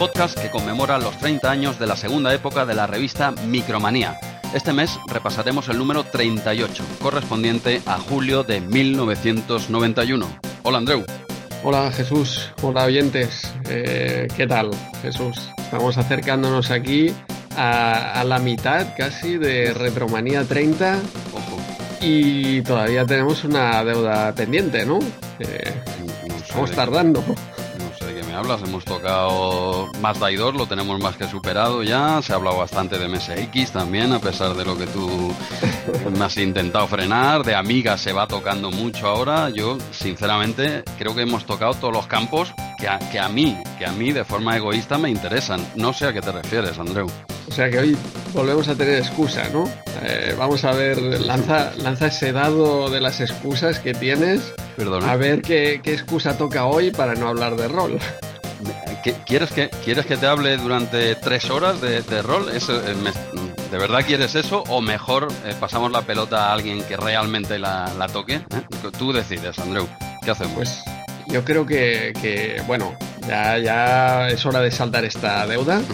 Micromanía 30, el podcast que conmemora los 30 años de la segunda época de la revista Micromanía. Este mes repasaremos el número 38, correspondiente a julio de 1991. Hola Andreu. Hola Jesús, hola oyentes, eh, ¿qué tal Jesús? Estamos acercándonos aquí a, la mitad casi de Retromanía 30 y todavía tenemos una deuda pendiente, ¿no? Eh, estamos tardando hablas. Hemos tocado más y 2, lo tenemos más que superado ya. Se ha hablado bastante de MSX también, a pesar de lo que tú me has intentado frenar. De Amiga se va tocando mucho ahora. Yo, sinceramente, creo que hemos tocado todos los campos que a, que a mí, que a mí de forma egoísta me interesan. No sé a qué te refieres, Andreu. O sea que hoy volvemos a tener excusa, ¿no? Eh, vamos a ver, lanza, lanza ese dado de las excusas que tienes. Perdona. A ver qué, qué excusa toca hoy para no hablar de rol. ¿Quieres que, ¿Quieres que te hable durante tres horas de, rol? Eh, ¿De verdad quieres eso? ¿O mejor eh, pasamos la pelota a alguien que realmente la, toque? ¿Eh? Tú decides, Andreu. ¿Qué hacemos? Pues yo creo que, bueno, ya, ya es hora de saltar esta deuda.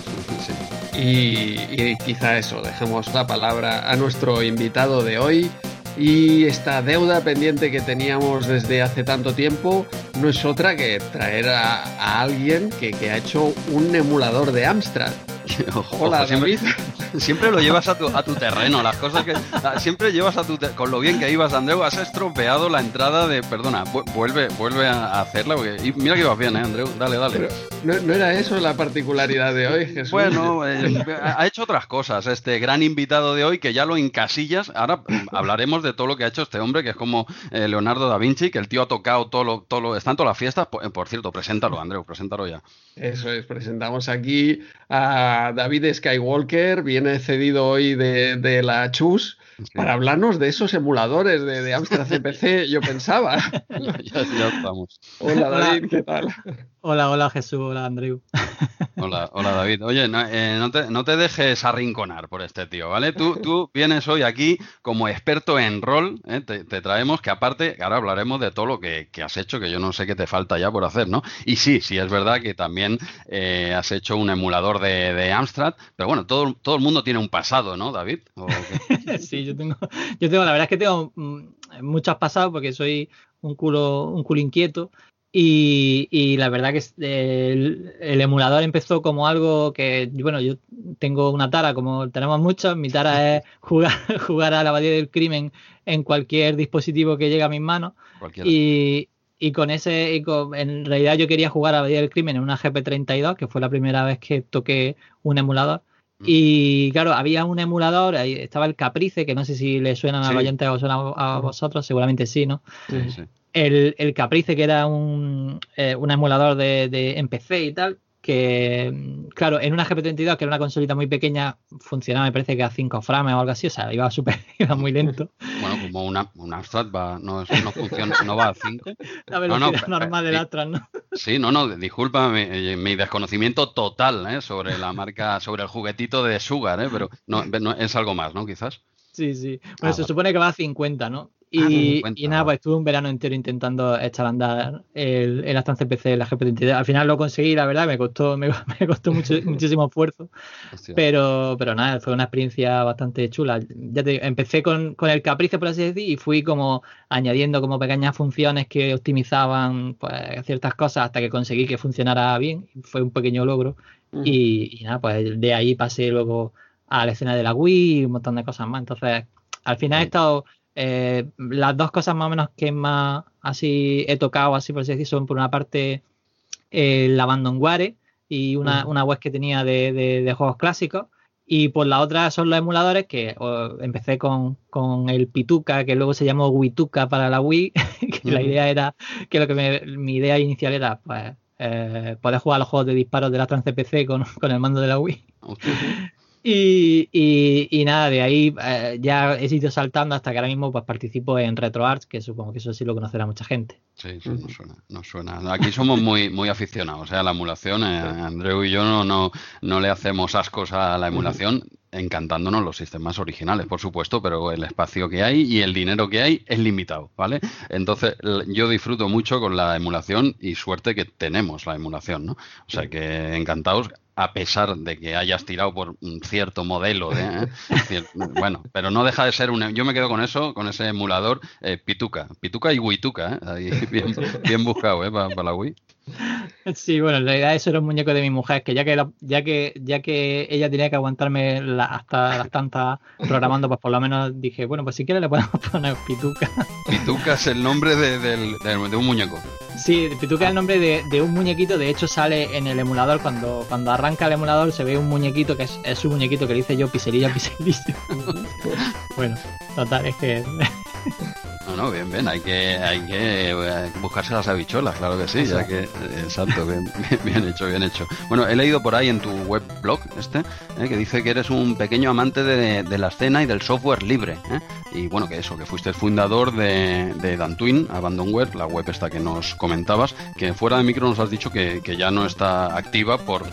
Y, y quizá eso, dejemos la palabra a nuestro invitado de hoy, y esta deuda pendiente que teníamos desde hace tanto tiempo no es otra que traer a, alguien que, que, ha hecho un emulador de Amstrad. Hola. Siempre, lo llevas a tu, a tu terreno, las cosas que. Siempre llevas a tu. Con lo bien que ibas, Andreu, has estropeado la entrada de. Perdona, vuelve, vuelve a hacerla. y mira que ibas bien, ¿eh, Andreu? Dale, dale. no, era eso la particularidad de hoy, Jesús? Bueno, eh, ha hecho otras cosas. Este gran invitado de hoy, que ya lo encasillas. Ahora hablaremos de todo lo que ha hecho este hombre, que es como eh, Leonardo da Vinci, que el tío ha tocado todo lo. Todo lo están todas las fiestas. Por, por cierto, preséntalo, Andreu, preséntalo ya. Eso es, presentamos aquí a David Skywalker, viene cedido hoy de, la Chus para hablarnos de esos emuladores de, de Amstrad CPC, yo pensaba. ya, ya, estamos. Hola David, ¿qué tal? Hola, hola Jesús, hola Andrew. Hola, hola David. Oye, no, eh, te, no, te, dejes arrinconar por este tío, ¿vale? Tú, tú vienes hoy aquí como experto en rol, ¿eh? te, traemos que aparte, ahora hablaremos de todo lo que, has hecho, que yo no sé qué te falta ya por hacer, ¿no? Y sí, sí es verdad que también eh, has hecho un emulador de, Amstrad, pero bueno, todo, todo el mundo tiene un pasado, ¿no, David? sí, yo tengo, yo tengo, la verdad es que tengo mm, muchos pasados porque soy un culo, un culo inquieto y, la verdad que el, emulador empezó como algo que, bueno, yo tengo una tara, como tenemos muchos, mi tara es jugar, jugar a la abadía del crimen en cualquier dispositivo que llegue a mis manos. Y, y, con ese, en realidad yo quería jugar a la abadía del crimen en una GP32, que fue la primera vez que toqué un emulador. Y claro, había un emulador, ahí estaba el Caprice, que no sé si le suenan a los o suena a vosotros, seguramente sí, ¿no? Sí, sí. El, Caprice, que era un, eh, emulador de, de PC y tal, que, claro, en una GP32, que era una consolita muy pequeña, funcionaba, me parece que a 5 frames o algo así, o sea, iba súper, iba muy lento. Bueno, como una, un Amstrad va, no, no funciona, no va a 5. La velocidad normal del Amstrad, ¿no? Sí, no, no, disculpa mi, desconocimiento total ¿eh? sobre la marca, sobre el juguetito de Sugar, ¿eh? pero no, es algo más, ¿no? Quizás. Sí, sí. Bueno, se supone que va a 50, ¿no? Ah, y, nada, pues estuve un verano entero intentando echar a andar el, el Aston CPC, la GP32. Al final lo conseguí, la verdad, me costó, me, costó mucho, muchísimo esfuerzo. Pero, pero nada, fue una experiencia bastante chula. Ya te, empecé con, con, el Caprice, por así decir, y fui como añadiendo como pequeñas funciones que optimizaban pues, ciertas cosas hasta que conseguí que funcionara bien. Fue un pequeño logro. y, y, nada, pues de ahí pasé luego a la escena de la Wii y un montón de cosas más. Entonces, al final he estado eh, las dos cosas más o menos que más así he tocado, así por así decir, son por una parte el Abandonware y una, una, web que tenía de, juegos clásicos. Y por la otra son los emuladores que empecé con, el Pituca, que luego se llamó Wituca para la Wii, que la idea era, que lo que mi idea inicial era pues, eh, poder jugar los juegos de disparos de la CPC con, con el mando de la Wii. Y, y, nada, de ahí eh, ya he ido saltando hasta que ahora mismo pues participo en RetroArts, que supongo que eso sí lo conocerá mucha gente. Sí, sí, nos suena, nos suena. Aquí somos muy, muy aficionados ¿eh? a la emulación. Eh, Andreu y yo no, no, no le hacemos ascos a la emulación. encantándonos los sistemas originales, por supuesto, pero el espacio que hay y el dinero que hay es limitado, ¿vale? Entonces, yo disfruto mucho con la emulación y suerte que tenemos la emulación, ¿no? O sea que encantados a pesar de que hayas tirado por un cierto modelo de, ¿eh? bueno, pero no deja de ser un yo me quedo con eso, con ese emulador eh, Pituca, Pituca y Wituca, ¿eh? bien, bien buscado ¿eh? para, la Wii. Sí, bueno, en realidad eso era un muñeco de mi mujer, que ya que ya que ya que ella tenía que aguantarme hasta las tantas programando, pues por lo menos dije, bueno, pues si quiere le podemos poner Pituca. Pituca es el nombre de, un muñeco. Sí, Pituca es el nombre de, un muñequito, de hecho sale en el emulador, cuando, cuando arranca el emulador se ve un muñequito que es, es un muñequito que dice yo piserilla, piserilla. bueno, total, es que... No, no, bien, bien, hay que, hay que eh, buscarse las habichuelas, claro que sí, ya que, exacto, bien, bien, hecho, bien hecho. Bueno, he leído por ahí en tu web blog este, eh, que dice que eres un pequeño amante de, la escena y del software libre, eh, y bueno, que eso, que fuiste el fundador de, de Dantwin, Abandonware, la web esta que nos comentabas, que fuera de micro nos has dicho que, que ya no está activa por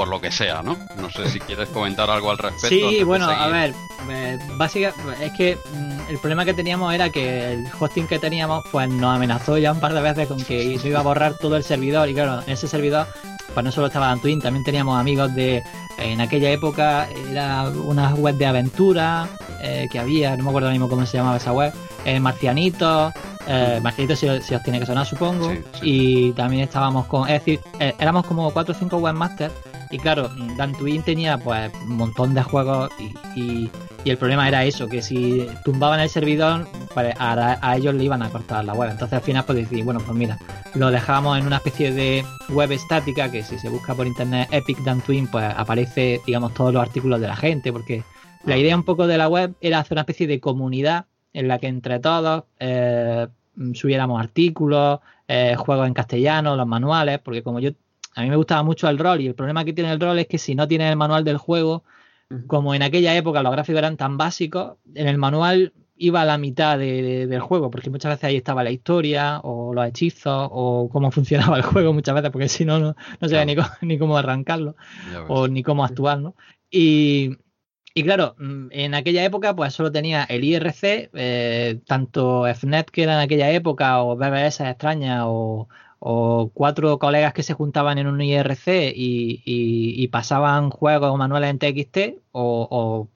por lo que sea, ¿no? No sé si quieres comentar algo al respecto. Sí, bueno, a ver, eh, básicamente es que mm, el problema que teníamos era que el hosting que teníamos pues nos amenazó ya un par de veces con que se iba a borrar todo el servidor. Y claro, en ese servidor pues no solo estaba Antwin, también teníamos amigos de en aquella época era una web de aventura eh, que había, no me acuerdo mismo cómo se llamaba esa web, eh, Marcianitos, eh, si, os tiene que sonar supongo, y también estábamos con, es decir, eh, éramos como 4 o 5 webmasters y claro, Dan Twin tenía pues un montón de juegos y, el problema era eso, que si tumbaban el servidor, pues a, ellos le iban a cortar la web. Entonces al final pues decidí, bueno, pues mira, lo dejábamos en una especie de web estática que si se busca por internet Epic Dan Twin, pues aparece, digamos, todos los artículos de la gente, porque la idea un poco de la web era hacer una especie de comunidad en la que entre todos eh, subiéramos artículos, eh, juegos en castellano, los manuales, porque como yo a mí me gustaba mucho el rol y el problema que tiene el rol es que si no tienes el manual del juego, como en aquella época los gráficos eran tan básicos, en el manual iba a la mitad del juego, porque muchas veces ahí estaba la historia o los hechizos o cómo funcionaba el juego muchas veces, porque si no, no, sabía ni, cómo, ni cómo arrancarlo o ni cómo actuar, ¿no? Y, y claro, mm, en aquella época pues solo tenía el IRC, eh, tanto FNET que era en aquella época o BBS extraña o, o cuatro colegas que se juntaban en un IRC y, pasaban juegos o manuales en TXT o,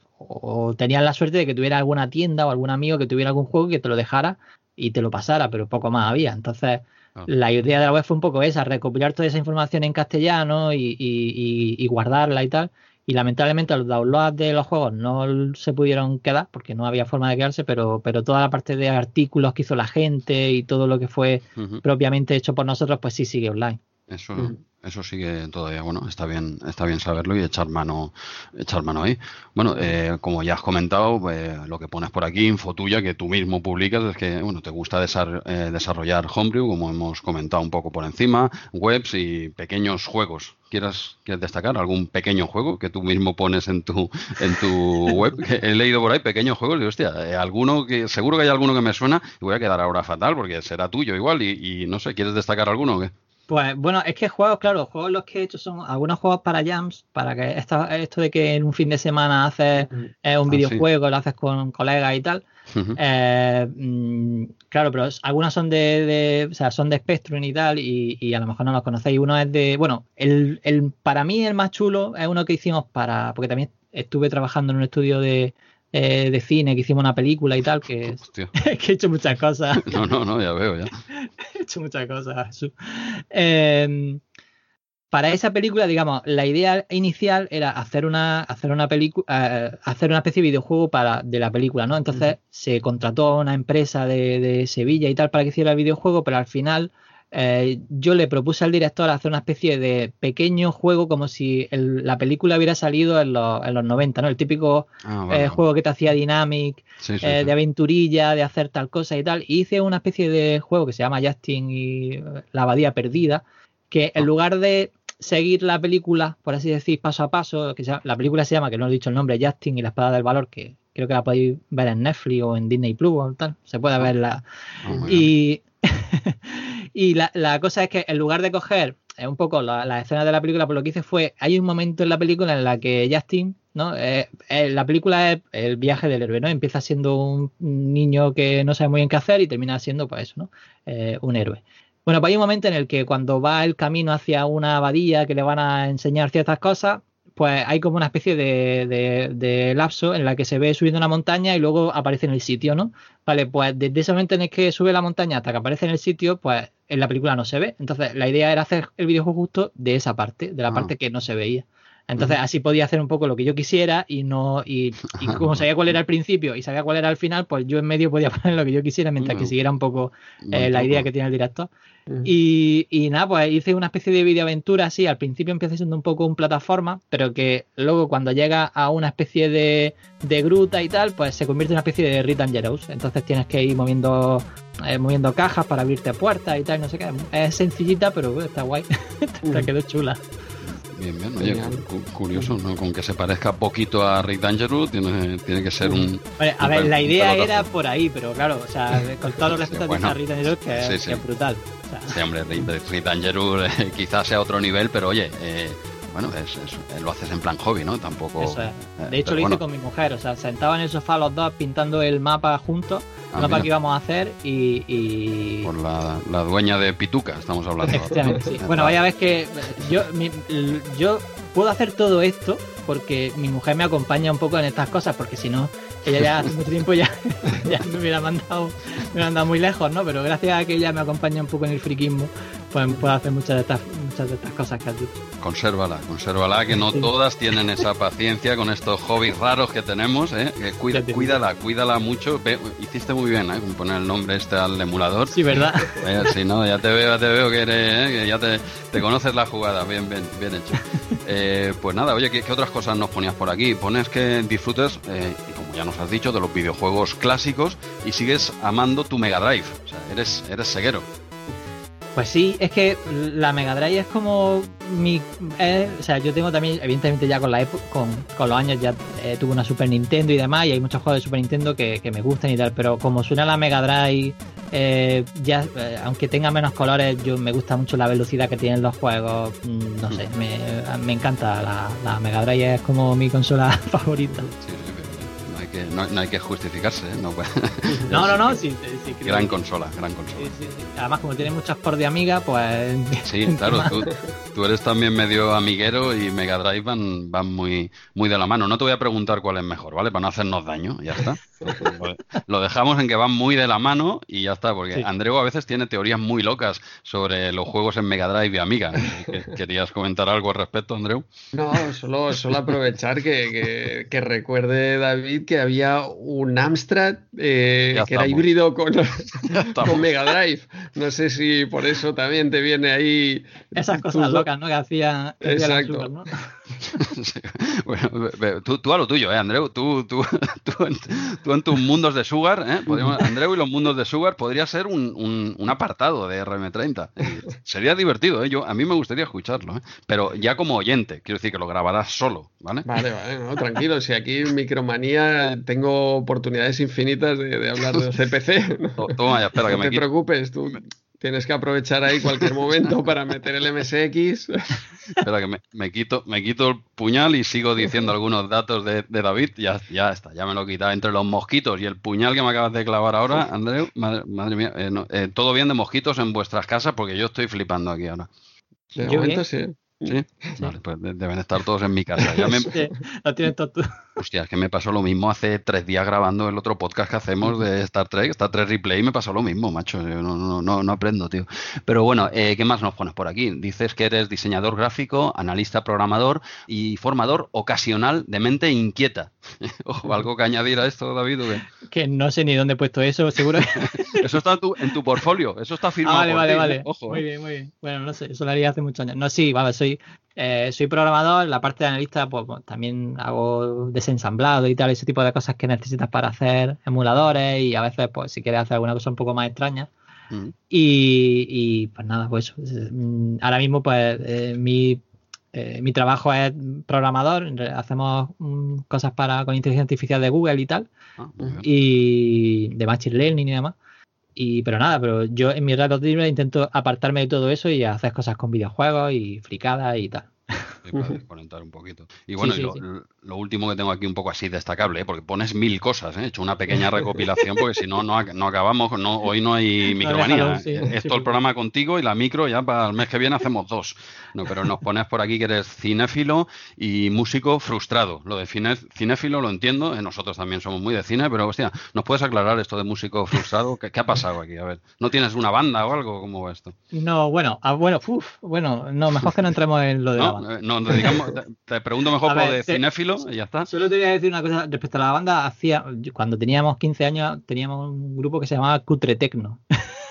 tenían la suerte de que tuviera alguna tienda o algún amigo que tuviera algún juego que te lo dejara y te lo pasara, pero poco más había. Entonces, ah. la idea de la web fue un poco esa, recopilar toda esa información en castellano y, guardarla y tal y lamentablemente los downloads de los juegos no se pudieron quedar porque no había forma de quedarse, pero, pero toda la parte de artículos que hizo la gente y todo lo que fue propiamente hecho por nosotros, pues sí sigue online. Eso, eso sigue todavía, bueno, está bien, está bien saberlo y echar mano, echar mano ahí. Bueno, eh, como ya has comentado, pues, lo que pones por aquí, info tuya que tú mismo publicas, es que bueno, te gusta eh, desarrollar Homebrew, como hemos comentado un poco por encima, webs y pequeños juegos. ¿Quieres, ¿Quieres destacar algún pequeño juego que tú mismo pones en tu, en tu web? He leído por ahí pequeños juegos y hostia, eh, alguno que, seguro que hay alguno que me suena y voy a quedar ahora fatal porque será tuyo igual y, y no sé, ¿quieres destacar alguno o qué? Pues bueno, es que juegos, claro, juegos los que he hecho son algunos juegos para jams, para que esto, esto de que en un fin de semana haces eh, un ah, videojuego, lo haces con colegas y tal. Eh, mm, claro, pero algunos son de, o sea, son de Spectrum y tal, y, a lo mejor no los conocéis. Uno es de, bueno, el, el, para mí el más chulo es uno que hicimos para, porque también estuve trabajando en un estudio de, eh, de cine, que hicimos una película y tal, que, que he hecho muchas cosas. No, no, no, ya veo, ya. he hecho muchas cosas. Eh, para esa película, digamos, la idea inicial era hacer una, hacer una película, eh, hacer una especie de videojuego para, de la película, ¿no? Entonces se contrató a una empresa de, de, Sevilla y tal para que hiciera el videojuego, pero al final eh, yo le propuse al director hacer una especie de pequeño juego como si la película hubiera salido en los, en los 90, ¿no? El típico ah, eh, juego que te hacía Dynamic, eh, de aventurilla, de hacer tal cosa y tal. Y hice una especie de juego que se llama Justin y la abadía perdida, que en ah. lugar de seguir la película, por así decir, paso a paso, que la película se llama, que no he dicho el nombre, Justin y la espada del valor, que creo que la podéis ver en Netflix o en Disney Plus o tal, se puede ah. verla. y y la, la, cosa es que en lugar de coger un poco la, escena de la película, pues lo que hice fue, hay un momento en la película en la que Justin ¿no? Eh, eh, la película es el viaje del héroe, ¿no? Empieza siendo un niño que no sabe muy bien qué hacer y termina siendo, pues eso, ¿no? Eh, un héroe. Bueno, pues hay un momento en el que cuando va el camino hacia una abadía que le van a enseñar ciertas cosas, pues hay como una especie de, de, lapso en la que se ve subiendo una montaña y luego aparece en el sitio, ¿no? Vale, pues desde ese momento en el que sube la montaña hasta que aparece en el sitio, pues en la película no se ve. Entonces la idea era hacer el videojuego justo de esa parte, de la ah. parte que no se veía. Entonces así podía hacer un poco lo que yo quisiera y no y, como sabía cuál era el principio y sabía cuál era el final, pues yo en medio podía poner lo que yo quisiera mientras que siguiera un poco eh, la idea que tiene el director. Y, y, nada, pues hice una especie de videoaventura así. Al principio empieza siendo un poco un plataforma, pero que luego cuando llega a una especie de, de gruta y tal, pues se convierte en una especie de Return Dangerous. Entonces tienes que ir moviendo eh, moviendo cajas para abrirte puertas y tal, no sé qué. Es sencillita, pero está guay. Te quedó chula. Bien, bien, oye, curioso, ¿no? Con que se parezca poquito a Rick Dangerous, tiene, tiene que ser un. a ver, la idea era por ahí, pero claro, o sea, con todos los respetos bueno, de Rick Dangerous, que, es, brutal. Sí, hombre, Rick Dangerous eh, quizás sea otro nivel, pero oye, eh, bueno, es, lo haces en plan hobby, ¿no? Tampoco. Eso es. Eh, de hecho, lo hice con mi mujer, o sea, sentaba en el sofá los dos pintando el mapa juntos, el ah, mapa que íbamos a hacer y. Por la, dueña de Pituca, estamos hablando. Sí. Bueno, vaya a ver que yo, yo puedo hacer todo esto porque mi mujer me acompaña un poco en estas cosas, porque si no, ella ya hace mucho tiempo ya, ya me hubiera mandado, me hubiera mandado muy lejos, ¿no? Pero gracias a que ella me acompaña un poco en el friquismo, pues puedo hacer muchas de estas, muchas de estas cosas que has dicho. Consérvala, consérvala, que no todas tienen esa paciencia con estos hobbies raros que tenemos, ¿eh? Que cuídala, cuídala mucho. hiciste muy bien, ¿eh? Con poner el nombre este al emulador. Sí, ¿verdad? sí, no, ya te veo, ya te veo que, eres, ¿eh? que ya te, te, conoces la jugada, bien, bien, bien hecho. Eh, pues nada, oye, ¿qué, ¿qué, otras cosas nos ponías por aquí? Pones que disfrutes, eh, y como ya nos has dicho, de los videojuegos clásicos y sigues amando tu Mega Drive. O sea, eres, eres ceguero. Pues sí, es que la Mega Drive es como mi. o sea, yo tengo también, evidentemente, ya con la con, con los años ya eh, tuve una Super Nintendo y demás, y hay muchos juegos de Super Nintendo que, me gustan y tal, pero como suena la Mega Drive, eh, ya, eh, aunque tenga menos colores, yo me gusta mucho la velocidad que tienen los juegos. Mm, no sé, me, encanta la, la Mega Drive, es como mi consola favorita. No, hay que justificarse, ¿eh? no, no, no, sí, Gran consola, gran consola. Además, como tiene muchas por de amiga, pues... Sí, claro, tú, eres también medio amiguero y Mega Drive van, van muy, muy de la mano. No te voy a preguntar cuál es mejor, ¿vale? Para no hacernos daño, ya está. Lo dejamos en que van muy de la mano y ya está, porque Andreu a veces tiene teorías muy locas sobre los juegos en Mega Drive y Amiga. ¿Querías comentar algo al respecto, Andreu? No, solo, solo aprovechar que, que, recuerde David que había un Amstrad eh, que era híbrido con, con, Mega Drive. No sé si por eso también te viene ahí. Esas cosas locas, ¿no? Que hacía. Exacto. bueno, tú, tú, a lo tuyo, ¿eh, Andreu? Tú, tú, tú, en, tus mundos de Sugar, ¿eh? Andreu y los mundos de Sugar podría ser un, un, apartado de RM30. Sería divertido, ¿eh? Yo, a mí me gustaría escucharlo, ¿eh? Pero ya como oyente, quiero decir que lo grabarás solo, ¿vale? Vale, vale, tranquilo. Si aquí en Micromanía tengo oportunidades infinitas de, hablar de CPC. Toma, ya, espera, que me te preocupes, tú Tienes que aprovechar ahí cualquier momento para meter el MSX. Espera que me, quito, me quito el puñal y sigo diciendo algunos datos de, David. Ya, ya está, ya me lo he quitado. Entre los mosquitos y el puñal que me acabas de clavar ahora, Andreu, madre, mía, eh, eh, todo bien de mosquitos en vuestras casas porque yo estoy flipando aquí ahora. De momento sí. Sí, vale, pues deben estar todos en mi casa. Ya me... lo tienes todo tú. Hostia, es que me pasó lo mismo hace tres días grabando el otro podcast que hacemos de Star Trek, Star Trek Replay, me pasó lo mismo, macho. Yo no, no, no, no aprendo, tío. Pero bueno, eh, ¿qué más nos pones por aquí? Dices que eres diseñador gráfico, analista programador y formador ocasional de mente inquieta. ¿O algo que añadir a esto, David? Que no sé ni dónde he puesto eso, seguro. eso está en tu, en tu portfolio, eso está firmado. Ah, vale, vale, vale. Ojo, muy eh. bien, muy bien. Bueno, no sé, eso lo haría hace muchos años. No, sí, vale, soy, eh, soy programador, la parte de analista, pues, pues también hago desensamblado y tal ese tipo de cosas que necesitas para hacer emuladores y a veces, pues, si quieres hacer alguna cosa un poco más extraña. Mm. Y, pues nada, pues mm, ahora mismo, pues, eh, mi, eh, mi trabajo es programador, hacemos mm, cosas para con inteligencia artificial de Google y tal, ah, y de Machine Learning y demás. Y, pero nada, pero yo en mi rato libre intento apartarme de todo eso y hacer cosas con videojuegos y fricadas y tal. Para desconectar un poquito. Y bueno, lo, último que tengo aquí un poco así destacable, ¿eh? porque pones mil cosas, ¿eh? he hecho una pequeña recopilación porque si no, no, acabamos, no, hoy no hay micromanía. es todo el programa contigo y la micro ya para el mes que viene hacemos dos. No, pero nos pones por aquí que eres cinéfilo y músico frustrado. Lo de cinéfilo lo entiendo, nosotros también somos muy de cine, pero hostia, ¿nos puedes aclarar esto de músico frustrado? ¿Qué, ha pasado aquí? A ver, ¿no tienes una banda o algo? ¿Cómo va esto? No, bueno, ah, bueno, bueno, no, mejor que no entremos en lo de la banda. No, te, pregunto mejor por de cinéfilo y ya está. Solo te voy a decir una cosa respecto a la banda. Hacía, cuando teníamos 15 años, teníamos un grupo que se llamaba Cutre Tecno.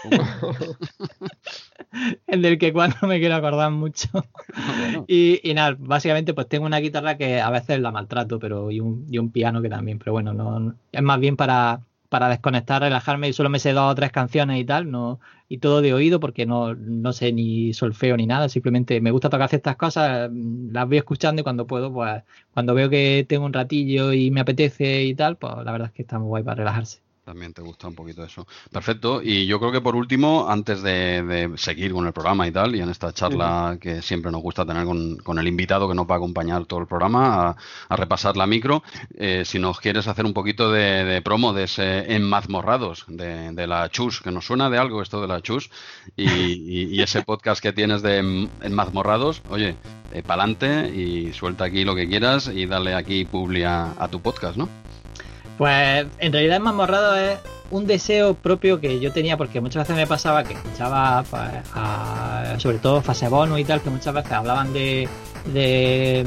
el del que cuando me quiero acordar mucho. Ah, y, nada, básicamente pues tengo una guitarra que a veces la maltrato, pero y un, y un piano que también, pero bueno, no, es más bien para, para desconectar, relajarme y solo me sé dos o tres canciones y tal, no, y todo de oído porque no, no sé ni solfeo ni nada, simplemente me gusta tocar ciertas cosas, las voy escuchando y cuando puedo, pues cuando veo que tengo un ratillo y me apetece y tal, pues la verdad es que está muy guay para relajarse. También te gusta un poquito eso. Perfecto. Y yo creo que por último, antes de, seguir con el programa y tal, y en esta charla que siempre nos gusta tener con, el invitado que nos va a acompañar todo el programa, a, repasar la micro, eh, si nos quieres hacer un poquito de, promo de ese Enmazmorrados, de, de, la Chus, que nos suena de algo esto de la Chus, y, ese podcast que tienes de Enmazmorrados, oye, eh, pa'lante y suelta aquí lo que quieras y dale aquí publia a tu podcast, ¿no? Pues en realidad más morrado es un deseo propio que yo tenía porque muchas veces me pasaba que escuchaba pues, sobre todo fase bono y tal que muchas veces hablaban de, de,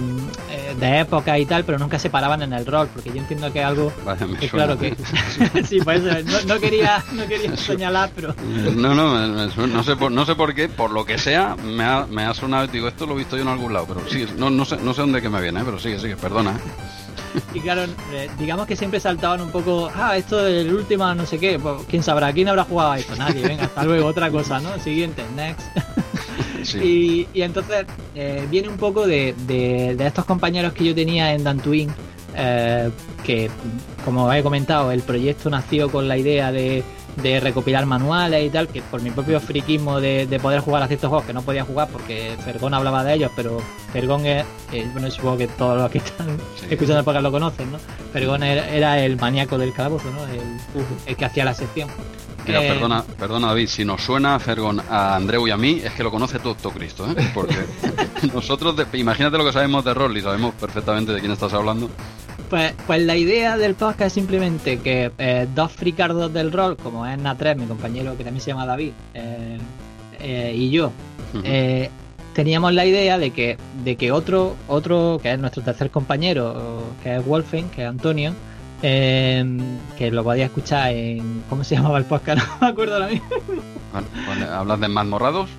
eh, época y tal pero nunca se paraban en el rol porque yo entiendo que algo que claro que sí pues no, quería no quería señalar pero no no no sé por, no sé por qué por lo que sea me ha, me ha sonado digo esto lo he visto yo en algún lado pero sí no, no sé no sé dónde que me viene ¿eh? pero sigue sigue perdona ¿eh? Y claro, digamos que siempre saltaban un poco, ah, esto del último no sé qué, pues, quién sabrá, quién habrá jugado esto, nadie, venga, hasta luego, otra cosa, ¿no? Siguiente, next. Y, entonces eh, viene un poco de, estos compañeros que yo tenía en Dantooine, eh, que como he comentado, el proyecto nació con la idea de de recopilar manuales y tal, que por mi propio friquismo de, poder jugar a ciertos juegos que no podía jugar porque Fergón hablaba de ellos, pero Fergón es, eh, bueno, supongo que todos los que están escuchando el podcast lo conocen, ¿no? Fergón era, el maníaco del calabozo, ¿no? El, que hacía la sección. Mira, eh, perdona, perdona David, si nos suena Fergón a Andreu y a mí, es que lo conoce todo, Cristo, ¿eh? Porque nosotros, imagínate lo que sabemos de rol y sabemos perfectamente de quién estás hablando. Pues, pues la idea del podcast es simplemente que eh, dos fricardos del rol, como es Na3, mi compañero que también se llama David, eh, y yo, teníamos la idea de que, de que otro, otro, que es nuestro tercer compañero, que es Wolfen, que es Antonio, que lo podía escuchar en. ¿Cómo se llamaba el podcast? No me acuerdo ahora mismo. ¿Hablas de más morrados?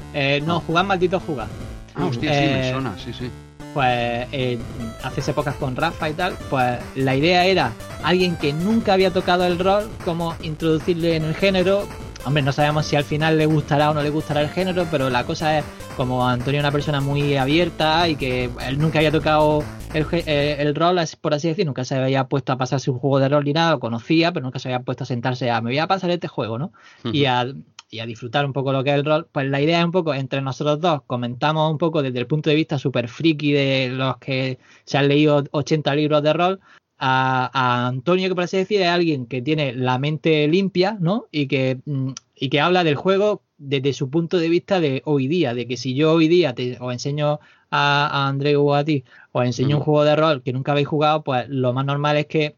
no, jugar maldito jugar. Ah, hostia, sí, me suena, sí, sí pues eh, hace épocas con Rafa y tal, pues la idea era alguien que nunca había tocado el rol, como introducirle en el género. Hombre, no sabemos si al final le gustará o no le gustará el género, pero la cosa es como Antonio es una persona muy abierta y que él nunca había tocado el, eh, el, rol, por así decir, nunca se había puesto a pasarse un juego de rol ni nada, lo conocía, pero nunca se había puesto a sentarse a me voy a pasar este juego, ¿no? Y a y a disfrutar un poco lo que es el rol, pues la idea es un poco entre nosotros dos, comentamos un poco desde el punto de vista súper friki de los que se han leído 80 libros de rol, a, Antonio, que por así decir, es alguien que tiene la mente limpia, ¿no? Y que, mm, y que habla del juego desde su punto de vista de hoy día, de que si yo hoy día te, os enseño a, a André o a ti, os enseño un juego de rol que nunca habéis jugado, pues lo más normal es que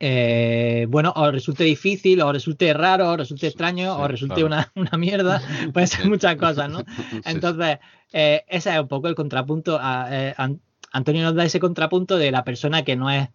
eh, bueno, o resulte difícil, o resulte raro, o resulte extraño, o resulte una, mierda, puede ser muchas cosas, ¿no? Entonces, eh, ese es un poco el contrapunto. Eh, Antonio nos da ese contrapunto de la persona que no es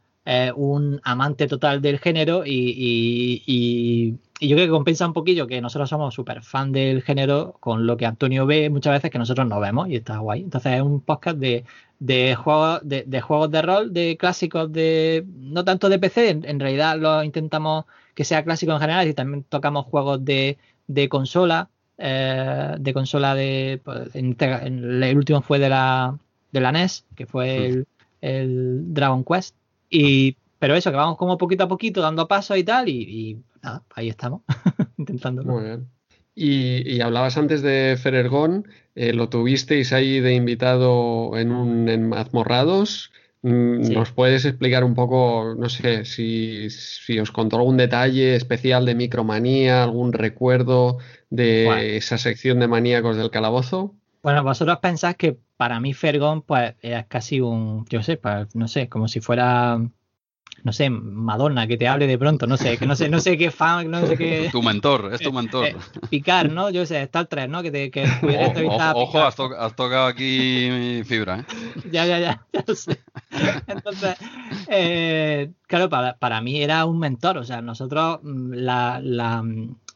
un amante total del género y, yo creo que compensa un poquillo que nosotros somos súper fan del género con lo que Antonio ve muchas veces que nosotros no vemos y está guay. Entonces es un podcast de de juegos de, juegos de rol, de clásicos de no tanto de PC, en, realidad lo intentamos que sea clásico en general y también tocamos juegos de, de consola, eh, de consola de pues, este, el último fue de la de la NES, que fue el, Dragon Quest y pero eso que vamos como poquito a poquito dando pasos y tal y, nada, ahí estamos intentando. Muy bien. Y, hablabas antes de Ferergón, eh, lo tuvisteis ahí de invitado en un en Mazmorrados. Mm, ¿Nos puedes explicar un poco, no sé, si, si, os contó algún detalle especial de Micromanía, algún recuerdo de esa sección de maníacos del calabozo? Bueno, vosotros pensáis que para mí Fergón, pues, es casi un, yo sé, no sé, como si fuera no sé, Madonna, que te hable de pronto, no sé, que no sé, no sé qué fan, no sé qué. Tu mentor, es tu mentor. Eh, picar, ¿no? Yo sé, Star 3, ¿no? Que te que Ojo, has, tocado aquí fibra, ¿eh? ya, ya, ya, ya lo sé. Entonces, eh, claro, para, para, mí era un mentor, o sea, nosotros mm, la, la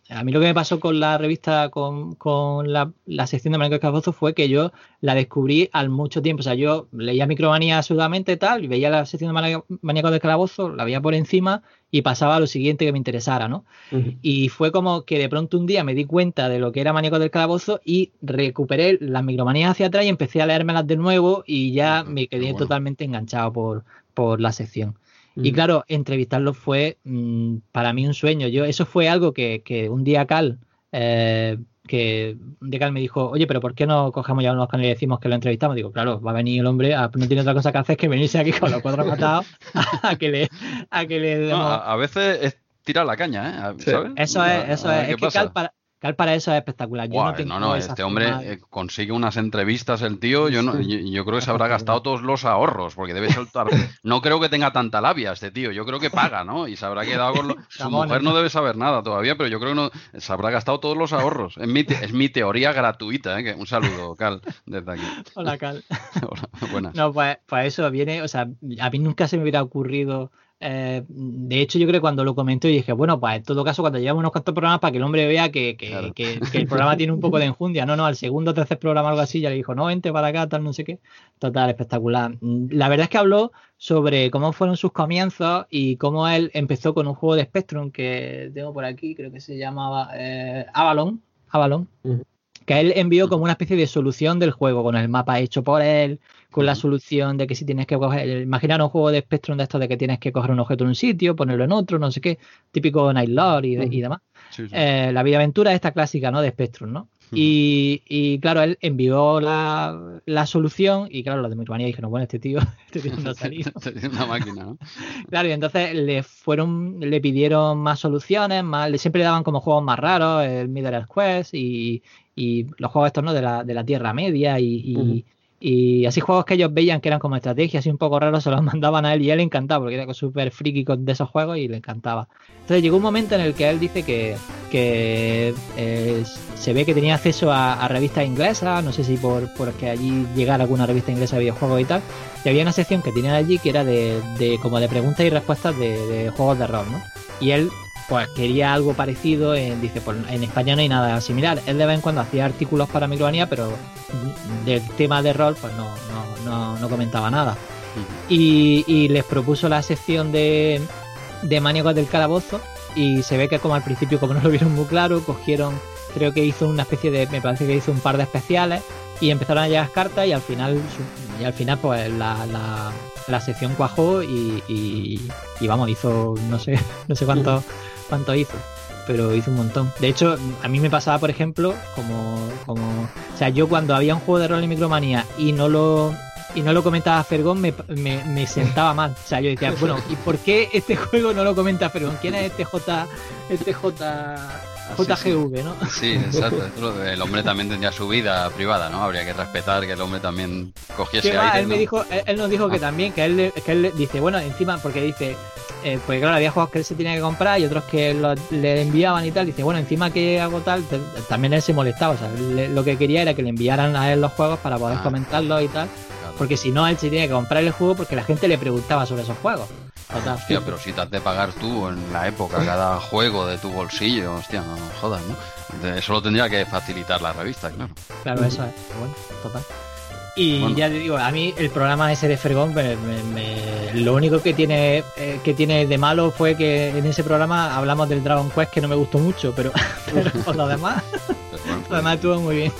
a mí lo que me pasó con la revista, con, la, sección de del Calabozo fue que yo la descubrí al mucho tiempo. O sea, yo leía Micromanía absolutamente tal, y veía la sección de Maníacos del Calabozo, la veía por encima y pasaba a lo siguiente que me interesara, ¿no? Y fue como que de pronto un día me di cuenta de lo que era Maníacos del Calabozo y recuperé las micromanías hacia atrás y empecé a leérmelas de nuevo y ya me quedé totalmente enganchado por, por la sección. Y claro, entrevistarlo fue mm, para mí un sueño. Yo, eso fue algo que, un día Cal, eh, que un día Cal me dijo, oye, pero ¿por qué no cogemos ya unos canales y decimos que lo entrevistamos? Digo, claro, va a venir el hombre, no tiene otra cosa que hacer que venirse aquí con los cuatro matados a que le, a que le a, veces es tirar la caña, ¿eh? Eso es, eso es. Es que Cal para, para eso es espectacular. no, no, este hombre eh, consigue unas entrevistas, el tío. Yo, no, yo, creo que se habrá gastado todos los ahorros, porque debe soltar. No creo que tenga tanta labia este tío. Yo creo que paga, ¿no? Y se habrá quedado con. Su mujer no debe saber nada todavía, pero yo creo que no, se habrá gastado todos los ahorros. Es mi, es mi teoría gratuita. ¿eh? Un saludo, Cal, desde aquí. Hola, Cal. Hola, buenas. No, pues, pues eso viene. O sea, a mí nunca se me hubiera ocurrido eh, de hecho, yo creo que cuando lo comentó y dije, bueno, pues en todo caso, cuando llevamos unos cuantos programas para que el hombre vea que, el programa tiene un poco de enjundia, no, no, al segundo o tercer programa algo así, ya le dijo, no, vente para acá, tal, no sé qué. Total, espectacular. La verdad es que habló sobre cómo fueron sus comienzos y cómo él empezó con un juego de Spectrum que tengo por aquí, creo que se llamaba eh, Avalon, Avalon, que él envió como una especie de solución del juego, con el mapa hecho por él, con la solución de que si tienes que coger, imaginar un juego de Spectrum de esto de que tienes que coger un objeto en un sitio, ponerlo en otro, no sé qué, típico Night Lord y, y demás. Eh, la vida aventura esta clásica, ¿no? De Spectrum, ¿no? y, claro, él envió la, solución y claro, los de Micromanía dijeron, bueno, este tío, este tío no ha salido. Este una máquina, ¿no? Claro, y entonces le fueron, le pidieron más soluciones, más, le siempre le daban como juegos más raros, el Middle Quest y, y los juegos estos, ¿no? De la, de la Tierra Media y, y así juegos que ellos veían que eran como estrategias y un poco raros, se los mandaban a él y él le encantaba, porque era súper friki de esos juegos y le encantaba. Entonces llegó un momento en el que él dice que, que eh, se ve que tenía acceso a, revistas inglesas, no sé si por porque allí llegara alguna revista inglesa de videojuegos y tal, y había una sección que tenían allí que era de, de como de preguntas y respuestas de, de juegos de rol, ¿no? Y él pues quería algo parecido. En, dice, pues en España no hay nada similar. Él de vez en cuando hacía artículos para Micromanía, pero del tema de rol, pues no, no, no, comentaba nada. Y, les propuso la sección de, de Maníacos del Calabozo. Y se ve que, como al principio, como no lo vieron muy claro, cogieron, creo que hizo una especie de, me parece que hizo un par de especiales y empezaron a llegar cartas. Y al final, y al final, pues la, la, la sección cuajó y, y, vamos, hizo no sé, no sé cuánto cuánto hizo, pero hizo un montón. De hecho, a mí me pasaba, por ejemplo, como, como, o sea, yo cuando había un juego de rol en Micromanía y no lo y no lo comentaba Fergón, me, me, sentaba mal. O sea, yo decía, bueno, ¿y por qué este juego no lo comenta Fergón? ¿Quién es este J, este J, JGV, no? Sí, exacto. El hombre también tendría su vida privada, ¿no? Habría que respetar que el hombre también cogiese aire. Él, me dijo, él, nos dijo que ah. también, que él, que él dice, bueno, encima, porque dice, eh, pues claro, había juegos que él se tenía que comprar y otros que le enviaban y tal. Dice, bueno, encima que hago tal, también él se molestaba. O sea, lo que quería era que le enviaran a él los juegos para poder ah. comentarlos y tal. Porque si no, él se tenía que comprar el juego porque la gente le preguntaba sobre esos juegos. Hostia, pero si te has de pagar tú en la época cada juego de tu bolsillo, hostia, no jodas, ¿no? Eso lo tendría que facilitar la revista, claro. Claro, eso es. Bueno, total. Y ya te digo, a mí el programa ese de Fergón, lo único que tiene eh, que tiene de malo fue que en ese programa hablamos del Dragon Quest que no me gustó mucho, pero, por lo demás, lo demás estuvo muy bien.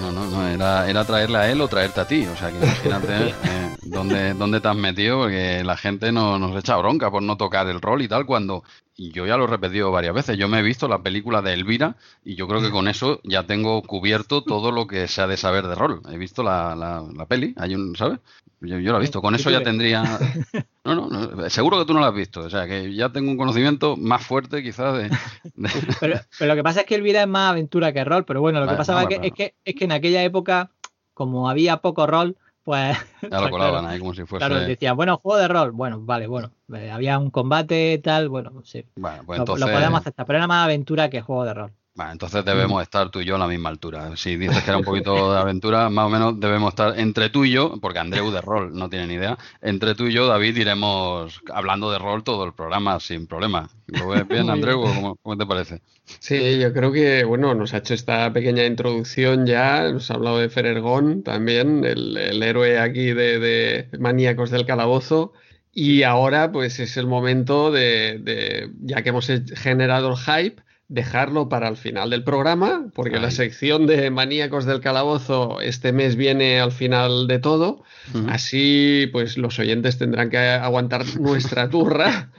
No, no, no, era, era traerle a él o traerte a ti, o sea que imagínate, eh, ¿Dónde, ¿Dónde te has metido? Porque la gente no, nos echa bronca por no tocar el rol y tal, cuando y yo ya lo he repetido varias veces. Yo me he visto la película de Elvira y yo creo que con eso ya tengo cubierto todo lo que se ha de saber de rol. He visto la, la, peli, hay un, ¿sabes? Yo, yo, la he visto. Con eso ya tendría. No, no, seguro que tú no la has visto. O sea, que ya tengo un conocimiento más fuerte, quizás. De, Pero, lo que pasa es que Elvira es más aventura que rol. Pero bueno, lo que pasa es, que, es que en aquella época, como había poco rol pues. Ya lo colaban ahí como si fuese. Claro, decían, bueno, juego de rol. Bueno, vale, bueno. Eh, había un combate, tal, bueno, sí. Bueno, pues entonces... lo, podemos aceptar, pero era más aventura que juego de rol. Bueno, entonces debemos estar tú y yo a la misma altura. Si dices que era un poquito de aventura, más o menos debemos estar entre tú y yo, porque Andreu de rol no tiene ni idea, entre tú y yo, David, iremos hablando de rol todo el programa sin problema. ¿Lo ves bien, Andreu? ¿Cómo, te parece? Sí, yo creo que, bueno, nos ha hecho esta pequeña introducción ya, nos ha hablado de Ferergón también, el, héroe aquí de, de Maníacos del Calabozo. Y ahora, pues es el momento de, de, ya que hemos generado el hype, dejarlo para el final del programa, porque la sección de maníacos del calabozo este mes viene al final de todo. Así, pues los oyentes tendrán que aguantar nuestra turra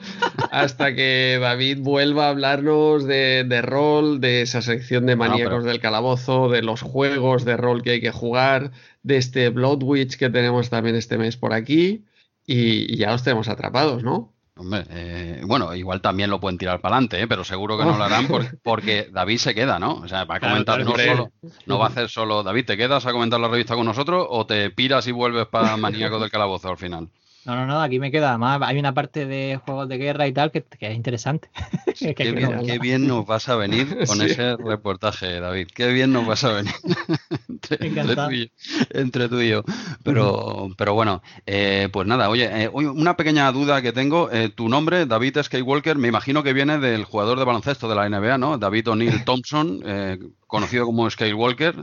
hasta que David vuelva a hablarnos de, rol, de esa sección de maníacos del calabozo, de los juegos de rol que hay que jugar, de este Blood Witch que tenemos también este mes por aquí. y ya los tenemos atrapados, ¿no? Hombre, eh, bueno, igual también lo pueden tirar para adelante, ¿eh? pero seguro que no lo harán porque, David se queda, ¿no? O sea, va a comentar no solo, no va a hacer solo. David, ¿te quedas a comentar la revista con nosotros o te piras y vuelves para Maníaco del Calabozo al final? No, no, no, aquí me queda. Además, hay una parte de juegos de guerra y tal que, es interesante. qué, bien, nos vas a venir con ese reportaje, David. Qué bien nos vas a venir. entre, tú y yo, Pero, pero bueno, eh, pues nada, oye, eh, una pequeña duda que tengo. Eh, tu nombre, David Skywalker, me imagino que viene del jugador de baloncesto de la NBA, ¿no? David O'Neill Thompson, conocido como Skywalker.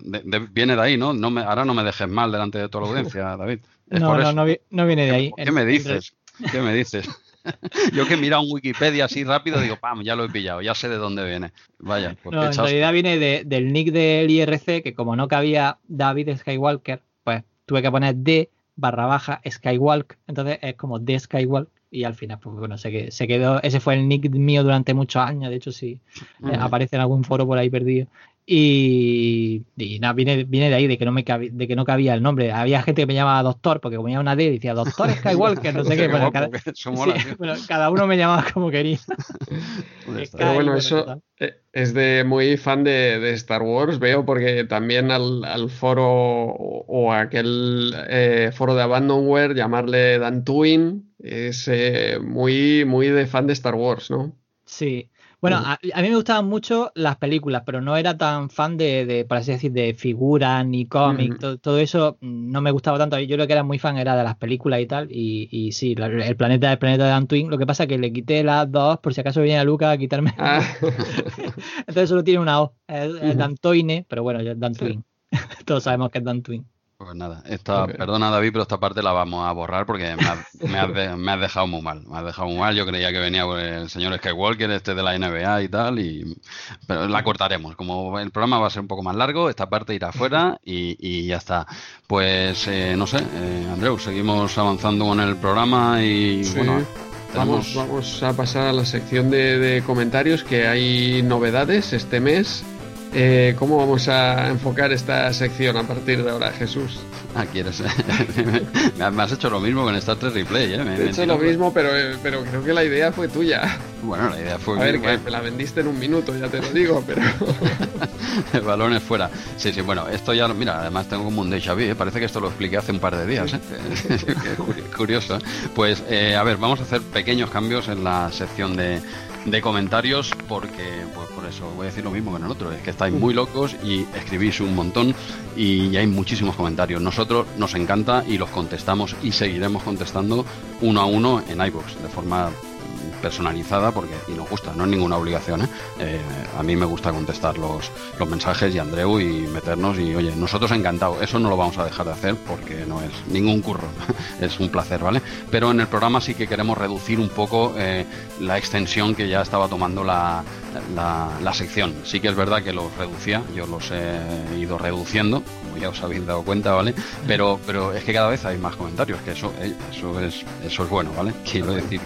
viene de ahí, ¿no? no me, ahora no me dejes mal delante de toda la audiencia, David. No, no, no, viene de ahí. ¿Qué me dices? ¿Qué me dices? Yo que he mirado en Wikipedia así rápido, digo, pam, ya lo he pillado, ya sé de dónde viene. Vaya, pues no, en realidad viene del nick del IRC, que como no cabía David Skywalker, pues tuve que poner D barra baja Skywalk, entonces es como D Skywalk y al final, pues bueno, se, se quedó, ese fue el nick mío durante muchos años, de hecho sí, eh, aparece en algún foro por ahí perdido. Y, nada, viene, viene de ahí, de que, no me de que no cabía el nombre. Había gente que me llamaba doctor, porque como una D, decía doctor Skywalker, no sé qué. Bueno, cada, cada, uno me llamaba como quería. Pero bueno, eso eh, es de muy fan de, Star Wars, veo, porque también al, foro o, aquel eh, foro de Abandonware, llamarle Dantooine, es eh, muy, muy de fan de Star Wars, ¿no? Sí. Bueno, a, mí me gustaban mucho las películas, pero no era tan fan de, de por así decir, de figuras ni cómics, todo, eso no me gustaba tanto. Yo lo que era muy fan era de las películas y tal, y, y sí, el planeta el planeta de Dantooine. Lo que pasa es que le quité las dos, por si acaso viene a Luca a quitarme. Ah. Entonces solo tiene una O, es, Dantoine, pero bueno, es Dantooine. Todos sabemos que es Dantooine. Pues nada, esta, perdona David, pero esta parte la vamos a borrar porque me, has, dejado muy mal. Me has dejado muy mal. Yo creía que venía el señor Skywalker, este de la NBA y tal, y pero la cortaremos. Como el programa va a ser un poco más largo, esta parte irá afuera y, ya está. Pues eh, no sé, eh, Andreu, seguimos avanzando con el programa y bueno. Vamos, vamos a pasar a la sección de comentarios que hay novedades este mes eh, ¿Cómo vamos a enfocar esta sección a partir de ahora, Jesús? Ah, quieres. me has hecho lo mismo con Star Trek Replay, ¿eh? Me he hecho lo mismo, pero, pero creo que la idea fue tuya. Bueno, la idea fue. A ver, que la vendiste en un minuto, ya te lo digo, pero. El balón es fuera. Sí, sí, bueno, esto ya. Mira, además tengo como un déjà vu, ¿eh? parece que esto lo expliqué hace un par de días, ¿eh? curioso. Pues, eh, a ver, vamos a hacer pequeños cambios en la sección de de comentarios porque pues por eso voy a decir lo mismo que en el otro, es que estáis muy locos y escribís un montón y hay muchísimos comentarios. Nosotros nos encanta y los contestamos y seguiremos contestando uno a uno en iVoox de forma personalizada porque y nos gusta, no es ninguna obligación. ¿eh? Eh, a mí me gusta contestar los, los mensajes y Andreu y meternos y oye, nosotros encantados, eso no lo vamos a dejar de hacer porque no es ningún curro, es un placer, ¿vale? Pero en el programa sí que queremos reducir un poco eh, la extensión que ya estaba tomando la, la, sección. Sí que es verdad que los reducía, yo los he ido reduciendo, ya os habéis dado cuenta, ¿vale? Pero, pero es que cada vez hay más comentarios, que eso, eh, eso, es, eso es bueno, ¿vale? Quiero decir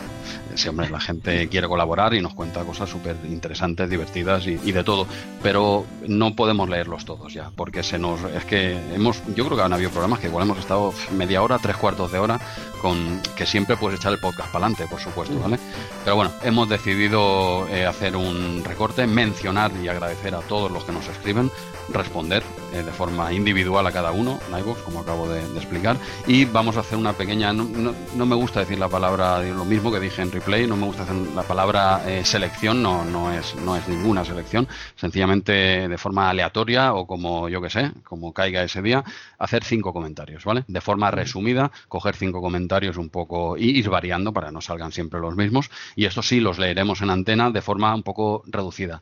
si hombre, la gente quiere colaborar y nos cuenta cosas súper interesantes, divertidas y, de todo, pero no podemos leerlos todos ya, porque se nos, es que hemos, yo creo que han habido programas que igual hemos estado media hora, tres cuartos de hora, con que siempre puedes echar el podcast para adelante, por supuesto, ¿vale? Pero bueno, hemos decidido eh, hacer un recorte, mencionar y agradecer a todos los que nos escriben, responder eh, de forma individual a cada uno, como acabo de, explicar, y vamos a hacer una pequeña, no, no, me gusta decir la palabra, lo mismo que dije en replay, no me gusta hacer la palabra eh, selección, no, no, es, no es ninguna selección, sencillamente de forma aleatoria o como yo que sé, como caiga ese día, hacer cinco comentarios, ¿vale? De forma resumida, coger cinco comentarios un poco y ir variando para que no salgan siempre los mismos, y esto sí los leeremos en antena de forma un poco reducida.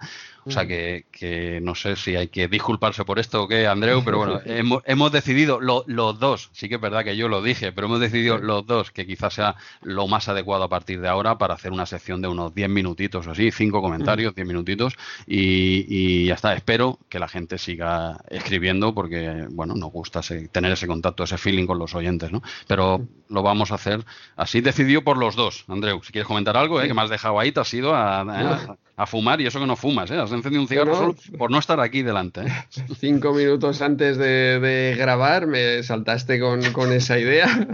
O sea que, que, no sé si hay que disculparse por esto o qué, Andreu, pero bueno, hemos, hemos decidido los dos, sí que es verdad que yo lo dije, pero hemos decidido los dos que quizás sea lo más adecuado a partir de ahora para hacer una sección de unos 10 minutitos o así, cinco comentarios, 10 minutitos y, y, ya está. Espero que la gente siga escribiendo porque, bueno, nos gusta tener ese contacto, ese feeling con los oyentes, ¿no? Pero lo vamos a hacer así decidido por los dos. Andreu, si quieres comentar algo, ¿eh? que me has dejado ahí, te has ido a, a fumar y eso que no fumas, ¿eh? Has encendido un cigarro solo por no estar aquí delante. ¿eh? Cinco minutos antes de, grabar me saltaste con, esa idea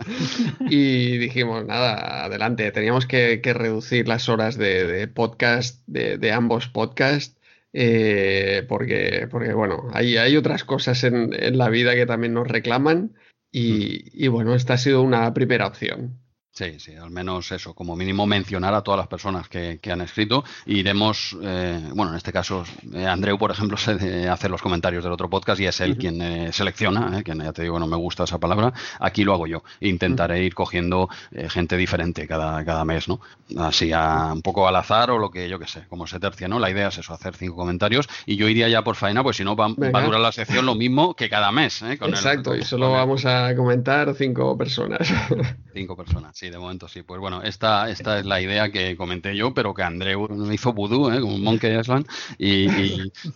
y dijimos, nada, adelante, teníamos que, reducir las horas de, podcast, de, ambos podcasts. Eh, porque, porque, bueno, hay, hay otras cosas en, la vida que también nos reclaman y, y bueno, esta ha sido una primera opción. Sí, sí, al menos eso, como mínimo mencionar a todas las personas que, han escrito. Iremos, eh, bueno, en este caso, eh, Andreu, por ejemplo, se hace los comentarios del otro podcast y es él quien eh, selecciona, que ya te digo, no me gusta esa palabra. Aquí lo hago yo. Intentaré ir cogiendo gente diferente cada, cada mes, ¿no? Así, a, un poco al azar o lo que yo que sé, como se tercia, ¿no? La idea es eso, hacer cinco comentarios y yo iría ya por faena, pues si no, va, a durar la sección lo mismo que cada mes. Exacto, y solo vamos a comentar cinco personas. Cinco personas, sí. Sí, de momento sí. Pues bueno, esta, esta es la idea que comenté yo, pero que Andreu me hizo vudú, ¿eh? como Monkey Island, y,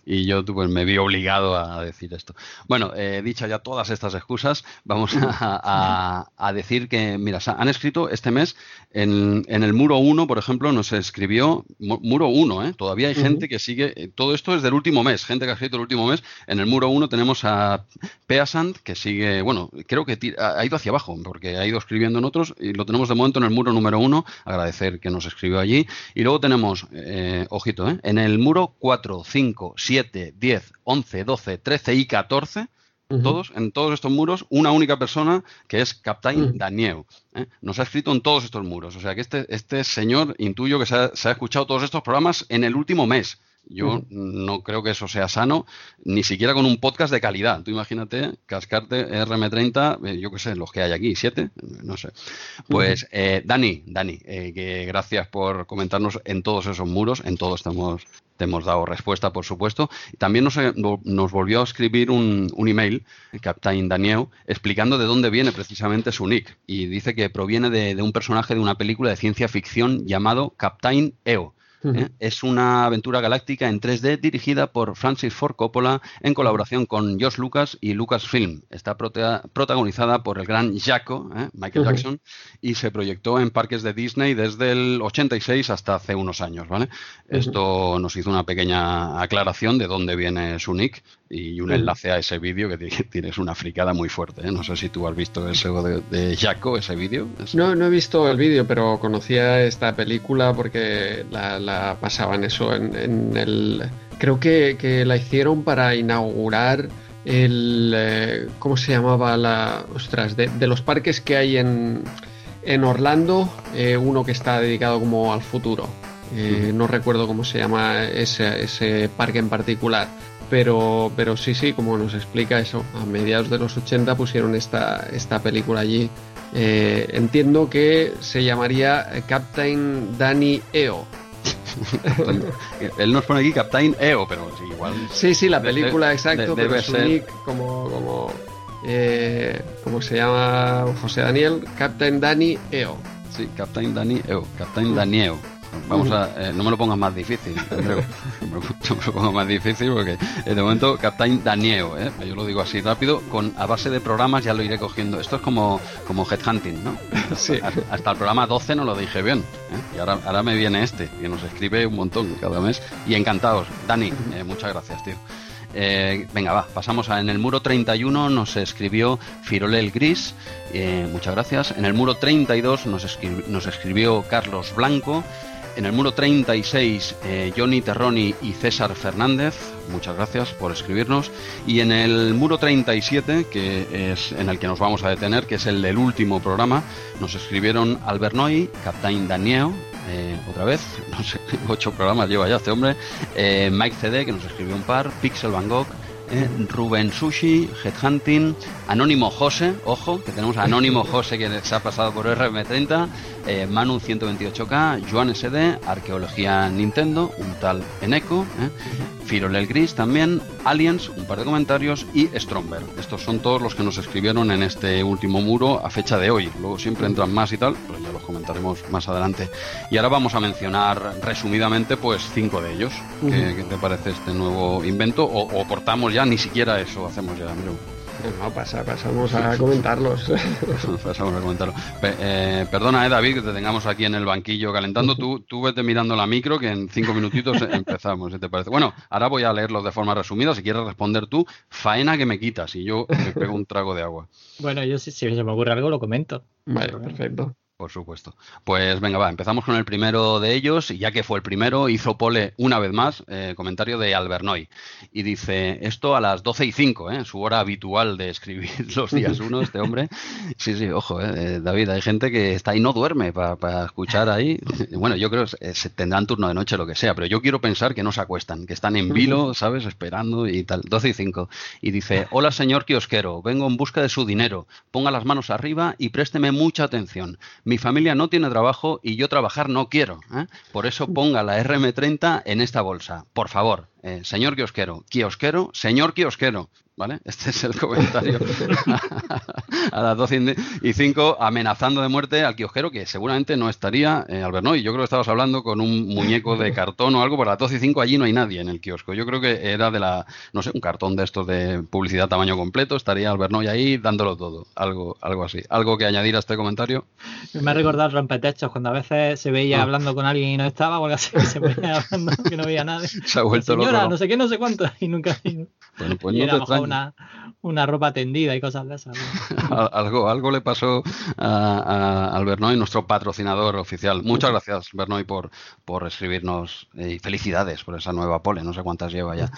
y, yo pues, me vi obligado a decir esto. Bueno, eh, dicha ya todas estas excusas, vamos a, a, decir que, mira, han escrito este mes en, en el muro 1, por ejemplo, nos escribió muro 1, ¿eh? todavía hay gente que sigue, eh, todo esto es del último mes, gente que ha escrito el último mes. En el muro 1 tenemos a Peasant, que sigue, bueno, creo que ha ido hacia abajo, porque ha ido escribiendo en otros y lo tenemos de momento en el muro número uno, agradecer que nos escribió allí. Y luego tenemos, eh, ojito, eh, en el muro 4, 5, 7, 10, 11, 12, 13 y 14, todos, en todos estos muros, una única persona que es Captain Daniel. ¿eh? Nos ha escrito en todos estos muros. O sea que este, este señor, intuyo que se ha, se ha escuchado todos estos programas en el último mes. Yo no creo que eso sea sano, ni siquiera con un podcast de calidad. Tú imagínate cascarte RM30, eh, yo qué sé, los que hay aquí, siete, no sé. Pues eh, Dani, Dani, eh, que gracias por comentarnos en todos esos muros, en todos estamos, te hemos dado respuesta, por supuesto. También nos, nos volvió a escribir un, un email, Captain Daniel, explicando de dónde viene precisamente su nick. Y dice que proviene de, de un personaje de una película de ciencia ficción llamado Captain EO ¿eh? Es una aventura galáctica en 3D dirigida por Francis Ford Coppola en colaboración con Josh Lucas y Lucasfilm. Está protagonizada por el gran Jaco, ¿eh? Michael Jackson, y se proyectó en parques de Disney desde el 86 hasta hace unos años. ¿vale? Esto nos hizo una pequeña aclaración de dónde viene su nick y un enlace a ese vídeo que tienes una fricada muy fuerte. ¿eh? No sé si tú has visto ese de, de Jaco, ese vídeo. No, no he visto el vídeo, pero conocía esta película porque la pasaban eso en, el... Creo que, la hicieron para inaugurar el... Eh, ¿Cómo se llamaba la... Ostras, de, los parques que hay en, en Orlando, eh, uno que está dedicado como al futuro. Eh, no recuerdo cómo se llama ese, ese parque en particular. Pero, pero sí, sí, como nos explica eso, a mediados de los 80 pusieron esta, esta película allí. entiendo que se llamaría Captain Danny EO, Él nos pone aquí Captain EO, pero sí, igual. Sí, sí, la película, exacto, pero su nick como, como, eh, como se llama José Daniel, Captain Danny EO. Sí, Captain Danny EO, Captain Daniel. Vamos a, eh, no me lo pongas más difícil, Andreu. no me lo pongas más difícil porque eh, de momento Captain Danieo, ¿eh? yo lo digo así rápido, con a base de programas ya lo iré cogiendo. Esto es como, como Headhunting, ¿no? Sí. Hasta, el programa 12 no lo dije bien. ¿eh? Y ahora, ahora me viene este, que nos escribe un montón cada mes. Y encantados. Dani, muchas gracias, tío. venga, va, pasamos a en el muro 31 nos escribió Firolel Gris, muchas gracias. En el muro 32 nos, nos escribió Carlos Blanco. En el muro 36, eh, Johnny Terroni y César Fernández, muchas gracias por escribirnos. Y en el muro 37, que es en el que nos vamos a detener, que es el del último programa, nos escribieron Albert Noy, Captain Daniel, eh, otra vez, no sé, ocho programas lleva ya este hombre, eh, Mike CD, que nos escribió un par, Pixel Van Gogh, eh, Rubén Sushi, Headhunting, Anónimo José, ojo, que tenemos a Anónimo José que se ha pasado por RM30, eh, Manu 128K, Joan SD, Arqueología Nintendo, un tal Eneco, eh, Firolel Gris también, Aliens, un par de comentarios y Stromberg. Estos son todos los que nos escribieron en este último muro a fecha de hoy. Luego siempre entran más y tal, pero ya los comentaremos más adelante. Y ahora vamos a mencionar resumidamente pues cinco de ellos. ¿Qué, te parece este nuevo invento? O, cortamos ya, ni siquiera eso hacemos ya, no, pasa, pasamos a comentarlos. pasamos a comentarlos. Eh, perdona, eh, David, que te tengamos aquí en el banquillo calentando. Tú, tú vete mirando la micro, que en cinco minutitos empezamos, si te parece. Bueno, ahora voy a leerlos de forma resumida. Si quieres responder tú, faena que me quitas y yo me pego un trago de agua. Bueno, yo si, si se me ocurre algo lo comento. Vale, perfecto. Por supuesto. Pues venga, va, empezamos con el primero de ellos, y ya que fue el primero, hizo Pole una vez más, eh, comentario de Albernoy. Y dice, esto a las 12 y 5, ¿eh? su hora habitual de escribir los días uno, este hombre. Sí, sí, ojo, eh, David, hay gente que está ahí no duerme para escuchar ahí. Bueno, yo creo que se tendrán turno de noche, lo que sea, pero yo quiero pensar que no se acuestan, que están en vilo, ¿sabes? Esperando y tal. 12 y 5. Y dice, hola señor kiosquero, vengo en busca de su dinero. Ponga las manos arriba y présteme mucha atención mi familia no tiene trabajo y yo trabajar no quiero. ¿eh? Por eso ponga la RM30 en esta bolsa. Por favor, eh, señor kiosquero, kiosquero, señor kiosquero. ¿Vale? Este es el comentario a las 12 y 5, amenazando de muerte al kiosquero, que seguramente no estaría, eh, y Yo creo que estabas hablando con un muñeco de cartón o algo, por las 12 y 5 allí no hay nadie en el kiosco. Yo creo que era de la, no sé, un cartón de estos de publicidad tamaño completo, estaría Albernoy ahí dándolo todo, algo, algo así. ¿Algo que añadir a este comentario? Me ha recordado rompetechos, cuando a veces se veía ah. hablando con alguien y no estaba, o algo así, se veía hablando que no veía nadie. Se ha vuelto Señora, no sé qué, no sé cuánto, y nunca. Bueno, pues no te una, una ropa tendida y cosas de esas. algo, algo le pasó a, al Bernoy, nuestro patrocinador oficial. Muchas gracias, Bernoy, por, por escribirnos eh, y felicidades por esa nueva pole. No sé cuántas lleva ya.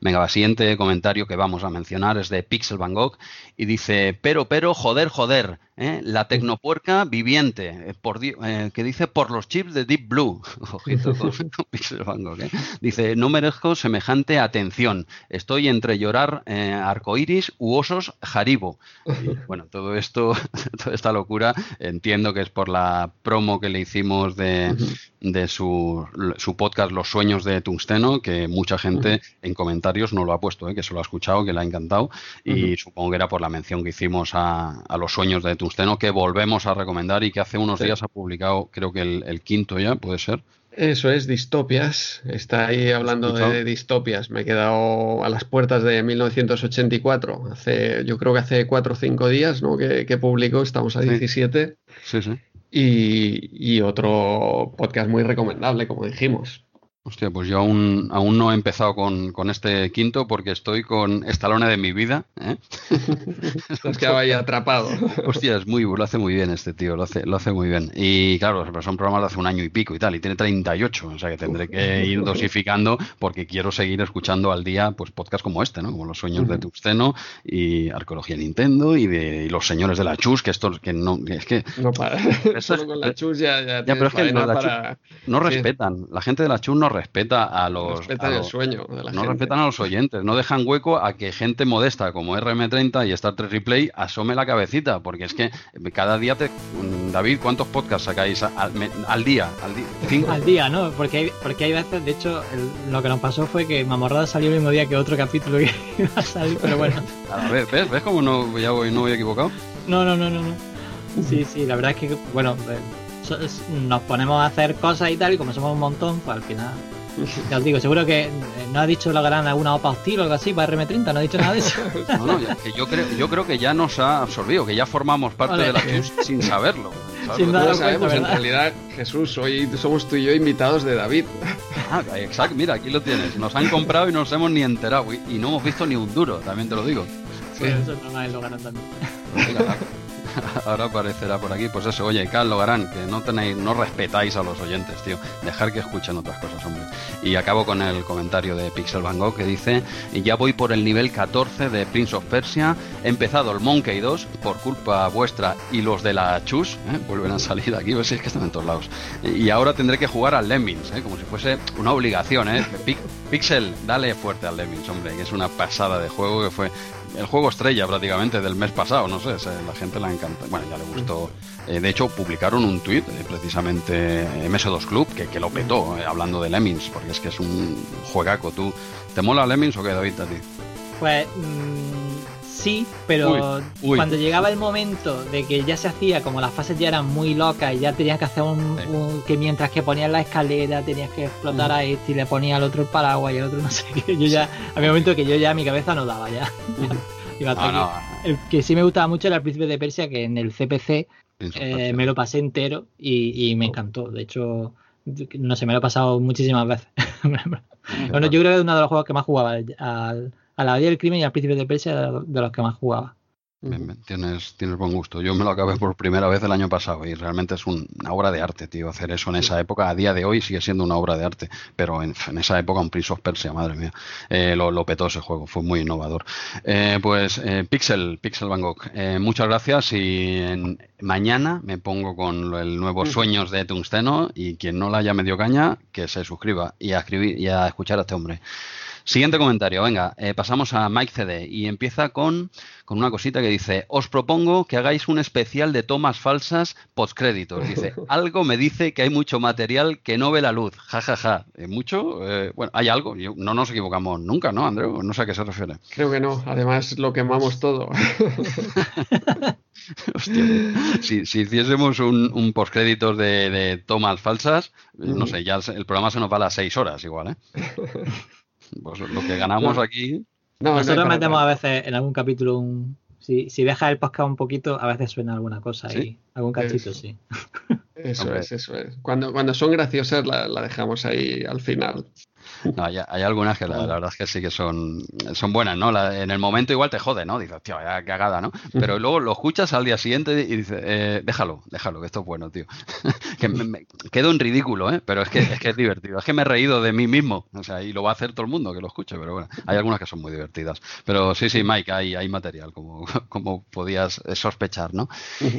Venga, siguiente comentario que vamos a mencionar es de Pixel Van Gogh y dice: Pero, pero, joder, joder, ¿eh? la tecnopuerca viviente, eh, por, que dice por los chips de Deep Blue. Ojito con, Pixel Van Gogh. Dice: No merezco semejante atención. Estoy entre llorar arcoíris u osos jaribo. bueno, todo esto, toda esta locura, entiendo que es por la promo que le hicimos de, de su, su, podcast Los sueños de Tungsteno, que mucha gente en comentarios no lo ha puesto, ¿eh? que se lo ha escuchado, que le ha encantado, y supongo que era por la mención que hicimos a, a, Los sueños de Tungsteno, que volvemos a recomendar y que hace unos días ha publicado, creo que el, el quinto ya, puede ser. Eso es, distopias. Está ahí hablando de distopias. Me he quedado a las puertas de 1984. Hace, yo creo que hace cuatro o cinco días ¿no? que, que publicó. Estamos a 17. Sí, sí. Y, y otro podcast muy recomendable, como dijimos. Hostia, pues yo aún, aún no he empezado con, con este quinto porque estoy con Estalone de mi vida. ¿eh? que vaya atrapado. Hostia, es muy, lo hace muy bien este tío, lo hace, lo hace muy bien. Y claro, son programas de hace un año y pico y tal, y tiene 38, o sea que tendré que ir dosificando porque quiero seguir escuchando al día pues podcasts como este, ¿no? Como Los sueños de Tuxteno y Arqueología Nintendo y de Los señores de la Chus, que estos que no, es que... No para, solo con la Chus ya, ya, pero es que no respetan, la gente de la Chus no respeta a los. el sueño No respetan a los oyentes, no dejan hueco a que gente modesta como RM30 y Star Trek Replay asome la cabecita, porque es que cada día te. David, ¿cuántos podcasts sacáis al, día? Al, día, al día, ¿no? Porque hay, porque hay veces, de hecho, lo que nos pasó fue que Mamorrada salió el mismo día que otro capítulo que iba a salir, pero bueno. A ver, ¿ves? ¿Ves cómo no, ya voy, no voy equivocado? No, no, no, no, no. Sí, sí, la verdad es que, bueno, nos ponemos a hacer cosas y tal, y como somos un montón, pues al final. Ya os digo, seguro que eh, no ha dicho la gran alguna OPA hostil o algo así para RM30, no ha dicho nada de eso. No, no, yo, creo, yo creo que ya nos ha absorbido, que ya formamos parte de la Chus sin saberlo. Sin nada sabemos, en realidad, Jesús, hoy somos tú y yo invitados de David. Ah, exacto, mira, aquí lo tienes. Nos han comprado y no nos hemos ni enterado y, no hemos visto ni un duro, también te lo digo. Sí, eso es normal, lo ganan también. Ahora aparecerá por aquí. Pues eso, oye, Carlos Garán, que no tenéis, no respetáis a los oyentes, tío. Dejar que escuchen otras cosas, hombre. Y acabo con el comentario de Pixel Van Gogh que dice: Ya voy por el nivel 14 de Prince of Persia. He empezado el Monkey 2 por culpa vuestra y los de la Chus. ¿eh? Vuelven a salir aquí, pues es que están en todos lados. Y ahora tendré que jugar al Lemmings, ¿eh? como si fuese una obligación, ¿eh? Pixel, dale fuerte al Lemmings, hombre, que es una pasada de juego que fue el juego estrella prácticamente del mes pasado, no sé, la gente la encanta. Bueno, ya le gustó. Eh, de hecho, publicaron un tuit, eh, precisamente MS2 Club, que, lo petó, eh, hablando de Lemmings, porque es que es un juegaco. ¿Tú te mola Lemmings o qué, David, a ti? Pues mm, sí, pero cuando llegaba el momento de que ya se hacía, como las fases ya eran muy locas y ya tenías que hacer un, que mientras que ponías la escalera tenías que explotar a este y le ponía al otro el paraguas y al otro no sé qué, yo ya, había un momento que yo ya mi cabeza no daba ya. El que sí me gustaba mucho era el príncipe de Persia, que en el CPC eh, me lo pasé entero y, me encantó. De hecho, no sé, me lo he pasado muchísimas veces. bueno, yo creo que es uno de los juegos que más jugaba al, a la del crimen y al príncipe de Persia de los que más jugaba. tienes, tienes buen gusto. Yo me lo acabé por primera vez el año pasado y realmente es una obra de arte, tío. Hacer eso en esa época, a día de hoy sigue siendo una obra de arte, pero en, esa época un Prince of Persia, madre mía, eh, lo, petó ese juego, fue muy innovador. Eh, pues eh, Pixel, Pixel Van Gogh, muchas gracias y mañana me pongo con el nuevo Sueños de Tungsteno y quien no la haya medio caña, que se suscriba y a, escribir, y a escuchar a este hombre. Siguiente comentario, venga, eh, pasamos a Mike CD y empieza con, con, una cosita que dice, os propongo que hagáis un especial de tomas falsas postcréditos. Dice, algo me dice que hay mucho material que no ve la luz, jajaja. Ja, ja. ¿Eh, ¿Mucho? Eh, bueno, hay algo, no nos equivocamos nunca, ¿no, Andreu? No sé a qué se refiere. Creo que no, además lo quemamos todo. Hostia, si, si, hiciésemos un, un postcréditos de, de, tomas falsas, no sé, ya el programa se nos va a las seis horas igual, ¿eh? Pues lo que ganamos aquí. Nosotros metemos a veces en algún capítulo un. Si, si dejas el podcast un poquito, a veces suena alguna cosa y algún cachito, sí. Eso es, eso es. Cuando, cuando son graciosas la, la dejamos ahí al final. No, hay, algunas que la, verdad es que sí que son, son buenas, ¿no? en el momento igual te jode, ¿no? Dices, tío, ya cagada, ¿no? Pero luego lo escuchas al día siguiente y dices, eh, déjalo, déjalo, que esto es bueno, tío. que me, quedo en ridículo, ¿eh? Pero es que, es que es divertido. Es que me he reído de mí mismo. O sea, y lo va a hacer todo el mundo que lo escuche, pero bueno, hay algunas que son muy divertidas. Pero sí, sí, Mike, hay, hay material, como, como podías sospechar, ¿no?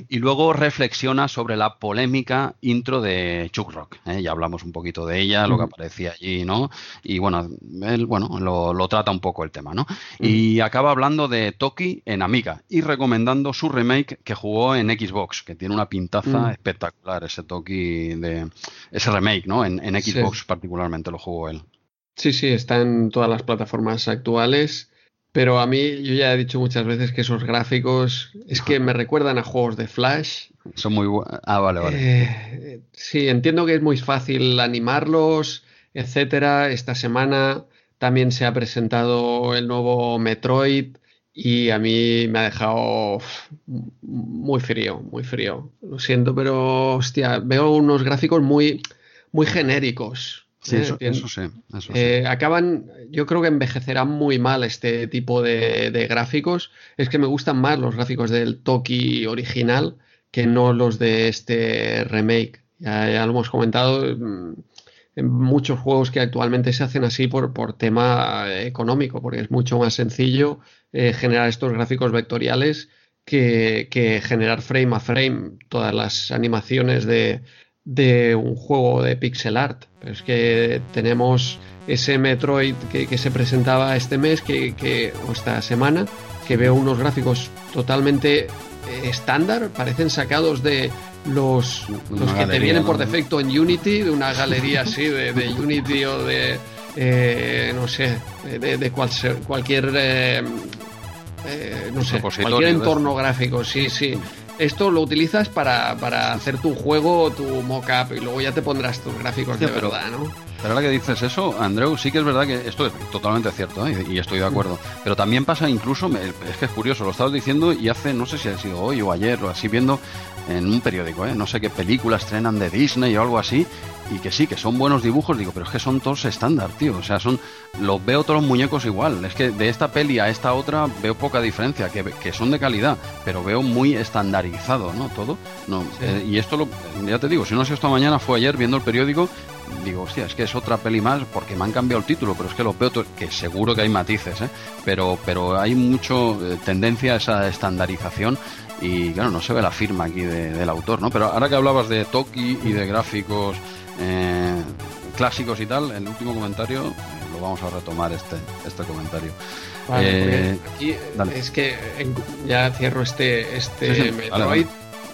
Y luego reflexiona sobre la polémica intro de Chuck Rock. ¿eh? Ya hablamos un poquito de ella, lo que aparecía allí, ¿no? Y bueno, él bueno, lo, trata un poco el tema, ¿no? Y acaba hablando de Toki en Amiga y recomendando su remake que jugó en Xbox, que tiene una pintaza espectacular ese Toki de ese remake, ¿no? En, Xbox particularmente lo jugó él. Sí, sí, está en todas las plataformas actuales. Pero a mí, yo ya he dicho muchas veces que esos gráficos es que me recuerdan a juegos de Flash. Son muy buenos. Ah, vale, vale. Eh, sí, entiendo que es muy fácil animarlos, etcétera. Esta semana también se ha presentado el nuevo Metroid y a mí me ha dejado muy frío, muy frío. Lo siento, pero hostia, veo unos gráficos muy, muy genéricos. Sí, ¿eh? eso, sí. Eh, acaban, yo creo que envejecerán muy mal este tipo de, de, gráficos. Es que me gustan más los gráficos del Toki original que no los de este remake. Ya, ya lo hemos comentado. Muchos juegos que actualmente se hacen así por, por tema económico, porque es mucho más sencillo eh, generar estos gráficos vectoriales que, que, generar frame a frame todas las animaciones de, de un juego de pixel art. Es que tenemos ese Metroid que, que se presentaba este mes que, que, o esta semana, que veo unos gráficos totalmente eh, estándar, parecen sacados de, los, los que te vienen por defecto en Unity, de una galería así, de, de Unity o de, eh, no sé, de, de cual, cualquier, eh, eh, no sé, cualquier entorno gráfico, sí, sí. esto lo utilizas para, hacer tu juego, tu mockup, y luego ya te pondrás tus gráficos de verdad, ¿no? Pero ahora que dices eso, Andreu, sí que es verdad que esto es totalmente cierto ¿eh? y estoy de acuerdo. Pero también pasa incluso, es que es curioso, lo estabas diciendo y hace, no sé si ha sido hoy o ayer o así, viendo en un periódico, ¿eh? no sé qué películas estrenan de Disney o algo así, y que sí, que son buenos dibujos, digo, pero es que son todos estándar, tío. O sea, son. Los veo todos los muñecos igual. Es que de esta peli a esta otra veo poca diferencia, que, que son de calidad, pero veo muy estandarizado, ¿no? Todo. No, eh, y esto lo, ya te digo, si no sé esta mañana, fue ayer viendo el periódico, digo, hostia, es que es otra peli más porque me han cambiado el título, pero es que lo veo, que seguro que hay matices, ¿eh? Pero, pero hay mucho eh, tendencia a esa estandarización y claro, no se ve la firma aquí del autor, ¿no? Pero ahora que hablabas de Toki y de gráficos eh, clásicos y tal, el último comentario eh, lo vamos a retomar este, este comentario. Eh, aquí es que ya cierro este, este Metroid.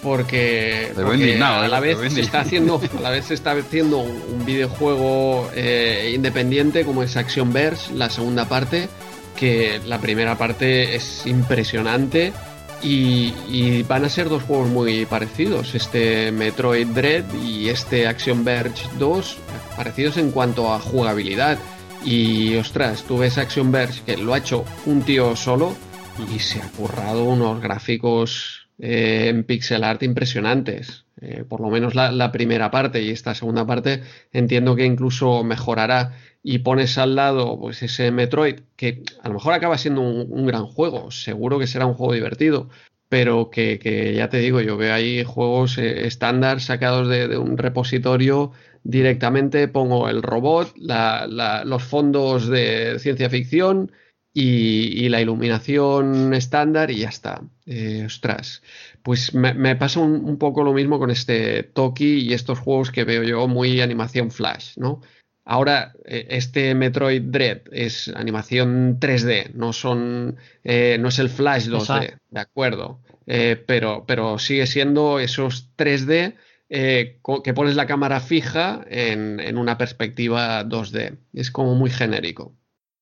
Porque, a la vez se está haciendo a la vez se está haciendo un, videojuego independiente como es Action Verse la segunda parte que la primera parte es impresionante y, van a ser dos juegos muy parecidos, este Metroid Dread y este Action Verge 2, parecidos en cuanto a jugabilidad. Y ostras, tú ves Action Verge que lo ha hecho un tío solo y se ha currado unos gráficos eh, en pixel art impresionantes. Eh, por lo menos la, primera parte y esta segunda parte entiendo que incluso mejorará y pones al lado pues ese Metroid que a lo mejor acaba siendo un, gran juego, seguro que será un juego divertido, pero que, ya te digo, yo veo ahí juegos eh, estándar sacados de, un repositorio directamente, pongo el robot, los fondos de ciencia ficción y, la iluminación estándar y ya está. Eh, ostras, pues me, pasa un, poco lo mismo con este Toki y estos juegos que veo yo muy animación flash, ¿no? Ahora, eh, este Metroid Dread es animación 3D, no son, eh, no es el Flash 2D, de acuerdo, pero, pero sigue siendo esos 3D que pones la cámara fija en, en una perspectiva 2D. Es como muy genérico.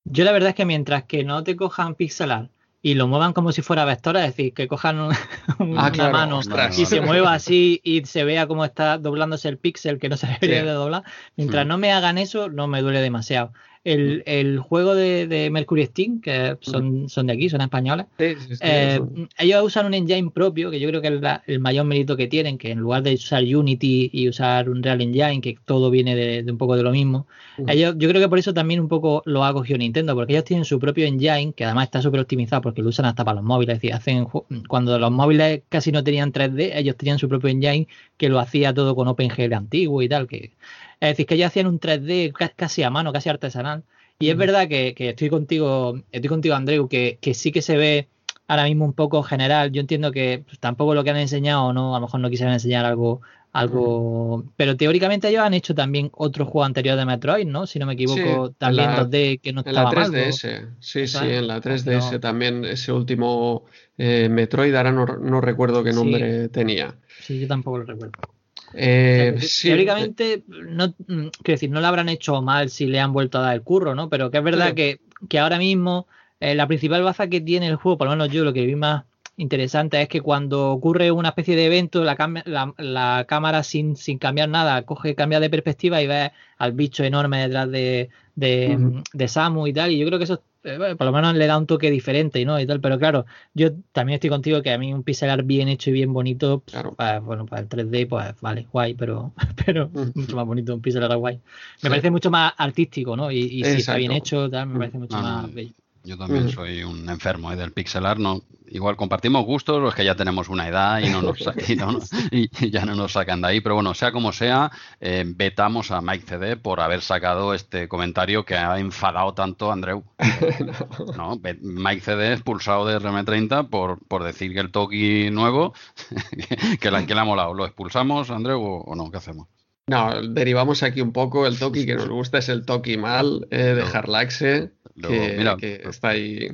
Yo la verdad es que mientras que no te cojan pixelar y lo muevan como si fuera vectora, es decir, que cojan ah, una mano y se mueva así y se vea cómo está doblándose el píxel que no se debería de doblar, mientras mm. no me hagan eso, no me duele demasiado. El, el juego de, de, Mercury Steam, que son, son de aquí, son españoles, eh, ellos usan un engine propio, que yo creo que es el mayor mérito que tienen, que en lugar de usar Unity y usar un Real Engine, que todo viene de, de un poco de lo mismo, ellos, yo creo que por eso también un poco lo ha cogido Nintendo, porque ellos tienen su propio engine, que además está súper optimizado porque lo usan hasta para los móviles, es decir, hacen, cuando los móviles casi no tenían 3D, ellos tenían su propio engine que lo hacía todo con OpenGL antiguo y tal, que es decir, que ellos hacían un 3D casi a mano, casi artesanal. Y es verdad que, estoy contigo, estoy contigo, Andreu, que, sí que se ve ahora mismo un poco general. Yo entiendo que pues, tampoco lo que han enseñado, no, a lo mejor no quisieran enseñar algo, algo. Pero teóricamente ellos han hecho también otro juego anterior de Metroid, ¿no? Si no me equivoco, también 2D que no estaba En la 3DS, sí, sí, en la 3DS también ese último eh, Metroid, ahora no, recuerdo qué nombre tenía. Sí, yo tampoco lo recuerdo. Eh, teóricamente, no, quiero decir, no lo habrán hecho mal si le han vuelto a dar el curro, ¿no? Pero que es verdad que, ahora mismo eh, la principal baza que tiene el juego, por lo menos yo lo que vi más interesante es que cuando ocurre una especie de evento, la, la, cámara sin, sin, cambiar nada, coge, cambia de perspectiva y ve al bicho enorme detrás de, de, Samu y tal. Y yo creo que eso eh, por lo menos le da un toque diferente, ¿no? Y tal, pero claro, yo también estoy contigo que a mí un pixel art bien hecho y bien bonito, pues, bueno, para el 3D, pues vale, guay, pero, pero mucho más bonito un pixel art guay. Me parece mucho más artístico, ¿no? Y, si está bien hecho, tal, me parece mucho más bello. Yo también soy un enfermo ¿eh? del pixel art, no, igual compartimos gustos, los que ya tenemos una edad y, no nos, y, ya no nos sacan de ahí, pero bueno, sea como sea, eh, vetamos a Mike CD por haber sacado este comentario que ha enfadado tanto a Andreu. no. Mike CD expulsado de RM30 por, por decir que el Toki nuevo, que, la, que le ha molado. ¿Lo expulsamos, Andreu, o, no? ¿Qué hacemos? No, derivamos aquí un poco. El Toki que nos gusta es el Toki mal eh, de Harlaxe, que, que está ahí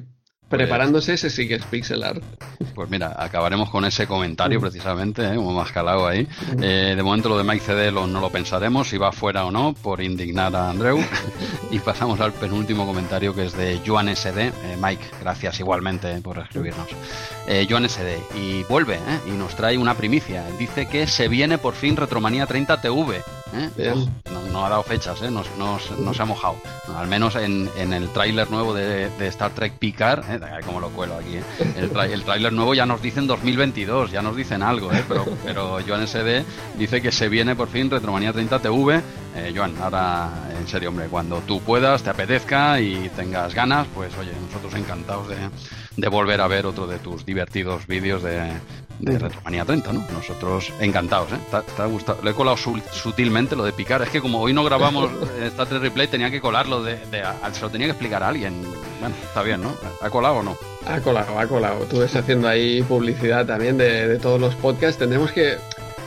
Preparándose ese sí que es pixel art. Pues mira, acabaremos con ese comentario precisamente, ¿eh? como más calado ahí. Eh, de momento lo de Mike CD no lo pensaremos, si va fuera o no, por indignar a Andreu. y pasamos al penúltimo comentario que es de Joan SD. Eh, Mike, gracias igualmente por escribirnos. Joan SD, y vuelve y nos trae una primicia. Dice que se viene por fin Retromanía 30 TV. No, ha dado fechas, no, se ha mojado. al menos en, el tráiler nuevo de, Star Trek Picard, como lo cuelo aquí, el, el tráiler nuevo ya nos dicen 2022, ya nos dicen algo, ¿eh? pero, pero Joan SD dice que se viene por fin Retromanía 30 TV. Eh, Joan, ahora en serio, hombre, cuando tú puedas, te apetezca y tengas ganas, pues oye, nosotros encantados de, de volver a ver otro de tus divertidos vídeos de, de Retromanía 30, ¿no? Nosotros encantados, ¿eh? ¿Te, ha gustado? Le he colado sutilmente lo de picar. Es que como hoy no grabamos Trek Replay, tenía que colarlo de, de, se lo tenía que explicar a alguien. Bueno, está bien, ¿no? ¿Ha colado o no? Ha colado, ha colado. Tú estás haciendo ahí publicidad también de, de todos los podcasts. Tendremos que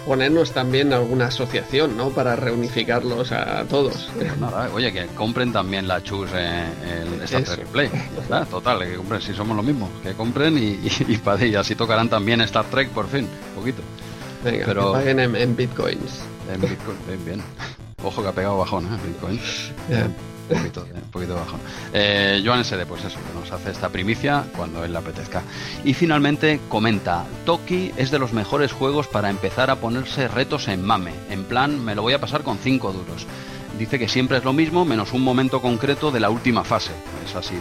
ponernos también alguna asociación, ¿no? Para reunificarlos a todos. Pues nada, oye, que compren también la chus en, Star Trek Play. Total, que compren, si somos lo mismo, que compren y, y, así tocarán también Star Trek por fin, un poquito. Venga, Pero, que paguen en, bitcoins. En bitcoin, bien, bien. Ojo que ha pegado bajón, ¿eh? Bitcoin un poquito, un poquito bajo. Eh, Joan SD, pues eso, nos hace esta primicia cuando él le apetezca. Y finalmente comenta, Toki es de los mejores juegos para empezar a ponerse retos en mame. En plan, me lo voy a pasar con 5 duros. Dice que siempre es lo mismo, menos un momento concreto de la última fase. Es así,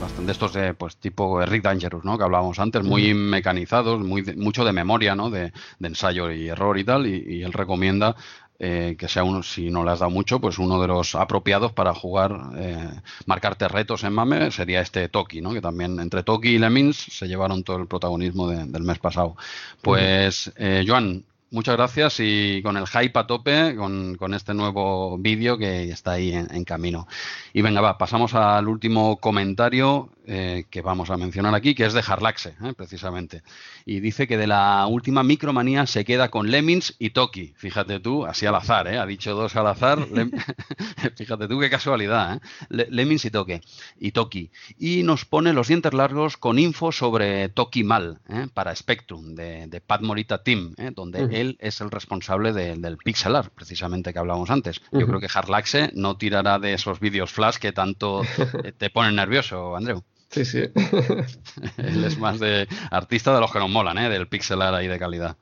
bastante estos de pues tipo Rick Dangerous, ¿no? Que hablábamos antes, muy mecanizados, muy mucho de memoria, ¿no? De, ensayo y error y tal. y él recomienda eh, que sea uno, si no le has dado mucho, pues uno de los apropiados para jugar, eh, marcarte retos en MAME sería este Toki, ¿no? Que también entre Toki y Lemins se llevaron todo el protagonismo del mes pasado. Pues, eh, Joan, muchas gracias y con el hype a tope con, este nuevo vídeo que está ahí en, camino. Y venga, va, pasamos al último comentario eh, que vamos a mencionar aquí, que es de Harlaxe, eh, precisamente. Y dice que de la última micromanía se queda con Lemmings y Toki. Fíjate tú, así al azar, eh, ha dicho dos al azar. Fíjate tú qué casualidad, Lemmings y Toki. Y Toki. Y nos pone los dientes largos con info sobre Toki Mal para Spectrum, de, de Pat Morita Team, donde él es el responsable del pixelar, precisamente que hablábamos antes. Yo creo que Harlaxe no tirará de esos vídeos flash que tanto eh, te ponen nervioso, Andreu. Sí, sí. Él es más de artista de los que nos molan, ¿eh? del pixelar ahí de calidad.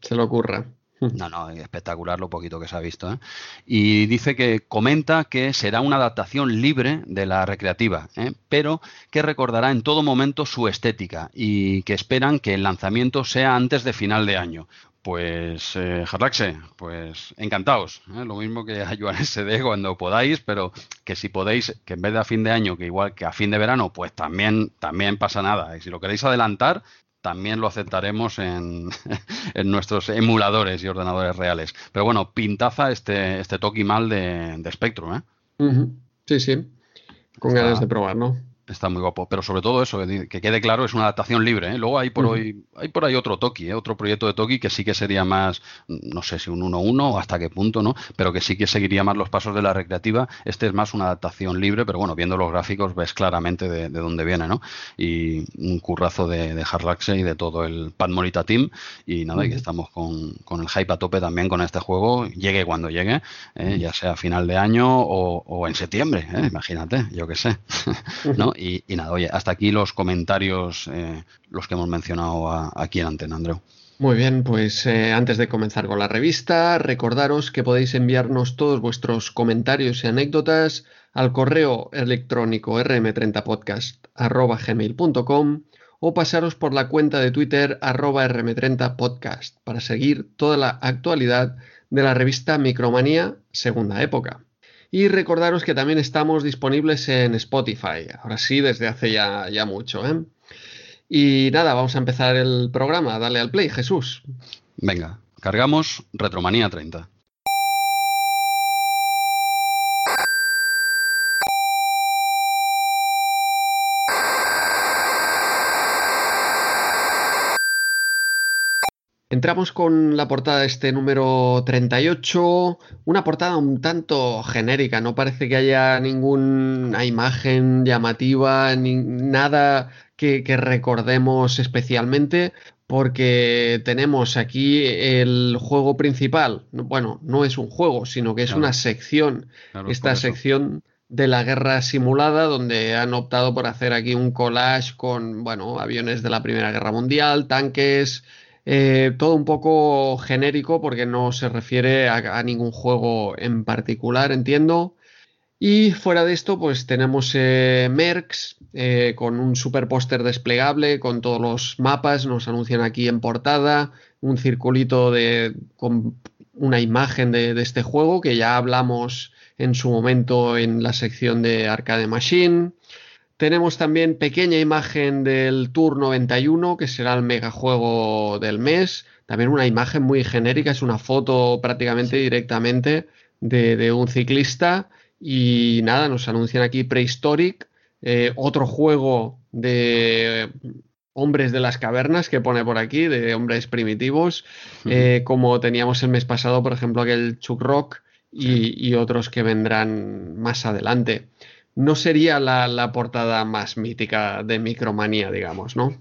se lo ocurra. No, no, espectacular lo poquito que se ha visto. ¿eh? Y dice que comenta que será una adaptación libre de la recreativa, ¿eh? pero que recordará en todo momento su estética y que esperan que el lanzamiento sea antes de final de año. Pues, eh, pues encantados. ¿eh? Lo mismo que a Joan SD cuando podáis, pero que si podéis, que en vez de a fin de año, que igual que a fin de verano, pues también, también pasa nada. Y si lo queréis adelantar, también lo aceptaremos en, en nuestros emuladores y ordenadores reales. Pero bueno, pintaza este, este toque mal de, de Spectrum, ¿eh? Sí, sí. Con ganas de probar, ¿no? Está muy guapo, pero sobre todo eso, que quede claro, es una adaptación libre. ¿eh? Luego hay por hoy, hay por ahí otro Toki, ¿eh? otro proyecto de Toki que sí que sería más, no sé si un 1-1 o hasta qué punto, ¿no? Pero que sí que seguiría más los pasos de la recreativa. Este es más una adaptación libre, pero bueno, viendo los gráficos ves claramente de, dónde viene, ¿no? Y un currazo de, de Harlaxe y de todo el Pad Morita Team. Y nada, y que estamos con, el hype a tope también con este juego, llegue cuando llegue, ¿eh? ya sea a final de año o, en septiembre, imagínate, yo qué sé, ¿no? Y, nada, oye, hasta aquí los comentarios, eh, los que hemos mencionado aquí en Antena, Andreu. Muy bien, pues eh, antes de comenzar con la revista, recordaros que podéis enviarnos todos vuestros comentarios y anécdotas al correo electrónico rm30podcast.gmail.com o pasaros por la cuenta de Twitter arroba rm30podcast para seguir toda la actualidad de la revista Micromanía Segunda Época. Y recordaros que también estamos disponibles en Spotify, ahora sí, desde hace ya, ya mucho. ¿eh? Y nada, vamos a empezar el programa. Dale al play, Jesús. Venga, cargamos Retromanía 30. Entramos con la portada de este número 38, una portada un tanto genérica, no parece que haya ninguna imagen llamativa, ni nada que, recordemos especialmente, porque tenemos aquí el juego principal. Bueno, no es un juego, sino que es una sección. Esta sección de la guerra simulada, donde han optado por hacer aquí un collage con, bueno, aviones de la Primera Guerra Mundial, tanques, eh, todo un poco genérico porque no se refiere a, ningún juego en particular, entiendo. Y fuera de esto, pues tenemos eh, Mercs eh, con un super póster desplegable con todos los mapas, nos anuncian aquí en portada, un circulito de, con una imagen de, de este juego que ya hablamos en su momento en la sección de Arcade Machine. Tenemos también pequeña imagen del Tour 91, que será el megajuego del mes. También una imagen muy genérica, es una foto prácticamente directamente de, un ciclista. Y nada, nos anuncian aquí Prehistoric, eh, otro juego de hombres de las cavernas que pone por aquí, de hombres primitivos, eh, como teníamos el mes pasado, por ejemplo, aquel Chuck Rock y otros que vendrán más adelante no sería la, portada más mítica de Micromanía, digamos, ¿no?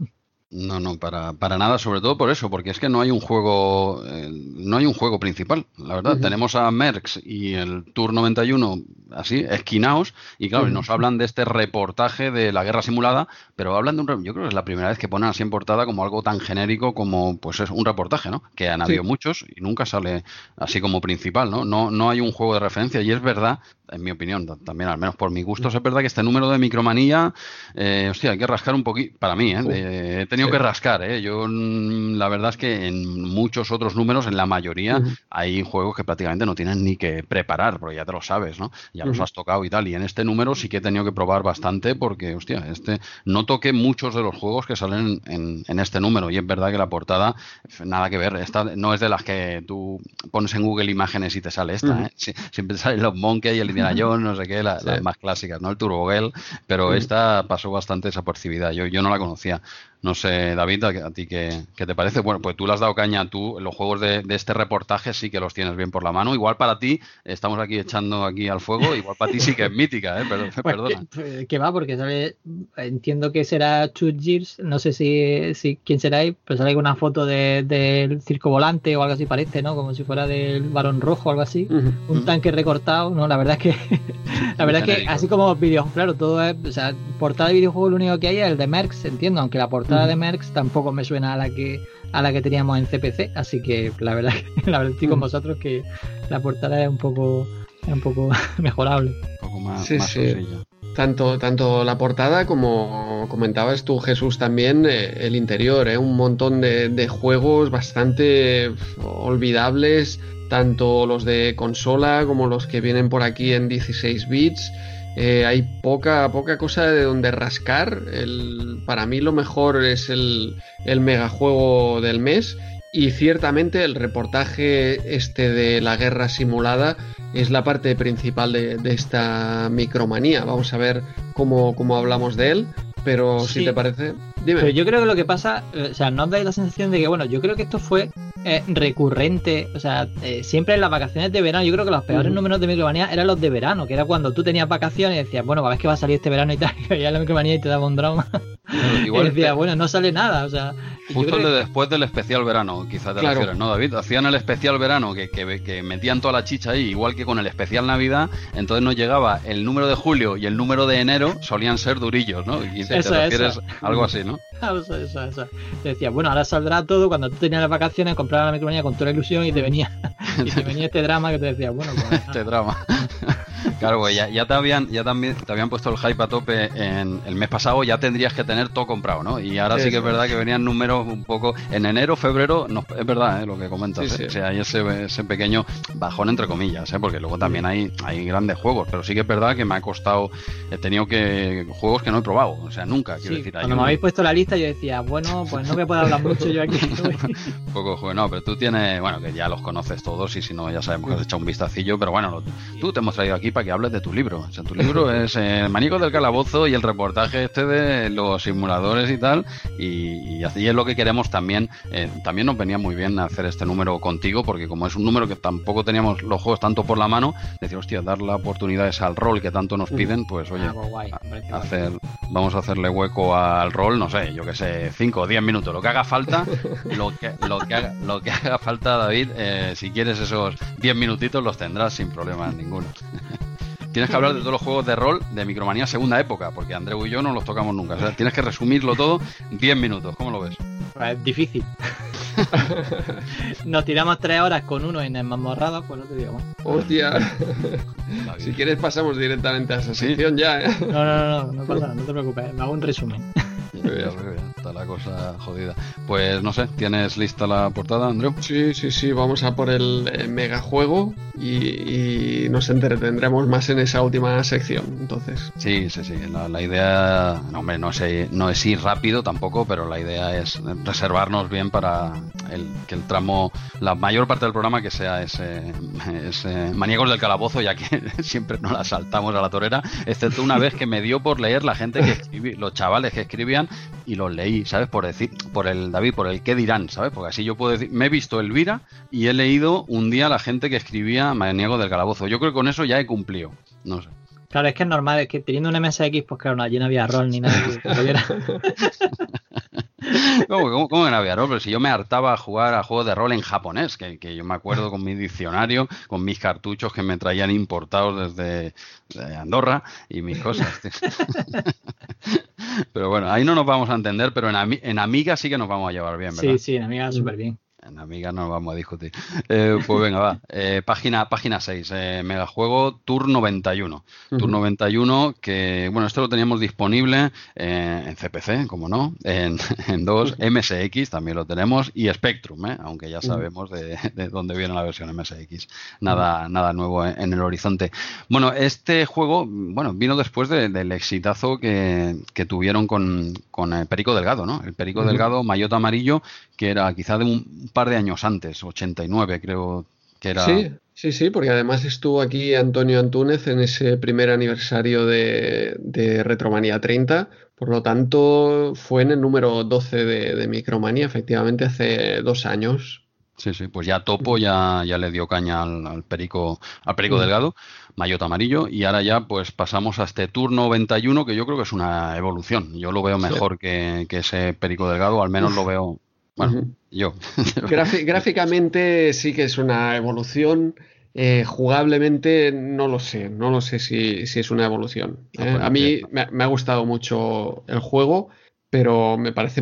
No, no, para, para nada, sobre todo por eso, porque es que no hay un juego, eh, no hay un juego principal, la verdad. Tenemos a Merckx y el Tour 91 así, esquinaos, y claro, nos hablan de este reportaje de la guerra simulada, pero hablan de un, yo creo que es la primera vez que ponen así en portada como algo tan genérico como, pues es un reportaje, ¿no? Que han habido muchos y nunca sale así como principal, ¿no? No, no hay un juego de referencia y es verdad en mi opinión, también al menos por mi gusto, es verdad que este número de micromanía, eh, hostia, hay que rascar un poquito, para mí, ¿eh? he tenido que rascar, ¿eh? yo mm, la verdad es que en muchos otros números, en la mayoría, hay juegos que prácticamente no tienen ni que preparar, porque ya te lo sabes, ¿no? Ya los has tocado y tal, y en este número sí que he tenido que probar bastante porque, hostia, este no toqué muchos de los juegos que salen en, en este número, y es verdad que la portada, nada que ver, esta no es de las que tú pones en Google imágenes y te sale esta, ¿eh? siempre salen los Monkey y el no sé qué, las más clásicas, ¿no? El Turbo Girl, pero esta pasó bastante desapercibida. Yo, yo no la conocía. No sé, David, ¿a, ti qué, te parece? Bueno, pues tú le has dado caña, tú los juegos de, este reportaje sí que los tienes bien por la mano. Igual para ti, estamos aquí echando aquí al fuego, igual para ti sí que es mítica, ¿eh? Pues perdona. Que, que, va, porque sale, entiendo que será Two Years, no sé si, si quién será ahí, pero sale una foto del circo volante o algo así parece, ¿no? Como si fuera del varón rojo o algo así. Un tanque recortado, ¿no? La verdad es que, la verdad es que así como videojuegos, claro, todo es, o sea, portada de videojuego lo único que hay es el de Merckx, entiendo, aunque la portada de Merckx tampoco me suena a la que a la que teníamos en CPC, así que la verdad la verdad estoy con mm. vosotros que la portada es un poco es un poco mejorable. Un poco más, sí, sí. Tanto, tanto la portada como comentabas tú, Jesús, también eh, el interior, ¿eh? un montón de, de, juegos bastante olvidables, tanto los de consola como los que vienen por aquí en 16 bits. Eh, hay poca, poca cosa de donde rascar. El, para mí lo mejor es el, el megajuego del mes. Y ciertamente el reportaje este de la guerra simulada es la parte principal de, esta micromanía. Vamos a ver cómo, cómo hablamos de él. Pero si te parece, dime. Pero yo creo que lo que pasa, eh, o sea, no dais la sensación de que, bueno, yo creo que esto fue eh, recurrente, o sea, eh, siempre en las vacaciones de verano, yo creo que los peores números de Micromanía eran los de verano, que era cuando tú tenías vacaciones y decías, bueno, a ver que va a salir este verano y tal, y ya la Micromanía y te daba un drama. igual y decías, bueno, no sale nada, o sea. Justo el de después del especial verano, quizás te refieres, ¿no, David? Hacían el especial verano que, que, metían toda la chicha ahí, igual que con el especial Navidad, entonces nos llegaba el número de julio y el número de enero solían ser durillos, ¿no? Y te, refieres algo así, ¿no? Eso, eso, decía, bueno, ahora saldrá todo cuando tú tenías las vacaciones, comprabas la micromanía con toda la ilusión y te venía, y te venía este drama que te decía, bueno, pues, este drama. Claro, güey, ya, ya, te habían, ya también te habían puesto el hype a tope en el mes pasado, ya tendrías que tener todo comprado, ¿no? Y ahora sí, que es verdad que venían números un poco en enero, febrero, no, es verdad ¿eh? lo que comentas, ¿eh? o sea, hay ese, ese, pequeño bajón entre comillas, ¿eh? porque luego también hay, hay grandes juegos, pero sí que es verdad que me ha costado, he tenido que juegos que no he probado, o sea, nunca, quiero decir. Cuando me habéis puesto la lista yo decía, bueno, pues no me puedo hablar mucho yo aquí. poco juego, no, pero tú tienes, bueno, que ya los conoces todos y si no ya sabemos que has echado un vistacillo, pero bueno, tú te hemos traído aquí para que hables de tu libro. O sea, tu libro es eh, Manico del Calabozo y el reportaje este de los simuladores y tal. Y, así es lo que queremos también. Eh, también nos venía muy bien hacer este número contigo, porque como es un número que tampoco teníamos los juegos tanto por la mano, decir, hostia, dar la oportunidad es al rol que tanto nos mm. piden, pues oye, ah, pues hacer, vamos a hacerle hueco al rol, no sé, yo que sé, 5 o 10 minutos, lo que haga falta, lo que, lo que, haga, lo que haga falta, David, eh, si quieres esos 10 minutitos los tendrás sin problema ninguno. tienes que hablar de todos los juegos de rol de Micromanía segunda época, porque Andreu y yo no los tocamos nunca. O sea, tienes que resumirlo todo en 10 minutos. ¿Cómo lo ves? Pues es difícil. Nos tiramos tres horas con uno en el mamorrado, pues no te digo más. Hostia. si quieres pasamos directamente a esa sección ya, ¿eh? No, no, no, no pasa nada, no te preocupes. Me hago un resumen. Está la cosa jodida. Pues no sé, ¿tienes lista la portada, Andreu? Sí, sí, sí, vamos a por el, eh, megajuego y, nos entretendremos más en esa última sección, entonces. Sí, sí, sí. La, idea, no, hombre, no es, no es ir rápido tampoco, pero la idea es reservarnos bien para el, que el tramo, la mayor parte del programa que sea ese, ese Maniegos del Calabozo, ya que siempre nos la saltamos a la torera, excepto una vez que me dio por leer la gente que los chavales que escribían y los leí, ¿sabes? Por decir, por el David, por el qué dirán, ¿sabes? Porque así yo puedo decir, me he visto Elvira y he leído un día la gente que escribía Maniego del Calabozo. Yo creo que con eso ya he cumplido, no sé. Claro, es que es normal, es que teniendo un MSX, pues claro, allí no había rol ni nada. ¿Cómo, cómo, que no había rol? Pero si yo me hartaba a jugar a juegos de rol en japonés, que, yo me acuerdo con mi diccionario, con mis cartuchos que me traían importados desde Andorra y mis cosas. pero bueno, ahí no nos vamos a entender, pero en, en Amiga sí que nos vamos a llevar bien, ¿verdad? Sí, sí, en Amiga súper bien. En Amiga no vamos a discutir. Eh, pues venga, va. Eh, página, página 6, eh, Megajuego Tour 91. Tour 91, que bueno, esto lo teníamos disponible en CPC, como no, en, en 2, MSX también lo tenemos, y Spectrum, aunque ya sabemos de, dónde viene la versión MSX. Nada, nada nuevo en, el horizonte. Bueno, este juego, bueno, vino después del exitazo que, tuvieron con, con Perico Delgado, ¿no? El Perico Delgado, Mayota Amarillo, que era quizá de un par de años antes, 89 creo que era. Sí, sí, sí, porque además estuvo aquí Antonio Antúnez en ese primer aniversario de, de Retromanía 30. Por lo tanto, fue en el número 12 de, de Micromanía, efectivamente, hace dos años. Sí, sí, pues ya Topo ya, ya le dio caña al, Perico, al Perico mm. Delgado, Mayota Amarillo, y ahora ya pues pasamos a este turno 91, que yo creo que es una evolución. Yo lo veo mejor que, que, ese Perico Delgado, al menos lo veo bueno, yo. gráficamente sí que es una evolución. Eh, jugablemente no lo sé, no lo sé si, es una evolución. Ah, ¿eh? a mí me, ha gustado mucho el juego, pero me parece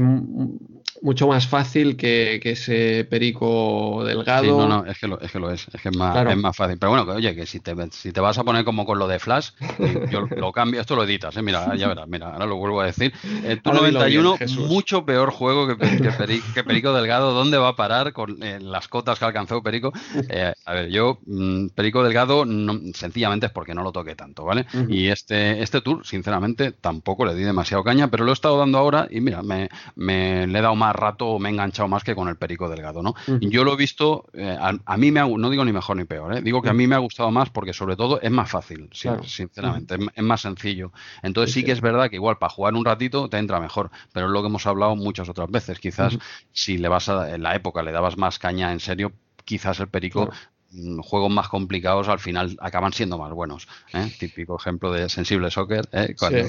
mucho más fácil que, ese perico delgado. Sí, no, no, es que lo es, que lo es, es, que es más, es más fácil. Pero bueno, oye, que si te, si te vas a poner como con lo de Flash, yo lo cambio, esto lo editas, ¿eh? mira, ya verás, mira, ahora lo vuelvo a decir. El 91, mucho peor juego que, que, Perico Delgado, ¿dónde va a parar con eh, las cotas que alcanzó Perico? Eh, a ver, yo, mm, Perico Delgado, sencillamente es porque no lo toqué tanto, ¿vale? Y este, este tour, sinceramente, tampoco le di demasiado caña, pero lo he estado dando ahora y mira, me, me le he dado más rato me he enganchado más que con el Perico Delgado, ¿no? Yo lo he visto, eh, a, mí me ha, no digo ni mejor ni peor, ¿eh? digo que a mí me ha gustado más porque sobre todo es más fácil, sinceramente, es, más sencillo. Entonces sí, que es verdad que igual para jugar un ratito te entra mejor, pero es lo que hemos hablado muchas otras veces. Quizás si le vas a, en la época le dabas más caña en serio, quizás el Perico juegos más complicados al final acaban siendo más buenos. ¿eh? Típico ejemplo de sensible soccer, ¿eh? cuando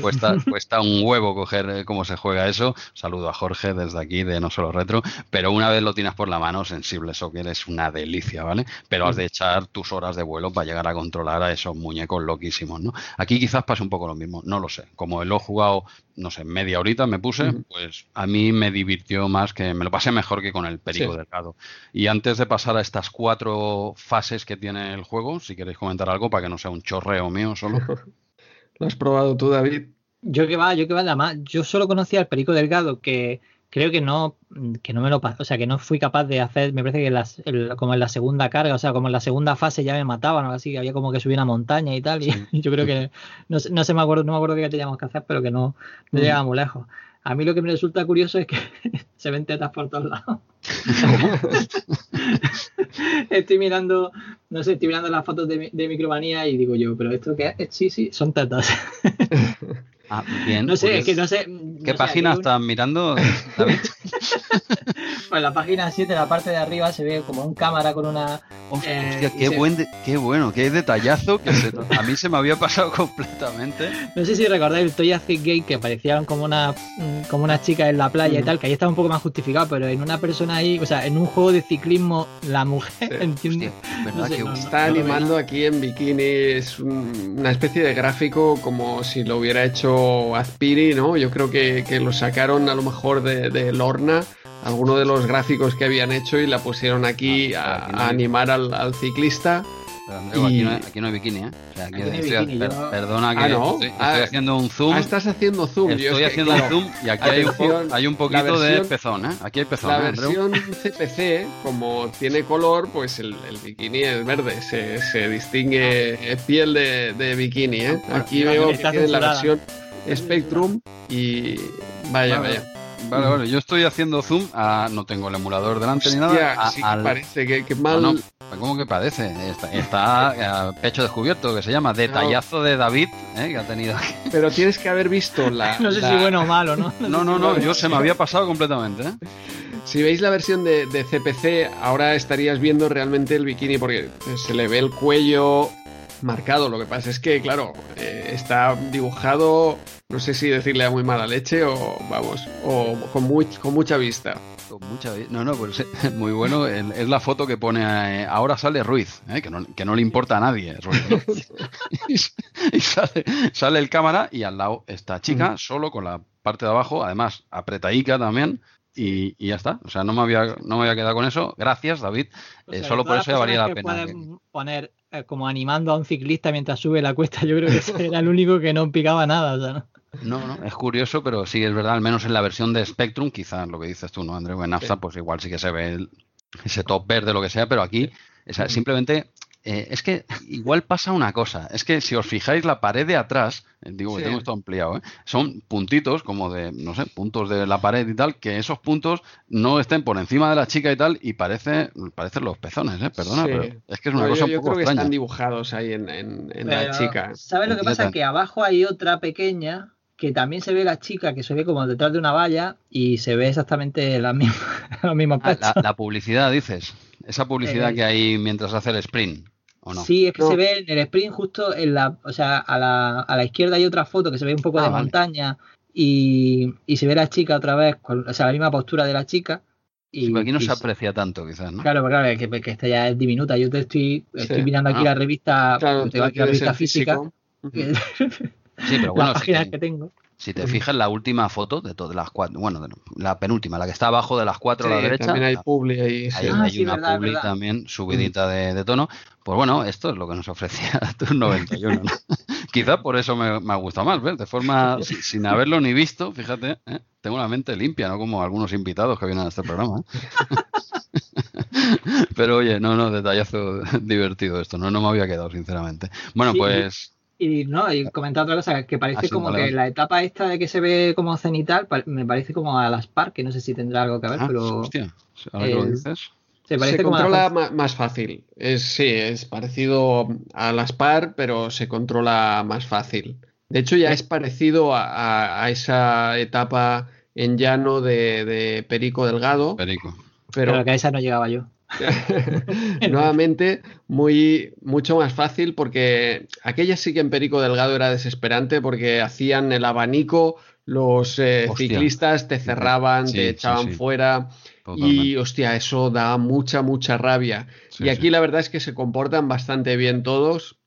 cuesta, cuesta, un huevo coger eh, cómo se juega eso. Saludo a Jorge desde aquí de No Solo Retro, pero una vez lo tienes por la mano, sensible soccer es una delicia, ¿vale? Pero has de echar tus horas de vuelo para llegar a controlar a esos muñecos loquísimos, ¿no? Aquí quizás pase un poco lo mismo, no lo sé. Como lo he jugado no sé, media horita me puse, pues a mí me divirtió más que me lo pasé mejor que con el Perico Delgado. Y antes de pasar a estas cuatro fases que tiene el juego, si queréis comentar algo para que no sea un chorreo mío solo. ¿Lo has probado tú, David? Yo que va, yo que va, nada más. Yo solo conocía al Perico Delgado que creo que no, que no me lo o sea, que no fui capaz de hacer, me parece que las, como en la segunda carga, o sea, como en la segunda fase ya me mataban, así, que había como que subir una montaña y tal, y, yo creo que, no, no sé, me acuerdo, no me acuerdo qué teníamos que hacer, pero que no, no llegaba muy lejos. A mí lo que me resulta curioso es que se ven tetas por todos lados. Estoy mirando, no sé, estoy mirando las fotos de, de micromanía y digo yo, pero esto que es, sí, sí, son tetas. Ah, bien. No sé, pues, es que no sé. ¿Qué página estás mirando, David? pues la página 7, la parte de arriba, se ve como un cámara con una. Hostia, qué, buen qué bueno, qué detallazo que a mí se me había pasado completamente. No sé si recordáis el Toya Gate que parecían como una como una chica en la playa y tal, que ahí estaba un poco más justificado, pero en una persona ahí, o sea, en un juego de ciclismo, la mujer, entiende. está animando aquí en bikini, es una especie de gráfico como si lo hubiera hecho Azpiri, ¿no? Yo creo que, lo sacaron a lo mejor de, de Lorna algunos de los gráficos que habían hecho y la pusieron aquí ah, a, animar al, ciclista. aquí, no hay, bikini, ¿eh? Perdona que ah, estoy, ah, haciendo un zoom. estás haciendo zoom. Estoy haciendo un zoom y aquí hay un, poquito de pezón, ¿eh? Aquí hay pezón. La ¿eh, versión CPC, como tiene color, pues el, bikini es verde. Se, distingue piel de, bikini, ¿eh? Aquí veo que tiene la versión Spectrum y vaya, vaya. Vale, vale, yo estoy haciendo zoom a. No tengo el emulador delante ni nada. sí parece que, mal. No, ¿Cómo que parece? Está, a pecho descubierto, que se llama Detallazo de David, ¿eh? que ha tenido Pero tienes que haber visto la. no sé si bueno o malo, ¿no? No, no, no, yo se me había pasado completamente. ¿eh? Si veis la versión de, de CPC, ahora estarías viendo realmente el bikini porque se le ve el cuello marcado. Lo que pasa es que, claro, eh, está dibujado, no sé si decirle a muy mala leche o, vamos, o con, con mucha vista. Con mucha No, no, pues muy bueno. Es la foto que pone, eh, ahora sale Ruiz, eh, que, no, que, no, le importa a nadie. y, sale, el cámara y al lado esta chica, solo con la parte de abajo, además apretadica también. Y, ya está. O sea, no me había, no me había quedado con eso. Gracias, David. solo por eso ya valía la pena. poner eh, como animando a un ciclista mientras sube la cuesta, yo creo que era el único que no picaba nada. ¿no? No, no, es curioso, pero sí es verdad, al menos en la versión de Spectrum, quizás lo que dices tú, ¿no, André? En NASA, pues igual sí que se ve ese top verde, lo que sea, pero aquí simplemente eh, es que igual pasa una cosa, es que si os fijáis la pared de atrás, eh, digo que tengo esto ampliado, ¿eh? son puntitos como de, no sé, puntos de la pared y tal, que esos puntos no estén por encima de la chica y tal y parece, parecen los pezones, ¿eh? perdona, pero es que es una cosa yo, un poco yo creo que están dibujados ahí en, la chica. ¿Sabes lo que pasa? Que abajo hay otra pequeña que también se ve la chica que se ve como detrás de una valla y se ve exactamente la misma, los mismos ah, la, publicidad, dices. Esa publicidad que hay mientras hace el sprint. Sí, es que se ve en el sprint justo en la, o sea, a la, a la izquierda hay otra foto que se ve un poco de ah, montaña y, y, se ve la chica otra vez, con, o sea, la misma postura de la chica. Y, aquí no se aprecia tanto, quizás, ¿no? Claro, claro, que, que esta ya es diminuta. Yo te estoy, estoy mirando aquí ah. la revista, la revista física. Sí, pero bueno, las páginas que tengo. Si te fijas, la última foto de todas las cuatro, bueno, la penúltima, la que está abajo de las cuatro a la derecha. También hay publi ahí. Hay, ah, una publi también subidita de, tono. Pues bueno, esto es lo que nos ofrecía tu 91. ¿no? Quizá por eso me, me, ha gustado más, ¿ves? De forma, sin, haberlo ni visto, fíjate, ¿eh? tengo la mente limpia, ¿no? Como algunos invitados que vienen a este programa. ¿eh? Pero oye, no, no, detallazo divertido esto, no, no me había quedado, sinceramente. Bueno, pues y no, y comentar otra cosa, que parece como que la etapa esta de que se ve como cenital, me parece como a las par, que no sé si tendrá algo que ver, ah, pero. Hostia, lo dices. Se, parece controla más fácil. Es, sí, es parecido a las par, pero se controla más fácil. De hecho, ya es parecido a, esa etapa en llano de, Perico Delgado. Perico. Pero, pero que a esa no llegaba yo. Nuevamente, muy, mucho más fácil porque aquella sí que en Perico Delgado era desesperante porque hacían el abanico, los eh, ciclistas te cerraban, te echaban fuera. Y hostia, eso da mucha, mucha rabia. y aquí la verdad es que se comportan bastante bien todos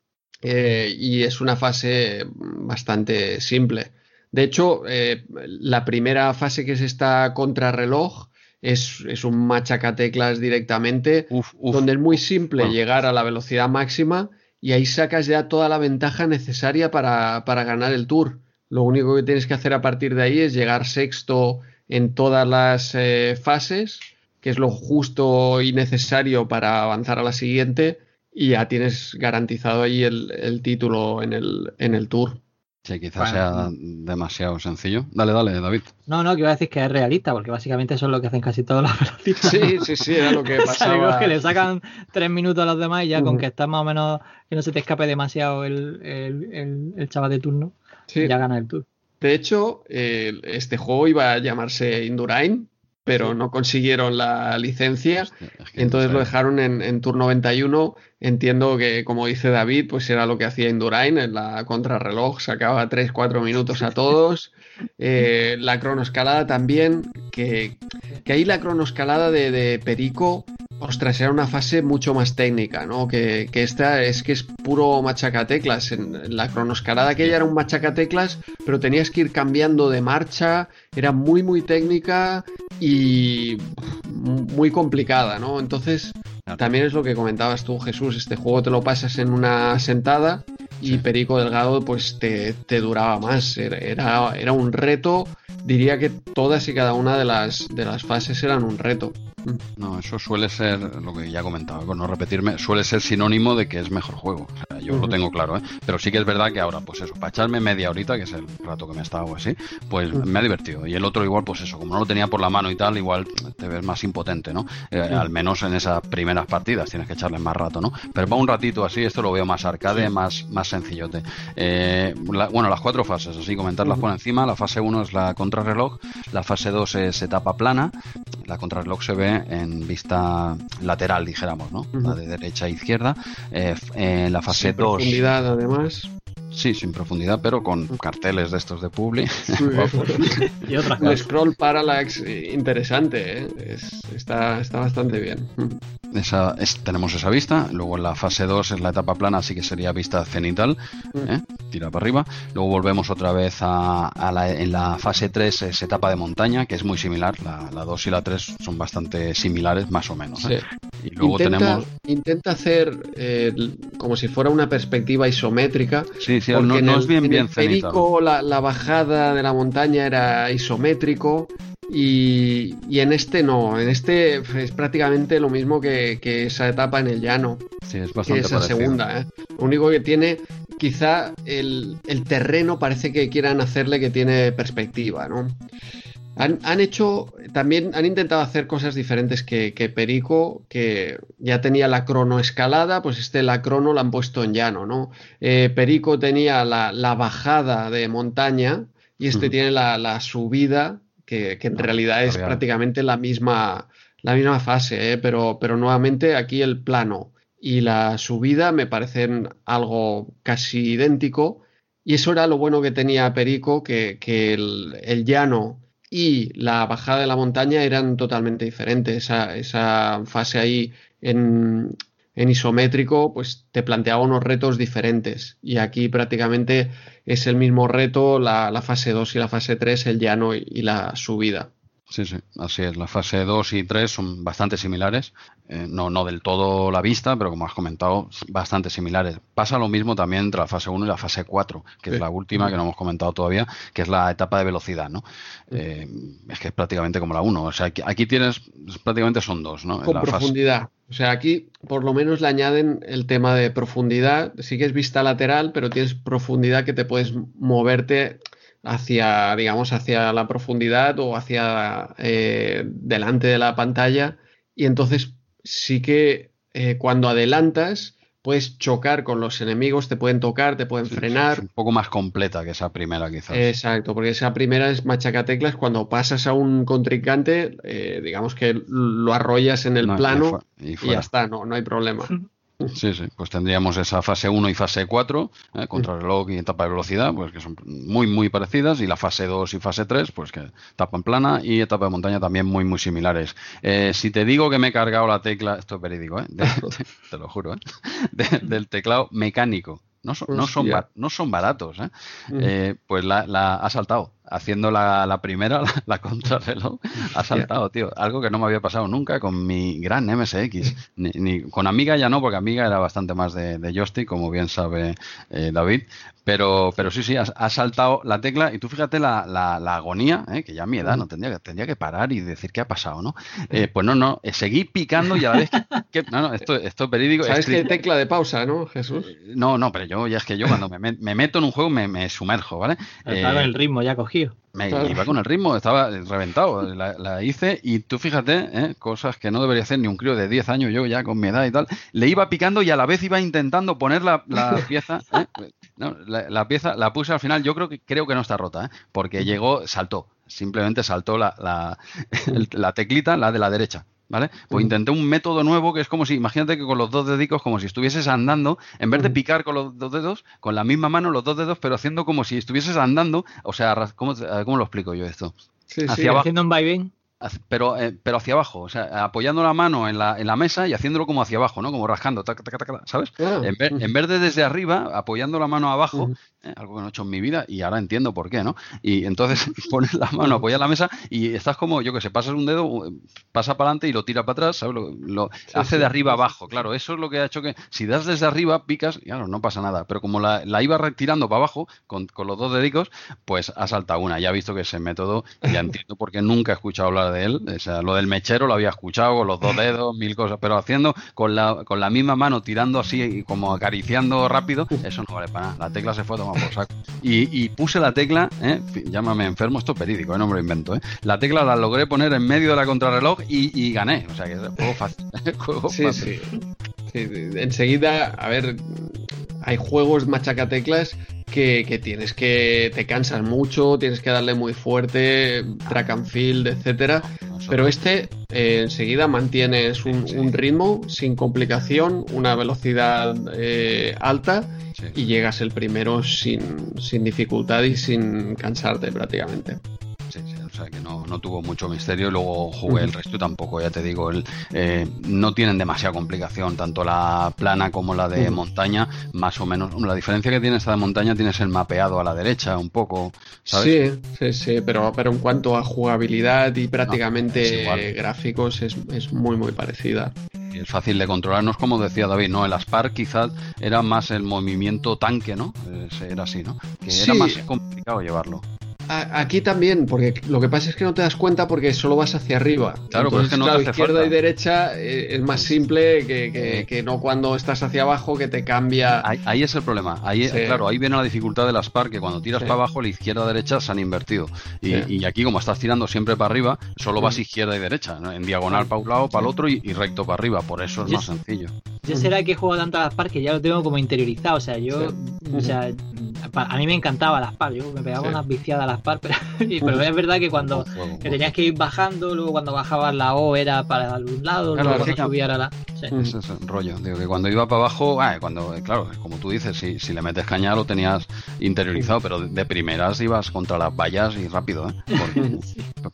eh, y es una fase bastante simple. De hecho, eh, la primera fase que es esta contrarreloj, es, un machacateclas directamente, donde es muy simple llegar a la velocidad máxima y ahí sacas ya toda la ventaja necesaria para, ganar el tour. Lo único que tienes que hacer a partir de ahí es llegar sexto en todas las eh, fases, que es lo justo y necesario para avanzar a la siguiente, y ya tienes garantizado ahí el, título en el, en el tour. Sí, quizás sea demasiado sencillo. Dale, dale, David. No, no, que iba a decir que es realista, porque básicamente eso es lo que hacen casi todos los velocistas. Sí, sí, sí, era lo que pasaba. que le sacan tres minutos a los demás y ya con que estás más o menos, que no se te escape demasiado el, el, el, chaval de turno, ya gana el tour. De hecho, este juego iba a llamarse Indurain, pero no consiguieron la licencia. entonces lo dejaron en, en, Tour 91. Entiendo que, como dice David, pues era lo que hacía Indurain en la contrarreloj, sacaba 3-4 minutos a todos. Eh, la cronoescalada también, que, que ahí la cronoescalada de, de Perico Ostras, era una fase mucho más técnica, ¿no? Que, esta es que es puro machacateclas. En la cronoscarada aquella era un machacateclas, pero tenías que ir cambiando de marcha, era muy, muy técnica y muy complicada, ¿no? Entonces, también es lo que comentabas tú, Jesús, este juego te lo pasas en una sentada y Perico Delgado pues te, te duraba más. Era, era un reto, diría que todas y cada una de las, de las fases eran un reto. No, eso suele ser, lo que ya comentaba, con no repetirme, suele ser sinónimo de que es mejor juego. yo lo tengo claro, ¿eh? Pero sí que es verdad que ahora, pues eso, para echarme media horita, que es el rato que me he estado así, pues me ha divertido. Y el otro igual, pues eso, como no lo tenía por la mano y tal, igual te ves más impotente, ¿no? Eh, al menos en esas primeras partidas tienes que echarle más rato, ¿no? Pero para un ratito así, esto lo veo más arcade, más, más sencillote. Eh, bueno, las cuatro fases, así comentarlas por encima. La fase 1 es la contrarreloj, la fase 2 es etapa plana, la contrarreloj se ve en vista lateral, dijéramos, ¿no? La de derecha a izquierda. Eh, en la fase 2. profundidad, además. Sí, sin profundidad, pero con carteles de estos de Publi. y otras cosas. scroll parallax eh, interesante, ¿eh? está, está bastante bien. Esa, tenemos esa vista. Luego en la fase 2 es la etapa plana, así que sería vista cenital. ¿eh? Tira para arriba. Luego volvemos otra vez a, la, en la fase 3 es etapa de montaña, que es muy similar. La, la 2 y la 3 son bastante similares, más o menos. Y luego intenta, tenemos. Intenta hacer como si fuera una perspectiva isométrica. Sí, no, es bien, bien la, bajada de la montaña era isométrico y, en este no, en este es prácticamente lo mismo que, esa etapa en el llano. Sí, es bastante esa segunda. ¿eh? Lo único que tiene, quizá el, el terreno parece que quieran hacerle que tiene perspectiva, ¿no? Han, hecho, también han intentado hacer cosas diferentes que, Perico, que ya tenía la cronoescalada, pues este la crono la han puesto en llano, ¿no? Eh, Perico tenía la, bajada de montaña y este tiene la, subida, que, en realidad es prácticamente la misma, la misma fase, ¿eh? pero, pero nuevamente aquí el plano y la subida me parecen algo casi idéntico. Y eso era lo bueno que tenía Perico, que, el llano y la bajada de la montaña eran totalmente diferentes. Esa, fase ahí en, isométrico, pues te planteaba unos retos diferentes. Y aquí prácticamente es el mismo reto, la, la fase 2 y la fase 3, el llano y la subida. Sí, sí, así es. La fase 2 y 3 son bastante similares. Eh, no, no del todo la vista, pero como has comentado, bastante similares. Pasa lo mismo también entre la fase 1 y la fase 4, que es la última que no hemos comentado todavía, que es la etapa de velocidad, ¿no? Eh, es que es prácticamente como la 1. O sea, aquí, tienes, prácticamente son dos, ¿no? Con profundidad. O sea, aquí por lo menos le añaden el tema de profundidad. Sí que es vista lateral, pero tienes profundidad que te puedes moverte hacia, digamos, hacia la profundidad o hacia eh, delante de la pantalla. Y entonces sí que eh, cuando adelantas puedes chocar con los enemigos, te pueden tocar, te pueden frenar. Es un poco más completa que esa primera, quizás. Exacto, porque esa primera es machacateclas. Cuando pasas a un contrincante, eh, digamos que lo arrollas en el plano y, ya está, no, no hay problema. Sí, sí, pues tendríamos esa fase 1 y fase 4, eh, contrarreloj y etapa de velocidad, pues que son muy, muy parecidas, y la fase 2 y fase 3, pues que etapa en plana y etapa de montaña también muy, muy similares. Eh, si te digo que me he cargado la tecla, esto es verídico, ¿eh? te, lo juro, ¿eh? del teclado mecánico no son, no son, no son baratos, ¿eh? Eh, pues la, ha saltado. Haciendo la, primera, la, contrarreloj, ha saltado, tío. Algo que no me había pasado nunca con mi gran MSX. Ni, con Amiga ya no, porque Amiga era bastante más de, de joystick, como bien sabe eh, David. Pero, pero sí, sí, ha, saltado la tecla y tú fíjate la, la, agonía, ¿eh? que ya a mi edad no tendría, tendría que parar y decir qué ha pasado, ¿no? Eh, pues no, no, seguí picando y a la vez que, no, no, esto, esto es verídico. ¿Sabes qué tecla de pausa, no, Jesús? No, no, pero yo ya es que yo cuando me, me meto en un juego me, me sumerjo, ¿vale? Estaba el ritmo ya cogido. Me iba con el ritmo, estaba reventado, la, hice y tú fíjate, ¿eh? cosas que no debería hacer ni un crío de 10 años, yo ya con mi edad y tal, le iba picando y a la vez iba intentando poner la, pieza, ¿eh? la, pieza la puse al final, yo creo que creo que no está rota, ¿eh? porque llegó, saltó, simplemente saltó la, la teclita, la de la derecha. ¿Vale? Pues intenté un método nuevo que es como si, imagínate que con los dos dedicos, como si estuvieses andando, en vez de picar con los dos dedos, con la misma mano los dos dedos, pero haciendo como si estuvieses andando, o sea, ¿cómo, cómo lo explico yo esto? Sí, sí, haciendo un vaivén pero, eh, pero hacia abajo, o sea, apoyando la mano en la, en la mesa y haciéndolo como hacia abajo, ¿no? Como rascando, ¿sabes? Ah, en, vez, de desde arriba, apoyando la mano abajo, eh, algo que no he hecho en mi vida y ahora entiendo por qué, ¿no? Y entonces pones la mano, apoyas la mesa y estás como, yo que sé, pasas un dedo, pasa para adelante y lo tira para atrás, ¿sabes? Lo, hace de arriba abajo, claro, eso es lo que ha hecho que si das desde arriba, picas, y claro, no pasa nada, pero como la, iba retirando para abajo con, con los dos dedicos, pues ha saltado una, ya he visto que ese método, ya entiendo porque nunca he escuchado hablar de él. O sea, lo del mechero lo había escuchado con los dos dedos, mil cosas, pero haciendo con la, con la misma mano, tirando así y como acariciando rápido, eso no vale para nada. La tecla se fue a tomar por saco. Y, puse la tecla, ¿eh? llámame enfermo, esto es verídico, ¿eh? no me lo invento. ¿eh? La tecla la logré poner en medio de la contrarreloj y, gané. O sea, que es juego fácil. juego sí, Sí. sí. Enseguida, a ver, hay juegos machacateclas que, tienes que te cansas mucho, tienes que darle muy fuerte, track and field, etcétera. Pero este eh, enseguida mantienes un, ritmo sin complicación, una velocidad eh, alta y llegas el primero sin, sin dificultad y sin cansarte prácticamente sea que no, tuvo mucho misterio. Luego jugué el resto tampoco, ya te digo, el, eh, no tienen demasiada complicación, tanto la plana como la de montaña, más o menos. La diferencia que tiene esta de montaña tienes el mapeado a la derecha, un poco, ¿sabes? Sí, sí, sí, pero, pero en cuanto a jugabilidad y prácticamente gráficos es, es muy, muy parecida es fácil de controlarnos, como decía David, ¿no? El Aspar quizás era más el movimiento tanque, ¿no? Era así, ¿no? Que era más complicado llevarlo. Aquí también, porque lo que pasa es que no te das cuenta porque solo vas hacia arriba. Claro, pero es que no te izquierda y derecha eh, es más simple que, no cuando estás hacia abajo que te cambia. Ahí, es el problema. Ahí, Claro, ahí viene la dificultad de las par que cuando tiras para abajo, la izquierda y derecha se han invertido. Y, aquí, como estás tirando siempre para arriba, solo vas izquierda y derecha, en diagonal para un lado, para el otro y, recto para arriba. Por eso es más sencillo. Yo será que juego tanto a las par que ya lo tengo como interiorizado. O sea, yo, o sea, a mí me encantaba las par. Yo me pegaba unas viciadas a las par, pero, es verdad que cuando tenías que ir bajando, luego cuando bajabas la O era para un lado, luego cuando subías la. Ese es el rollo. Digo que cuando iba para abajo, ah, cuando, claro, como tú dices, si, si le metes caña lo tenías interiorizado, pero de primeras ibas contra las vallas y rápido, ¿eh?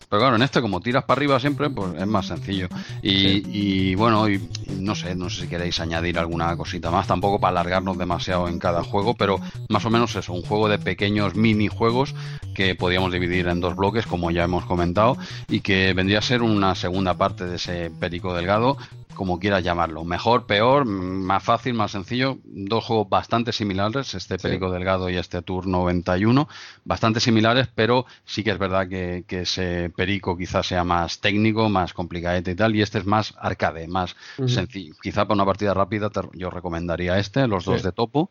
Pero claro, en este, como tiras para arriba siempre, pues es más sencillo. Y, y bueno, y, no sé, no sé si queréis añadir alguna cosita más, tampoco para alargarnos demasiado en cada juego, pero más o menos un juego de pequeños minijuegos que podíamos dividir en dos bloques, como ya hemos comentado, y que vendría a ser una segunda parte de ese Perico Delgado, como quieras llamarlo. Mejor, peor, más fácil, más sencillo. Dos juegos bastante similares, este Perico Delgado y este Tour 91. Bastante similares, pero sí que es verdad que, ese Perico quizás sea más técnico, más complicado y tal, y este es más arcade, más sencillo. Quizá para una partida rápida yo recomendaría este, los dos de topo.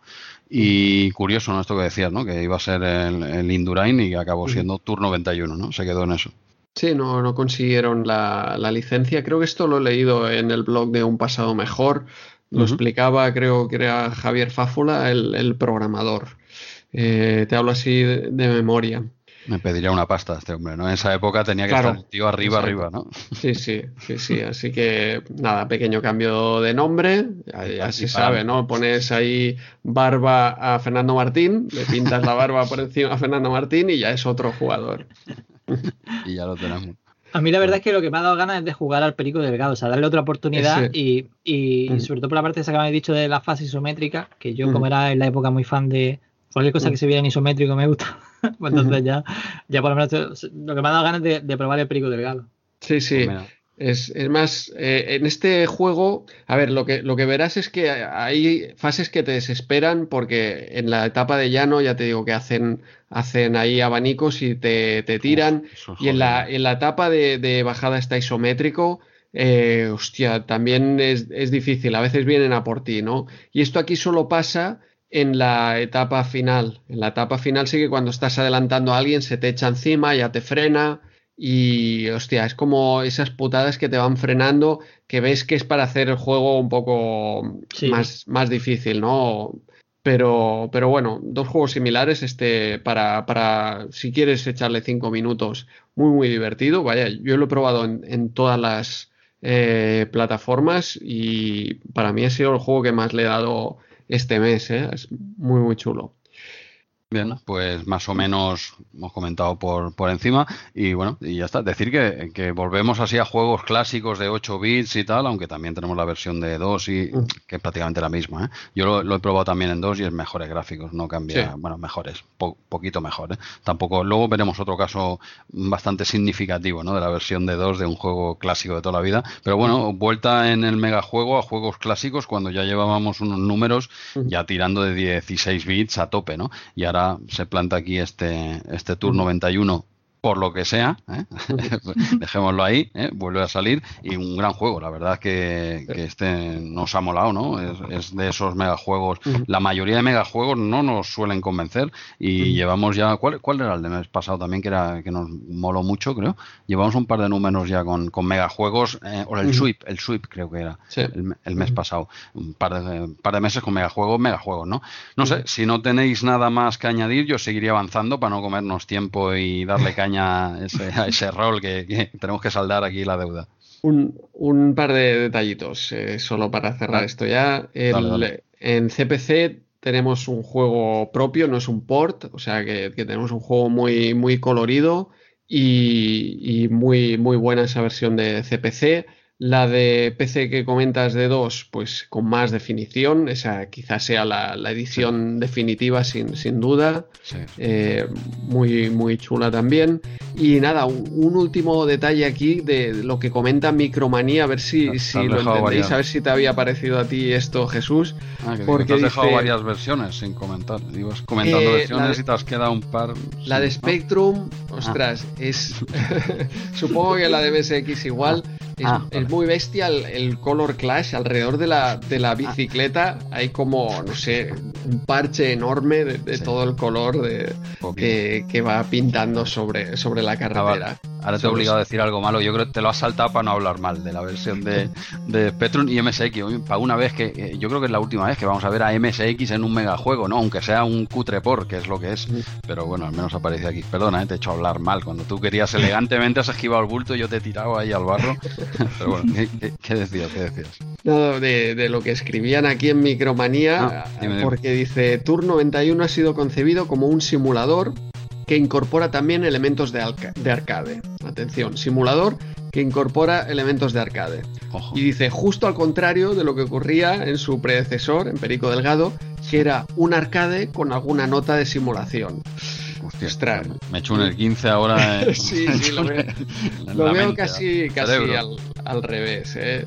Y curioso, ¿no? Esto que decías, ¿no? Que iba a ser el, el Indurain y acabó siendo Tour 91, ¿no? Se quedó en eso. Sí, no, no consiguieron la, licencia. Creo que esto lo he leído en el blog de Un Pasado Mejor. Lo explicaba, creo que era Javier Fáfula, el, programador. Eh, te hablo así de, memoria. Me pediría una pasta este hombre, ¿no? En esa época tenía que estar tío arriba, arriba, ¿no? Sí, sí, sí, sí. Así que, nada, pequeño cambio de nombre. Así sabe, ¿no? Pones ahí barba a Fernando Martín, le pintas la barba por encima a Fernando Martín y ya es otro jugador. y ya lo tenemos. A mí la verdad es que lo que me ha dado ganas es de jugar al Perico Delgado, o sea, darle otra oportunidad y, y, sobre todo por la parte esa que me habéis dicho de la fase isométrica, que yo como era en la época muy fan de, cualquier cosa que se viera en isométrico me gusta. Pues entonces ya, ya por lo menos lo que me ha dado ganas de, de probar el perico delgado. Sí, sí. Pues es, más, eh, en este juego, a ver, lo que, lo que verás es que hay fases que te desesperan porque en la etapa de llano ya te digo que hacen, hacen ahí abanicos y te, tiran. y en la, en la etapa de, bajada está isométrico. Eh, hostia, también es, es, difícil, a veces vienen a por ti, ¿no? Y esto aquí solo pasa en la etapa final. En la etapa final sí que cuando estás adelantando a alguien se te echa encima, ya te frena. Y hostia, es como esas putadas que te van frenando, que ves que es para hacer el juego un poco más, más difícil, ¿no? Pero, pero bueno, dos juegos similares, este, para, para si quieres echarle cinco minutos, muy, muy divertido. Vaya, yo lo he probado en, todas las eh, plataformas y para mí ha sido el juego que más le he dado este mes, ¿eh? es muy, muy chulo. Bien, pues más o menos hemos comentado por, por encima y bueno, y ya está. Decir que, volvemos así a juegos clásicos de 8 bits y tal, aunque también tenemos la versión de 2 y mm. que es prácticamente la misma. ¿eh? Yo lo, he probado también en 2 y es mejores gráficos, no cambia, bueno, mejores, poquito mejor. ¿eh? Tampoco, luego veremos otro caso bastante significativo ¿no? de la versión de 2 de un juego clásico de toda la vida. Pero bueno, vuelta en el megajuego a juegos clásicos cuando ya llevábamos unos números ya tirando de 16 bits a tope, ¿no? Y ahora se planta aquí este, este Tour 91 por lo que sea, ¿eh? dejémoslo ahí, ¿eh? vuelve a salir y un gran juego, la verdad que, que este nos ha molado, ¿no? Es, de esos megajuegos, la mayoría de megajuegos no nos suelen convencer y llevamos ya, ¿cuál, ¿cuál era el de mes pasado también que era que nos moló mucho, creo? Llevamos un par de números ya con, con megajuegos, eh, o el sweep, el sweep creo que era el, mes pasado, un par de, par de meses con megajuegos, megajuegos, ¿no? No sé, si no tenéis nada más que añadir, yo seguiría avanzando para no comernos tiempo y darle caña a ese, rol que, tenemos que saldar aquí la deuda. Un, par de detallitos, eh, solo para cerrar esto ya. En CPC tenemos un juego propio, no es un port, o sea que, tenemos un juego muy, muy colorido y, y, muy, muy buena esa versión de CPC. La de PC que comentas de 2, pues con más definición, esa quizás sea la, edición definitiva sin, sin duda. Eh, muy, muy chula también. Y nada, un, último detalle aquí de lo que comenta Micromanía, a ver si, si lo entendéis, a ver si te había parecido a ti esto, Jesús. Ah, porque has dejado varias versiones sin comentar. Ibas comentando eh, versiones y te has quedado un par. La de Spectrum, ostras, ah. es. supongo que la de MSX igual. Ah, es, muy bestia el, color clash alrededor de la, de la bicicleta. Hay como, no sé, un parche enorme de, todo el color de, que, va pintando sobre, sobre la carretera. Ahora te he obligado a decir algo malo. Yo creo que te lo has saltado para no hablar mal de la versión de, de Spectrum y MSX. Para una vez que, eh, yo creo que es la última vez que vamos a ver a MSX en un megajuego, ¿no? Aunque sea un cutre por, que es lo que es. Pero bueno, al menos aparece aquí. Perdona, eh, te he hecho hablar mal. Cuando tú querías elegantemente has esquivado el bulto y yo te he tirado ahí al barro. Pero bueno, ¿qué, decías? ¿Qué decías? No, de, lo que escribían aquí en Micromanía, ah, porque dice, Tour 91 ha sido concebido como un simulador que incorpora también elementos de, de arcade. Atención, simulador que incorpora elementos de arcade. Y dice, justo al contrario de lo que ocurría en su predecesor, en Perico Delgado, que era un arcade con alguna nota de simulación. Hostia, me echo un el 15 ahora. Eh. sí, sí, lo veo, casi, casi al, revés. Eh.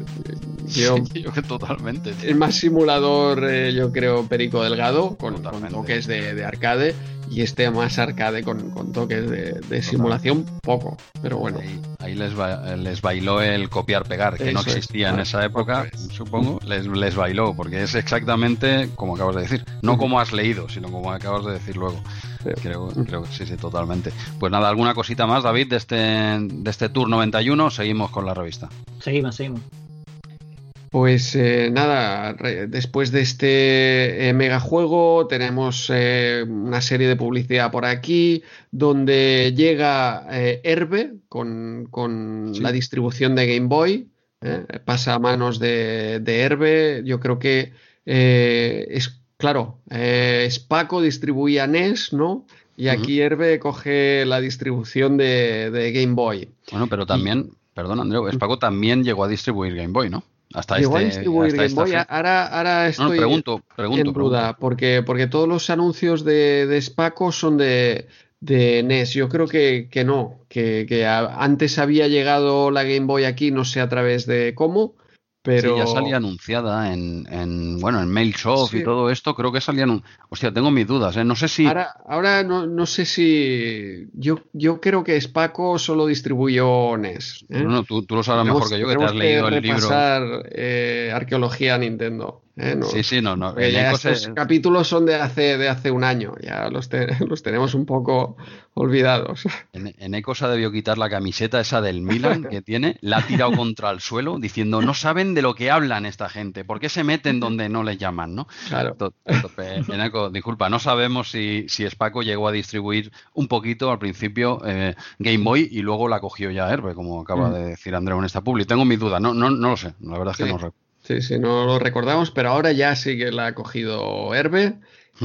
Yo, que totalmente. Es más simulador, eh, yo creo, Perico Delgado, con, toques de, arcade, y este más arcade con, toques de, simulación, poco, pero bueno. Ahí, les, les, bailó el copiar-pegar, que no existía en esa época, supongo, les, les bailó, porque es exactamente como acabas de decir, no como has leído, sino como acabas de decir luego. Creo, creo que sí, sí, totalmente. Pues nada, ¿alguna cosita más, David, de este, de este Tour 91? Seguimos con la revista. Seguimos, seguimos. Pues eh, nada, después de este eh, megajuego tenemos eh, una serie de publicidad por aquí donde llega Herbe con, la distribución de Game Boy, pasa a manos de, de Herbe, yo creo que es claro, eh, Spaco distribuía NES, ¿no? Y aquí Herbe coge la distribución de, Game Boy. Bueno, pero también, perdón Andreu, Spaco también llegó a distribuir Game Boy, ¿no? Hasta Llegó este, a distribuir Game Boy. Ahora, ahora estoy pregunto, pregunto, en duda, porque, porque todos los anuncios de, de Spaco son de, de NES. Yo creo que, que no, que, que, antes había llegado la Game Boy aquí, no sé a través de cómo, pero... Sí, ya salía anunciada en, en bueno, en MailSoft y todo esto, creo que salían... Hostia, tengo mis dudas, ¿eh? No sé si... Ahora, ahora no, no, sé si... Yo, yo creo que Spaco solo distribuyó NES. ¿eh? No, tú, tú, lo sabes mejor que yo, que te has leído el libro. Eh, arqueología Nintendo. ¿Eh? sí, sí, no, no. estos capítulos son de hace, de hace un año, ya los, los tenemos un poco olvidados. En, en Eco se debió quitar la camiseta esa del Milan que tiene, la ha tirado contra el suelo diciendo no saben de lo que hablan esta gente, ¿por qué se meten donde no les llaman? ¿no? Claro. en Eco, disculpa, no sabemos si, si Spaco llegó a distribuir un poquito al principio eh, Game Boy y luego la cogió ya Herbe, como acaba mm. de decir Andreu en esta publi. Tengo mis dudas, no, no, no lo sé, la verdad es que no recuerdo. Sí, sí, no lo recordamos, pero ahora ya sí que la ha cogido Herbe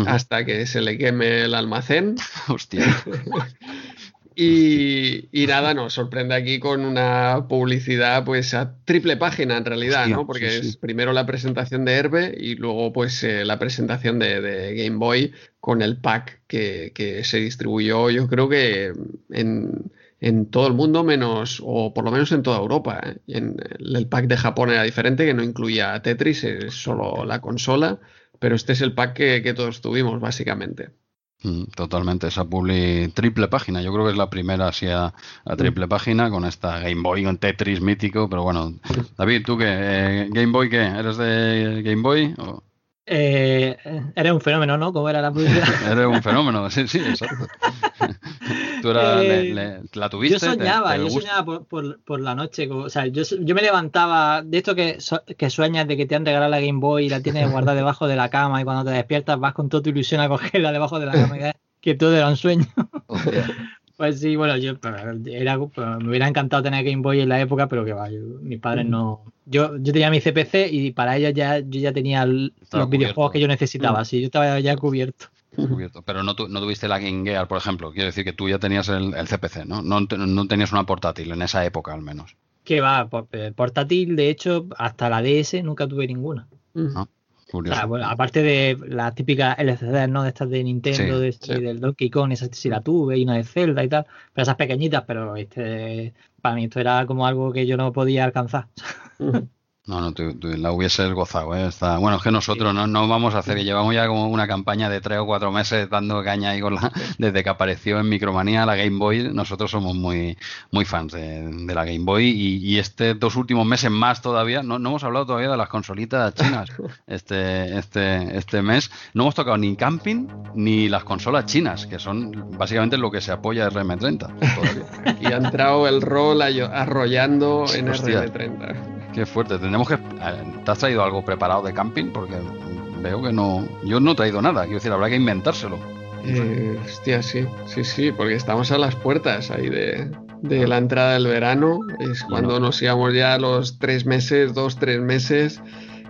hasta que se le queme el almacén. Hostia. y, nada, nos sorprende aquí con una publicidad pues a triple página en realidad, ¿no? Porque es primero la presentación de Herbe y luego pues eh, la presentación de, Game Boy con el pack que, que se distribuyó yo creo que en en todo el mundo, menos, o por lo menos en toda Europa. ¿eh? En, el pack de Japón era diferente, que no incluía Tetris, es solo la consola, pero este es el pack que, todos tuvimos, básicamente. Mm, totalmente, esa publi triple página, yo creo que es la primera así a, triple página con esta Game Boy, un Tetris mítico, pero bueno, David, ¿tú qué? Eh, ¿Game Boy qué? ¿Eres de Game Boy? Eh, eres un fenómeno, ¿no? ¿Cómo era la publicidad? eres un fenómeno, sí, sí, exacto. Tú eh, la tuviste. Yo soñaba, yo soñaba por, la noche. O sea, yo, me levantaba de esto que, que sueñas de que te han regalado la Game Boy y la tienes guardada debajo de la cama y cuando te despiertas vas con toda tu ilusión a cogerla debajo de la cama y que todo era un sueño. Pues sí, bueno, yo era, me hubiera encantado tener Game Boy en la época, pero que va, mis padres no. Yo, yo tenía mi CPC y para ellos ya yo ya tenía los videojuegos que yo necesitaba, mm. sí, yo estaba ya cubierto. cubierto. Pero no, no tuviste la Game Gear, por ejemplo. Quiero decir que tú ya tenías el, CPC, ¿no? ¿no? No tenías una portátil en esa época, al menos. Que va, eh, portátil, de hecho, hasta la DS nunca tuve ninguna. Ah aparte de las típicas LCD, ¿no? De estas de Nintendo, de, este, del Donkey Kong, esas sí la tuve, y una de Zelda y tal, pero esas pequeñitas, pero este para mí esto era como algo que yo no podía alcanzar. No, no, tú, la hubieses gozado. ¿eh? Está, bueno, es que nosotros no, no vamos a hacer, que llevamos ya como una campaña de tres o cuatro meses dando caña ahí con la, desde que apareció en Micromanía la Game Boy. Nosotros somos muy, muy fans de, la Game Boy y, y estos dos últimos meses más todavía, no, no hemos hablado todavía de las consolitas chinas este, este, este mes. No hemos tocado ni camping ni las consolas chinas, que son básicamente lo que se apoya RM30. y ha entrado el rol arrollando en RM30. Qué fuerte. Tenemos que. ¿Te has traído algo preparado de camping? Porque veo que no. Yo no he traído nada. Quiero decir, habrá que inventárselo. Eh, hostia, sí, sí, sí, porque estamos a las puertas ahí de, la entrada del verano. Es cuando nos íbamos ya los tres meses, dos, tres meses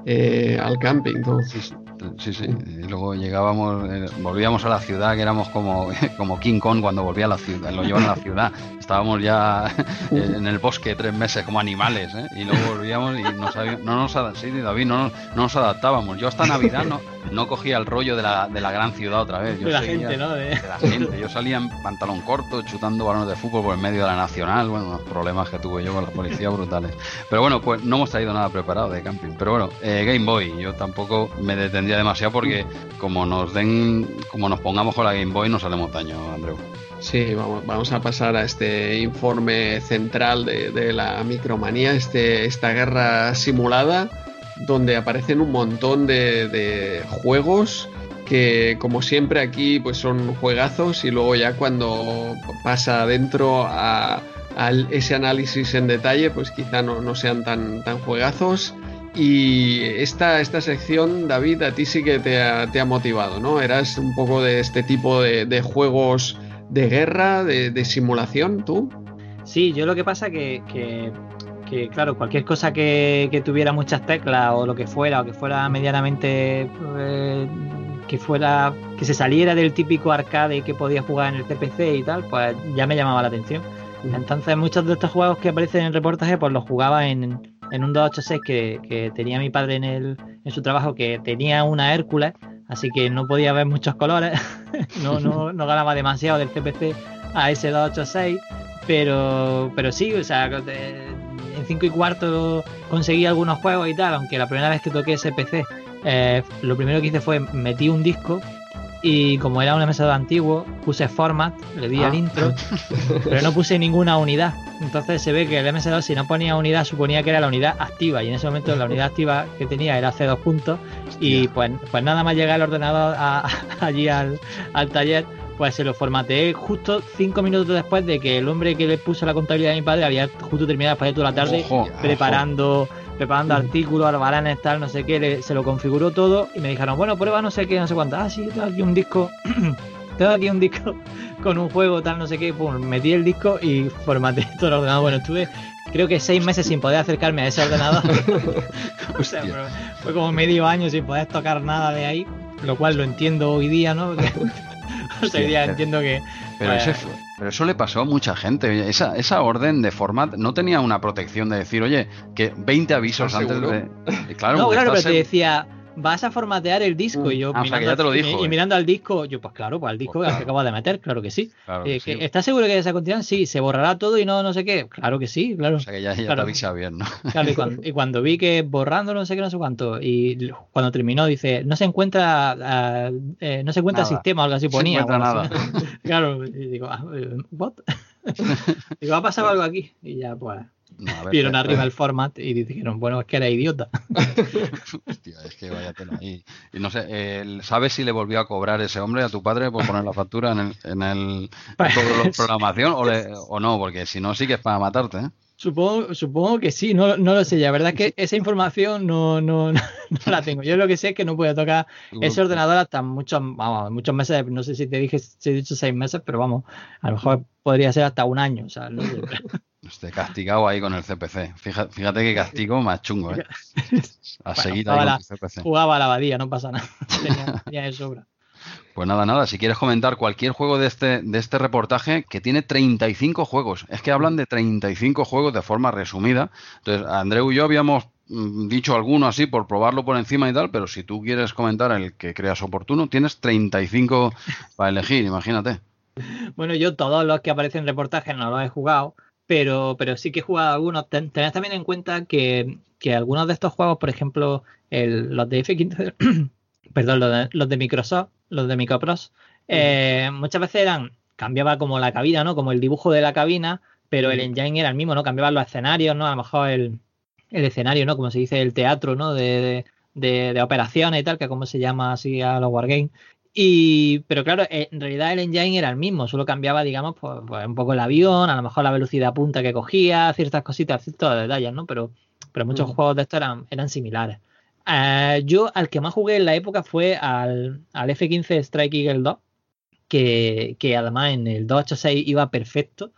eh, al camping. ¿no? Sí, sí. Y luego llegábamos, eh, volvíamos a la ciudad, que éramos como, como King Kong cuando volvía a la ciudad, lo llevan a la ciudad. Estábamos ya en el bosque tres meses como animales, ¿eh? Y luego volvíamos y no, sabíamos, no nos, sí, David, no, no, nos adaptábamos. Yo hasta Navidad no, no cogía el rollo de la, de la gran ciudad otra vez. Yo de la gente, ¿no? De... la gente. Yo salía en pantalón corto, chutando balones de fútbol por el medio de la Nacional. Bueno, unos problemas que tuve yo con la policía brutales. Pero bueno, pues no hemos traído nada preparado de camping. Pero bueno, eh, Game Boy, yo tampoco me detendría demasiado porque como nos den, como nos pongamos con la Game Boy, nos haremos daño, Andreu. Sí, vamos, vamos a pasar a este informe central de, la micromanía, este, esta guerra simulada donde aparecen un montón de, juegos que como siempre aquí pues son juegazos y luego ya cuando pasa adentro a, ese análisis en detalle pues quizá no, sean tan, tan juegazos y esta, esta sección David a ti sí que te ha, motivado ¿no? Eras un poco de este tipo de, juegos de guerra, de, simulación tú Sí, yo lo que pasa que, que que claro, cualquier cosa que, tuviera muchas teclas o lo que fuera, o que fuera medianamente eh, que fuera que se saliera del típico arcade que podía jugar en el CPC y tal, pues ya me llamaba la atención. Entonces muchos de estos juegos que aparecen en el reportaje pues los jugaba en en un 286 que, que tenía mi padre en, el, en su trabajo, que tenía una Hércules, así que no podía ver muchos colores, no, no, no ganaba demasiado del CPC a ese 286, pero, pero sí, o sea, 5 y cuarto conseguí algunos juegos y tal, aunque la primera vez que toqué ese PC, eh, lo primero que hice fue metí un disco y como era un MS2 antiguo, puse format, le di al ah. intro, pero no puse ninguna unidad. Entonces se ve que el MS2 si no ponía unidad suponía que era la unidad activa y en ese momento la unidad activa que tenía era C2 puntos y pues, pues nada más llegar el ordenador allí al, taller pues se lo formateé justo cinco minutos después de que el hombre que le puso la contabilidad a mi padre había justo terminado de toda la tarde preparando preparando artículos, albaranes, tal, no sé qué, se lo configuró todo y me dijeron, bueno, prueba no sé qué, no sé cuánto. Ah, sí, tengo aquí un disco, tengo aquí un disco con un juego, tal, no sé qué, pum, metí el disco y formateé todo el ordenador. Bueno, estuve creo que seis meses sin poder acercarme a ese ordenador. o sea, fue como medio año sin poder tocar nada de ahí, lo cual lo entiendo hoy día, ¿no? O sea, hoy día entiendo que... Pero ese pero eso le pasó a mucha gente. Esa, esa orden de format no tenía una protección de decir, oye, que 20 avisos antes de. Claro, no, claro, pero te decía, vas a formatear el disco. Mm. y yo, ah, mirando, ya te lo dijo, y, mirando al disco, yo, pues claro, pues al disco que acabo de meter, claro que sí. Eh, ¿Estás seguro que esa continuidad? Sí, se borrará todo y no no sé qué. Claro que sí, claro. O sea que ya, ya te avisa bien, ¿no? Claro, y cuando, vi que borrando no sé qué, no sé cuánto, y cuando terminó, dice, no se encuentra ah, eh, no se encuentra sistema o algo así ponía. No se encuentra nada. claro, y digo, ah, eh, ¿what? digo, ha pasado algo aquí. Y ya, pues. Vieron arriba el format y dijeron, bueno, es que era idiota. Hostia, es que vaya tela ahí. Y no sé, ¿sabes si le volvió a cobrar ese hombre a tu padre por poner la factura en el, en el pues programación o, o, no? Porque si no, sí que es para matarte, ¿eh? Supongo, supongo que sí, no, no lo sé. La verdad es que esa información no, no, no, la tengo. Yo lo que sé es que no puedo tocar ese ordenador hasta muchos, vamos, muchos meses. No sé si te dije, si he dicho seis meses, pero vamos, a lo mejor podría ser hasta un año. O sea, no Esté castigado ahí con el CPC. Fíjate, fíjate qué castigo más chungo, ¿eh? A seguir ahí con el CPC. Jugaba a la abadía, no pasa nada. Tenía, de sobra. Pues nada, nada, si quieres comentar cualquier juego de este, de este reportaje, que tiene 35 juegos, es que hablan de 35 juegos de forma resumida. Entonces, Andreu y yo habíamos mm, dicho alguno así por probarlo por encima y tal, pero si tú quieres comentar el que creas oportuno, tienes 35 para elegir, imagínate. Bueno, yo todos los que aparecen en reportaje no los he jugado, pero, pero sí que he jugado algunos. Ten, tened también en cuenta que, que, algunos de estos juegos, por ejemplo, el, los de F15, perdón, los de, los de Microsoft, los de Micropros, eh, muchas veces eran, cambiaba como la cabina, ¿no? Como el dibujo de la cabina, pero el engine era el mismo, ¿no? Cambiaban los escenarios, ¿no? A lo mejor el, el escenario, ¿no? Como se dice, el teatro, ¿no? De, de, de, operaciones y tal, que como se llama así a los wargames. Y, pero claro, en realidad el engine era el mismo, solo cambiaba, digamos, pues, pues, un poco el avión, a lo mejor la velocidad punta que cogía, ciertas cositas, ciertos detalles, ¿no? Pero, pero muchos juegos de estos eran, eran similares. Eh, yo al que más jugué en la época fue al, al F-15 Strike Eagle 2, que, que, además en el 286 iba perfecto.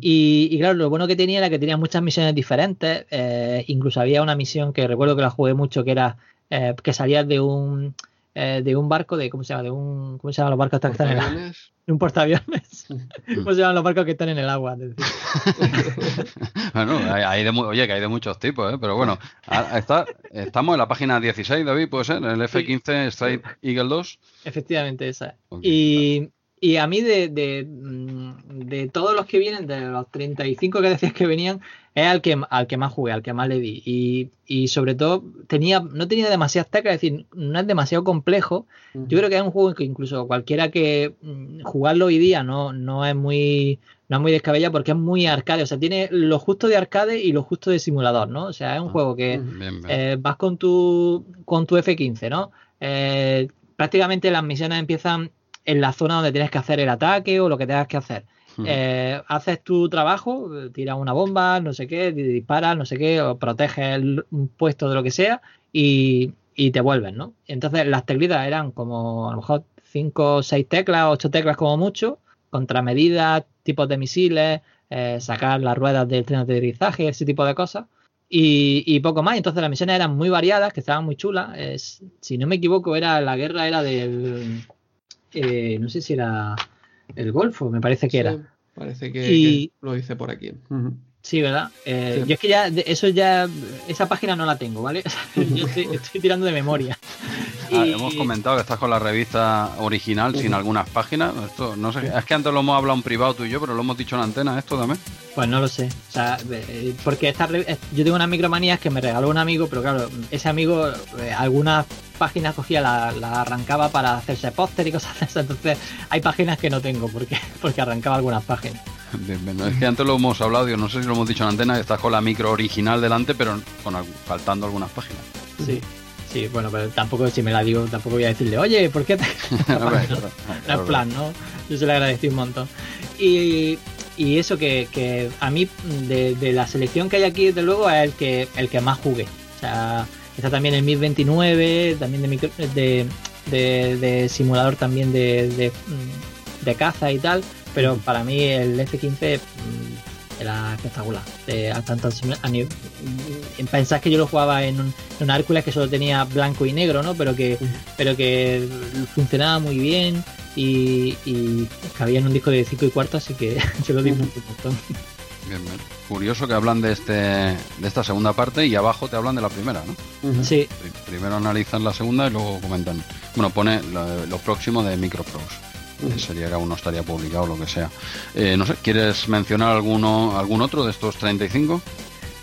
y, claro, lo bueno que tenía era que tenía muchas misiones diferentes. Eh, incluso había una misión que recuerdo que la jugué mucho, que era eh, que salías de un de un barco de cómo se llama de un cómo se llaman los barcos que están en el de un portaaviones. Cómo se llaman los barcos que están en el agua bueno hay de, oye que hay de muchos tipos ¿eh? pero bueno está, estamos en la página 16 David puede ser el F15 Strike Eagle 2 efectivamente esa. Y y a mí de, de, mm, de, todos los que vienen, de los 35 que decías que venían, es al que, al que más jugué, al que más le di. Y, y sobre todo, tenía, no tenía demasiadas teclas, es decir, no es demasiado complejo. Yo creo que es un juego que incluso cualquiera que mm, jugarlo hoy día no, no es muy no es muy descabellado porque es muy arcade, o sea, tiene lo justo de arcade y lo justo de simulador, ¿no? O sea, es un ah, juego que eh, vas con tu, con tu F-15, ¿no? Eh, prácticamente las misiones empiezan en la zona donde tienes que hacer el ataque o lo que tengas que hacer. Eh, haces tu trabajo, tiras una bomba, no sé qué, disparas, no sé qué, o proteges un puesto de lo que sea y, te vuelves, ¿no? Entonces las teclitas eran como a lo mejor 5 o 6 teclas, 8 teclas como mucho, contramedidas, tipos de misiles, eh, sacar las ruedas del tren de aterrizaje, ese tipo de cosas. Y, poco más. Entonces las misiones eran muy variadas, que estaban muy chulas. si no me equivoco, era la guerra era del eh, no sé si era el Golfo, me parece que era. Parece que, lo dice por aquí. Sí, ¿verdad? Eh, yo es que ya, eso ya, esa página no la tengo, ¿vale? yo estoy, tirando de memoria. Ah, hemos comentado que estás con la revista original sin algunas páginas. Esto, no sé, es que antes lo hemos hablado en privado tú y yo, pero lo hemos dicho en antena, esto también. Pues no lo sé. O sea, eh, porque esta, yo tengo unas micromanías que me regaló un amigo, pero claro, ese amigo algunas páginas cogía, la, la arrancaba para hacerse póster y cosas de esas. Entonces hay páginas que no tengo porque, porque arrancaba algunas páginas. Es que antes lo hemos hablado, yo no sé si lo hemos dicho en antena, que estás con la micro original delante, pero con, faltando algunas páginas. Sí. Sí, bueno, pero tampoco, si me la digo, tampoco voy a decirle, oye, ¿por qué te.? no, es plan, ¿no? Yo se le agradecí un montón. Y, y eso que, que a mí, de, de, la selección que hay aquí, desde luego, es el que, el que más jugué. O sea, está también el 1029, también de, micro, de, de, de, simulador también de, de, caza y tal pero para mí el F-15 mm, era espectacular. Eh, tanto a nivel, mm, pensás que yo lo jugaba en un, en Hércules que solo tenía blanco y negro, ¿no? Pero que, pero que funcionaba muy bien y, y cabía en un disco de 5 y cuarto, así que yo lo disfruté un montón. Bien, bien. Curioso que hablan de este de esta segunda parte y abajo te hablan de la primera, ¿no? Sí. Primero analizan la segunda y luego comentan. Bueno, pone lo, lo próximo de Micropros sería que aún no estaría publicado, lo que sea. Eh, no sé, ¿quieres mencionar alguno, algún otro de estos 35?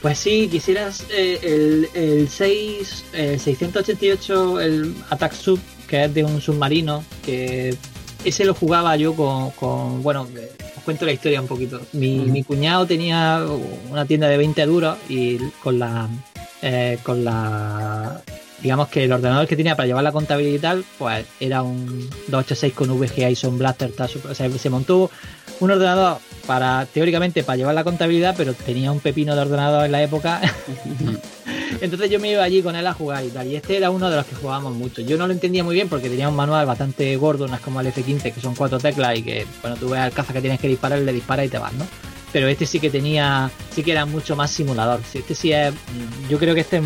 Pues sí, quisieras eh, el, el 6, 688, el Attack Sub, que es de un submarino, que ese lo jugaba yo con, bueno, os cuento la historia un poquito. Mi, mi cuñado tenía una tienda de 20 duros y con la, eh, con la digamos que el ordenador que tenía para llevar la contabilidad y tal, pues era un 286 con VGA y Son Blaster. o sea, se montó un ordenador para, teóricamente, para llevar la contabilidad, pero tenía un pepino de ordenador en la época. Entonces yo me iba allí con él a jugar y tal. Y este era uno de los que jugábamos mucho. Yo no lo entendía muy bien porque tenía un manual bastante gordo, es como el F15, que son cuatro teclas y que, bueno, tú ves al caza que tienes que disparar, le disparas y te vas, ¿no? Pero este sí que tenía, sí que era mucho más simulador. Este sí es, yo creo que este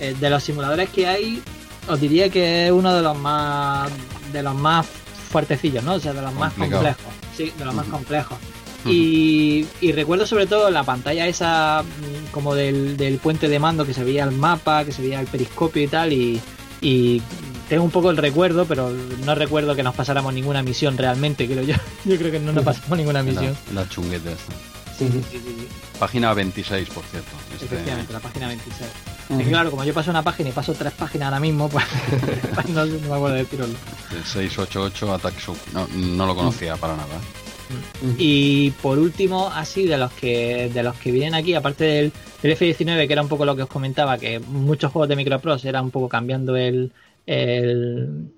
eh, de los simuladores que hay, os diría que es uno de los más de los más fuertecillos, ¿no? O sea, de los más complejos. Sí, de los más complejos. Y, recuerdo sobre todo la pantalla esa mm, como del, puente de mando que se veía el mapa, que se veía el periscopio y tal, y, tengo un poco el recuerdo, pero no recuerdo que nos pasáramos ninguna misión realmente, creo yo. Yo creo que no nos pasamos ninguna misión. La, chungueta esta. Sí, sí, sí, Página 26, por cierto. Este... Efectivamente, la página 26. Es que claro, como yo paso una página y paso tres páginas ahora mismo, pues no, me acuerdo de decirlo. El 688 Attack Sub. No, no lo conocía para nada. Y por último, así de los que de los que vienen aquí, aparte del, F19, que era un poco lo que os comentaba, que muchos juegos de Microprose era un poco cambiando el, el,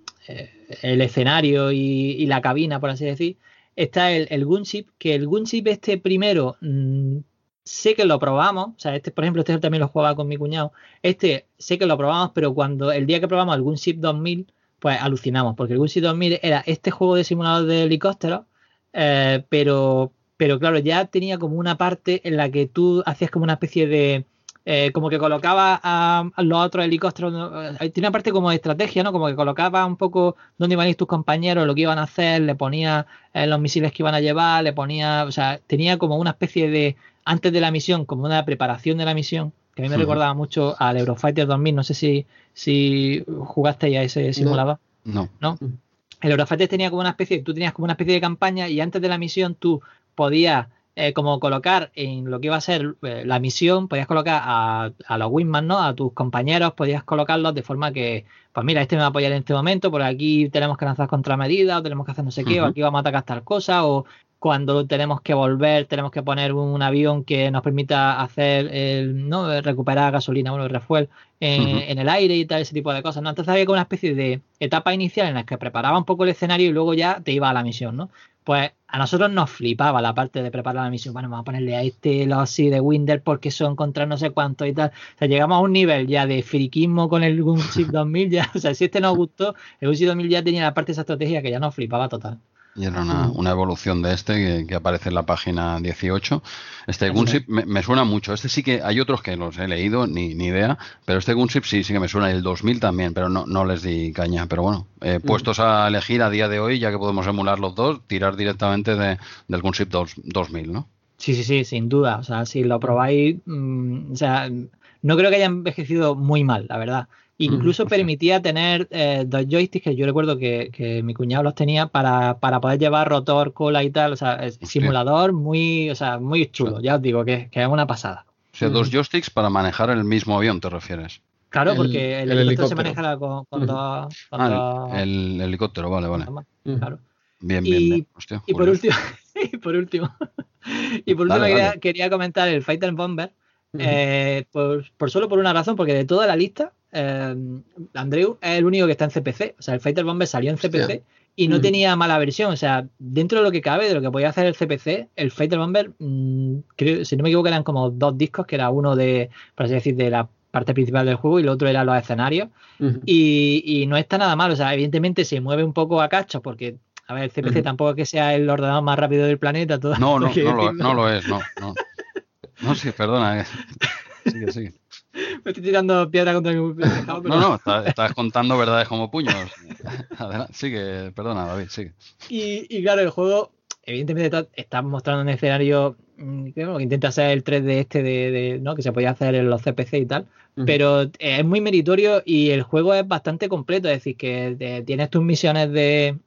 el escenario y, la cabina, por así decir. Está el, el Gunship, que el Gunship este primero mm, sé que lo probamos, o sea, este, por ejemplo, este también lo jugaba con mi cuñado, este sé que lo probamos, pero cuando el día que probamos el Gunship 2000, pues alucinamos, porque el Gunship 2000 era este juego de simulador de helicópteros, eh, pero, pero claro, ya tenía como una parte en la que tú hacías como una especie de... Eh, como que colocaba a, los otros helicópteros, eh, tiene una parte como de estrategia, ¿no? Como que colocaba un poco dónde iban a ir tus compañeros, lo que iban a hacer, le ponía los misiles que iban a llevar, le ponía, o sea, tenía como una especie de, antes de la misión, como una preparación de la misión, que a mí me recordaba mucho al Eurofighter 2000. No sé si, si jugaste ya ese simulador. No. ¿No? El Eurofighter tenía como una especie, tú tenías como una especie de campaña y antes de la misión tú podías eh, como colocar en lo que iba a ser eh, la misión, podías colocar a, a, los Wingman, ¿no? A tus compañeros, podías colocarlos de forma que, pues mira, este me va a apoyar en este momento, por aquí tenemos que lanzar contramedidas, o tenemos que hacer no sé qué, o aquí vamos a atacar tal cosa, o cuando tenemos que volver, tenemos que poner un avión que nos permita hacer el, ¿no? recuperar gasolina, bueno, el refuel en, el aire y tal, ese tipo de cosas. ¿no? Entonces había como una especie de etapa inicial en la que preparaba un poco el escenario y luego ya te iba a la misión, ¿no? Pues a nosotros nos flipaba la parte de preparar la misión. Bueno, vamos a ponerle a este los así de Winder porque son contra no sé cuánto y tal. O sea, llegamos a un nivel ya de friquismo con el Gunship 2000. Ya, o sea, si este nos gustó, el Gunship 2000 ya tenía la parte de esa estrategia que ya nos flipaba total. Y era una, evolución de este que, aparece en la página 18. Este Gunship me, suena mucho. Este sí que hay otros que los he leído, ni, ni idea. Pero este Gunship sí, sí que me suena. El 2000 también, pero no, no les di caña. Pero bueno, eh, puestos a elegir a día de hoy, ya que podemos emular los dos, tirar directamente de, del Gunship 2000, ¿no? Sí, sí, sí, sin duda. O sea, si lo probáis, mm, o sea, no creo que haya envejecido muy mal, la verdad. Incluso permitía tener eh, dos joysticks que yo recuerdo que, mi cuñado los tenía para, poder llevar rotor, cola y tal. O sea, simulador muy, o sea, muy chulo. Ya os digo que, es una pasada. O sea, dos joysticks para manejar el mismo avión, ¿te refieres? Claro, porque el, helicóptero, se maneja con, dos, ah, el, helicóptero, vale, vale. Claro. Bien, bien, bien. y por último, y por último, y por último quería, comentar el Fighter Bomber. Eh, por, solo por una razón, porque de toda la lista, eh, Andreu es el único que está en CPC. O sea, el Fighter Bomber salió en CPC y no tenía mala versión. O sea, dentro de lo que cabe, de lo que podía hacer el CPC, el Fighter Bomber, mm, creo, si no me equivoco, eran como dos discos, que era uno de, por así decir, de la parte principal del juego y el otro era los escenarios. y, y, no está nada mal. O sea, evidentemente se mueve un poco a cacho porque a ver, el CPC tampoco es que sea el ordenador más rápido del planeta. no, no, no, no, lo, es, no, no. No, sí, perdona. Eh. Sigue, sigue. Me estoy tirando piedra contra mi tejado. No, no, estás, contando verdades como puños. Adelante, sigue, perdona, David, sigue. Y, y claro, el juego, evidentemente, está mostrando un escenario mm, que, intenta ser el 3D este de, ¿no? que se podía hacer en los CPC y tal, pero es muy meritorio y el juego es bastante completo, es decir, que eh, tienes tus misiones de,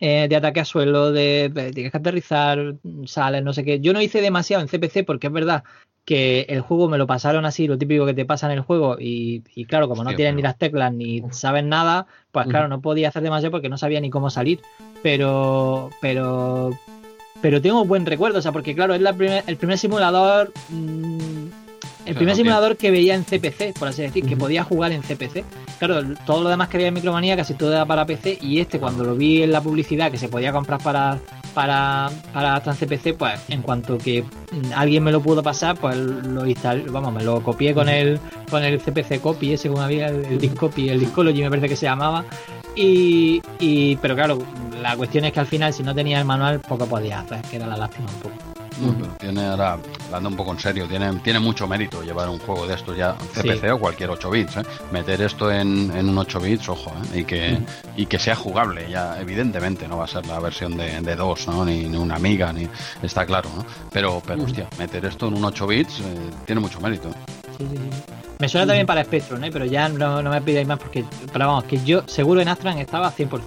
eh, de ataque a suelo, de, tienes que aterrizar, sales, no sé qué. Yo no hice demasiado en CPC porque es verdad que el juego me lo pasaron así, lo típico que te pasa en el juego, y, claro, como no tienes ni las teclas ni sabes nada, pues claro, no podía hacer demasiado porque no sabía ni cómo salir. Pero, pero, pero tengo buen recuerdo, o sea, porque claro, es la el primer simulador. Mm, el primer simulador que veía en CPC, por así decir, que podía jugar en CPC. Claro, todo lo demás que había en Micromanía casi todo era para PC y este cuando lo vi en la publicidad que se podía comprar para para para CPC, pues en cuanto que alguien me lo pudo pasar, pues lo instalé, vamos, me lo copié con el con el CPC copy ese como había el, el disc copy, el Discology me parece que se llamaba. Y, y, pero claro, la cuestión es que al final si no tenía el manual poco podía hacer, que era la lástima un poco tiene ahora, hablando un poco en serio, tiene, tiene mucho mérito llevar un juego de estos ya CPC o cualquier 8 bits. ¿eh? Meter esto en, en, un 8 bits, ojo, ¿eh? y, que, y que sea jugable. Ya, evidentemente, no va a ser la versión de, de 2, ¿no? ni, una amiga, ni está claro. ¿no? Pero, pero hostia, meter esto en un 8 bits eh, tiene mucho mérito. Me suena también para Spectrum, ¿eh? pero ya no, no me pidáis más porque, pero vamos, que yo seguro en Astran estaba 100%.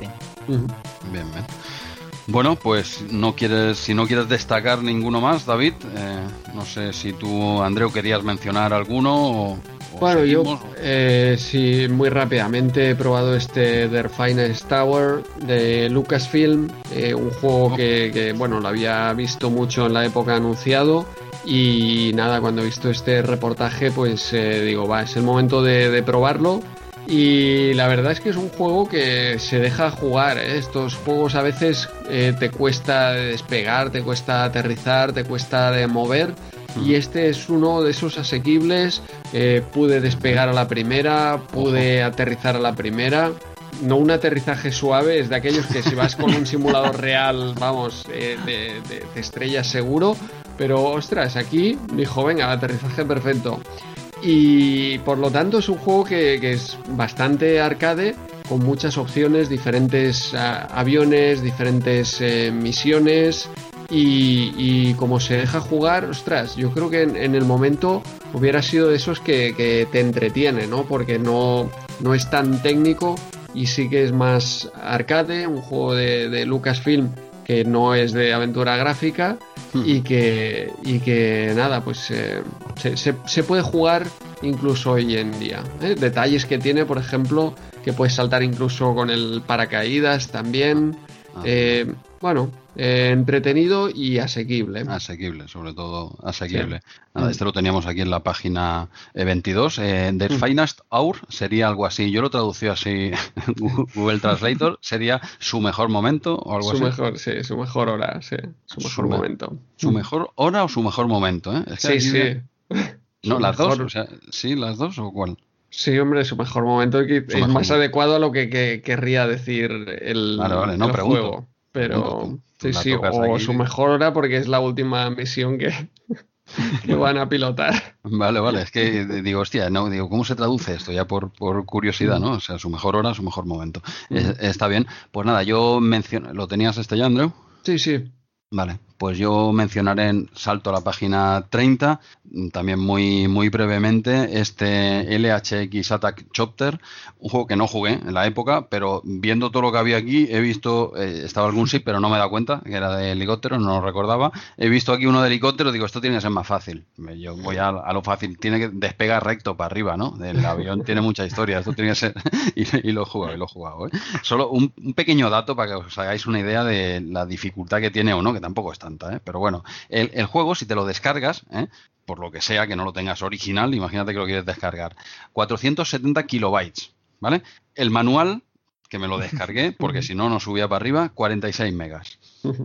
Bien, bien. Bueno, pues no quieres, si no quieres destacar ninguno más, David, eh, no sé si tú, Andreu, querías mencionar alguno o, bueno, yo eh, sí, muy rápidamente he probado este The Finest Tower de Lucasfilm, eh, un juego que, bueno, lo había visto mucho en la época anunciado y nada, cuando he visto este reportaje, pues eh, digo, va, es el momento de probarlo y la verdad es que es un juego que se deja jugar. ¿eh? Estos juegos a veces eh, te cuesta despegar, te cuesta aterrizar, te cuesta de mover. Y este es uno de esos asequibles. Eh, pude despegar a la primera, pude aterrizar a la primera. No un aterrizaje suave, es de aquellos que si vas con un simulador real, vamos, de, de, de estrella seguro. Pero ostras, aquí dijo, venga, aterrizaje perfecto. Y por lo tanto es un juego que, es bastante arcade, con muchas opciones, diferentes aviones, diferentes eh, misiones. Y, como se deja jugar, ostras, yo creo que en, el momento hubiera sido de esos que, te entretiene, ¿no? Porque no, no es tan técnico y sí que es más arcade, un juego de Lucasfilm que no es de aventura gráfica y que, y que nada, pues eh, se, puede jugar incluso hoy en día. ¿eh? Detalles que tiene, por ejemplo, que puedes saltar incluso con el paracaídas también. Ah. Eh, bueno, eh, entretenido y asequible. Asequible, sobre todo asequible. Nada, este lo teníamos aquí en la página 22. Eh, The mm. Finest Hour sería algo así. Yo lo traducí así Google Translator. Sería su mejor momento o algo su así. Mejor, sí, su mejor hora, sí. Su mejor momento. Su mejor hora o su mejor momento, ¿eh? sí, sí. No, las dos. O sea, sí, las dos o cuál. Sí, hombre, su mejor momento es más adecuado a lo que, querría decir el, vale, vale, no, juego. Pero sí, sí, o su mejor hora porque es la última misión que, que van a pilotar. Vale, vale, es que digo, hostia, no, digo, ¿cómo se traduce esto? Ya por, por curiosidad, ¿no? O sea, su mejor hora, su mejor momento. está bien. Pues nada, yo menciono, ¿lo tenías este ya, Andrew? Sí, sí. Vale, pues yo mencionaré, salto a la página 30, también muy, muy brevemente, este LHX Attack Chopter, un juego que no jugué en la época, pero viendo todo lo que había aquí, he visto, eh, estaba algún sí, pero no me he dado cuenta que era de helicóptero, no lo recordaba. He visto aquí uno de helicóptero, digo, esto tiene que ser más fácil. Yo voy a, lo fácil, tiene que despegar recto para arriba, ¿no? El avión tiene mucha historia, esto tiene que ser, y, lo he jugado, y lo he jugado. ¿eh? Solo un, pequeño dato para que os hagáis una idea de la dificultad que tiene o no, que tampoco es tanta, ¿eh? pero bueno, el, el juego, si te lo descargas, ¿eh? por lo que sea, que no lo tengas original, imagínate que lo quieres descargar. 470 kilobytes, ¿vale? El manual, que me lo descargué, porque si no, no subía para arriba, 46 megas.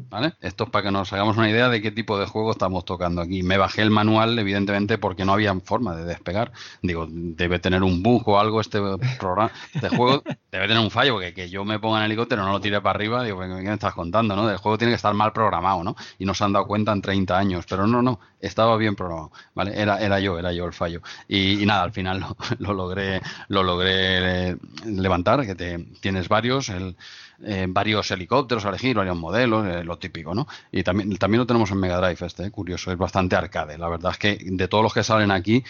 ¿Vale? Esto es para que nos hagamos una idea de qué tipo de juego estamos tocando aquí. Me bajé el manual, evidentemente, porque no había forma de despegar. Digo, debe tener un bug o algo este programa. Este juego debe tener un fallo, porque que yo me ponga en helicóptero no lo tire para arriba, digo, ¿qué me estás contando? ¿no? El juego tiene que estar mal programado, ¿no? Y no se han dado cuenta en 30 años. Pero no, no, estaba bien programado. ¿Vale? Era, era yo, era yo el fallo. Y, nada, al final lo, logré, lo logré levantar, que te, tienes varios. El, varios helicópteros a elegir, varios modelos, eh, lo típico, ¿no? Y también, también lo tenemos en Mega Drive este, eh, curioso, es bastante arcade. La verdad es que de todos los que salen aquí,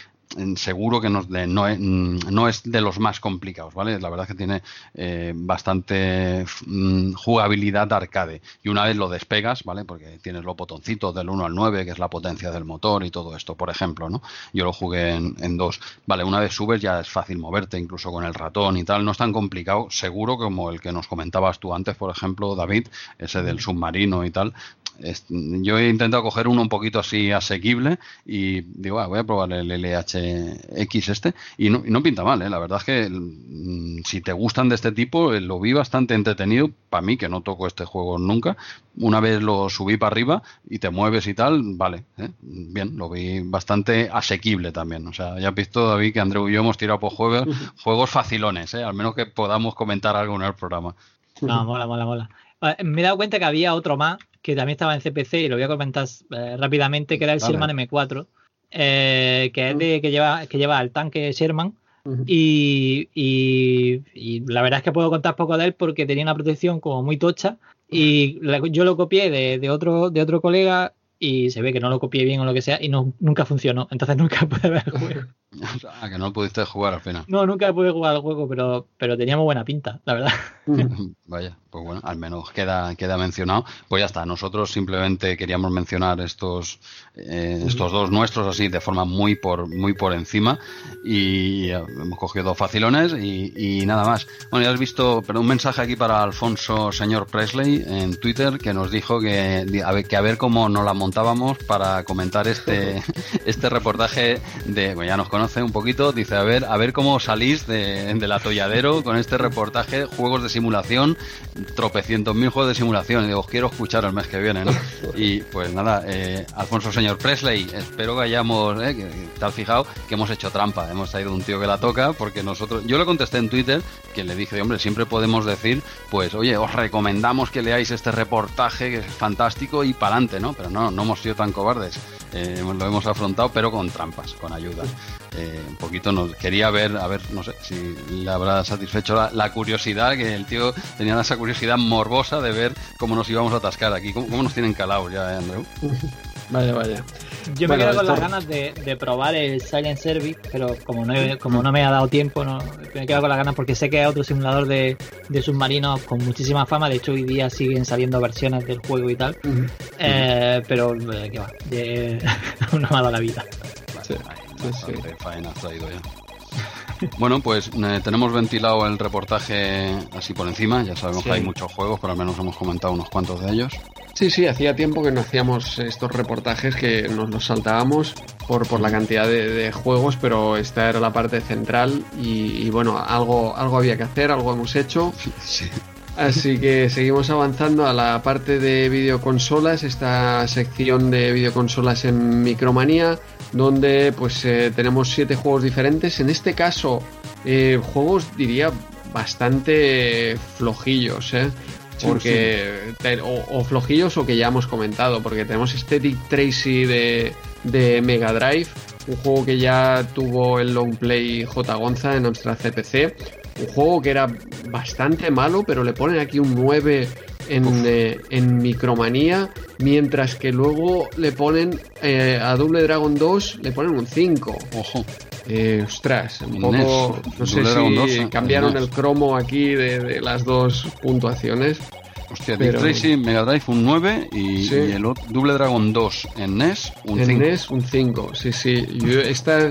seguro que no, mm, no, es de los más complicados, ¿vale? La verdad es que tiene eh, bastante mm, jugabilidad arcade. Y una vez lo despegas, ¿vale? Porque tienes los botoncitos del 1 al 9, que es la potencia del motor y todo esto, por ejemplo, ¿no? Yo lo jugué en, en dos. Vale, una vez subes ya es fácil moverte, incluso con el ratón y tal. No es tan complicado, seguro como el que nos comentabas tú antes, por ejemplo, David, ese del submarino y tal yo he intentado coger uno un poquito así asequible y digo, ah, voy a probar el LHX este y no, y no pinta mal, ¿eh? la verdad es que mm, si te gustan de este tipo eh, lo vi bastante entretenido para mí que no toco este juego nunca, una vez lo subí para arriba y te mueves y tal, vale, ¿eh? bien, lo vi bastante asequible también, o sea, ya has visto David que Andreu y yo hemos tirado por juegos, juegos facilones, al menos que podamos comentar algo en el programa. No, mola, mola, mola. Me he dado cuenta que había otro más que también estaba en CPC y lo voy a comentar eh, rápidamente, que era el Sherman M4, eh, que es de que lleva, que lleva el tanque Sherman. y, la verdad es que puedo contar poco de él porque tenía una protección como muy tocha y yo lo copié de, de, otro, de otro colega y se ve que no lo copié bien o lo que sea y no, nunca funcionó. Entonces nunca pude ver el juego. ah, que no pudiste jugar al final. No, nunca pude jugar al juego, pero, pero teníamos buena pinta, la verdad. Vaya, pues bueno, al menos queda, queda mencionado. Pues ya está, nosotros simplemente queríamos mencionar estos, eh, estos dos nuestros así de forma muy por, muy por encima y hemos cogido dos facilones y, nada más. Bueno, ya has visto, pero un mensaje aquí para Alfonso señor Presley en Twitter que nos dijo que a ver, que a ver cómo nos la montábamos para comentar este, este reportaje de, bueno, ya nos conoce un poquito, dice, a ver, a ver cómo salís de, del atolladero con este reportaje, juegos de simulación, tropecientos mil juegos de simulación, y os quiero escuchar el mes que viene, ¿no? Y pues nada, eh, Alfonso señor Presley, espero que hayamos, eh, que, te has fijado, que hemos hecho trampa, hemos traído un tío que la toca, porque nosotros, yo le contesté en Twitter, que le dije, hombre, siempre podemos decir, pues, oye, os recomendamos que leáis este reportaje, que es fantástico, y para adelante, ¿no? Pero no, no hemos sido tan cobardes. Eh, lo hemos afrontado, pero con trampas, con ayuda. Eh, un poquito nos quería ver, a ver, no sé si le habrá satisfecho la, curiosidad, que el tío tenía esa curiosidad morbosa de ver cómo nos íbamos a atascar aquí, cómo, nos tienen calados ya, ¿eh, Andrew. Vaya, vaya. Yo me quedo con las ganas de, probar el Silent Service, pero como no, como no me ha dado tiempo, no, me quedo con las ganas porque sé que hay otro simulador de, submarinos con muchísima fama. De hecho, hoy día siguen saliendo versiones del juego y tal. Eh, pero, eh, ¿qué va? no me ha dado la vida. Sí, Bueno, pues eh, tenemos ventilado el reportaje así por encima. Ya sabemos que hay muchos juegos, pero al menos hemos comentado unos cuantos de ellos. Sí, sí, hacía tiempo que no hacíamos estos reportajes que nos los saltábamos por, por la cantidad de, juegos, pero esta era la parte central y, bueno, algo, algo había que hacer, algo hemos hecho. Así que seguimos avanzando a la parte de videoconsolas, esta sección de videoconsolas en Micromanía, donde pues eh, tenemos siete juegos diferentes. En este caso, eh, juegos diría bastante flojillos, ¿eh? porque O, flojillos o que ya hemos comentado, porque tenemos Static Tracy de, de Mega Drive, un juego que ya tuvo el long play J. Gonza en nuestra CPC, un juego que era bastante malo, pero le ponen aquí un 9 en, en, Micromanía, mientras que luego le ponen a Double Dragon 2, le ponen un 5. Ojo. ostras, un poco. No sé si cambiaron el cromo aquí de, las dos puntuaciones. Hostia, Dick Tracy Mega Drive un 9 y, el Double Dragon 2 en NES un 5. En NES un 5, sí, sí. Yo esta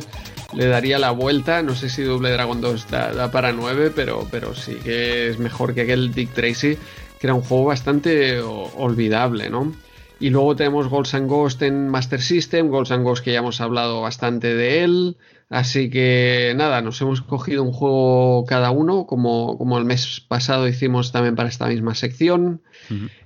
le daría la vuelta. No sé si Double Dragon 2 da, para 9, pero, pero sí que es mejor que aquel Dick Tracy, que era un juego bastante olvidable, ¿no? Y luego tenemos Ghosts and Ghost en Master System, Ghosts and Ghost que ya hemos hablado bastante de él. Así que nada, nos hemos cogido un juego cada uno, como, como el mes pasado hicimos también para esta misma sección.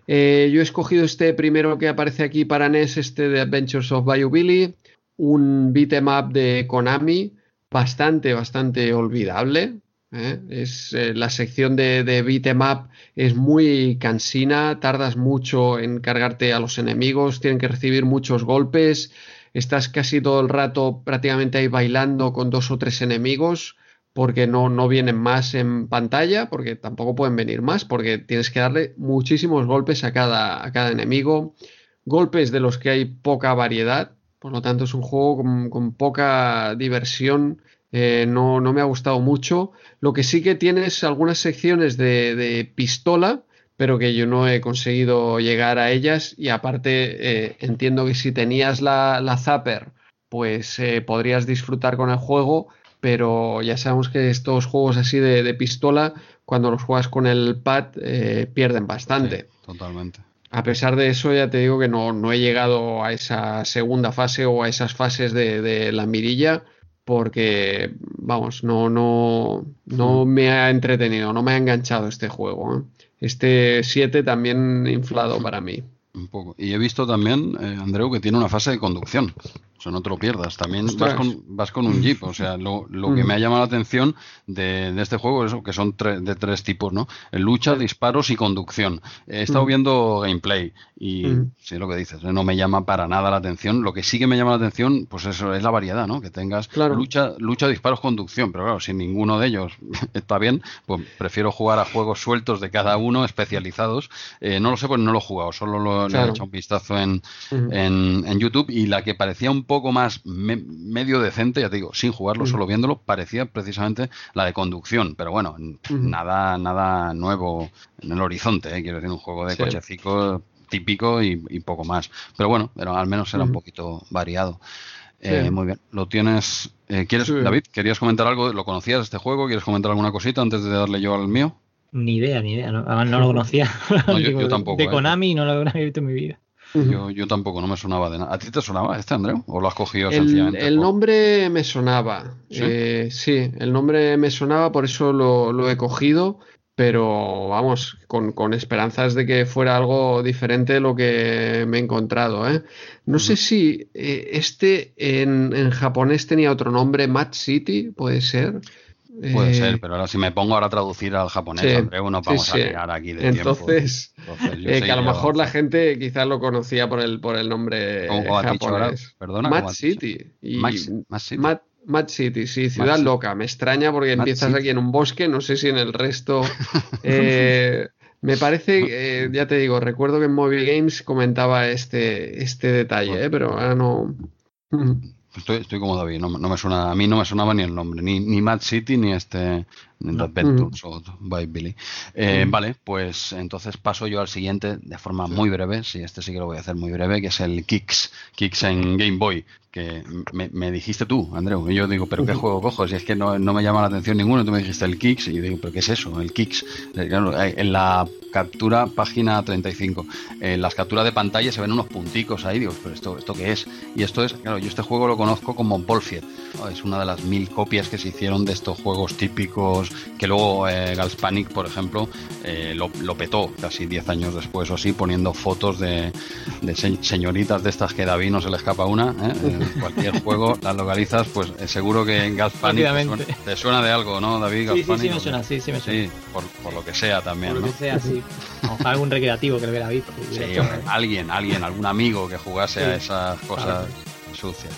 Eh, yo he escogido este primero que aparece aquí para NES, este de Adventures of Bayou Billy un beat'em up de Konami bastante, bastante olvidable. ¿Eh? Es, eh, la sección de, de beat'em up es muy cansina, tardas mucho en cargarte a los enemigos, tienen que recibir muchos golpes, estás casi todo el rato prácticamente ahí bailando con dos o tres enemigos porque no, no vienen más en pantalla, porque tampoco pueden venir más, porque tienes que darle muchísimos golpes a cada, a cada enemigo, golpes de los que hay poca variedad, por lo tanto, es un juego con, poca diversión. Eh, no, me ha gustado mucho. Lo que sí que tienes algunas secciones de, pistola, pero que yo no he conseguido llegar a ellas. Y aparte, eh, entiendo que si tenías la, la Zapper, pues eh, podrías disfrutar con el juego. Pero ya sabemos que estos juegos así de, pistola, cuando los juegas con el pad, pierden bastante. totalmente. A pesar de eso, ya te digo que no, he llegado a esa segunda fase o a esas fases de, la mirilla porque, vamos, no, no, no mm. me ha entretenido, no me ha enganchado este juego. ¿eh? Este 7 también inflado para mí. Un poco. Y he visto también, eh, Andreu, que tiene una fase de conducción. O sea, no te lo pierdas. También vas con, vas con, un jeep. O sea, lo, lo que mm. me ha llamado la atención de, de este juego es que son de tres tipos, ¿no? Lucha, disparos y conducción. He estado mm. viendo gameplay y mm. sí, lo que dices, ¿eh? no me llama para nada la atención. Lo que sí que me llama la atención, pues eso es la variedad, ¿no? Que tengas lucha, lucha, disparos, conducción. Pero claro, si ninguno de ellos está bien, pues prefiero jugar a juegos sueltos de cada uno, especializados. Eh, no lo sé, pues no lo he jugado, solo lo, he echado un vistazo en, en, en YouTube y la que parecía un poco más medio decente, ya te digo, sin jugarlo, solo viéndolo, parecía precisamente la de conducción, pero bueno, nada, nada nuevo en el horizonte, ¿eh? quiero decir, un juego de cochecico típico y, poco más. Pero bueno, pero al menos era un poquito variado. Eh, muy bien, lo tienes. Eh, ¿Quieres, David, querías comentar algo? ¿Lo conocías este juego? ¿Quieres comentar alguna cosita antes de darle yo al mío? Ni idea, ni idea. No, además no lo conocía. yo, tampoco. De Konami no lo había visto en mi vida. Yo, yo tampoco, no me sonaba de nada. ¿A ti te sonaba este, Andreu? ¿O lo has cogido el, sencillamente? El nombre me sonaba. ¿Sí? Eh, ¿Sí? el nombre me sonaba, por eso lo, he cogido. Pero vamos, con, esperanzas de que fuera algo diferente de lo que me he encontrado. ¿eh? No sé si eh, este en, en japonés tenía otro nombre, Mad City, puede ser. Puede ser, eh, pero ahora si me pongo ahora a traducir al japonés, hombre, uno vamos a llegar aquí de Entonces, eh, que a lo mejor la gente quizás lo conocía por el, por el nombre japonés. Perdona, Mad City. Y Mad, City. sí, Ciudad Loca. Me extraña porque empiezas aquí en un bosque, no sé si en el resto... Eh, me parece, ya te digo, recuerdo que en Mobile Games comentaba este, este detalle, pero ahora no... Estoy, estoy como David, no, me suena, a mí no me sonaba ni el nombre, ni, ni Mad City ni este Adventures o by Billy. Eh, vale, pues entonces paso yo al siguiente de forma muy breve, sí, este sí que lo voy a hacer muy breve, que es el Kicks, Kicks en Game Boy, que me, dijiste tú, Andreu, y yo digo, pero ¿qué juego cojo? Si es que no, no, me llama la atención ninguno, tú me dijiste el Kicks, y yo digo, pero ¿qué es eso? El Kicks. Eh, en la captura, página 35, en las capturas de pantalla se ven unos punticos ahí, digo, pero esto, ¿esto qué es? Y esto es, claro, yo este juego lo conozco como Bolfiet, es una de las mil copias que se hicieron de estos juegos típicos, que luego eh, Galspanic, por ejemplo, eh, lo, petó casi 10 años después o así, poniendo fotos de, señoritas de estas que David no se le escapa una, ¿eh? cualquier juego las localizas, pues seguro que en Galspanic te suena, de algo, ¿no, David? Sí, sí, sí me suena, sí, sí me suena. Sí, por, lo que sea también. Por lo que sea, sí. algún recreativo que le hubiera visto. Sí, alguien, alguien, algún amigo que jugase a esas cosas. Sucia.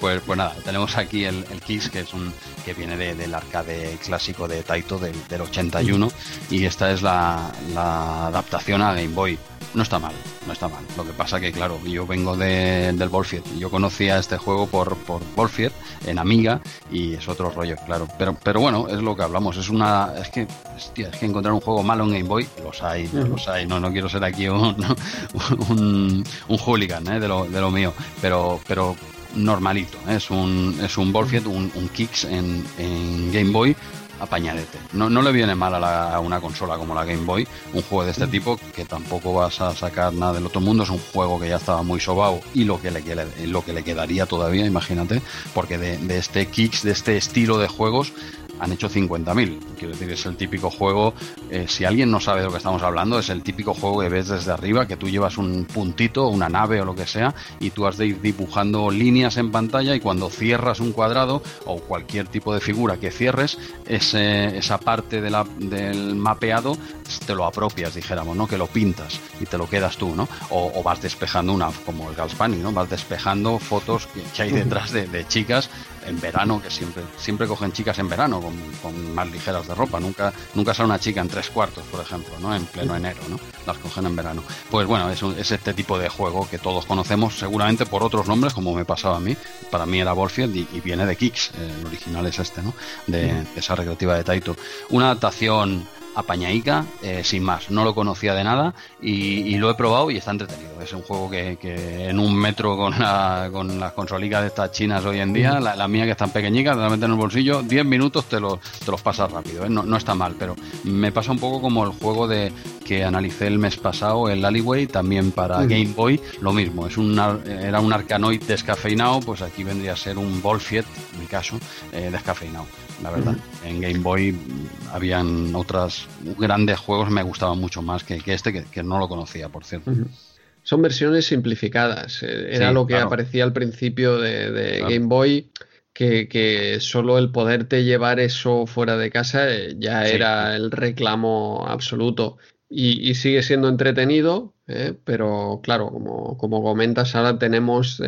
Pues, pues nada, tenemos aquí el, el Kiss, que es un que viene del arcade clásico de Taito del, 81 y esta es la, la adaptación a Game Boy no está mal, no está mal. Lo que pasa que, claro, yo vengo de, del Bolfiet. Yo conocía este juego por, por Bolfiet en Amiga y es otro rollo, claro. Pero, pero bueno, es lo que hablamos. Es una. Es que, es que encontrar un juego malo en Game Boy, los hay, los hay. No, no quiero ser aquí un, un, un hooligan ¿eh? de, lo, de lo mío, pero, pero normalito. ¿eh? Es un, es un Bolfiet, un, un Kicks en, en Game Boy apañadete. No, no le viene mal a, una consola como la Game Boy, un juego de este tipo que tampoco vas a sacar nada del otro mundo, es un juego que ya estaba muy sobao y lo que le, lo que le quedaría todavía, imagínate, porque de, de este kicks, de este estilo de juegos, han hecho 50.000. Quiero decir, es el típico juego, eh, si alguien no sabe de lo que estamos hablando, es el típico juego que ves desde arriba, que tú llevas un puntito, una nave o lo que sea, y tú has de ir dibujando líneas en pantalla y cuando cierras un cuadrado o cualquier tipo de figura que cierres, ese, esa parte de la, del mapeado te lo apropias, dijéramos, ¿no? Que lo pintas y te lo quedas tú, ¿no? O, vas despejando una, como el Galspani, ¿no? Vas despejando fotos que, hay detrás de, de chicas en verano, que siempre, siempre cogen chicas en verano con, más ligeras de ropa. Nunca, nunca sale una chica en tres cuartos, por ejemplo, ¿no? En pleno enero, ¿no? Las cogen en verano. Pues bueno, es, es este tipo de juego que todos conocemos seguramente por otros nombres, como me pasaba a mí. Para mí era Borfield y, viene de Kicks. Eh, el original es este, ¿no? De, de esa recreativa de Taito. Una adaptación apañaica, eh, sin más. No lo conocía de nada y, lo he probado y está entretenido. Es un juego que, en un metro con, con las consolicas de estas chinas hoy en día, la, mía que es tan pequeñica, te la metes en el bolsillo, 10 minutos te, lo, te los pasas rápido. ¿eh? No, no, está mal, pero me pasa un poco como el juego de que analicé el mes pasado, el Alleyway, también para Game Boy, lo mismo. Es un, era un Arcanoid descafeinado, pues aquí vendría a ser un Bolfiet, en mi caso, eh, descafeinado la verdad. En Game Boy habían otros grandes juegos, me gustaban mucho más que, este, que, no lo conocía, por cierto. Son versiones simplificadas. Eh, era lo que aparecía al principio de, Game Boy. Que, solo el poderte llevar eso fuera de casa eh, ya era el reclamo absoluto. Y, sigue siendo entretenido, eh, pero claro, como, como, comentas, ahora tenemos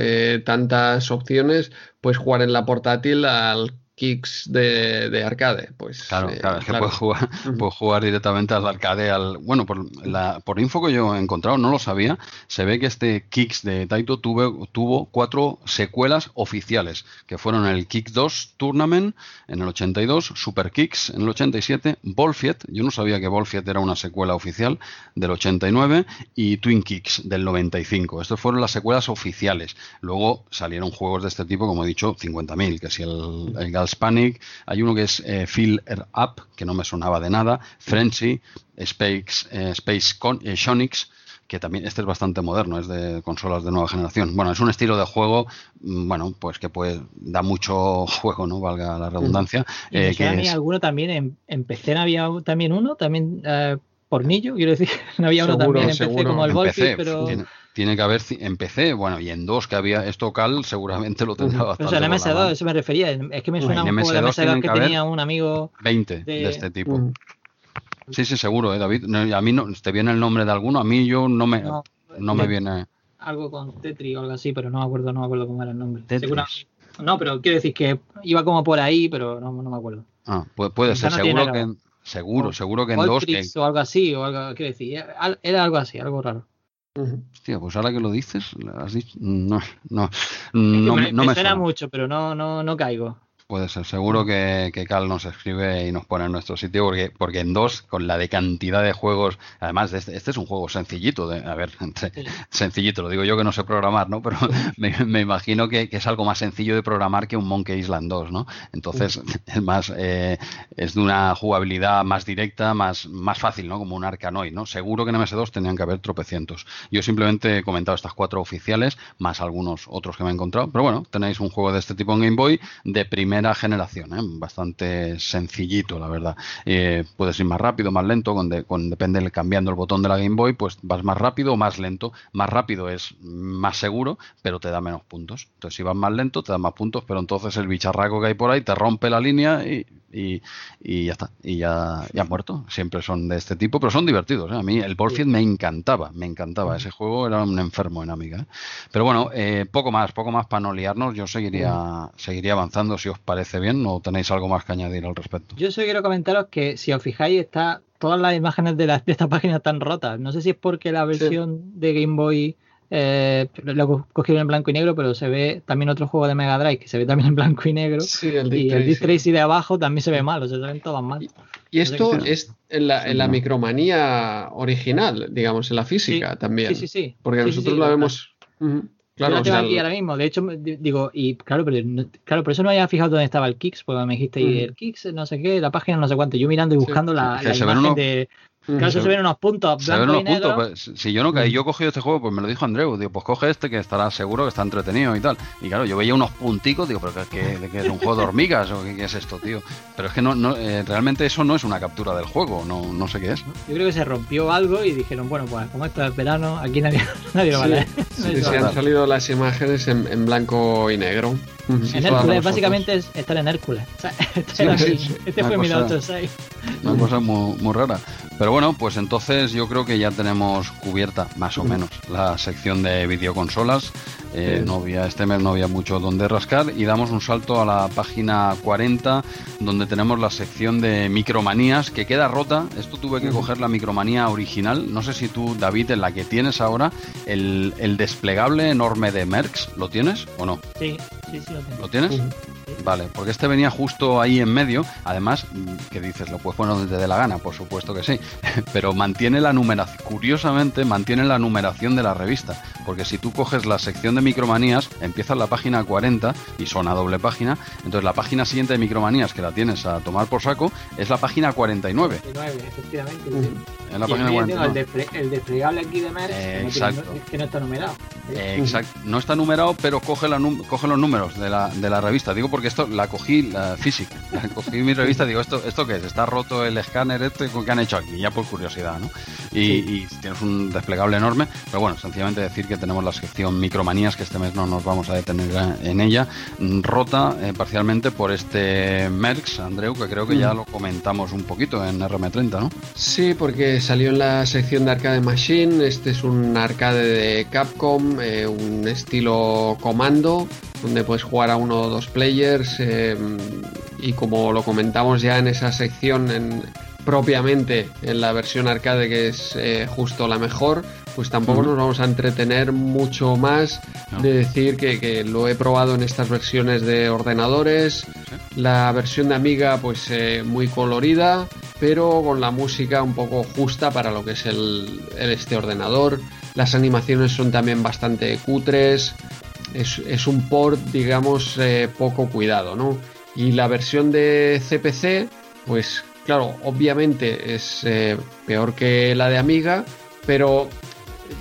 tantas opciones, pues jugar en la portátil al kicks de, arcade. Pues, claro, eh, claro, es que puedes jugar, jugar directamente al arcade. Al, bueno, por, la, por info que yo he encontrado, no lo sabía, se ve que este kicks de Taito tuvo, tuvo cuatro secuelas oficiales, que fueron el Kick 2 Tournament en el 82, Super Kicks en el 87, Bolfiet, yo no sabía que Bolfiet era una secuela oficial del 89, y Twin Kicks del 95. Estas fueron las secuelas oficiales. Luego salieron juegos de este tipo, como he dicho, 50.000, que si el, el Panic, hay uno que es eh, Fill Up, que no me sonaba de nada, Frenzy, Space, eh, Space Con eh, que también este es bastante moderno, es de consolas de nueva generación. Bueno, es un estilo de juego, mm, bueno, pues que pues da mucho juego, ¿no? Valga la redundancia. ¿Y eh, que alguno también en, en, PC había también uno, también eh, por Nillo, quiero decir, no había uno también en PC como el Wolfie, pero tiene que haber en PC, bueno, y en dos que había esto cal, seguramente lo tendrá bastante. O sea, en MS2, eso me refería. Es que me suena un juego de MS2 que, tenía un amigo. 20 de, este tipo. Mm. Sí, sí, seguro, ¿eh, David. a mí no, te viene el nombre de alguno, a mí yo no me, no, me viene. Algo con Tetris o algo así, pero no me acuerdo, no me acuerdo cómo era el nombre. No, pero quiero decir que iba como por ahí, pero no, no me acuerdo. Ah, puede, puede ser, seguro que. Seguro, seguro que en dos. Que... o algo así, o algo, quiero decir, era algo así, algo raro. Hostia, pues ahora que lo dices, has dicho, no, no, no, me, me, suena mucho, pero no, no, no caigo. Puede ser, seguro que, que, Cal nos escribe y nos pone en nuestro sitio, porque, porque en dos, con la de cantidad de juegos, además este, este es un juego sencillito, de, a ver, sencillito, lo digo yo que no sé programar, ¿no? Pero me, imagino que, es algo más sencillo de programar que un Monkey Island 2, ¿no? Entonces es más, eh, es de una jugabilidad más directa, más, más fácil, ¿no? Como un Arcanoid, ¿no? Seguro que en MS2 tenían que haber tropecientos. Yo simplemente he comentado estas cuatro oficiales, más algunos otros que me he encontrado, pero bueno, tenéis un juego de este tipo en Game Boy de primera generación, ¿eh? bastante sencillito, la verdad. Eh, puedes ir más rápido, más lento, con, depende cambiando el botón de la Game Boy, pues vas más rápido o más lento. Más rápido es más seguro, pero te da menos puntos. Entonces, si vas más lento, te da más puntos, pero entonces el bicharraco que hay por ahí te rompe la línea y y, ya está, y ya, ya muerto. Siempre son de este tipo, pero son divertidos. ¿eh? A mí el Borfield me encantaba, me encantaba. Ese juego era un enfermo en Amiga. ¿eh? Pero bueno, poco más, poco más para no liarnos. Yo seguiría, seguiría avanzando si os parece bien o tenéis algo más que añadir al respecto. Yo solo quiero comentaros que si os fijáis está todas las imágenes de, esta página están rotas. No sé si es porque la versión de Game Boy eh, lo cogieron en blanco y negro, pero se ve también otro juego de Mega Drive que se ve también en blanco y negro. y el Disk Tracy de abajo también se ve mal, o sea, se ven todas mal. Y, esto es en la, micromanía original, digamos, en la física también. Sí, sí, sí. Porque nosotros la vemos. Claro, Yo aquí ahora mismo. De hecho, digo, y claro, pero claro, por eso no había fijado dónde estaba el Kix, porque me dijiste, y el Kix, no sé qué, la página no sé cuánto. Yo mirando y buscando la, la imagen de, Claro, se ven unos puntos. Se ven unos puntos. Pues, si yo no caí, yo he cogido este juego, pues me lo dijo Andreu. Digo, pues coge este que estará seguro que está entretenido y tal. Y claro, yo veía unos punticos, digo, pero que, que, que es un juego de hormigas o qué, es esto, tío. Pero es que no, no eh, realmente eso no es una captura del juego, no, no sé qué es. Yo creo que se rompió algo y dijeron, bueno, pues como esto es verano, aquí nadie, nadie lo vale. Sí, sí, han salido las imágenes en, en blanco y negro. en Hércules, básicamente es estar en Hércules. este fue mi Doctor 6. Una cosa muy, muy rara. Pero bueno, pues entonces yo creo que ya tenemos cubierta más o menos la sección de videoconsolas. Eh, no había, este mes no había mucho donde rascar y damos un salto a la página 40 donde tenemos la sección de micromanías que queda rota. Esto tuve que coger la micromanía original. No sé si tú, David, en la que tienes ahora, el, desplegable enorme de Merx, ¿lo tienes o no? Sí, sí, sí lo tengo. ¿Lo tienes? Vale, porque este venía justo ahí en medio. Además, que dices, lo puedes poner donde te dé la gana, por supuesto que sí. Pero mantiene la numeración, curiosamente, mantiene la numeración de la revista. Porque si tú coges la sección de micromanías, empiezas la página 40 y son a doble página. Entonces la página siguiente de micromanías que la tienes a tomar por saco es la página 49. 49, efectivamente. En la página 49. El, desplegable aquí de Merck exacto. que no está numerado. exacto. No está numerado, pero coge, la, coge los números de la, de la revista. Digo porque esto la cogí la física. La cogí mi revista digo, ¿esto, ¿esto qué es? ¿Está roto el escáner este? ¿Qué han hecho aquí? Ya por curiosidad, ¿no? Y, tienes un desplegable enorme. Pero bueno, sencillamente decir que tenemos la sección micromanías, que este mes no nos vamos a detener en ella, rota eh, parcialmente por este Merx, Andreu, que creo que ya mm. lo comentamos un poquito en RM30, ¿no? Sí, porque salió en la sección de Arcade Machine. Este es un arcade de Capcom, eh, un estilo comando donde puedes jugar a uno o dos players eh, y como lo comentamos ya en esa sección en, propiamente en la versión arcade que es eh, justo la mejor, pues tampoco nos vamos a entretener mucho más de decir que, lo he probado en estas versiones de ordenadores, la versión de Amiga pues eh, muy colorida, pero con la música un poco justa para lo que es el, este ordenador. Las animaciones son también bastante cutres, es, un port, digamos, eh, poco cuidado, ¿no? Y la versión de CPC, pues claro, obviamente es eh, peor que la de Amiga, pero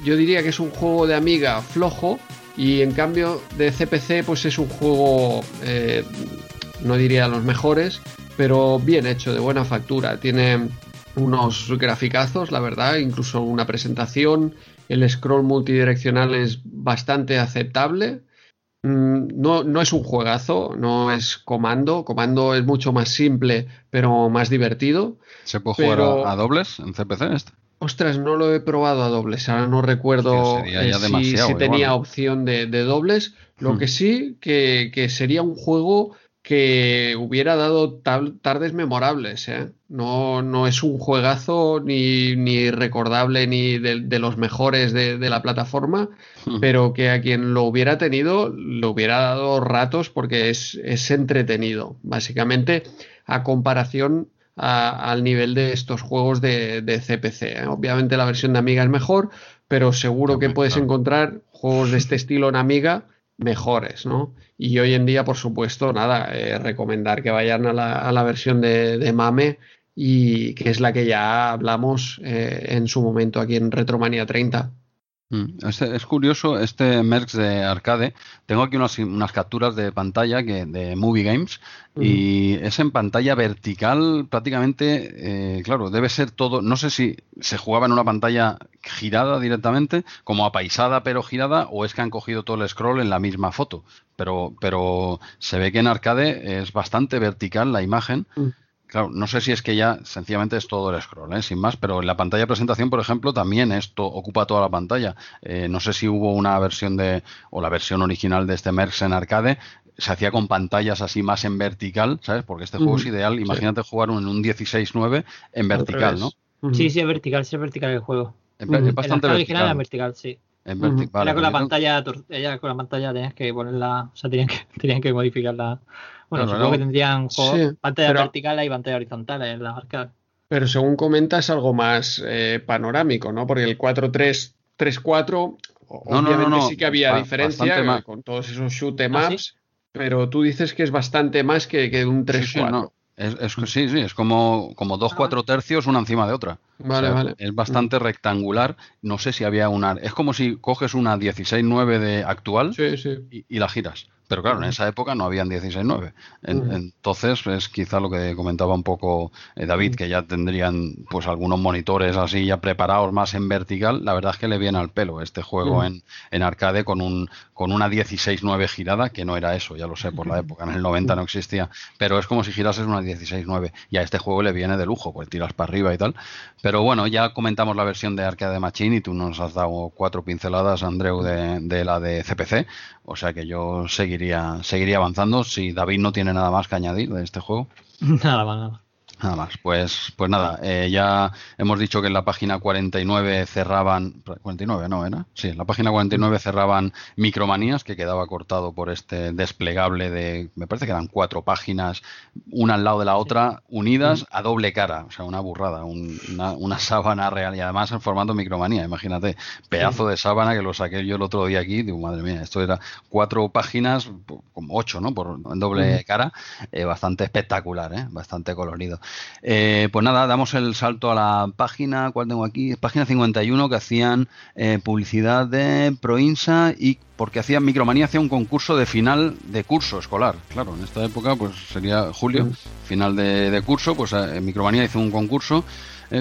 yo diría que es un juego de Amiga flojo y en cambio de CPC pues es un juego, eh, no diría los mejores, pero bien hecho, de buena factura. Tiene unos graficazos, la verdad, incluso una presentación el scroll multidireccional es bastante aceptable. Mm, no, no, es un juegazo, no es comando. Comando es mucho más simple, pero más divertido. ¿Se puede jugar a, dobles en CPC este? Ostras, no lo he probado a dobles. Ahora no recuerdo eh, si, tenía opción de, dobles. Lo hmm. que sí, que, que sería un juego que hubiera dado tardes memorables. ¿eh? No, no, es un juegazo ni, ni recordable ni de, los mejores de, la plataforma, hmm. pero que a quien lo hubiera tenido le hubiera dado ratos porque es, es entretenido, básicamente a comparación al nivel de estos juegos de, CPC. ¿eh? Obviamente la versión de Amiga es mejor, pero seguro que puedes encontrar juegos de este estilo en Amiga mejores, ¿no? Y hoy en día, por supuesto, nada, eh, recomendar que vayan a la, versión de, MAME y que es la que ya hablamos eh, en su momento aquí en Retromania 30. Mm, es, curioso este Merx de arcade. Tengo aquí unas, unas capturas de pantalla que, de Movie Games y es en pantalla vertical prácticamente, eh, claro, debe ser todo, no sé si se jugaba en una pantalla girada directamente, como apaisada pero girada, o es que han cogido todo el scroll en la misma foto. Pero, pero se ve que en arcade es bastante vertical la imagen. Mm. Claro, no sé si es que ya sencillamente es todo el scroll, ¿eh? sin más, pero en la pantalla de presentación, por ejemplo, también esto ocupa toda la pantalla. Eh, no sé si hubo una versión de, o la versión original de este Merx en arcade, se hacía con pantallas así más en vertical, ¿sabes? Porque este juego es ideal. Imagínate jugar en un 16-9 en vertical, ¿no? Sí, sí, es vertical, sí es vertical el juego. Es, bastante vertical. original era vertical, sí. En vertical. Era con la pantalla, ella con la pantalla tenías que ponerla, o sea, tenían que, tenían que modificarla bueno, supongo que tendrían pantalla vertical y pantalla horizontal en las arcades. Pero según comentas, algo más eh, panorámico, ¿no? Porque el 4-3-3-4, obviamente sí que había diferencia con todos esos shoot em ¿Ah, ups, pero tú dices que es bastante más que, que un 3-4. Es, sí, sí, es como, como dos cuatro tercios una encima de otra. Vale, vale. Es bastante rectangular. No sé si había una. Es como si coges una 16-9 de actual y, y, la giras. Pero claro, en esa época no habían 16-9. entonces, es quizá lo que comentaba un poco eh, David, que ya tendrían pues algunos monitores así ya preparados más en vertical. La verdad es que le viene al pelo este juego en, en, arcade con, un, con una 16-9 girada, que no era eso, ya lo sé, por la época. En el 90 no existía. Pero es como si girases una 16-9. Y a este juego le viene de lujo, pues tiras para arriba y tal. Pero bueno, ya comentamos la versión de arcade Machine y tú nos has dado cuatro pinceladas, Andreu, de, de la de CPC. O sea que yo seguiría, avanzando si David no tiene nada más que añadir de este juego. Nada más, nada. Nada más, pues, pues nada, eh, ya hemos dicho que en la página 49 cerraban, 49 no era, sí, en la página 49 cerraban Micromanías, que quedaba cortado por este desplegable de, me parece que eran cuatro páginas, una al lado de la otra, unidas a doble cara, o sea, una burrada, una, una, sábana real y además en formato Micromanía, imagínate, pedazo de sábana que lo saqué yo el otro día aquí, digo, madre mía, esto era cuatro páginas, como ocho, ¿no? Por, en doble cara, eh, bastante espectacular, ¿eh? bastante colorido. Eh, pues nada, damos el salto a la página, ¿cuál tengo aquí? Página 51 que hacían eh, publicidad de Proinsa y porque hacían Micromanía hacía un concurso de final de curso escolar. Claro, en esta época pues sería julio, final de, curso, pues eh, Micromanía hizo un concurso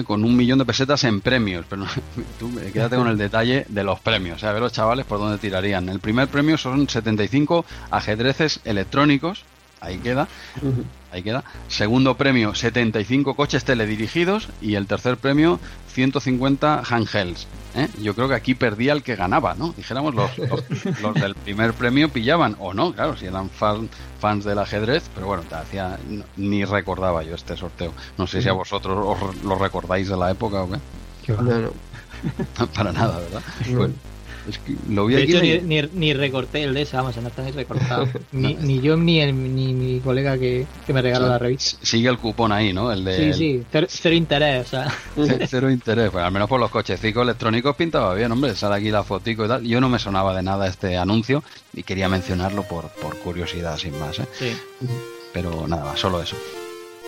con un millón de pesetas en premios. Pero tú quédate con el detalle de los premios. A ver los chavales por dónde tirarían. El primer premio son 75 ajedrezes electrónicos. Ahí queda. Ahí queda. Segundo premio, 75 coches teledirigidos. Y el tercer premio, 150 handhelds. ¿eh? Yo creo que aquí perdía el que ganaba, ¿no? Dijéramos, los, los, del primer premio pillaban, o no, claro, si eran fans del ajedrez, pero bueno, te hacía, ni recordaba yo este sorteo. No sé si a vosotros os lo recordáis de la época o qué. Para nada, ¿verdad? Bueno, es que lo vi de hecho, ni, ni, recorté el de esa, vamos, no está ni recortado. ni, ni, yo ni, el, ni mi colega que, que me regaló la revista. Sigue el cupón ahí, ¿no? El de, sí, sí, cero, interés, o sea. cero interés, pues al menos por los cochecitos electrónicos pintaba bien, hombre, sale aquí la fotico y tal. Yo no me sonaba de nada este anuncio y quería mencionarlo por, por curiosidad, sin más, ¿eh? Sí. Pero nada, solo eso.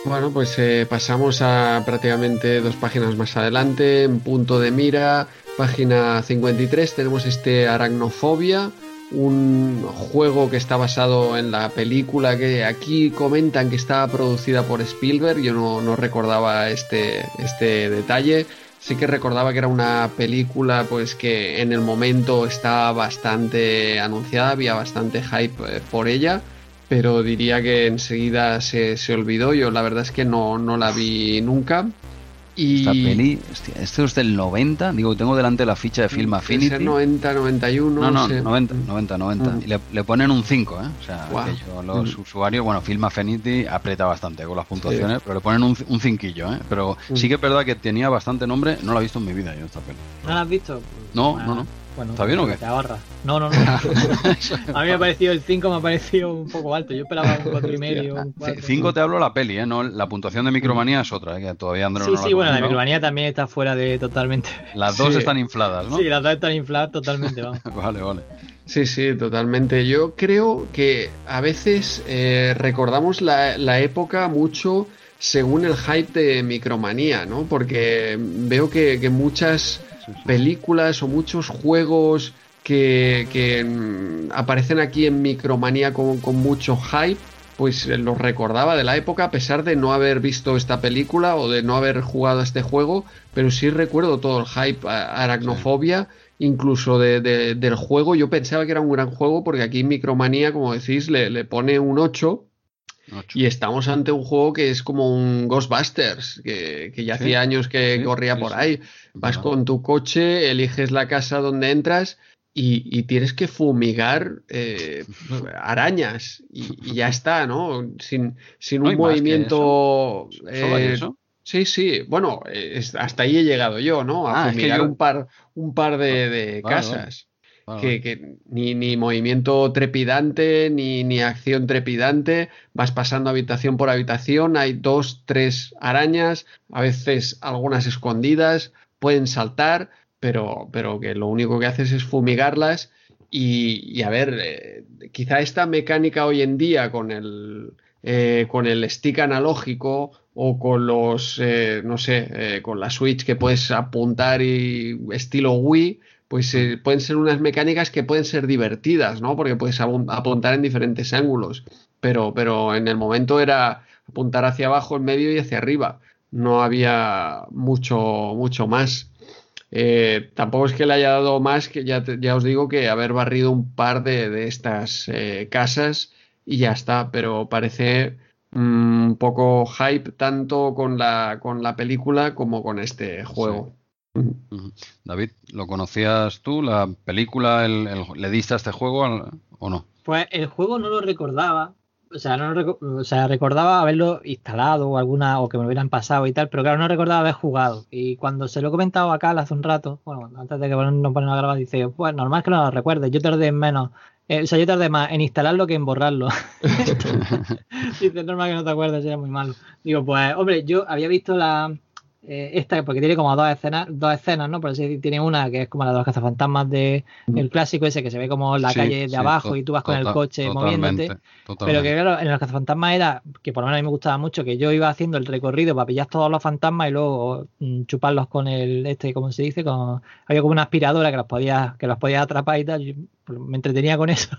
Bueno, pues eh, pasamos a prácticamente dos páginas más adelante, en punto de mira, página 53, tenemos este Aracnofobia, un juego que está basado en la película que aquí comentan que estaba producida por Spielberg, yo no, no recordaba este, este detalle. Sí que recordaba que era una película pues que en el momento estaba bastante anunciada, había bastante hype eh, por ella pero diría que enseguida se, se olvidó. Yo la verdad es que no, no la vi nunca. Y... Esta peli, hostia, esto es del 90, digo, tengo delante la ficha de Film Affinity. Es 90, 91. No, no, 90, 90, 90. Y le, le, ponen un 5, ¿eh? O sea, los mm. usuarios, bueno, Film Affinity aprieta bastante con las puntuaciones, pero le ponen un, un cinquillo, ¿eh? Pero mm. sí que es verdad que tenía bastante nombre, no la he visto en mi vida yo esta peli. ¿No la has visto? no, no, no. Bueno, ¿Está bien o qué? Te ahorra. No, no, no. a mí me ha parecido el 5, me ha parecido un poco alto. Yo esperaba un 4 y medio. 5 te hablo la peli, ¿eh? No, la puntuación de Micromanía es otra, ¿eh? que todavía Andrés Sí, no sí, bueno, la Micromanía también está fuera de totalmente. Las dos están infladas, ¿no? Sí, las dos están infladas totalmente, vamos. vale, vale. Sí, sí, totalmente. Yo creo que a veces eh, recordamos la, la época mucho según el hype de Micromanía, ¿no? Porque veo que, que muchas películas o muchos juegos que, mm, aparecen aquí en Micromanía con, con mucho hype, pues eh, los recordaba de la época a pesar de no haber visto esta película o de no haber jugado este juego, pero sí recuerdo todo el hype, aracnofobia, incluso del juego. Yo pensaba que era un gran juego porque aquí en Micromanía, como decís, le, pone un 8. Y estamos ante un juego que es como un Ghostbusters, que, ya hacía años que corría por ahí. Vas con tu coche, eliges la casa donde entras y, tienes que fumigar eh, arañas y, ya está, ¿no? Sin, sin un movimiento... Eh, sí, sí, bueno, hasta ahí he llegado yo, ¿no? A ah, fumigar un, par, un par de, ah, casas. Que, ni, ni, movimiento trepidante, ni, ni, acción trepidante, vas pasando habitación por habitación, hay dos, tres arañas, a veces algunas escondidas, pueden saltar, pero, pero que lo único que haces es fumigarlas y, a ver, eh, quizá esta mecánica hoy en día con el, eh, con el stick analógico o con los, eh, no sé, con la Switch que puedes apuntar y estilo Wii, pues pueden ser unas mecánicas que pueden ser divertidas, ¿no? Porque puedes apuntar en diferentes ángulos, pero, pero en el momento era apuntar hacia abajo, en medio y hacia arriba. No había mucho, mucho más. Eh, tampoco es que le haya dado más, que ya, ya os digo que haber barrido un par de, estas eh, casas y ya está, pero parece mm, un poco hype tanto con la, con la película como con este juego. David, ¿lo conocías tú, la película, le diste a este juego o no? Pues el juego no lo recordaba, o sea, no o sea, recordaba haberlo instalado o alguna, o que me hubieran pasado y tal, pero claro, no recordaba haber jugado. Y cuando se lo he comentado acá hace un rato, bueno, antes de que nos ponen a grabar, dice, pues normal que no lo recuerdes, yo tardé menos, eh, o sea, yo tardé más en instalarlo que en borrarlo. dice, normal que no te acuerdes, era muy malo. Digo, pues, hombre, yo había visto la, eh, esta, porque tiene como dos escenas, dos escenas, ¿no? Por así decir, tiene una que es como la de los cazafantasmas de, del clásico ese que se ve como la calle de abajo y tú vas con el coche moviéndote. Pero que claro, en los cazafantasmas era, que por lo menos a mí me gustaba mucho, que yo iba haciendo el recorrido para pillar todos los fantasmas y luego mm, chuparlos con el, este, como se dice, con, había como una aspiradora que los podía, que los podía atrapar y tal. Pues, me entretenía con eso.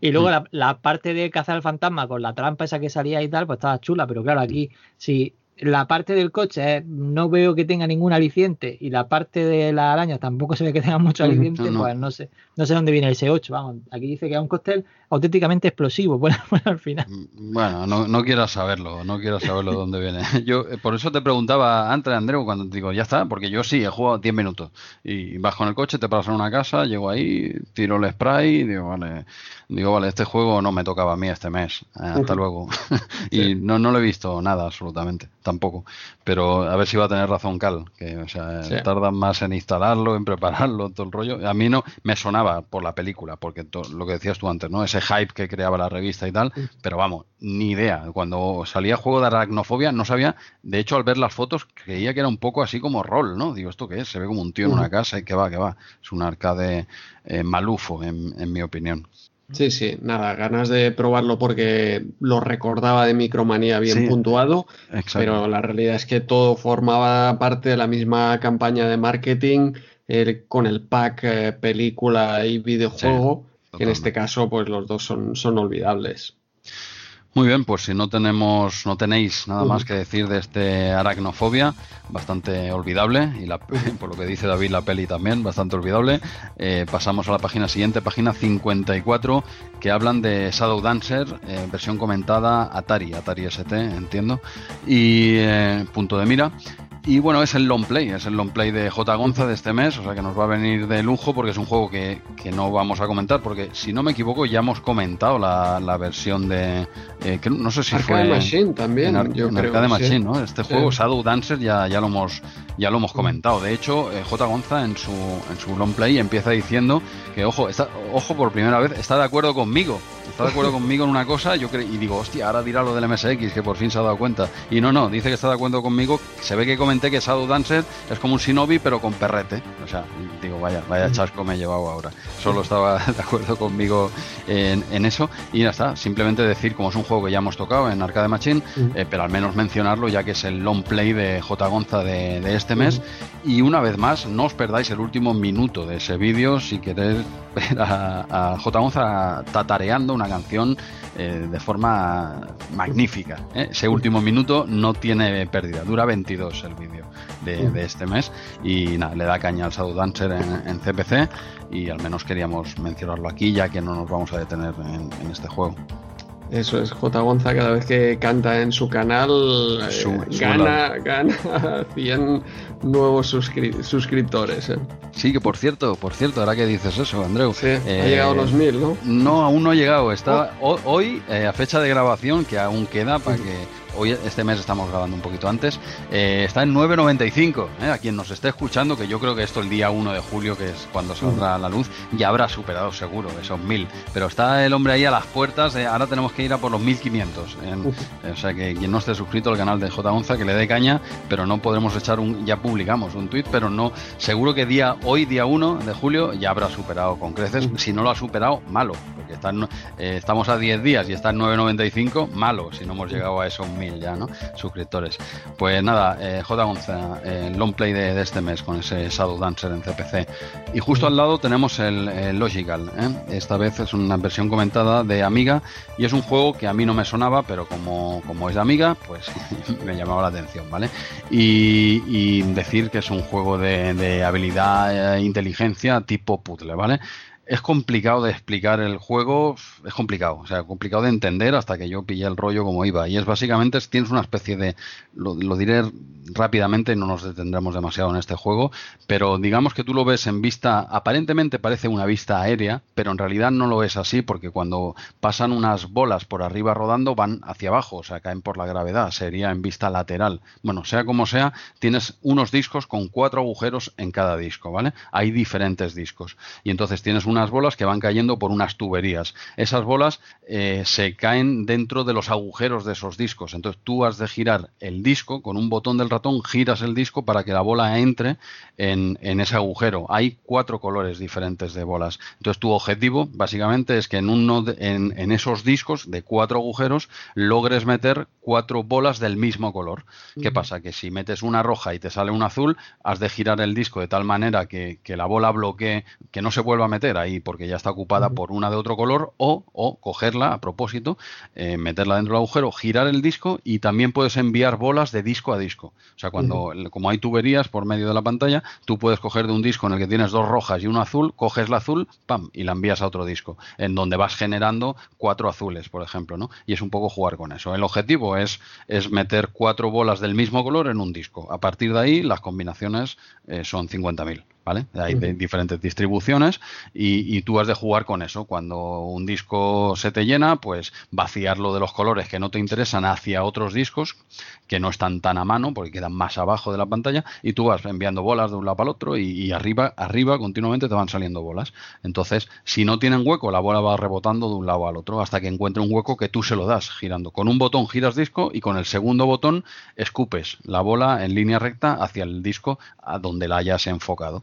y luego mm. la, la, parte de cazar al fantasma con la trampa esa que salía y tal, pues estaba chula, pero claro, aquí si la parte del coche eh, no veo que tenga ningún aliciente y la parte de la araña tampoco se ve que tenga mucho aliciente, pues no sé, no sé dónde viene el S8, vamos, aquí dice que es un cóctel auténticamente explosivo, bueno, al final. Mm, bueno, no, no quiero saberlo, no quiero saberlo dónde viene. Yo eh, por eso te preguntaba antes, Andreu, cuando te digo, ya está, porque yo sí, he jugado 10 minutos y vas con el coche, te paras a una casa, llego ahí, tiro el spray y digo, vale, digo, vale, este juego no me tocaba a mí este mes, eh, hasta luego. y no, no lo he visto nada absolutamente tampoco. Pero a ver si va a tener razón Cal, que o sea, tardan más en instalarlo, en prepararlo, todo el rollo. A mí no me sonaba por la película, porque lo que decías tú antes, ¿no? Ese hype que creaba la revista y tal, pero vamos, ni idea. Cuando salía juego de aracnofobia no sabía, de hecho al ver las fotos creía que era un poco así como rol, ¿no? Digo, ¿esto qué es? Se ve como un tío en una casa y que va, que va. Es un arcade eh, malufo, en mi opinión. Sí, sí, nada, ganas de probarlo porque lo recordaba de Micromanía bien puntuado, pero la realidad es que todo formaba parte de la misma campaña de marketing con el pack eh, película y videojuego, que en este caso pues los dos son, son olvidables. Muy bien, pues si no tenemos, no tenéis nada más que decir de este aracnofobia, bastante olvidable, y la, por lo que dice David, la peli también, bastante olvidable, eh, pasamos a la página siguiente, página 54, que hablan de Shadow Dancer, eh, versión comentada Atari, Atari ST, entiendo, y eh, punto de mira. Y bueno, es el long play, es el long play de J. Gonza de este mes, o sea que nos va a venir de lujo porque es un juego que, no vamos a comentar, porque si no me equivoco ya hemos comentado la, la versión de... Eh, que no sé si Arcade fue... Machine también, en, yo creo Arcade Machine, ¿no? Este juego, Shadow Dancer, ya, ya, lo hemos, ya lo hemos comentado. De hecho, eh, J. Gonza en su, en su long play empieza diciendo que, ojo, está, ojo, por primera vez está de acuerdo conmigo está de acuerdo conmigo en una cosa yo y digo, hostia, ahora dirá lo del MSX, que por fin se ha dado cuenta. Y no, no, dice que está de acuerdo conmigo. Se ve que comenté que Shadow Dancer es como un Shinobi, pero con perrete. O sea, digo, vaya, vaya chasco me he llevado ahora. Solo estaba de acuerdo conmigo en, eso. Y ya está, simplemente decir, como es un juego que ya hemos tocado en Arcade Machine, eh, pero al menos mencionarlo, ya que es el long play de J. Gonza de, este este mes. Y una vez más, no os perdáis el último minuto de ese vídeo si queréis ver a, a J. Gonza tatareando una canción eh, de forma magnífica. ¿eh? Ese último minuto no tiene pérdida, dura 22 el vídeo de, este mes y nada, le da caña al Shadow Dancer en, CPC y al menos queríamos mencionarlo aquí ya que no nos vamos a detener en este juego. Eso es, J. Gonza cada vez que canta en su canal eh, gana, gana 100 nuevos suscriptores. Eh. Sí, que por cierto, por cierto, ahora que dices eso, Andreu. Sí, ha llegado a los mil, ¿no? No, aún no ha llegado. Está oh. hoy, eh, a fecha de grabación, que aún queda para que hoy este mes estamos grabando un poquito antes, eh, está en 9.95. Eh, a quien nos esté escuchando, que yo creo que esto el día 1 de julio, que es cuando saldrá a la luz, ya habrá superado seguro esos 1000. Pero está el hombre ahí a las puertas, eh, ahora tenemos que ir a por los 1500. o sea que quien no esté suscrito al canal de J. Onza, que le dé caña, pero no podremos echar un, ya publicamos un tweet, pero no, seguro que día hoy, día 1 de julio, ya habrá superado con creces. Si no lo ha superado, malo, porque están, estamos a 10 días y está en 9.95, malo si no hemos llegado a esos 1000 ya, ¿no? Suscriptores. Pues nada, eh, J. Gonza, el long play de, este mes con ese Shadow Dancer en CPC. Y justo al lado tenemos el, Logical. ¿eh? Esta vez es una versión comentada de Amiga y es un juego que a mí no me sonaba, pero como, como es Amiga, pues me llamaba la atención, ¿vale? Y, decir que es un juego de, habilidad e inteligencia tipo puzzle, ¿vale? Es complicado de explicar el juego, es complicado, o sea, complicado de entender hasta que yo pillé el rollo como iba. Y es básicamente, tienes una especie de, lo, diré rápidamente, no nos detendremos demasiado en este juego, pero digamos que tú lo ves en vista, aparentemente parece una vista aérea, pero en realidad no lo es así porque cuando pasan unas bolas por arriba rodando van hacia abajo, o sea, caen por la gravedad, sería en vista lateral. Bueno, sea como sea, tienes unos discos con cuatro agujeros en cada disco, ¿vale? Hay diferentes discos. Y entonces tienes una unas bolas que van cayendo por unas tuberías. Esas bolas eh, se caen dentro de los agujeros de esos discos. Entonces tú has de girar el disco con un botón del ratón, giras el disco para que la bola entre en, ese agujero. Hay cuatro colores diferentes de bolas. Entonces tu objetivo básicamente es que en, uno en, esos discos de cuatro agujeros logres meter cuatro bolas del mismo color. ¿Qué pasa? Que si metes una roja y te sale un azul, has de girar el disco de tal manera que, que la bola bloquee, que no se vuelva a meter ahí porque ya está ocupada por una de otro color o, o cogerla a propósito, eh, meterla dentro del agujero, girar el disco y también puedes enviar bolas de disco a disco. O sea, cuando como hay tuberías por medio de la pantalla, tú puedes coger de un disco en el que tienes dos rojas y uno azul, coges la azul, pam, y la envías a otro disco, en donde vas generando cuatro azules, por ejemplo, ¿no? Y es un poco jugar con eso. El objetivo es, es meter cuatro bolas del mismo color en un disco. A partir de ahí, las combinaciones eh, son 50.000. Hay diferentes distribuciones y, tú has de jugar con eso. Cuando un disco se te llena, pues vaciarlo de los colores que no te interesan hacia otros discos que no están tan a mano porque quedan más abajo de la pantalla y tú vas enviando bolas de un lado para el otro y, arriba, arriba continuamente te van saliendo bolas. Entonces, si no tienen hueco, la bola va rebotando de un lado al otro hasta que encuentre un hueco que tú se lo das girando. Con un botón giras disco y con el segundo botón escupes la bola en línea recta hacia el disco a donde la hayas enfocado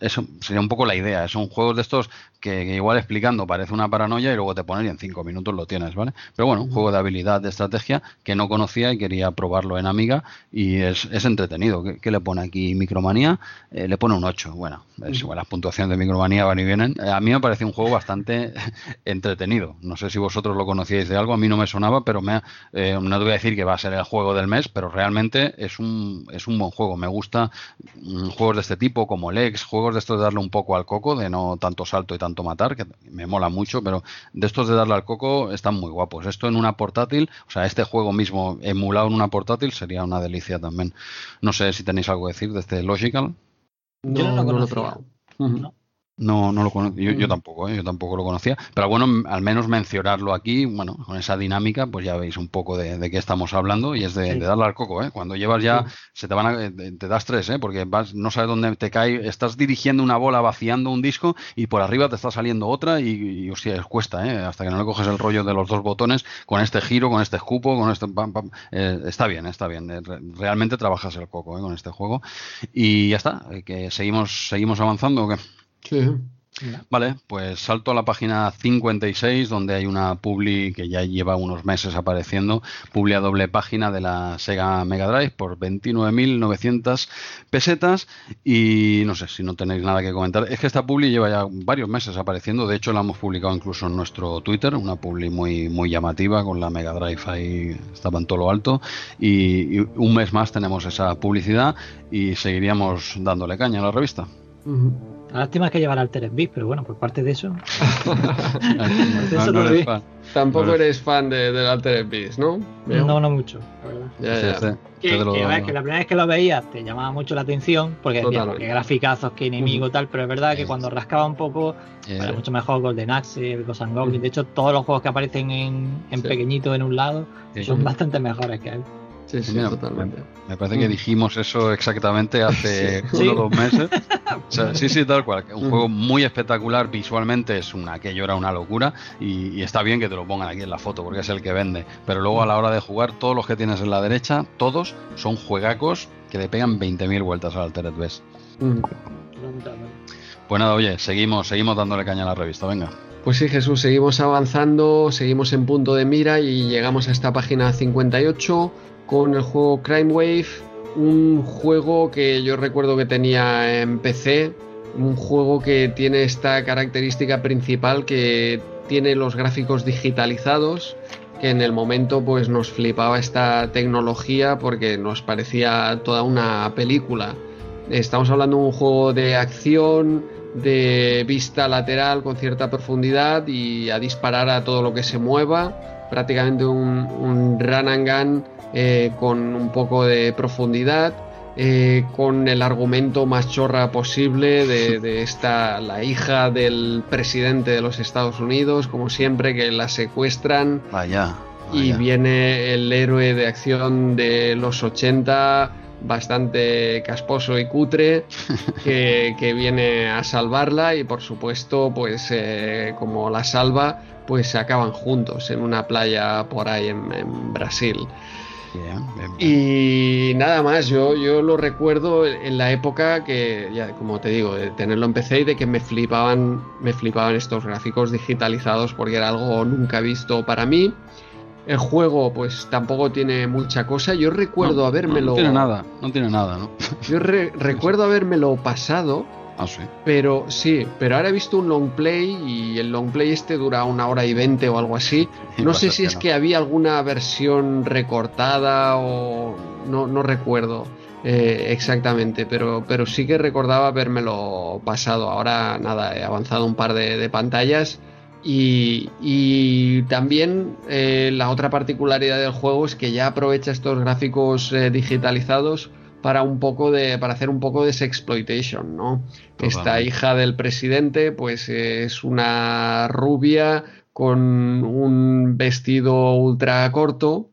eso sería un poco la idea. Son juegos de estos que, igual explicando parece una paranoia y luego te ponen y en cinco minutos lo tienes, ¿vale? Pero bueno, un juego de habilidad, de estrategia que no conocía y quería probarlo en Amiga y es, entretenido. ¿Qué, le pone aquí Micromanía? Eh, le pone un 8. Bueno, es, igual las puntuaciones de Micromanía van y vienen. Eh, a mí me parece un juego bastante entretenido. No sé si vosotros lo conocíais de algo, a mí no me sonaba, pero me, eh, no te voy a decir que va a ser el juego del mes, pero realmente es un, es un buen juego. Me gusta mm, juegos de este tipo como Lex, juegos de estos de darle un poco al coco, de no tanto salto y tanto matar, que me mola mucho, pero de estos de darle al coco están muy guapos. Esto en una portátil, o sea, este juego mismo emulado en una portátil sería una delicia también. No sé si tenéis algo que decir de este Logical. Yo no, lo, he probado. No, no lo conozco. Yo, yo, mm. tampoco, ¿eh? yo tampoco lo conocía. Pero bueno, al menos mencionarlo aquí, bueno, con esa dinámica, pues ya veis un poco de, qué estamos hablando y es de, darle al coco, ¿eh? Cuando llevas ya, se te van a, te das tres, ¿eh? Porque vas, no sabes dónde te cae, estás dirigiendo una bola vaciando un disco y por arriba te está saliendo otra y, y hostia, cuesta, ¿eh? Hasta que no le coges el rollo de los dos botones con este giro, con este escupo, con este, eh, está bien, está bien. Eh, realmente trabajas el coco, ¿eh? Con este juego y ya está. Que seguimos, seguimos avanzando, ¿o qué? Sí. Vale, pues salto a la página 56 donde hay una publi que ya lleva unos meses apareciendo, publi a doble página de la Sega Mega Drive por 29.900 pesetas y no sé si no tenéis nada que comentar. Es que esta publi lleva ya varios meses apareciendo, de hecho la hemos publicado incluso en nuestro Twitter, una publi muy, muy llamativa con la Mega Drive ahí estaba en todo lo alto y, un mes más tenemos esa publicidad y seguiríamos dándole caña a la revista. La lástima es que llevar Altered Beast, pero bueno, por parte de eso. Tampoco eres fan de, del Beast, ¿no? No, no mucho, la verdad. Que, la primera vez que lo veías te llamaba mucho la atención, porque decías que graficazos, que enemigo, tal, pero es verdad que cuando rascaba un poco, era mucho mejor Golden Axe, Ghost Goblin. De hecho, todos los juegos que aparecen en, en pequeñito en un lado son bastante mejores que él. Sí, sí, totalmente. Me, parece que dijimos eso exactamente hace uno o dos meses. sí, sí, tal cual. Un juego muy espectacular visualmente, es una, aquello era una locura y, está bien que te lo pongan aquí en la foto porque es el que vende. Pero luego a la hora de jugar, todos los que tienes en la derecha, todos son juegacos que le pegan 20.000 vueltas al Altered Beast. Pues nada, oye, seguimos, seguimos dándole caña a la revista, venga. Pues sí, Jesús, seguimos avanzando, seguimos en punto de mira y llegamos a esta página 58 con el juego Crime Wave, un juego que yo recuerdo que tenía en PC, un juego que tiene esta característica principal que tiene los gráficos digitalizados, que en el momento pues nos flipaba esta tecnología porque nos parecía toda una película. Estamos hablando de un juego de acción, de vista lateral con cierta profundidad y a disparar a todo lo que se mueva, prácticamente un, un run and gun eh, con un poco de profundidad, eh, con el argumento más chorra posible de, esta, la hija del presidente de los Estados Unidos, como siempre, que la secuestran. Vaya. Y viene el héroe de acción de los 80, bastante casposo y cutre, que, viene a salvarla y por supuesto, pues eh, como la salva, pues se acaban juntos en una playa por ahí en Brasil. Y nada más, yo, yo lo recuerdo en la época que, ya, como te digo, de tenerlo en PC y de que me flipaban, me flipaban estos gráficos digitalizados porque era algo nunca visto para mí. El juego, pues tampoco tiene mucha cosa. Yo recuerdo habérmelo. No, tiene nada, no tiene nada, ¿no? Yo recuerdo habérmelo pasado Ah, sí. Pero sí, pero ahora he visto un long play y el long play este dura una hora y veinte o algo así. No sé si es que había alguna versión recortada o no, no recuerdo eh, exactamente, pero, pero sí que recordaba habérmelo pasado. Ahora nada, he avanzado un par de, pantallas. Y, también eh, la otra particularidad del juego es que ya aprovecha estos gráficos eh, digitalizados para un poco de para hacer un poco de sexploitation, ¿no? Esta hija del presidente pues es una rubia con un vestido ultra corto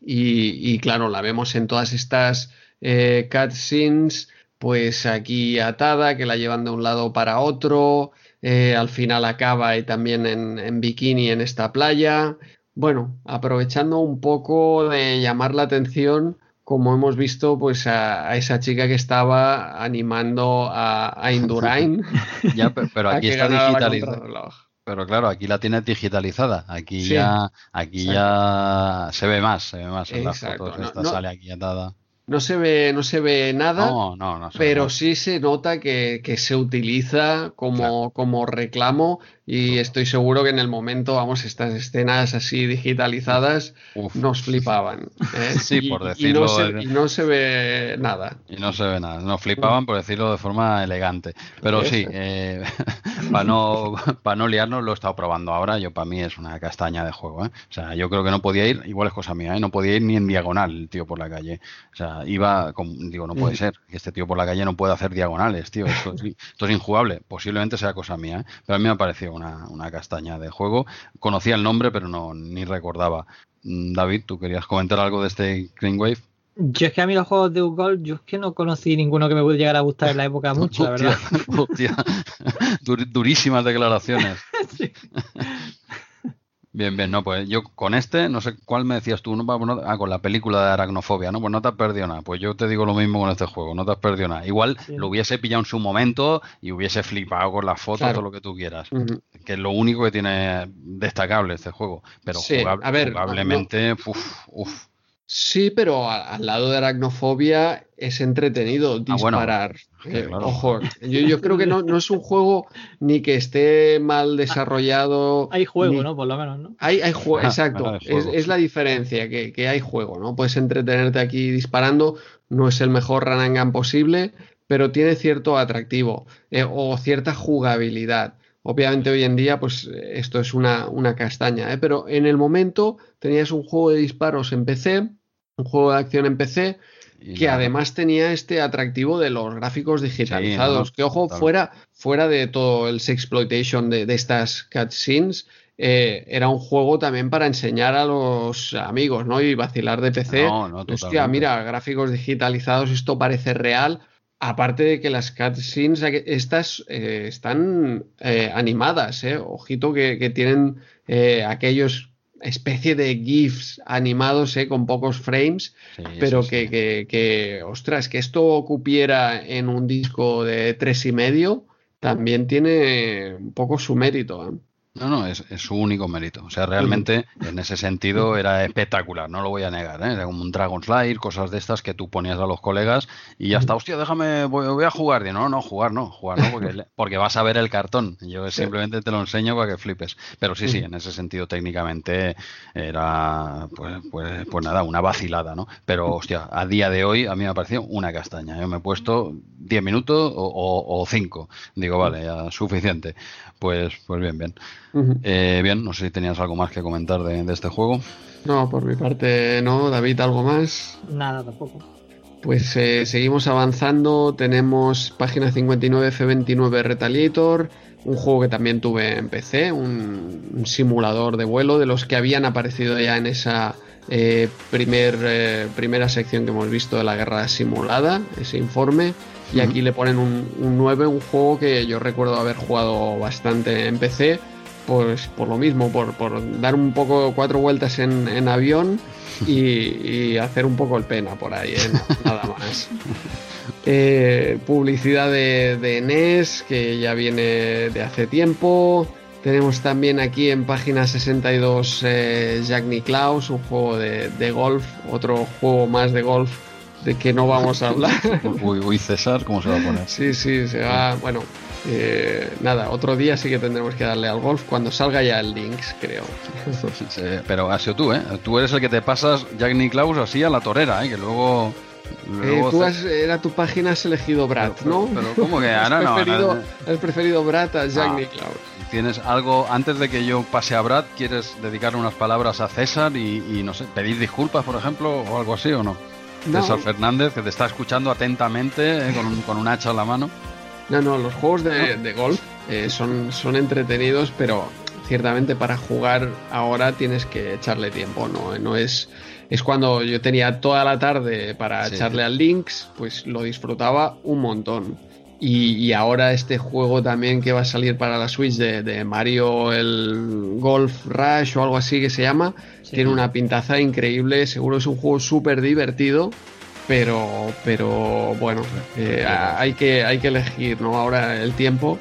y, claro, la vemos en todas estas eh, cutscenes pues aquí atada, que la llevan de un lado para otro, eh, al final acaba y también en, en, bikini en esta playa. Bueno, aprovechando un poco de llamar la atención como hemos visto pues a, esa chica que estaba animando a, Indurain. ya, pero aquí está digitalizada. Pero claro, aquí la tiene digitalizada. Aquí ya, aquí ya se ve más, se ve más en las fotos. Esta sale aquí atada. No se ve, no se ve nada, no, no, no pero sí se nota que, se utiliza como, como reclamo y estoy seguro que en el momento, vamos, estas escenas así digitalizadas nos flipaban. ¿eh? Sí, por decirlo. Y no, se, ve nada. Y no se ve nada. Nos flipaban por decirlo de forma elegante. Pero sí, eh, para no, para no liarnos, lo he estado probando ahora. Yo, para mí, es una castaña de juego. ¿eh? O sea, yo creo que no podía ir, igual es cosa mía, ¿eh? no podía ir ni en diagonal el tío por la calle. O sea, iba, digo, no puede ser. Que este tío por la calle no puede hacer diagonales, tío. Esto, esto es injugable. Posiblemente sea cosa mía, pero a mí me ha parecido una, castaña de juego. Conocía el nombre, pero no ni recordaba. Mm, David, ¿tú querías comentar algo de este Green Wave? Yo es que a mí los juegos de Google, yo es que no conocí ninguno que me pudiera llegar a gustar en la época mucho, la verdad. durísimas declaraciones. Bien, bien, no, pues yo con este, no sé cuál me decías tú, no, ah, con la película de aracnofobia, ¿no? Pues no te has perdido nada. Pues yo te digo lo mismo con este juego, no te has perdido nada. Igual lo hubiese pillado en su momento y hubiese flipado con las fotos, o lo que tú quieras. Que es lo único que tiene destacable este juego. Pero jugablemente, uff, uff. Sí, pero al lado de aracnofobia es entretenido ah, disparar. Eh, ojo, yo, creo que no, es un juego ni que esté mal desarrollado. Hay juego, ¿no? Por lo menos, ¿no? Hay, hay juego, exacto. es, la diferencia, que, hay juego, ¿no? Puedes entretenerte aquí disparando. No es el mejor run and gun posible, pero tiene cierto atractivo eh, o cierta jugabilidad. Obviamente hoy en día, pues esto es una, una castaña, ¿eh? pero en el momento tenías un juego de disparos en PC un juego de acción en PC que además tenía este atractivo de los gráficos digitalizados. que ojo, fuera, fuera de todo el sexploitation de, de estas cutscenes, eh, era un juego también para enseñar a los amigos, ¿no? Y vacilar de PC. No, no, Hostia, mira, gráficos digitalizados, esto parece real. Aparte de que las cutscenes estas eh, están eh, animadas, ¿eh? Ojito que, que tienen aquellos especie de GIFs animados eh, con pocos frames, pero que, que, que, ostras, que esto ocupiera en un disco de tres y medio, también tiene un poco su mérito. ¿eh? No, no, es, su único mérito. O sea, realmente en ese sentido era espectacular, no lo voy a negar. ¿eh? Era como un Dragon Slayer, cosas de estas que tú ponías a los colegas y ya está, hostia, déjame, voy, a jugar. Y no, no, jugar no, jugar no, porque, porque vas a ver el cartón. Yo simplemente te lo enseño para que flipes. Pero sí, sí, en ese sentido técnicamente era, pues, pues, pues nada, una vacilada, ¿no? Pero, hostia, a día de hoy a mí me ha parecido una castaña. Yo me he puesto 10 minutos o 5. Digo, vale, ya suficiente. Pues, pues bien, bien. Eh, bien, no sé si tenías algo más que comentar de, este juego. No, por mi parte no. David, ¿algo más? Nada, tampoco. Pues eh, seguimos avanzando. Tenemos página 59 F29 Retaliator, un juego que también tuve en PC, un, simulador de vuelo de los que habían aparecido ya en esa eh, primer, primera sección que hemos visto de la guerra simulada, ese informe. Y aquí le ponen un, un 9, un juego que yo recuerdo haber jugado bastante en PC, pues por lo mismo, por, dar un poco cuatro vueltas en, avión y, hacer un poco el pena por ahí, ¿eh? nada más. Eh, publicidad de, NES que ya viene de hace tiempo. Tenemos también aquí en página 62 eh, Jack Nicklaus, un juego de, de golf, otro juego más de golf de que no vamos a hablar. Uy, uy, César, ¿cómo se va a poner? Sí, sí, se va. Bueno, eh, nada, otro día sí que tendremos que darle al golf cuando salga ya el Links, creo. pero ha sido tú, ¿eh? Tú eres el que te pasas Jack Nicklaus así a la torera, ¿eh? Que luego. Eh, tú has, era tu página, has elegido Brat, ¿no? Pero, ¿cómo que ahora no? Preferido, has preferido Brat a Jack Nicklaus. ¿Tienes algo, antes de que yo pase a Brad, quieres dedicarle unas palabras a César y, y no sé, pedir disculpas, por ejemplo, o algo así o no? César Fernández, que te está escuchando atentamente eh, con, un, con, hacha en la mano. No, no, los juegos de, golf eh, son, son entretenidos, pero ciertamente para jugar ahora tienes que echarle tiempo, ¿no? No es. Es cuando yo tenía toda la tarde para echarle al Links, pues lo disfrutaba un montón. Y, ahora este juego también que va a salir para la Switch de, Mario, el Golf Rush o algo así que se llama, tiene una pintaza increíble, seguro es un juego súper divertido, pero, pero bueno, eh, hay, que, hay que elegir ¿no? ahora el tiempo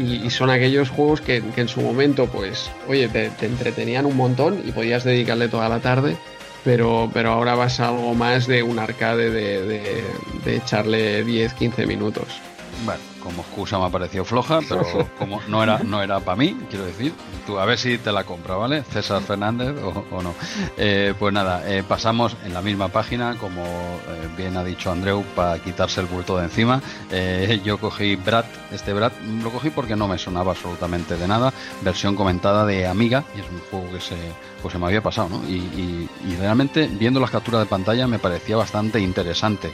y, son aquellos juegos que, en su momento, pues, oye, te, entretenían un montón y podías dedicarle toda la tarde. Pero, pero ahora vas a algo más de un arcade de, de, de echarle 10-15 minutos. Bueno, como excusa me ha parecido floja, pero como no era, no era para mí, quiero decir, tú a ver si te la compra, ¿vale? César Fernández o, no. Eh, pues nada, eh, pasamos en la misma página, como eh, bien ha dicho Andreu, para quitarse el bulto de encima. yo cogí Brad, este Brad, lo cogí porque no me sonaba absolutamente de nada, versión comentada de Amiga, y es un juego que se pues se me había pasado, ¿no? Y, realmente viendo las capturas de pantalla me parecía bastante interesante.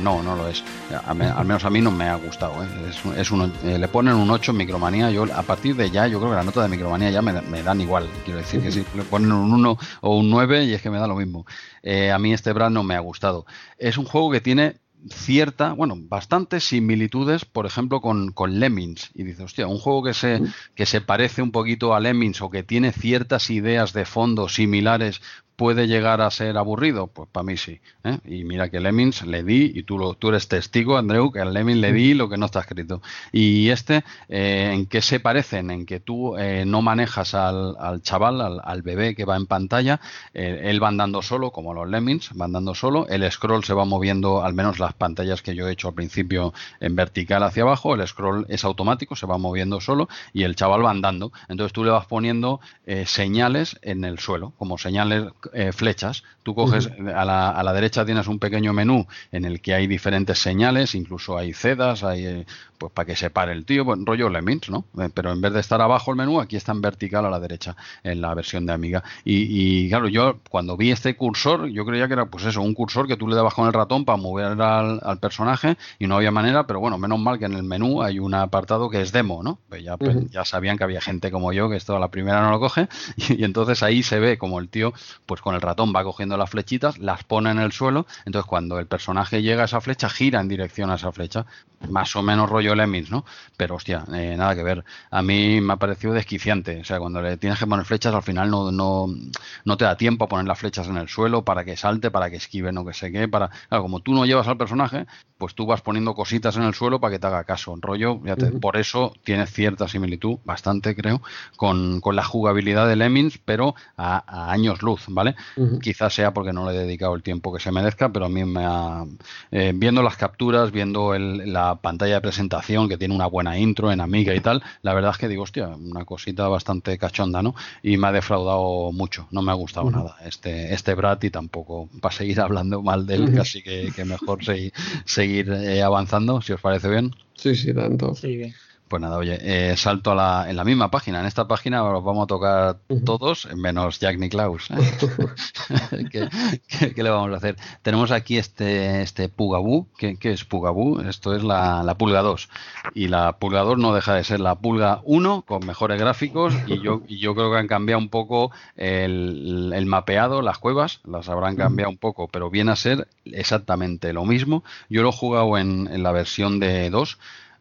No, no lo es. al menos a mí no me ha gustado. ¿eh? Es, eh, le ponen un 8 en Micromanía. Yo a partir de ya, yo creo que la nota de Micromanía ya me, dan igual. Quiero decir que si le ponen un 1 o un 9 y es que me da lo mismo. a mí este brand no me ha gustado. Es un juego que tiene cierta, bueno, bastantes similitudes, por ejemplo, con, con Lemmings. Y dice, hostia, un juego que se, que se parece un poquito a Lemmings o que tiene ciertas ideas de fondo similares puede llegar a ser aburrido? Pues para mí sí. ¿eh? Y mira que Lemmings le di, y tú, lo, tú eres testigo, Andreu, que al Lemmings le di lo que no está escrito. Y este, eh, ¿en qué se parecen? En que tú eh, no manejas al, al chaval, al, bebé que va en pantalla, él va andando solo, como los Lemmings, va andando solo, el scroll se va moviendo, al menos las pantallas que yo he hecho al principio en vertical hacia abajo, el scroll es automático, se va moviendo solo, y el chaval va andando. Entonces tú le vas poniendo señales en el suelo, como señales eh, flechas. Tú coges, a, la, a, la, derecha tienes un pequeño menú en el que hay diferentes señales, incluso hay cedas, hay eh, pues para que se pare el tío, pues, rollo Lemmings, ¿no? Eh, pero en vez de estar abajo el menú, aquí está en vertical a la derecha, en la versión de Amiga. Y, claro, yo cuando vi este cursor, yo creía que era pues eso, un cursor que tú le dabas con el ratón para mover al, personaje y no había manera, pero bueno, menos mal que en el menú hay un apartado que es demo, ¿no? Pues ya, pues, ya sabían que había gente como yo que esto a la primera no lo coge y, y entonces ahí se ve como el tío, pues con el ratón va cogiendo las flechitas, las pone en el suelo, entonces cuando el personaje llega a esa flecha, gira en dirección a esa flecha, más o menos rollo Lemmings, ¿no? Pero hostia, eh, nada que ver. A mí me ha parecido desquiciante, o sea, cuando le tienes que poner flechas, al final no, no, no te da tiempo a poner las flechas en el suelo para que salte, para que esquive, no que sé qué, para... Claro, como tú no llevas al personaje, pues tú vas poniendo cositas en el suelo para que te haga caso. Rollo, por eso tiene cierta similitud, bastante creo, con, la jugabilidad de Lemmings, pero a, años luz, ¿vale? Quizás sea porque no le he dedicado el tiempo que se merezca, pero a mí me ha... Eh, viendo las capturas, viendo la pantalla de presentación que tiene una buena intro en Amiga y tal, la verdad es que digo, hostia, una cosita bastante cachonda, ¿no? Y me ha defraudado mucho, no me ha gustado nada este, este Brat y tampoco para seguir hablando mal de él, casi que, mejor seguir eh, avanzando, si os parece bien. Sí, sí, tanto. Sí, bien. Pues nada, oye, eh, salto a la, en la misma página. En esta página los vamos a tocar todos, menos Jack Nicklaus. ¿Qué, le vamos a hacer? Tenemos aquí este, este Pugaboo. ¿Qué, es Pugaboo? Esto es la, la, Pulga 2. Y la Pulga 2 no deja de ser la Pulga 1 con mejores gráficos. Y yo, y yo creo que han cambiado un poco el, el mapeado, las cuevas, las habrán cambiado un poco, pero viene a ser exactamente lo mismo. Yo lo he jugado en, en la versión de 2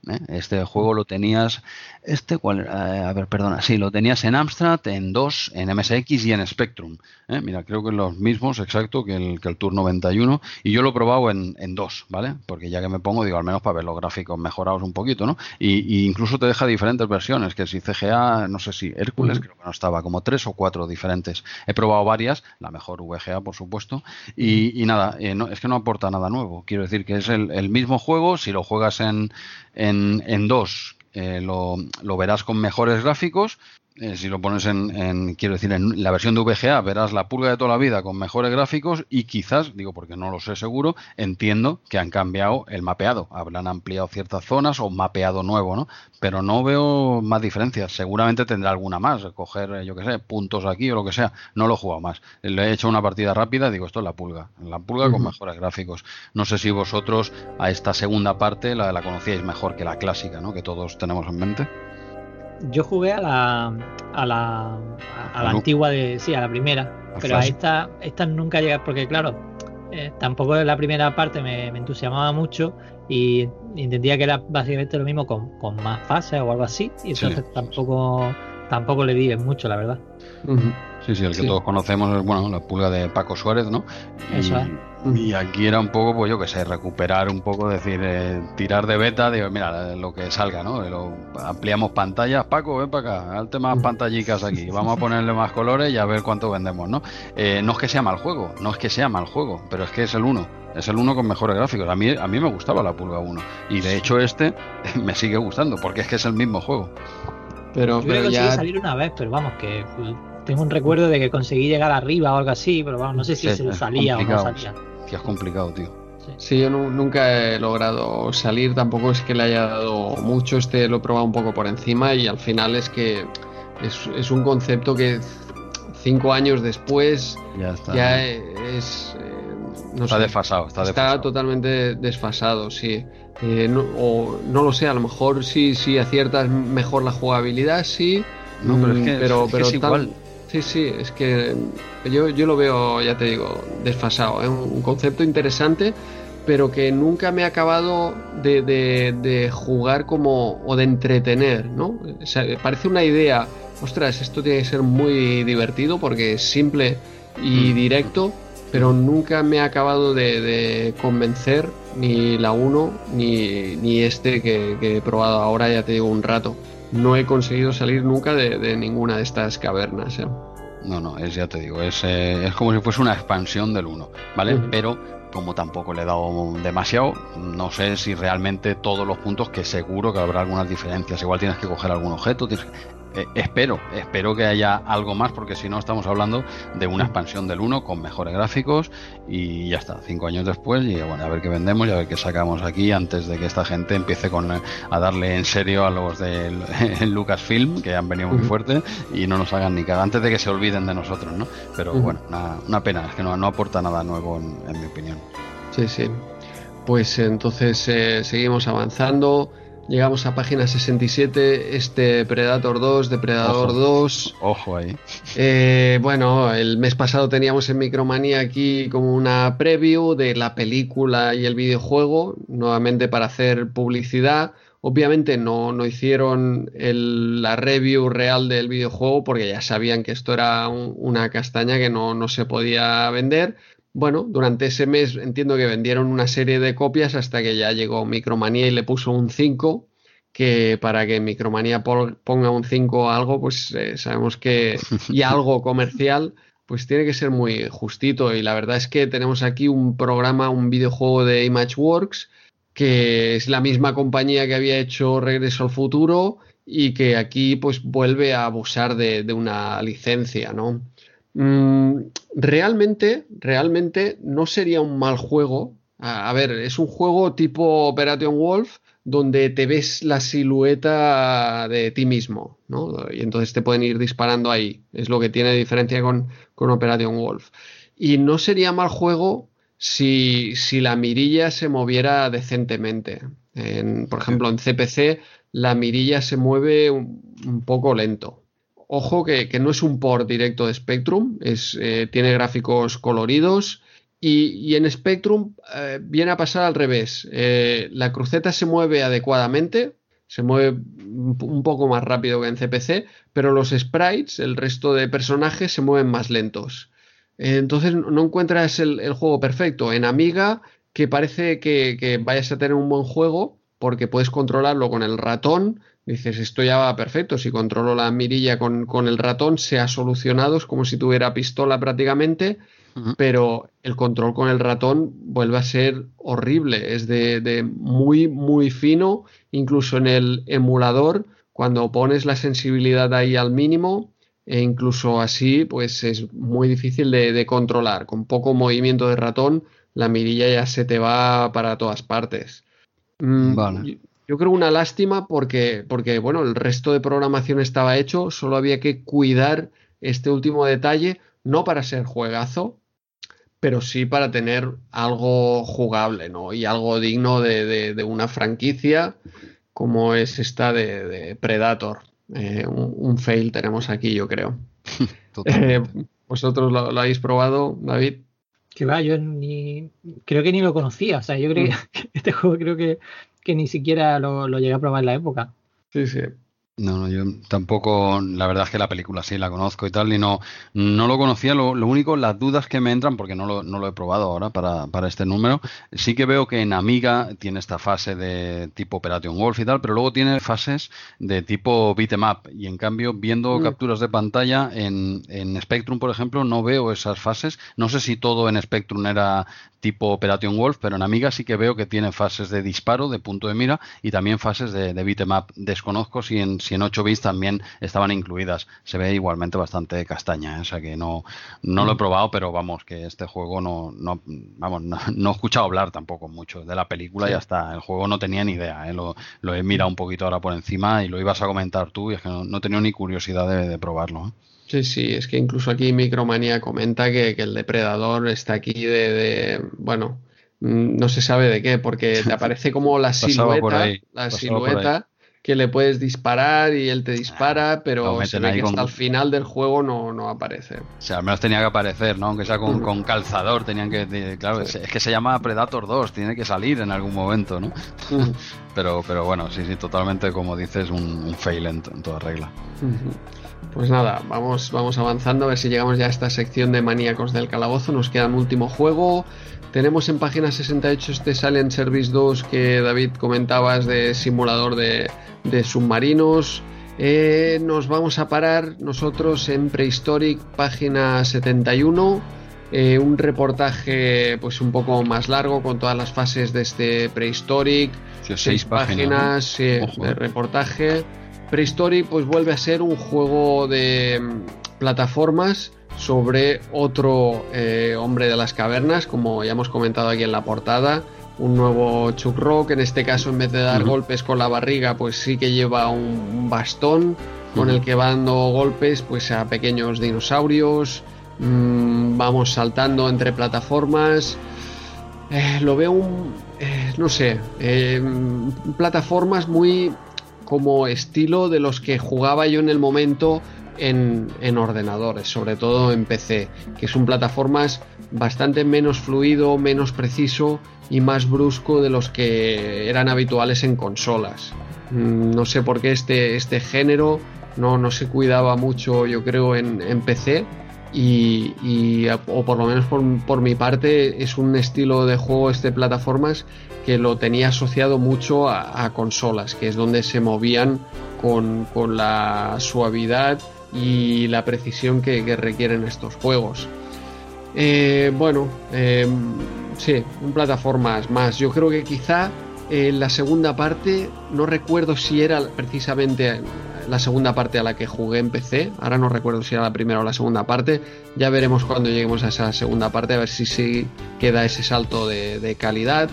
¿eh? Este juego lo tenías, este cuál, eh, a ver, perdona, sí, lo tenías en Amstrad, en 2, en MSX y en Spectrum. ¿eh? Mira, creo que los mismos, exacto, que el, que el Tour 91. Y yo lo he probado en, en 2, ¿vale? Porque ya que me pongo, digo, al menos para ver los gráficos mejorados un poquito, ¿no? Y, incluso te deja diferentes versiones, que si CGA, no sé si Hércules, creo que no estaba, como tres o cuatro diferentes. He probado varias, la mejor VGA, por supuesto, y, nada, es que no aporta nada nuevo. Quiero decir que es el, el mismo juego, si lo juegas en, en, en dos. Eh, lo, lo, verás con mejores gráficos eh, si lo pones en, quiero decir, en la versión de VGA, verás la pulga de toda la vida con mejores gráficos y quizás, digo porque no lo sé seguro, entiendo que han cambiado el mapeado. Habrán ampliado ciertas zonas o mapeado nuevo, ¿no? Pero no veo más diferencias. Seguramente tendrá alguna más, coger, eh, yo qué sé, puntos aquí o lo que sea. No lo he jugado más. Le he hecho una partida rápida, digo, esto es la pulga. La pulga con mejores gráficos. No sé si vosotros a esta segunda parte la, la conocíais mejor que la clásica, ¿no? Que todos tenemos en mente. Yo jugué a la, a la, a la antigua de, sí, a la primera, pero a esta, esta nunca llega, porque claro, eh, tampoco la primera parte me, entusiasmaba mucho y entendía que era básicamente lo mismo con, con más fases o algo así, y entonces tampoco, tampoco le di mucho, la verdad. Sí, sí, el que todos conocemos es, bueno, la pulga de Paco Suárez, ¿no? Eso es. Y aquí era un poco, pues yo que sé, recuperar un poco, decir, eh, tirar de beta, digo, mira, lo que salga, ¿no? Lo, ampliamos pantallas, Paco, ven para acá, hazte más pantallicas aquí, vamos a ponerle más colores y a ver cuánto vendemos, ¿no? Eh, no es que sea mal juego, no es que sea mal juego, pero es que es el uno, es el uno con mejores gráficos. A mí, a mí me gustaba la pulga 1 y de hecho este me sigue gustando porque es que es el mismo juego. Pero, yo pero ya... salir una vez, pero vamos, que tengo un recuerdo de que conseguí llegar arriba o algo así, pero vamos, no sé si se salía o no salía. Que es complicado, tío. Sí, yo nunca he logrado salir, tampoco es que le haya dado mucho, este lo he probado un poco por encima y al final es que es, un concepto que cinco años después ya, está, es... Eh, está desfasado, está, está totalmente desfasado, sí. Eh, no, o no lo sé, a lo mejor sí, sí aciertas mejor la jugabilidad, sí. No, pero es que, pero, pero es igual. Sí, sí, es que yo, yo lo veo, ya te digo, desfasado. Es un concepto interesante, pero que nunca me ha acabado de, jugar como o de entretener, ¿no? parece una idea, ostras, esto tiene que ser muy divertido porque es simple y mm. directo, pero nunca me ha acabado de, convencer ni la 1 ni, este que, he probado ahora, ya te digo, un rato. No he conseguido salir nunca de, ninguna de estas cavernas. ¿eh? No, no, es ya te digo, es, eh, es como si fuese una expansión del 1, ¿vale? Pero como tampoco le he dado demasiado, no sé si realmente todos los puntos, que seguro que habrá algunas diferencias. Igual tienes que coger algún objeto, tienes eh, espero, espero que haya algo más, porque si no estamos hablando de una expansión del 1 con mejores gráficos y ya está, cinco años después, y bueno, a ver qué vendemos y a ver qué sacamos aquí antes de que esta gente empiece con, eh, a darle en serio a los de Lucasfilm, que han venido muy fuerte, y no nos hagan ni cada antes de que se olviden de nosotros, ¿no? Pero bueno, una, pena, es que no, no aporta nada nuevo en, mi opinión. Sí, sí. Pues entonces eh, seguimos avanzando. Llegamos a página 67, este Predator 2, Depredador 2. Ojo ahí. Eh, bueno, el mes pasado teníamos en Micromanía aquí como una preview de la película y el videojuego, nuevamente para hacer publicidad. Obviamente no, no hicieron la review real del videojuego porque ya sabían que esto era una castaña que no, no se podía vender, bueno, durante ese mes entiendo que vendieron una serie de copias hasta que ya llegó Micromanía y le puso un 5, que para que Micromanía ponga un 5 a algo, pues eh, sabemos que y algo comercial, pues tiene que ser muy justito y la verdad es que tenemos aquí un programa, un videojuego de Imageworks que es la misma compañía que había hecho Regreso al Futuro y que aquí pues vuelve a abusar de, de una licencia, ¿no? Mm, realmente, realmente no sería un mal juego. A, ver, es un juego tipo Operation Wolf donde te ves la silueta de ti mismo, ¿no? Y entonces te pueden ir disparando ahí. Es lo que tiene diferencia con, con Operation Wolf. Y no sería mal juego si, si la mirilla se moviera decentemente. por ejemplo, en CPC la mirilla se mueve un poco lento ojo que, no es un port directo de Spectrum, eh, tiene gráficos coloridos y, en Spectrum eh, viene a pasar al revés. Eh, la cruceta se mueve adecuadamente, se mueve un poco más rápido que en CPC, pero los sprites, el resto de personajes, se mueven más lentos. entonces no encuentras el, juego perfecto. En Amiga, que parece que vayas a tener un buen juego, porque puedes controlarlo con el ratón, Dices, esto ya va perfecto, si controlo la mirilla con, el ratón se ha solucionado, es como si tuviera pistola prácticamente, pero el control con el ratón vuelve a ser horrible, es de, muy, muy fino, incluso en el emulador, cuando pones la sensibilidad ahí al mínimo, e incluso así, pues es muy difícil de, controlar. Con poco movimiento de ratón, la mirilla ya se te va para todas partes. Mm, vale. Yo creo una lástima porque, porque, bueno, el resto de programación estaba hecho, solo había que cuidar este último detalle, no para ser juegazo, pero sí para tener algo jugable, ¿no? Y algo digno de, una franquicia como es esta de, Predator. Eh, un, fail tenemos aquí, yo creo. Eh, ¿Vosotros lo, habéis probado, David? Que va, yo ni creo que ni lo conocía. O sea, yo creo mm. que este juego creo que que ni siquiera lo, lo llegué a probar en la época. Sí, sí. No, no, yo tampoco, la verdad es que la película sí la conozco y tal, y no, no lo conocía. Lo, único, las dudas que me entran, porque no lo, no lo he probado ahora para, para, este número, sí que veo que en Amiga tiene esta fase de tipo Operation Wolf y tal, pero luego tiene fases de tipo beat'em y en cambio, viendo mm. capturas de pantalla en, en Spectrum, por ejemplo, no veo esas fases. No sé si todo en Spectrum era tipo Operation Wolf, pero en Amiga sí que veo que tiene fases de disparo, de punto de mira, y también fases de, de beat'em Desconozco si en si en 8 bits también estaban incluidas. Se ve igualmente bastante castaña, ¿eh? o sea que no, no lo he probado, pero vamos, que este juego no, no vamos, no, he escuchado hablar tampoco mucho de la película y hasta el juego no tenía ni idea, ¿eh? lo, he mirado un poquito ahora por encima y lo ibas a comentar tú y es que no, no he tenido ni curiosidad de, probarlo. ¿eh? Sí, sí, es que incluso aquí Micromanía comenta que, el depredador está aquí de, bueno, mm, no se sabe de qué, porque te aparece como la silueta, la silueta que le puedes disparar y él te dispara, pero se ve que hasta el final del juego no, no, aparece. O sea, al menos tenía que aparecer, ¿no? Aunque sea con, calzador, tenían que. Claro, es, que se llama Predator 2, tiene que salir en algún momento, ¿no? pero, pero bueno, sí, sí, totalmente, como dices, un, fail en, toda regla. Pues nada, vamos, vamos avanzando a ver si llegamos ya a esta sección de maníacos del calabozo. Nos queda un último juego. Tenemos en página 68 este Silent Service 2 que David comentabas de simulador de, submarinos. Eh, nos vamos a parar nosotros en Prehistoric, página 71. Eh, un reportaje pues un poco más largo con todas las fases de este Prehistoric. seis páginas, de reportaje. Prehistoric pues vuelve a ser un juego de plataformas sobre otro eh, hombre de las cavernas, como ya hemos comentado aquí en la portada, un nuevo Chuck Rock, en este caso en vez de dar golpes con la barriga, pues sí que lleva un, bastón con el que va dando golpes pues a pequeños dinosaurios, mm, vamos saltando entre plataformas, eh, lo veo un, eh, no sé, plataformas muy como estilo de los que jugaba yo en el momento en, ordenadores, sobre todo en PC, que son plataformas bastante menos fluido, menos preciso y más brusco de los que eran habituales en consolas. Mm, no sé por qué este, este género no, no se cuidaba mucho, yo creo, en, PC. Y, o por lo menos por, mi parte es un estilo de juego este plataformas que lo tenía asociado mucho a, consolas que es donde se movían con, con la suavidad y la precisión que, requieren estos juegos. Eh, bueno, eh, sí, un plataformas más. Yo creo que quizá en la segunda parte, no recuerdo si era precisamente la segunda parte a la que jugué en PC, ahora no recuerdo si era la primera o la segunda parte, ya veremos cuando lleguemos a esa segunda parte, a ver si, si queda ese salto de calidad.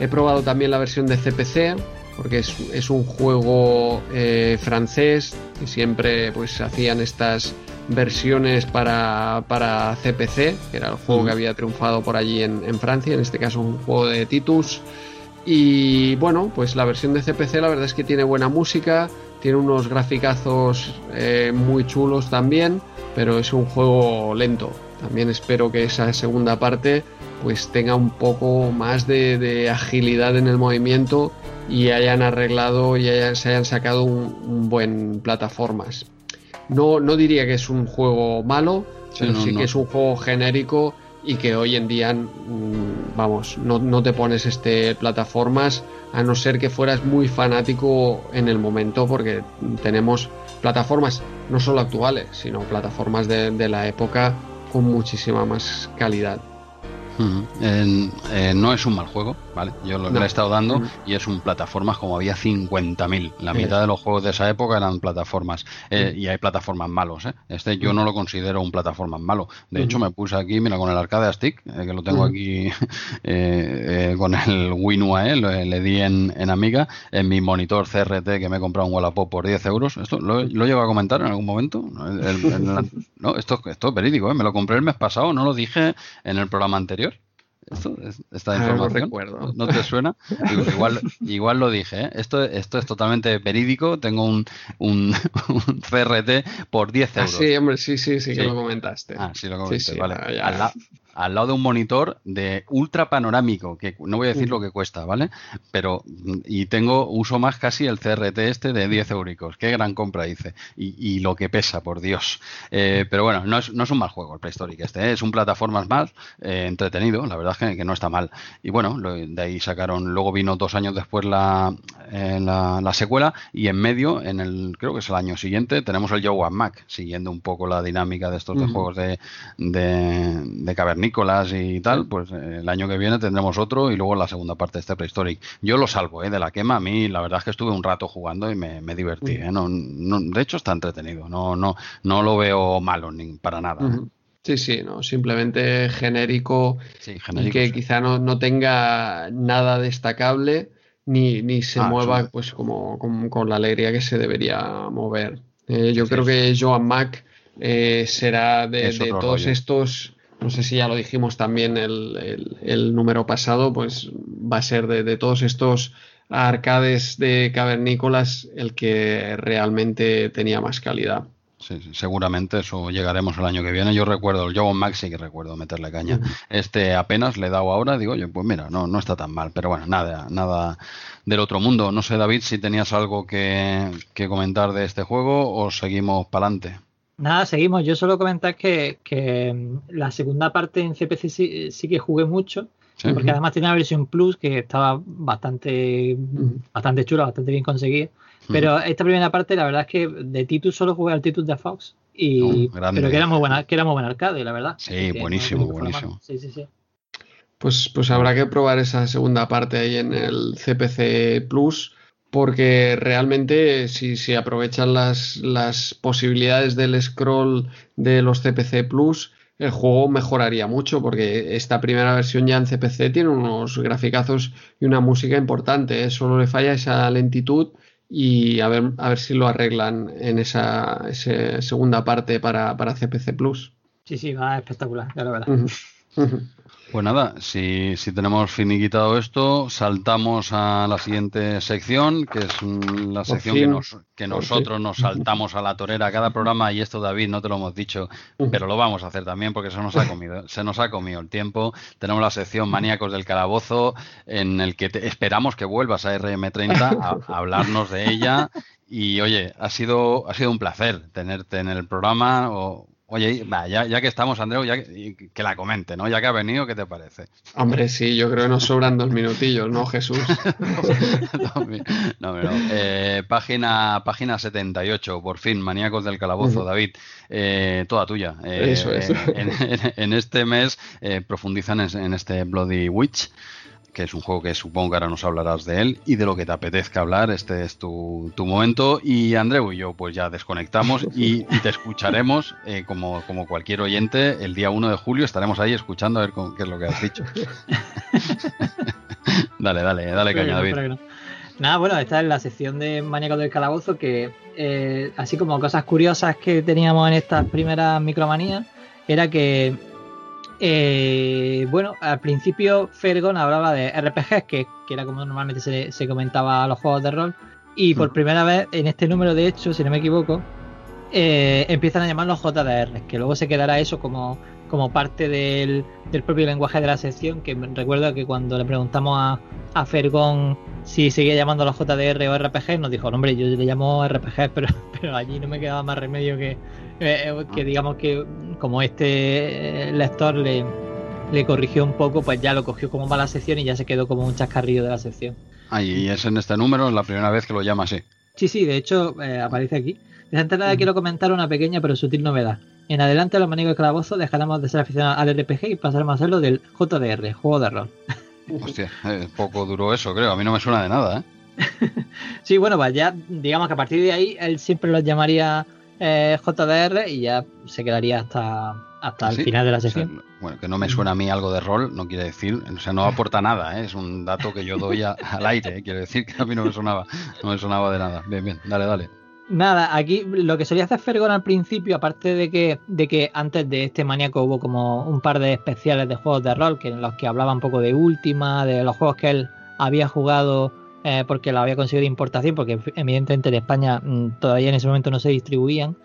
He probado también la versión de CPC, porque es, un juego eh, francés que siempre pues hacían estas versiones para, para CPC, que era el juego que había triunfado por allí en, Francia, en este caso un juego de Titus. Y bueno, pues la versión de CPC la verdad es que tiene buena música, tiene unos graficazos eh, muy chulos también, pero es un juego lento. También espero que esa segunda parte pues tenga un poco más de agilidad en el movimiento y hayan arreglado y se hayan sacado un, buen plataformas. No, no diría que es un juego malo, pero sí, que es un juego genérico y que hoy en día, mm, vamos, no, no, te pones este plataformas a no ser que fueras muy fanático en el momento porque tenemos plataformas no solo actuales, sino plataformas de, de la época con muchísima más calidad. Eh, no es un mal juego, ¿vale? Yo lo que le he estado dando y es un plataformas como había 50.000. La mitad de los juegos de esa época eran plataformas eh, y hay plataformas malos, ¿eh? Este yo no lo considero un plataformas malo. De hecho, me puse aquí, mira, con el arcade stick, que lo tengo aquí con el WinUAE, le di en, Amiga, en mi monitor CRT que me he comprado un Wallapop por 10 euros. ¿Esto lo, lo llevo a comentar en algún momento? No, esto, esto es verídico, Me lo compré el mes pasado, no lo dije en el programa anterior esto, esta ah, información. No, ¿No te suena? igual, igual lo dije. ¿eh? Esto, esto es totalmente verídico. Tengo un, un, CRT por 10 ah, euros. sí, hombre, sí, sí, sí, que lo comentaste. Ah, sí, lo comentaste. vale. Al, al lado de un monitor de ultra panorámico, que no voy a decir lo que cuesta, ¿vale? Pero, y tengo, uso más casi el CRT este de 10 euricos. Qué gran compra hice. Y, lo que pesa, por Dios. Eh, pero bueno, no es, no es un mal juego el Prehistoric este, ¿eh? es un plataformas más eh, entretenido, la verdad es que, no está mal. Y bueno, de ahí sacaron, luego vino dos años después la, la, secuela y en medio, en el, creo que es el año siguiente, tenemos el Joe Mac, siguiendo un poco la dinámica de estos juegos de, de, de Nicolás y tal, pues eh, el año que viene tendremos otro y luego la segunda parte de este Prehistoric. Yo lo salvo ¿eh? de la quema, a mí la verdad es que estuve un rato jugando y me, divertí. ¿eh? No, de hecho está entretenido, no, no, no lo veo malo ni para nada. ¿eh? Sí, sí, no, simplemente genérico, y que quizá no, tenga nada destacable ni, ni se ah, mueva pues como, con la alegría que se debería mover. yo creo que Joan Mac será de, todos estos no sé si ya lo dijimos también el, el, número pasado, pues va a ser de, todos estos arcades de cavernícolas el que realmente tenía más calidad. Sí, seguramente eso llegaremos el año que viene. Yo recuerdo el Joe Maxi que recuerdo meterle caña. Este apenas le he dado ahora, digo, oye, pues mira, no, no está tan mal, pero bueno, nada, nada del otro mundo. No sé, David, si tenías algo que, comentar de este juego o seguimos para adelante. Nada, seguimos. Yo solo comentar que, que mm, la segunda parte en CPC sí, que jugué mucho. Porque además tiene una versión Plus que estaba bastante, bastante chula, bastante bien conseguida. Pero esta primera parte, la verdad es que de Titus solo jugué al Titus de Fox. Y, pero que era muy buena, que era muy buen arcade, la verdad. Sí, buenísimo, buenísimo. Sí, sí, sí. Pues, pues habrá que probar esa segunda parte ahí en el CPC Plus, porque realmente si, si aprovechan las, las posibilidades del scroll de los CPC Plus, el juego mejoraría mucho porque esta primera versión ya en CPC tiene unos graficazos y una música importante. ¿eh? Solo le falla esa lentitud y a ver, a ver si lo arreglan en esa, segunda parte para, para, CPC Plus. Sí, sí, va espectacular, ya lo verás. Pues nada, si, si tenemos finiquitado esto, saltamos a la siguiente sección, que es la sección que, nos, que nosotros nos saltamos a la torera cada programa, y esto David no te lo hemos dicho, pero lo vamos a hacer también porque se nos ha comido, se nos ha comido el tiempo. Tenemos la sección Maníacos del Calabozo, en el que esperamos que vuelvas a RM30 a, a hablarnos de ella. Y oye, ha sido, ha sido un placer tenerte en el programa. O, Oye, ya, que estamos, Andreu, ya que, la comente, ¿no? Ya que ha venido, ¿qué te parece? Hombre, sí, yo creo que nos sobran dos minutillos, ¿no, Jesús? no, no, eh, página, página 78, por fin, Maníacos del Calabozo, David, eh, toda tuya. Eh, Eso es. En, este mes profundizan en este Bloody Witch que es un juego que supongo que ahora nos hablarás de él y de lo que te apetezca hablar. Este es tu, momento. Y Andreu y yo, pues ya desconectamos y, te escucharemos eh, como, como cualquier oyente. El día 1 de julio estaremos ahí escuchando a ver qué es lo que has dicho. dale, dale, dale caña, David. Nada, bueno, esta es la sección de Maníaco del Calabozo que, eh, así como cosas curiosas que teníamos en estas primeras micromanías, era que eh, bueno, al principio Fergon hablaba de RPGs, que, era como normalmente se, comentaba a los juegos de rol. Y por mm. primera vez en este número, de hecho, si no me equivoco, eh, empiezan a llamarlos JDR, que luego se quedará eso como, como parte del, propio lenguaje de la sección. Que recuerdo que cuando le preguntamos a, a Fergon si seguía llamando a los JDR o RPG, nos dijo: hombre, yo le llamo RPG, pero, pero allí no me quedaba más remedio que, eh, eh, que digamos que como este lector le, le corrigió un poco, pues ya lo cogió como mala sección y ya se quedó como un chascarrillo de la sección. Ah, y es en este número, es la primera vez que lo llama así. Sí, sí, de hecho eh, aparece aquí. De entrada quiero comentar una pequeña pero sutil novedad. En adelante los maníacos de calabozo dejaremos de ser aficionados al RPG y pasaremos a hacerlo del JDR, juego de rol. Hostia, poco duro eso, creo. A mí no me suena de nada, ¿eh? sí, bueno, pues ya digamos que a partir de ahí él siempre los llamaría eh, JDR y ya se quedaría hasta, hasta el final de la sesión. bueno, que no me suena a mí algo de rol, no quiere decir, o sea, no aporta nada, ¿eh? es un dato que yo doy al aire, ¿eh? quiere decir que a mí no me sonaba, no me sonaba de nada. Bien, bien, dale, dale. Nada, aquí lo que solía hacer Fergon al principio, aparte de que, de que antes de este maníaco hubo como un par de especiales de juegos de rol, que en los que hablaba un poco de última, de los juegos que él había jugado eh, porque lo había conseguido de importación, porque evidentemente en España mm, todavía en ese momento no se distribuían,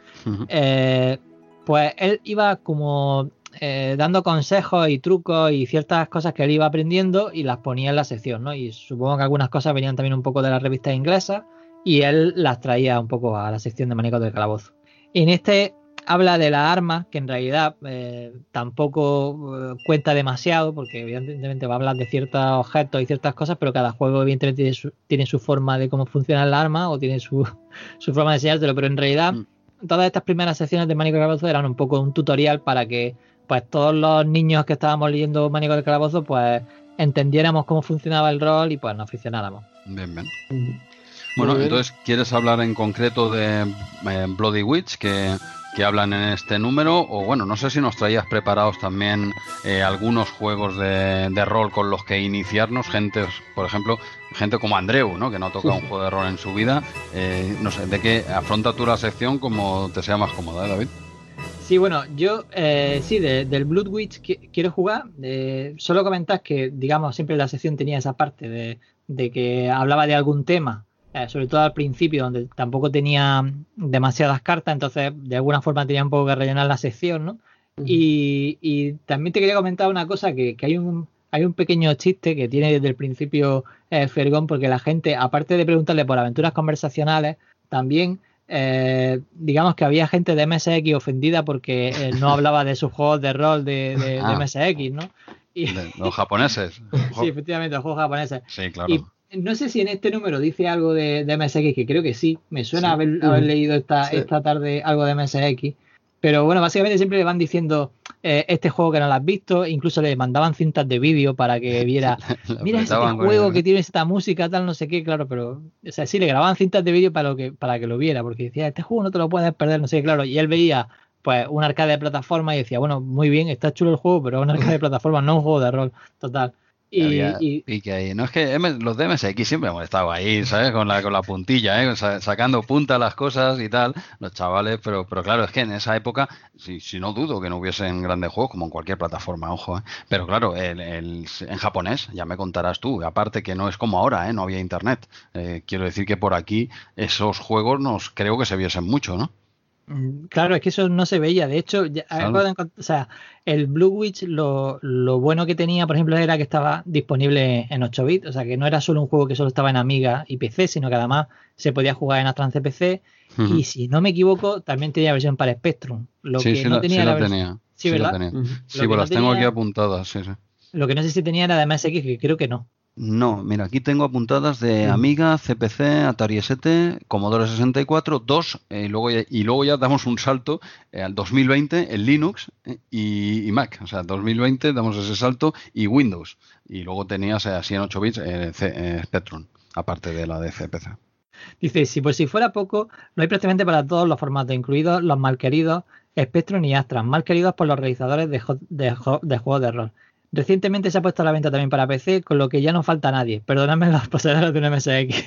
eh, pues él iba como eh, dando consejos y trucos y ciertas cosas que él iba aprendiendo y las ponía en la sección, ¿no? Y supongo que algunas cosas venían también un poco de las revistas inglesas y él las traía un poco a la sección de maníacos del calabozo. En este habla de la arma, que en realidad eh, tampoco eh, cuenta demasiado, porque evidentemente va a hablar de ciertos objetos y ciertas cosas, pero cada juego evidentemente tiene su, tiene su forma de cómo funciona el arma o tiene su, su forma de enseñártelo, pero en realidad mm. todas estas primeras secciones de Manico del Calabozo eran un poco un tutorial para que pues todos los niños que estábamos leyendo Manico del Calabozo pues entendiéramos cómo funcionaba el rol y pues nos aficionáramos. Bien, bien. Bueno, entonces, ¿quieres hablar en concreto de eh, Bloody Witch? Que que hablan en este número o bueno, no sé si nos traías preparados también eh, algunos juegos de, rol con los que iniciarnos, gente, por ejemplo, gente como Andreu, ¿no? que no toca un juego de rol en su vida, eh, no sé, de qué afronta tú la sección como te sea más cómoda, ¿eh, David? Sí, bueno, yo eh, sí, del Blood Witch quiero jugar. solo comentar que, digamos, siempre la sección tenía esa parte de, que hablaba de algún tema, eh, sobre todo al principio, donde tampoco tenía demasiadas cartas, entonces de alguna forma tenía un poco que rellenar la sección, ¿no? y, también te quería comentar una cosa, que, hay un hay un pequeño chiste que tiene desde el principio eh, Fergón, porque la gente, aparte de preguntarle por aventuras conversacionales, también eh, digamos que había gente de MSX ofendida porque eh, no hablaba de sus juegos de rol de, ah. MSX, ¿no? Y, los japoneses. sí, efectivamente, los juegos japoneses. Sí, claro. Y no sé si en este número dice algo de, MSX, que creo que sí. Me suena haber, leído esta, esta tarde algo de MSX. Pero bueno, básicamente siempre le van diciendo eh, este juego que no lo has visto, incluso le mandaban cintas de vídeo para que viera, mira este juego que tiene esta música, tal, no sé qué, claro, pero, o sea, sí, le grababan cintas de vídeo para, que, para que lo viera, porque decía, este juego no te lo puedes perder, no sé qué, claro, y él veía pues un arcade de plataforma y decía, bueno, muy bien, está chulo el juego, pero un arcade de plataforma, no un juego de rol, total. Y, que ahí. No es que los de MSX siempre hemos estado ahí, ¿sabes? Con la, con la puntilla, ¿eh? sacando punta las cosas y tal, los chavales, pero, pero claro, es que en esa época, si, si no dudo que no hubiesen grandes juegos, como en cualquier plataforma, ojo, ¿eh? pero claro, el, el, en japonés, ya me contarás tú, aparte que no es como ahora, ¿eh? No había internet. Eh, quiero decir que por aquí esos juegos nos creo que se viesen mucho, ¿no? Mm, claro, es que eso no se veía. De hecho, o sea, el Blue Witch lo, bueno que tenía, por ejemplo, era que estaba disponible en 8 bits. O sea, que no era solo un juego que solo estaba en Amiga y PC, sino que además se podía jugar en Astran CPC. Y si no me equivoco, también tenía versión para Spectrum. Lo que no tenía la tenía. Sí, ¿verdad? Sí, pues las tengo aquí apuntadas. Sí, sí. Lo que no sé si tenía era de MSX, que creo que no. No, mira, aquí tengo apuntadas de Amiga, CPC, Atari ST, Commodore 64, 2, y, luego ya, y luego ya damos un salto eh, al 2020 en Linux eh, y, Mac. O sea, 2020 damos ese salto y Windows. Y luego tenías así en 8 bits eh, Spectrum, aparte de la de CPC. Dice, si pues si fuera poco, lo hay prácticamente para todos los formatos, incluidos los malqueridos Spectrum y Astra, mal queridos por los realizadores de, de juegos de rol. Recientemente se ha puesto a la venta también para PC, con lo que ya no falta nadie. Perdóname los poseedores de un MSX.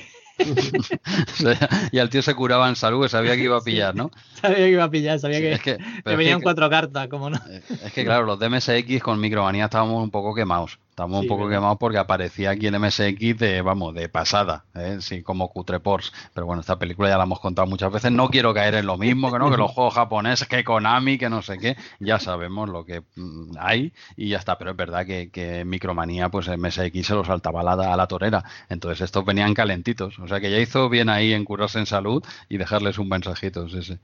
y al tío se curaba en salud, sabía que iba a pillar, ¿no? sabía que iba a pillar, sabía que, que venían cuatro cartas, como no. Es que claro, los de MSX con Micromanía estábamos un poco quemados. Estamos un poco quemados porque aparecía aquí en MSX de, vamos, de pasada, ¿eh? sí, como cutre Pors. Pero bueno, esta película ya la hemos contado muchas veces. No quiero caer en lo mismo, que no, que los juegos japoneses, que Konami, que no sé qué. Ya sabemos lo que mm, hay y ya está. Pero es verdad que, que Micromanía, pues MSX se lo saltaba a la, a la torera. Entonces estos venían calentitos. O sea que ya hizo bien ahí en curarse en salud y dejarles un mensajito. Sí, sí.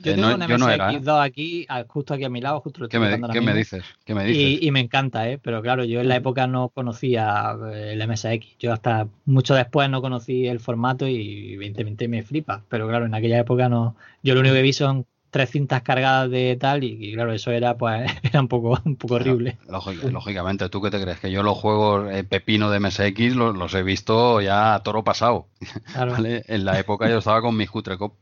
Yo eh, tengo un MSX2 ¿eh? aquí, justo aquí a mi lado, justo ¿Qué, me, ¿qué me, dices? ¿Qué me dices? Y, y, me encanta, ¿eh? Pero claro, yo en la época no conocía eh, el MSX. Yo hasta mucho después no conocí el formato y evidentemente me flipa. Pero claro, en aquella época no. Yo lo único que vi son tres cintas cargadas de tal y, claro, eso era pues era un poco un poco horrible. lógicamente, ¿tú qué te crees? Que yo los juegos eh, pepino de MSX los, he visto ya a toro pasado. En la época yo estaba con mis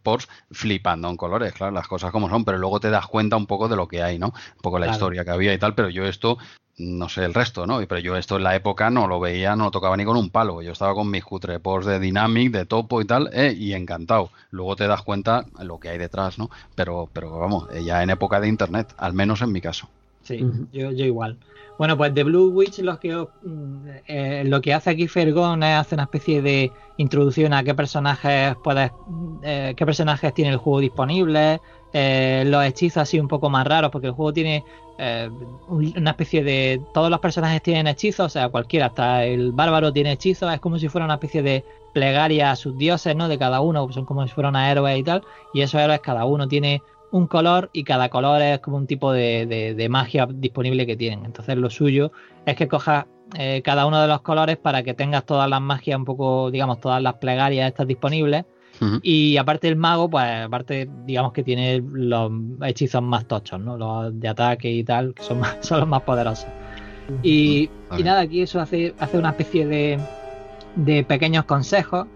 Porsche flipando en colores, claro, las cosas como son, pero luego te das cuenta un poco de lo que hay, ¿no? Un poco la historia que había y tal, pero yo esto no sé el resto, ¿no? Pero yo esto en la época no lo veía, no lo tocaba ni con un palo. Yo estaba con mis cutrepos de Dynamic, de Topo y tal, eh, y encantado. Luego te das cuenta lo que hay detrás, ¿no? Pero, pero vamos, ya en época de internet, al menos en mi caso. Sí, yo, yo igual. Bueno, pues de Blue Witch lo que, mm, eh, lo que hace aquí Fergon es hacer una especie de introducción a qué personajes puedes, eh, qué personajes tiene el juego disponible, eh, los hechizos así un poco más raros, porque el juego tiene una especie de. Todos los personajes tienen hechizos, o sea, cualquiera, hasta el bárbaro tiene hechizos, es como si fuera una especie de plegaria a sus dioses, ¿no? De cada uno, son como si fueran héroes y tal, y esos héroes cada uno tiene un color y cada color es como un tipo de, magia disponible que tienen. Entonces lo suyo es que cojas eh, cada uno de los colores para que tengas todas las magias, un poco, digamos, todas las plegarias estas disponibles. Y aparte el mago, pues aparte, digamos que tiene los hechizos más tochos, ¿no? Los de ataque y tal, que son, son los más poderosos. Y, nada, aquí eso hace, hace una especie de, de pequeños consejos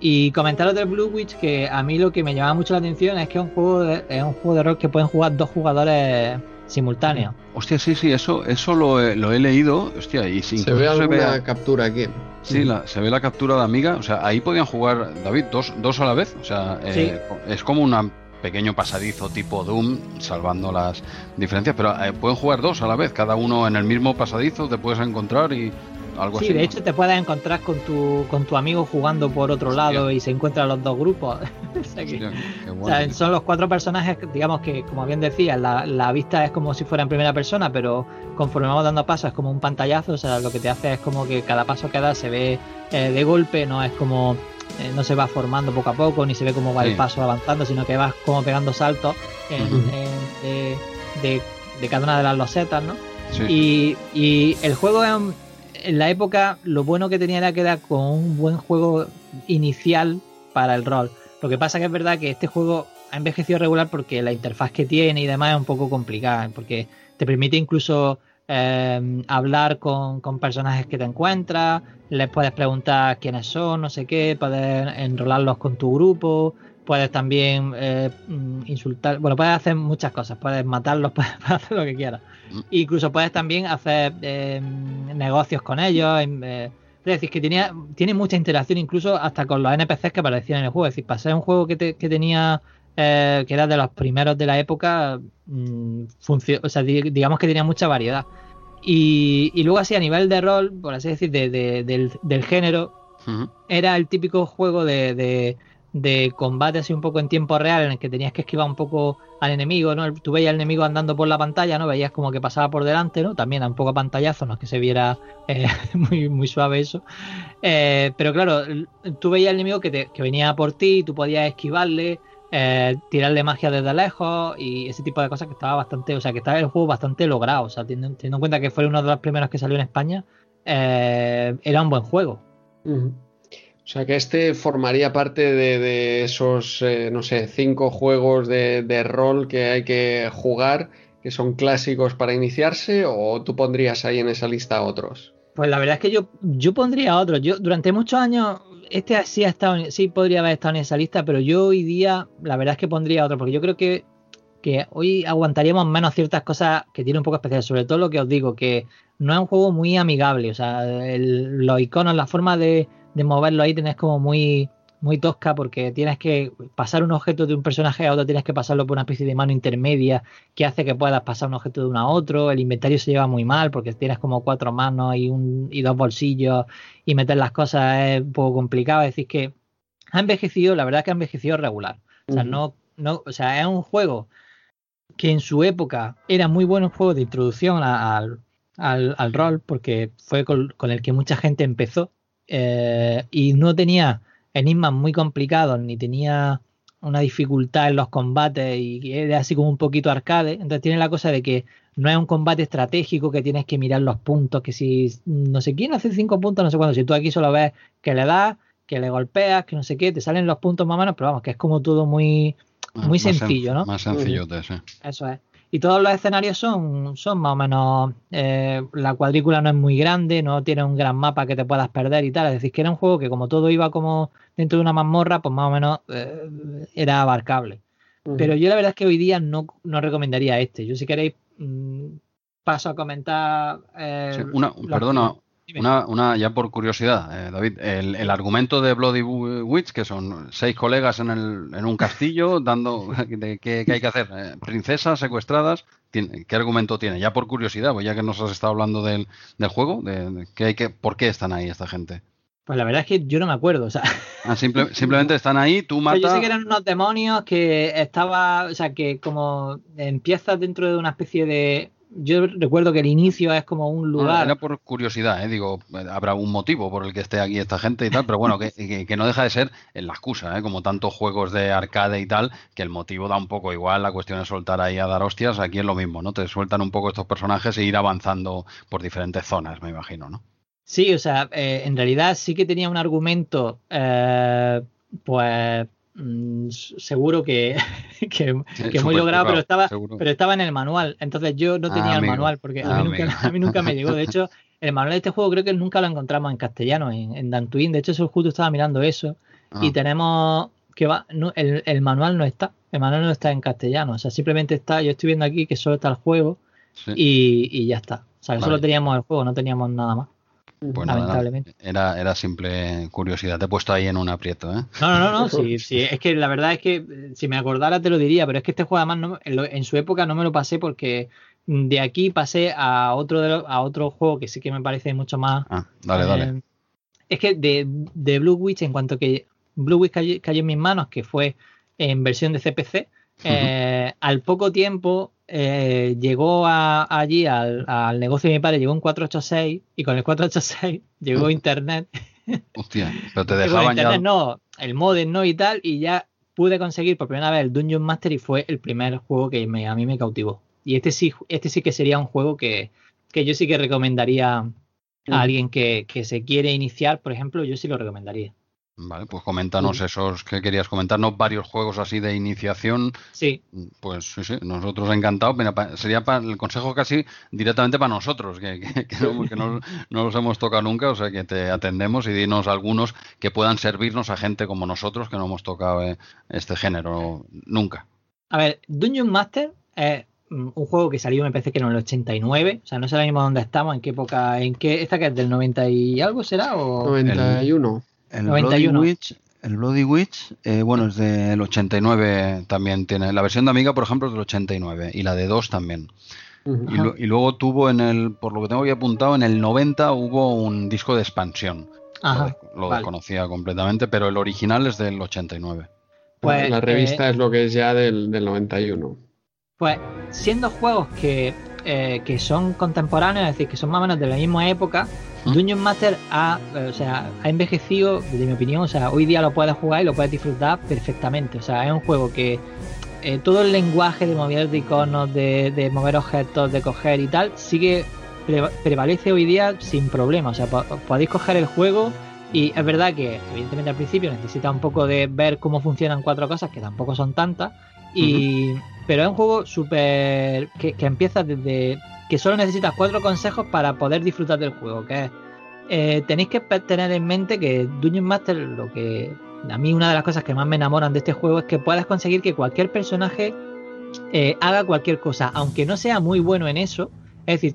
y comentaros del Blue Witch que a mí lo que me llama mucho la atención es que es un juego de, es un juego de rol que pueden jugar dos jugadores simultáneos. Hostia, sí, sí, eso, eso lo, he, lo he leído. Hostia, y se ve alguna captura aquí. Sí, la, se ve la captura de amiga. O sea, ahí podían jugar, David, dos, dos a la vez. O sea, eh, es como una pequeño pasadizo tipo Doom, salvando las diferencias, pero eh, pueden jugar dos a la vez, cada uno en el mismo pasadizo, te puedes encontrar y algo sí, así. de hecho te puedes encontrar con tu, con tu amigo jugando por otro lado y se encuentran los dos grupos. o sea, son los cuatro personajes, digamos que, como bien decía, la, la, vista es como si fuera en primera persona, pero conforme vamos dando pasos es como un pantallazo, o sea, lo que te hace es como que cada paso que das se ve eh, de golpe, no es como eh, no se va formando poco a poco, ni se ve cómo va el paso avanzando, sino que vas como pegando saltos de, cada una de las losetas, ¿no? Y, el juego en, la época, lo bueno que tenía era que era con un buen juego inicial para el rol. Lo que pasa que es verdad que este juego ha envejecido regular porque la interfaz que tiene y demás es un poco complicada, porque te permite incluso eh, hablar con, personajes que te encuentras, les puedes preguntar quiénes son, no sé qué, puedes enrolarlos con tu grupo, puedes también eh, mm, insultar, bueno, puedes hacer muchas cosas, puedes matarlos, puedes, hacer lo que quieras. Mm. Incluso puedes también hacer eh, negocios con ellos. es decir, que tenía, tiene mucha interacción incluso hasta con los NPCs que aparecían en el juego. Es decir, para ser un juego que, que tenía que era de los primeros de la época, mm, o sea, digamos que tenía mucha variedad. Y, luego así a nivel de rol, por así decir, del, género, era el típico juego de, combate así un poco en tiempo real en el que tenías que esquivar un poco al enemigo, ¿no? Tú veías al enemigo andando por la pantalla, ¿no? Veías como que pasaba por delante, ¿no? También un poco a pantallazo, no es que se viera eh, muy, muy suave eso. Eh, pero claro, tú veías al enemigo que, que venía por ti, tú podías esquivarle, eh, tirarle magia desde lejos y ese tipo de cosas que estaba bastante, o sea, que estaba el juego bastante logrado, o sea, teniendo, en cuenta que fue uno de los primeros que salió en España, era un buen juego. O sea, que este formaría parte de, esos, eh, no sé, cinco juegos de, de, rol que hay que jugar, que son clásicos para iniciarse, o tú pondrías ahí en esa lista otros? Pues la verdad es que yo, yo pondría otros. Yo durante muchos años este sí ha estado, sí podría haber estado en esa lista, pero yo hoy día la verdad es que pondría otro, porque yo creo que, que hoy aguantaríamos menos ciertas cosas que tiene un poco especial, sobre todo lo que os digo, que no es un juego muy amigable, o sea, los iconos, la forma de, de moverlo ahí tenés como muy, muy tosca porque tienes que pasar un objeto de un personaje a otro, tienes que pasarlo por una especie de mano intermedia que hace que puedas pasar un objeto de uno a otro. El inventario se lleva muy mal porque tienes como cuatro manos y, un, y dos bolsillos y meter las cosas es un poco complicado. Es decir, que ha envejecido, la verdad es que ha envejecido regular. O sea, no, no, o sea, es un juego que en su época era muy bueno juego de introducción al, al, rol porque fue con, el que mucha gente empezó eh, y no tenía enigmas muy complicados, ni tenía una dificultad en los combates y era así como un poquito arcade. Entonces tiene la cosa de que no es un combate estratégico que tienes que mirar los puntos, que si no sé quién hace cinco puntos, no sé cuándo. Si tú aquí solo ves que le das, que le golpeas, que no sé qué, te salen los puntos más o menos, pero vamos, que es como todo muy, ah, muy sencillo, ¿no? Más sencillo, sí. Eso es. Y todos los escenarios son, son más o menos. Eh, la cuadrícula no es muy grande, no tiene un gran mapa que te puedas perder y tal. Es decir, que era un juego que, como todo iba como dentro de una mazmorra, pues más o menos eh, era abarcable. Pero yo la verdad es que hoy día no, no recomendaría este. Yo, si queréis, mm, paso a comentar. Eh, una, perdona, una, una, ya por curiosidad, eh, David, el, argumento de Bloody Witch, que son seis colegas en, el, en un castillo dando de, ¿qué, hay que hacer, eh, princesas secuestradas, ¿qué argumento tiene? Ya por curiosidad, pues ya que nos has estado hablando del, del juego, de, hay que, ¿por qué están ahí esta gente? Pues la verdad es que yo no me acuerdo, o sea. Ah, simplemente están ahí, tú matas. Yo sé que eran unos demonios que estaba, o sea, que como empiezas dentro de una especie de yo recuerdo que el inicio es como un lugar. era por curiosidad, ¿eh? digo, habrá un motivo por el que esté aquí esta gente y tal, pero bueno, que, que, no deja de ser la excusa, ¿eh? como tantos juegos de arcade y tal, que el motivo da un poco igual, la cuestión es soltar ahí a dar hostias, aquí es lo mismo, ¿no? Te sueltan un poco estos personajes e ir avanzando por diferentes zonas, me imagino, ¿no? Sí, o sea, eh, en realidad sí que tenía un argumento, eh, pues Mm, seguro que, que, muy logrado, pero estaba, pero estaba en el manual. Entonces yo no tenía ah, el manual porque a, mí nunca, a, mí nunca, me llegó. De hecho, el manual de este juego creo que nunca lo encontramos en castellano, en, en Dantuin. De hecho, eso justo estaba mirando eso. Y ah. tenemos que va, el, el, manual no está. El manual no está en castellano. O sea, simplemente está, yo estoy viendo aquí que solo está el juego y, y, ya está. O sea, solo teníamos el juego, no teníamos nada más. Pues lamentablemente. era, era simple curiosidad. Te he puesto ahí en un aprieto, ¿eh? No, no, no, sí, sí. Es que la verdad es que si me acordara te lo diría, pero es que este juego además en, su época no me lo pasé porque de aquí pasé a otro a otro juego que sí que me parece mucho más. Ah, dale, dale. Eh, es que de, de, Blue Witch, en cuanto que Blue Witch cayó, en mis manos, que fue en versión de CPC, eh, al poco tiempo eh, llegó allí al, negocio de mi padre, llegó un 486 y con el 486 llegó internet. Hostia, pero te dejaban internet, no, el modem no y tal, y ya pude conseguir por primera vez el Dungeon Master y fue el primer juego que a mí me cautivó. Y este sí, este sí que sería un juego que, que yo sí que recomendaría a alguien que, que se quiere iniciar, por ejemplo, yo sí lo recomendaría. Vale, pues coméntanos esos que querías comentarnos, varios juegos así de iniciación. Sí. Pues sí, sí, nosotros encantados. Sería para el consejo casi directamente para nosotros, que, no, los hemos tocado nunca, o sea que te atendemos y dinos algunos que puedan servirnos a gente como nosotros que no hemos tocado eh, este género nunca. A ver, Dungeon Master es un juego que salió, me parece que en el 89, o sea, no sabemos dónde estamos, en qué época, en qué, esta que es del 90 y algo será, o... 91. El Bloody Witch, el Bloody Witch eh, bueno, es del 89 también tiene. La versión de Amiga, por ejemplo, es del 89 y la de 2 también. y, luego tuvo en el, por lo que tengo aquí apuntado, en el 90 hubo un disco de expansión. lo, desconocía completamente, pero el original es del 89. Pues, la revista eh, es lo que es ya del, del 91. Pues siendo juegos que eh, que son contemporáneos, es decir, que son más o menos de la misma época, Dungeon Master ha, o sea, ha envejecido, desde mi opinión, o sea, hoy día lo puedes jugar y lo puedes disfrutar perfectamente. O sea, es un juego que eh, todo el lenguaje de mover de iconos, de, mover objetos, de coger y tal, sigue prevalece hoy día sin problema. O sea, podéis coger el juego y es verdad que, evidentemente, al principio necesita un poco de ver cómo funcionan cuatro cosas, que tampoco son tantas. Y, pero es un juego súper. Que, empieza desde. Que solo necesitas cuatro consejos para poder disfrutar del juego. Que es. Eh, tenéis que tener en mente que Dungeon Master, lo que. A mí, una de las cosas que más me enamoran de este juego es que puedas conseguir que cualquier personaje eh, haga cualquier cosa, aunque no sea muy bueno en eso. Es decir,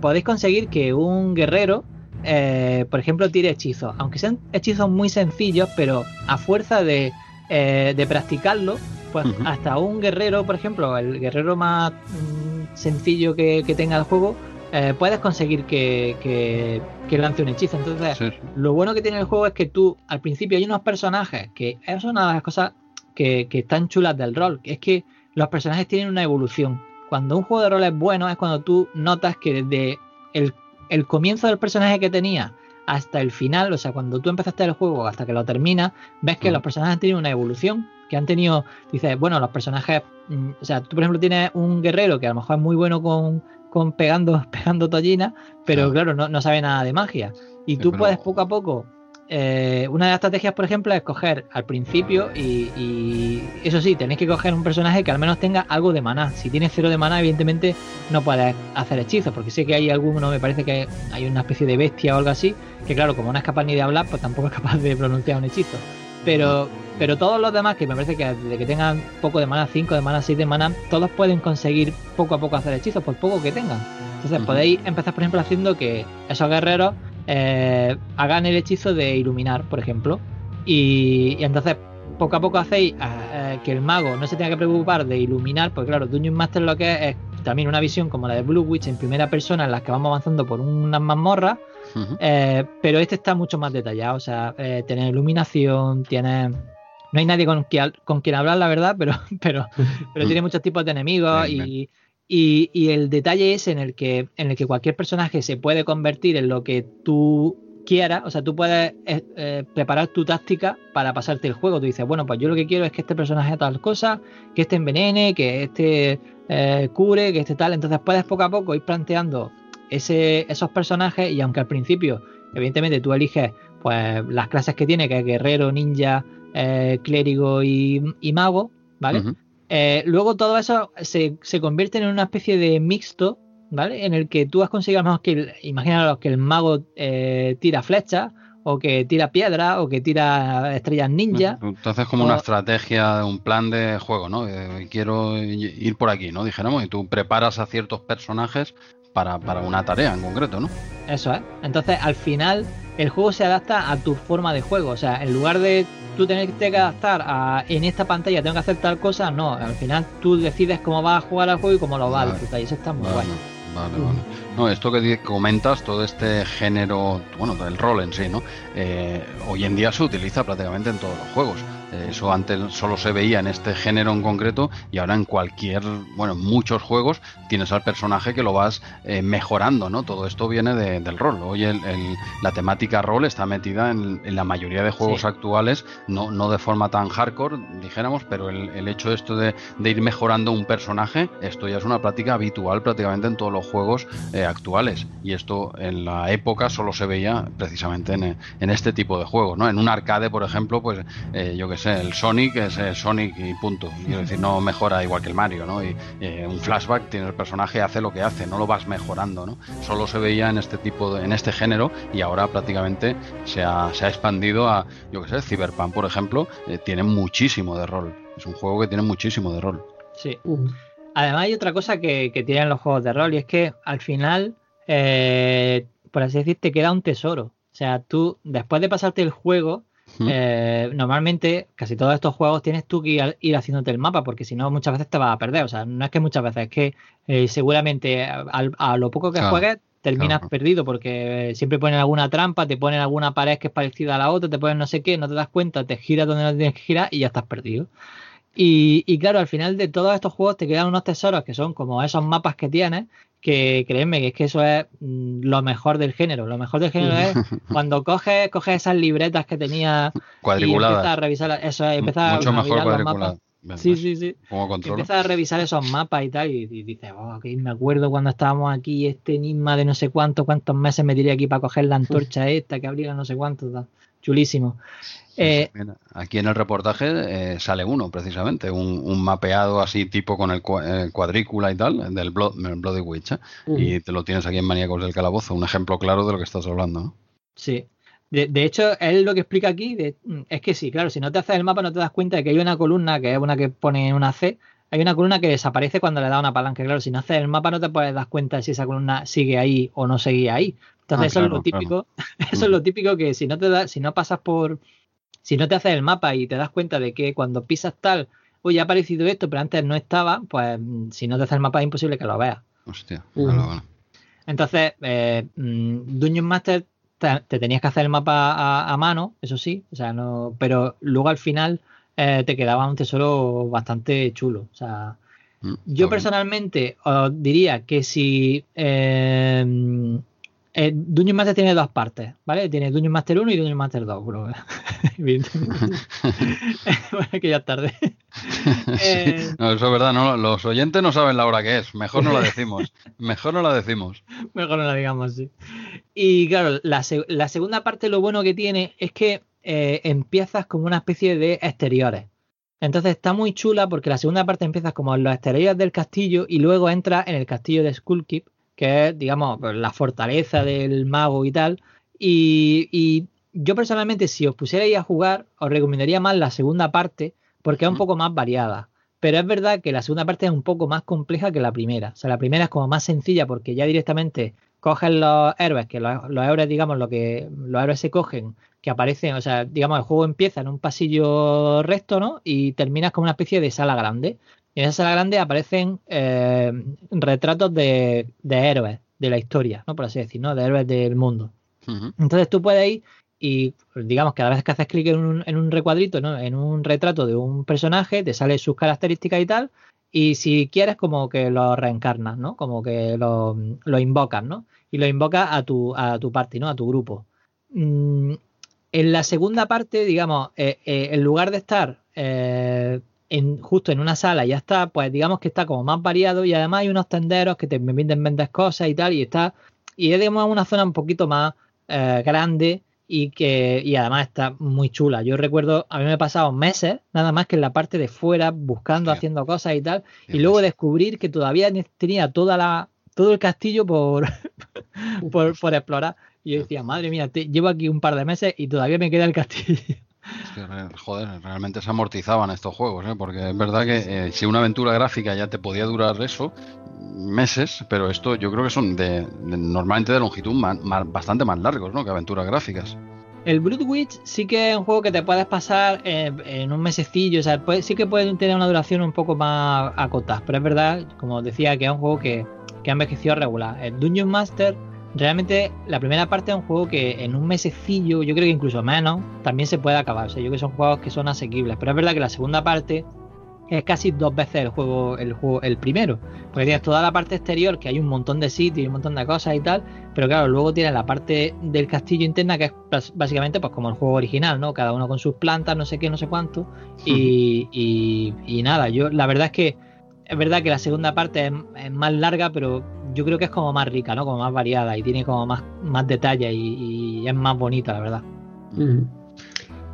podéis conseguir que un guerrero, eh, por ejemplo, tire hechizos, aunque sean hechizos muy sencillos, pero a fuerza de, de practicarlo, pues hasta un guerrero, por ejemplo, el guerrero más mm, sencillo que, tenga el juego, eh, puedes conseguir que, lance un hechizo. Entonces, lo bueno que tiene el juego es que tú, al principio, hay unos personajes que es una de las cosas que, están chulas del rol, es que los personajes tienen una evolución. Cuando un juego de rol es bueno, es cuando tú notas que desde el, el comienzo del personaje que tenía hasta el final, o sea, cuando tú empezaste el juego hasta que lo terminas, ves que los personajes tienen una evolución que han tenido, dices, bueno, los personajes, mm, o sea, tú por ejemplo tienes un guerrero que a lo mejor es muy bueno con, con pegando, pegando tollinas, pero claro, no, sabe nada de magia. Y tú puedes poco a poco, eh, una de las estrategias, por ejemplo, es coger al principio y, eso sí, tenéis que coger un personaje que al menos tenga algo de maná. Si tienes cero de maná, evidentemente no puedes hacer hechizos, porque sé que hay alguno, me parece que hay una especie de bestia o algo así, que claro, como no es capaz ni de hablar, pues tampoco es capaz de pronunciar un hechizo. Pero pero todos los demás, que me parece que desde que tengan poco de mana, 5 de mana, 6 de mana, todos pueden conseguir poco a poco hacer hechizos, por poco que tengan. Entonces podéis empezar, por ejemplo, haciendo que esos guerreros eh, hagan el hechizo de iluminar, por ejemplo. Y, entonces poco a poco hacéis eh, que el mago no se tenga que preocupar de iluminar, porque claro, Dungeon Master lo que es, es también una visión como la de Blue Witch en primera persona, en las que vamos avanzando por unas mazmorras. Eh, pero este está mucho más detallado, o sea, tiene iluminación, tiene no hay nadie con, quien, con quien hablar, la verdad, pero, pero, pero tiene muchos tipos de enemigos y, y, el detalle es en el, que, en el que cualquier personaje se puede convertir en lo que tú quieras, o sea, tú puedes eh, eh, preparar tu táctica para pasarte el juego. Tú dices, bueno, pues yo lo que quiero es que este personaje haga tal cosa, que este envenene, que este eh, cure, que este tal. Entonces puedes poco a poco ir planteando ese, esos personajes y aunque al principio, evidentemente, tú eliges pues las clases que tiene, que es guerrero, ninja, eh, clérigo y, mago, ¿vale? Eh, luego todo eso se, convierte en una especie de mixto, ¿vale? En el que tú has conseguido, a que, imagínalo, que el mago eh, tira flechas, o que tira piedra, o que tira estrellas ninja. Entonces, como una estrategia, un plan de juego, ¿no? quiero ir por aquí, ¿no? Dijéramos, y tú preparas a ciertos personajes para, para una tarea en concreto, ¿no? Eso es. Entonces, al final, el juego se adapta a tu forma de juego. O sea, en lugar de tú tener que adaptar a en esta pantalla tengo que hacer tal cosa, no. Al final tú decides cómo vas a jugar al juego y cómo lo vas a disfrutar. Y eso está muy bueno. Vale, vale. No, esto que comentas, todo este género, bueno, del rol en sí, ¿no? Eh, hoy en día se utiliza prácticamente en todos los juegos. Eso antes solo se veía en este género en concreto y ahora en cualquier, bueno, en muchos juegos tienes al personaje que lo vas eh, mejorando, ¿no? Todo esto viene del rol. Hoy el, la temática rol está metida en, la mayoría de juegos actuales, no, no de forma tan hardcore, dijéramos, pero el, hecho esto de, ir mejorando un personaje, esto ya es una práctica habitual prácticamente en todos los juegos eh, actuales. Y esto en la época solo se veía precisamente en, en, este tipo de juegos, ¿no? En un arcade, por ejemplo, pues eh, yo que sé, el Sonic es el Sonic y punto. Quiero decir, no mejora igual que el Mario, ¿no? Y eh, un flashback tiene el personaje, hace lo que hace, no lo vas mejorando, ¿no? Solo se veía en este tipo, de, en este género y ahora prácticamente se ha, se ha expandido a, yo que sé, Cyberpunk, por ejemplo, eh, tiene muchísimo de rol. Es un juego que tiene muchísimo de rol. Sí. Además hay otra cosa que, tienen los juegos de rol y es que al final, eh, por así decir, te queda un tesoro. O sea, tú, después de pasarte el juego, eh, normalmente, casi todos estos juegos tienes tú que ir, haciéndote el mapa, porque si no, muchas veces te vas a perder. O sea, no es que muchas veces, es que eh, seguramente a, lo poco que juegues terminas perdido, porque siempre ponen alguna trampa, te ponen alguna pared que es parecida a la otra, te ponen no sé qué, no te das cuenta, te giras donde no tienes que girar y ya estás perdido. Y, y, claro, al final de todos estos juegos te quedan unos tesoros que son como esos mapas que tienes, que créeme que es que eso es mm, lo mejor del género. Lo mejor del género es cuando coges, coges esas libretas que tenía cuadriculadas. y empiezas a revisar eso, empiezas Mucho a mejor los mapas. Sí, sí, sí. Empiezas a revisar esos mapas y tal, y, dices, oh, me acuerdo cuando estábamos aquí, este enigma de no sé cuánto, cuántos meses me tiré aquí para coger la antorcha esta que abriera no sé cuánto, chulísimo. Eh, aquí en el reportaje eh, sale uno, precisamente, un, mapeado así tipo con el eh, cuadrícula y tal, del Bloody Witch, y te lo tienes aquí en Maníacos del Calabozo, un ejemplo claro de lo que estás hablando. ¿no? Sí. De, hecho, él lo que explica aquí es que sí, claro, si no te haces el mapa no te das cuenta de que hay una columna, que es una que pone una C, hay una columna que desaparece cuando le da una palanca. Claro, si no haces el mapa no te puedes dar cuenta de si esa columna sigue ahí o no sigue ahí. Entonces, ah, eso es lo típico, eso es lo típico que si no te da, si no pasas por, si no te haces el mapa y te das cuenta de que cuando pisas tal, oye, ha aparecido esto, pero antes no estaba, pues mm, si no te haces el mapa es imposible que lo veas. Hostia, Entonces, eh, mm, Dungeon Master te, tenías que hacer el mapa a, mano, eso sí, o sea, no, pero luego al final eh, te quedaba un tesoro bastante chulo. O sea, mm, yo personalmente os diría que si eh, eh, Dungeon Master tiene dos partes, ¿vale? Tiene Dungeon Master 1 y Dungeon Master 2, bro. bueno, que ya es tarde. Eh, no, eso es verdad, no, los oyentes no saben la hora que es, mejor no la decimos, mejor no la decimos. Mejor no la digamos, sí. Y claro, la, segunda parte lo bueno que tiene es que eh, empiezas como una especie de exteriores. Entonces está muy chula porque la segunda parte empiezas como en los exteriores del castillo y luego entras en el castillo de Skullkeep que es, digamos, pues, la fortaleza del mago y tal. Y, yo personalmente, si os pusierais a jugar, os recomendaría más la segunda parte, porque es un poco más variada. Pero es verdad que la segunda parte es un poco más compleja que la primera. O sea, la primera es como más sencilla porque ya directamente cogen los héroes, que los, héroes, digamos, lo que los héroes se cogen, que aparecen, o sea, digamos, el juego empieza en un pasillo recto, ¿no? Y terminas como una especie de sala grande. Y en esa sala grande aparecen eh, retratos de, héroes de la historia, ¿no? Por así decir, ¿no? De héroes del mundo. Entonces tú puedes ir y, digamos, cada vez que haces clic en un, en un recuadrito, ¿no? En un retrato de un personaje, te salen sus características y tal. Y si quieres, como que lo reencarnas, ¿no? Como que lo, lo invocas, ¿no? Y lo invocas a tu, a tu party, ¿no? A tu grupo. Mm, en la segunda parte, digamos, eh, eh, en lugar de estar justo en una sala ya está, pues digamos que está como más variado y además hay unos tenderos que te permiten vender cosas y tal y está, y es digamos una zona un poquito más eh, grande y que y además está muy chula. Yo recuerdo, a mí me he pasado meses nada más que en la parte de fuera buscando, haciendo cosas y tal, y luego descubrir que todavía tenía toda la todo el castillo por, por, explorar. Y yo decía, madre mía, llevo aquí un par de meses y todavía me queda el castillo. Que, joder, realmente se amortizaban estos juegos, ¿eh? porque es verdad que eh, si una aventura gráfica ya te podía durar eso, meses, pero esto yo creo que son de, normalmente de longitud bastante más largos, ¿no? Que aventuras gráficas. El Bloodwitch sí que es un juego que te puedes pasar en un mesecillo, o sea, sí que puede tener una duración un poco más acotada, pero es verdad, como decía, que es un juego que, que ha envejecido regular. El Dungeon Master realmente la primera parte es un juego que en un mesecillo, yo creo que incluso menos, también se puede acabar. O sea, yo creo que son juegos que son asequibles. Pero es verdad que la segunda parte es casi dos veces el juego, el juego, el primero. Porque tienes toda la parte exterior, que hay un montón de sitios y un montón de cosas y tal. Pero claro, luego tienes la parte del castillo interna, que es básicamente pues como el juego original, ¿no? Cada uno con sus plantas, no sé qué, no sé cuánto. Y, y, y nada, yo la verdad es que es verdad que la segunda parte es, más larga, pero yo creo que es como más rica, ¿no? Como más variada y tiene como más, más detalle y, es más bonita, la verdad.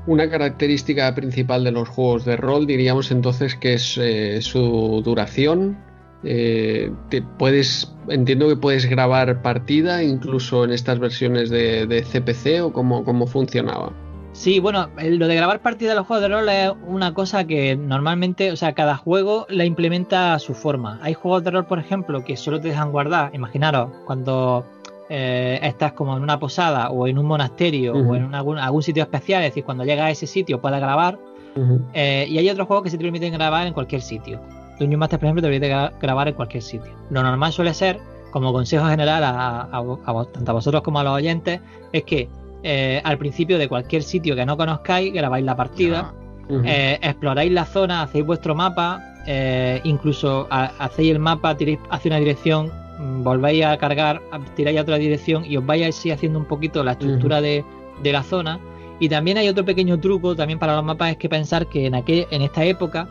Una característica principal de los juegos de rol diríamos entonces que es eh, su duración. Eh, te puedes, entiendo que puedes grabar partida incluso en estas versiones de, de CPC o cómo, cómo funcionaba. Sí, bueno, lo de grabar partidas de los juegos de rol es una cosa que normalmente, o sea, cada juego la implementa a su forma. Hay juegos de rol, por ejemplo, que solo te dejan guardar. Imaginaros, cuando eh, estás como en una posada o en un monasterio o en algún, sitio especial, es decir, cuando llegas a ese sitio puedes grabar. Eh, y hay otros juegos que se te permiten grabar en cualquier sitio. Dungeon Master, por ejemplo, te permite grabar en cualquier sitio. Lo normal suele ser, como consejo general a, tanto a vosotros como a los oyentes, es que eh, al principio de cualquier sitio que no conozcáis, grabáis la partida, eh, exploráis la zona, hacéis vuestro mapa, eh, incluso hacéis el mapa, tiráis hacia una dirección, mm, volvéis a cargar, tiráis a otra dirección y os vais así haciendo un poquito la estructura de, la zona. Y también hay otro pequeño truco también para los mapas, es que pensar que en, aquel, en esta época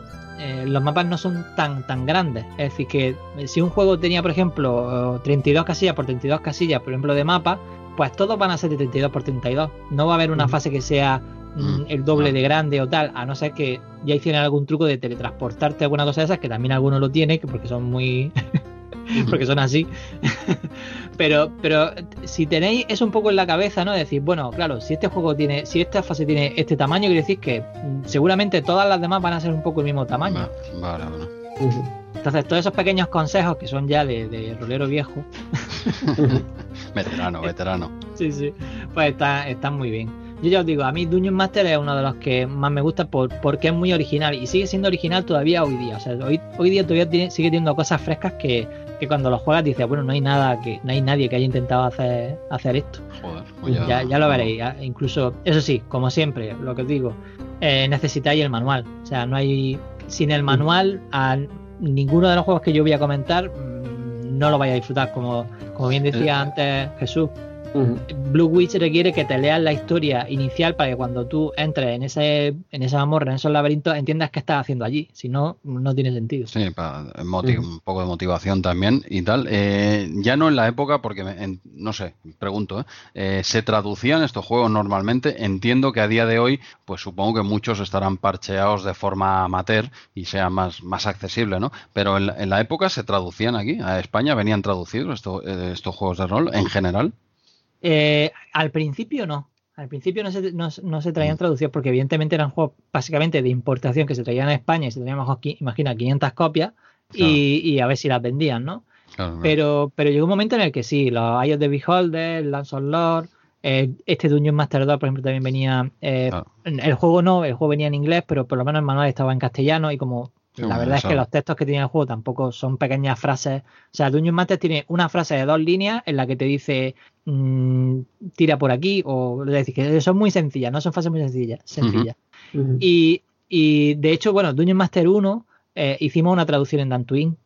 los mapas no son tan, tan grandes. Es decir, que si un juego tenía, por ejemplo, 32 casillas por 32 casillas, por ejemplo, de mapa, pues todos van a ser de 32 por 32. No va a haber una fase que sea mm, mm, el doble de grande o tal, a no ser que ya hicieran algún truco de teletransportarte alguna cosa de esas, que también algunos lo tienen, porque son muy... porque son así. pero, pero si tenéis eso un poco en la cabeza, ¿no? Decir, bueno, claro, si este juego tiene, si esta fase tiene este tamaño, quiere decir que mm, seguramente todas las demás van a ser un poco el mismo tamaño. Vale, vale. Entonces, todos esos pequeños consejos que son ya de, de rolero viejo, veterano, veterano. Sí, sí. Pues está, está muy bien. Yo ya os digo, a mí Dungeon Master es uno de los que más me gusta por, porque es muy original y sigue siendo original todavía hoy día. O sea, hoy, hoy día todavía sigue teniendo cosas frescas que, cuando lo juegas dices, bueno, no hay nada que, no hay nadie que haya intentado hacer, hacer esto. Joder, pues ya, ya, lo veréis. Incluso, eso sí, como siempre, lo que os digo, eh, necesitáis el manual. O sea, no hay. Sin el manual, a ninguno de los juegos que yo voy a comentar no lo vaya a disfrutar, como, como bien decía antes Jesús. Blue Witch requiere que te leas la historia inicial para que cuando tú entres en ese en esa mamorra, en esos laberintos, entiendas qué estás haciendo allí. Si no, no tiene sentido. Sí, para un poco de motivación también y tal. Eh, ya no en la época, porque no sé, pregunto, ¿eh? ¿eh? ¿se traducían estos juegos normalmente? Entiendo que a día de hoy, pues supongo que muchos estarán parcheados de forma amateur y sea más, más accesible, ¿no? Pero en, la época se traducían aquí, a España venían traducidos estos, eh, estos juegos de rol en general. Eh, al principio no. Al principio no se, no, se traían mm. traducidos porque evidentemente eran juegos básicamente de importación que se traían a España y se traían, imagina, 500 copias y, a ver si las vendían, ¿no? pero, pero llegó un momento en el que sí, los Eyes de Beholder, Lance of Lord, eh, este Dungeon Master 2, por ejemplo, también venía. Eh, el juego no, el juego venía en inglés, pero por lo menos el manual estaba en castellano y como la verdad es que los textos que tiene el juego tampoco son pequeñas frases. O sea, Dungeon Master tiene una frase de dos líneas en la que te dice mm, tira por aquí, o es decir, que son muy sencillas, no son frases muy sencillas. sencillas. y, y, de hecho, bueno, Dungeon Master 1 eh, hicimos una traducción en Dantooine.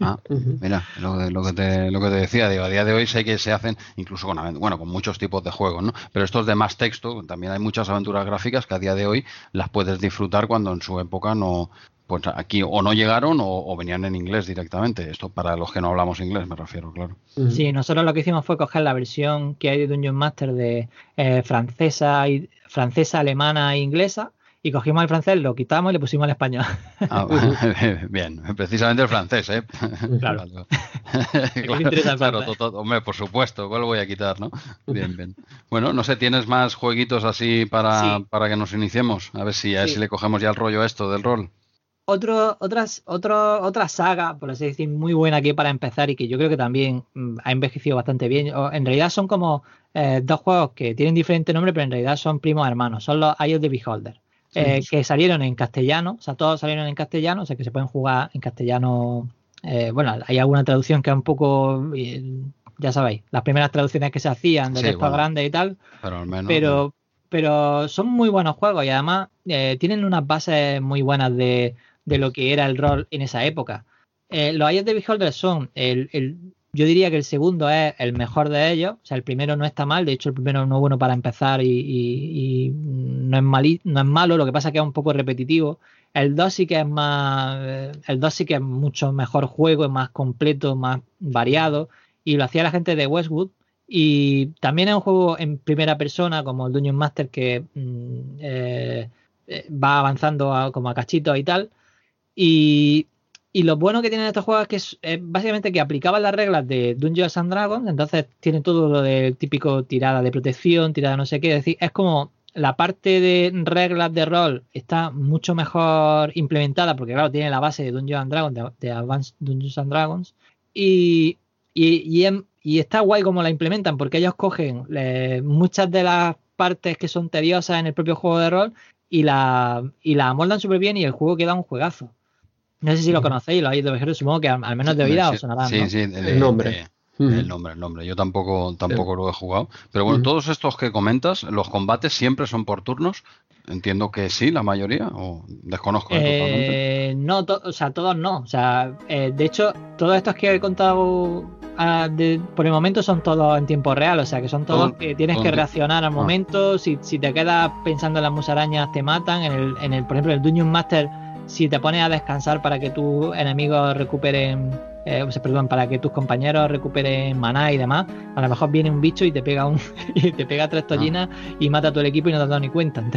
ah, mira, lo, que te, lo que te decía, digo, a día de hoy sé que se hacen incluso con, bueno, con muchos tipos de juegos, ¿no? Pero estos de más texto, también hay muchas aventuras gráficas que a día de hoy las puedes disfrutar cuando en su época no, pues aquí o no llegaron o, venían en inglés directamente. Esto para los que no hablamos inglés, me refiero, claro. Sí, nosotros lo que hicimos fue coger la versión que hay de Dungeon Master de eh, francesa, y, francesa, alemana e inglesa y cogimos el francés, lo quitamos y le pusimos el español. Ah, bien, precisamente el francés, ¿eh? Claro. claro, hombre, por supuesto, ¿cuál voy a quitar, no? Bien, bien. Bueno, no sé, ¿tienes más jueguitos así para, para que nos iniciemos? A ver si, a ver si le cogemos ya el rollo a esto del rol otro, otras, otro, otra saga, por así decir, muy buena aquí para empezar y que yo creo que también mm, ha envejecido bastante bien. en realidad son como eh, dos juegos que tienen diferente nombre, pero en realidad son primos hermanos. Son los Eye of the Beholder, eh, que salieron en castellano, o sea, todos salieron en castellano, o sea, que se pueden jugar en castellano. Eh, bueno, hay alguna traducción que es un poco, ya sabéis, las primeras traducciones que se hacían de texto grande y tal. Pero al menos. Pero, pero son muy buenos juegos y además tienen unas bases muy buenas de de lo que era el rol en esa época. Eh, los Eyes de Beholder son el, yo diría que el segundo es el mejor de ellos. O sea, el primero no está mal. De hecho, el primero no es bueno para empezar y, no, es no es malo. Lo que pasa es que es un poco repetitivo. El 2 sí que es más. Eh, el 2 sí que es mucho mejor juego, es más completo, más variado. Y lo hacía la gente de Westwood. Y también es un juego en primera persona, como el Dungeon Master, que mm, eh, va avanzando como a cachitos y tal. Y, lo bueno que tienen estos juegos es que básicamente que aplicaban las reglas de Dungeons and Dragons, entonces tiene todo lo del típico tirada de protección, tirada no sé qué, es decir, es como la parte de reglas de rol está mucho mejor implementada porque claro, tiene la base de Dungeons and Dragons, de, Advanced Dungeons and Dragons y, y, y, está guay como la implementan porque ellos cogen eh, muchas de las partes que son tediosas en el propio juego de rol y la, y la amoldan súper bien y el juego queda un juegazo. No sé si lo conocéis, lo habéis de supongo que al, menos de oída os sonará. Sí, sí, el, nombre. el nombre, el nombre. Yo tampoco, tampoco lo he jugado. Pero bueno, todos estos que comentas, los combates siempre son por turnos. Entiendo que sí, la mayoría, o desconozco eh, No, o sea, todos no. O sea, eh, de hecho, todos estos que he contado ah, por el momento son todos en tiempo real. O sea, que son todos que tienes que reaccionar al ah. momento. Si, si te quedas pensando en las musarañas, te matan. En el, en el por ejemplo, el Dungeon Master si te pones a descansar para que tus enemigos recuperen, eh, perdón, para que tus compañeros recuperen maná y demás, a lo mejor viene un bicho y te pega un y te pega tres tollinas y mata a todo el equipo y no te has dado ni cuenta.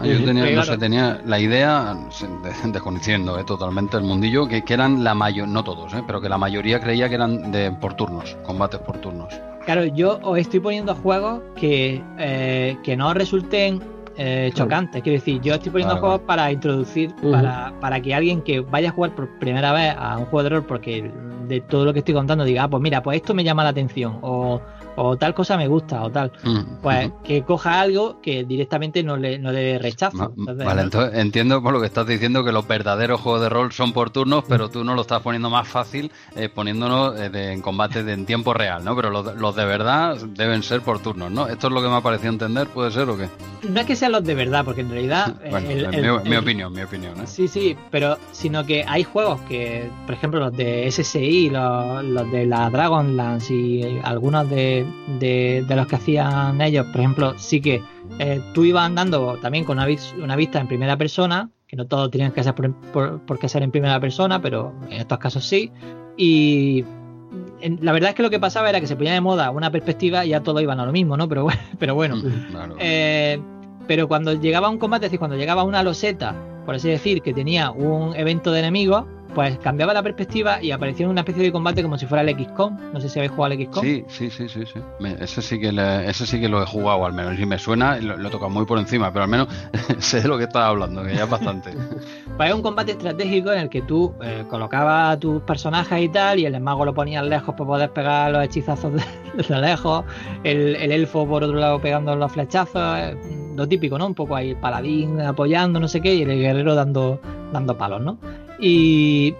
Ah, yo tenía, no sé, tenía la idea, desconociendo eh, totalmente el mundillo, que, eran la mayoría, no todos, eh, pero que la mayoría creía que eran de por turnos, combates por turnos. Claro, yo os estoy poniendo juegos que, eh, que no resulten eh, chocante. Quiero decir, yo estoy poniendo juegos para introducir, para, para que alguien que vaya a jugar por primera vez a un juego de rol, porque de todo lo que estoy contando diga, ah, pues mira, pues esto me llama la atención, o, o tal cosa me gusta, o tal, mm, pues que coja algo que directamente no le, no le rechazo. vale, entonces entiendo por lo que estás diciendo que los verdaderos juegos de rol son por turnos, pero tú no lo estás poniendo más fácil eh, poniéndonos eh, en combate de, en tiempo real, ¿no? Pero los, los, de verdad deben ser por turnos, ¿no? ¿Esto es lo que me ha parecido entender? ¿Puede ser o qué? No es que sean los de verdad, porque en realidad... mi, opinión, mi opinión. ¿eh? Sí, sí, pero sino que hay juegos que, por ejemplo, los de SSI, los, los de la Dragonlance y algunos de de, los que hacían ellos, por ejemplo, sí que eh, tú ibas andando también con una, una, vista en primera persona, que no todo tenían que ser por, qué ser en primera persona, pero en estos casos sí. Y la verdad es que lo que pasaba era que se ponía de moda una perspectiva y ya todo iban a lo mismo, ¿no? Pero, pero bueno. Eh, pero cuando llegaba un combate, es decir, cuando llegaba una loseta, por así decir, que tenía un evento de enemigos, pues cambiaba la perspectiva y aparecía una especie de combate como si fuera el XCOM. No sé si habéis jugado al XCOM. Sí, sí, sí, sí. sí. ese, sí que ese sí que lo he jugado, al menos. Y me suena, lo, lo he tocado muy por encima, pero al menos sé de lo que estás hablando, que ya es bastante. pues es un combate estratégico en el que tú eh, colocabas a tus personajes y tal, y el mago lo ponías lejos para poder pegar los hechizazos de, lejos, el, elfo por otro lado pegando los flechazos, eh, lo típico, ¿no? Un poco ahí el paladín apoyando, no sé qué, y el guerrero dando, dando palos, ¿no? Y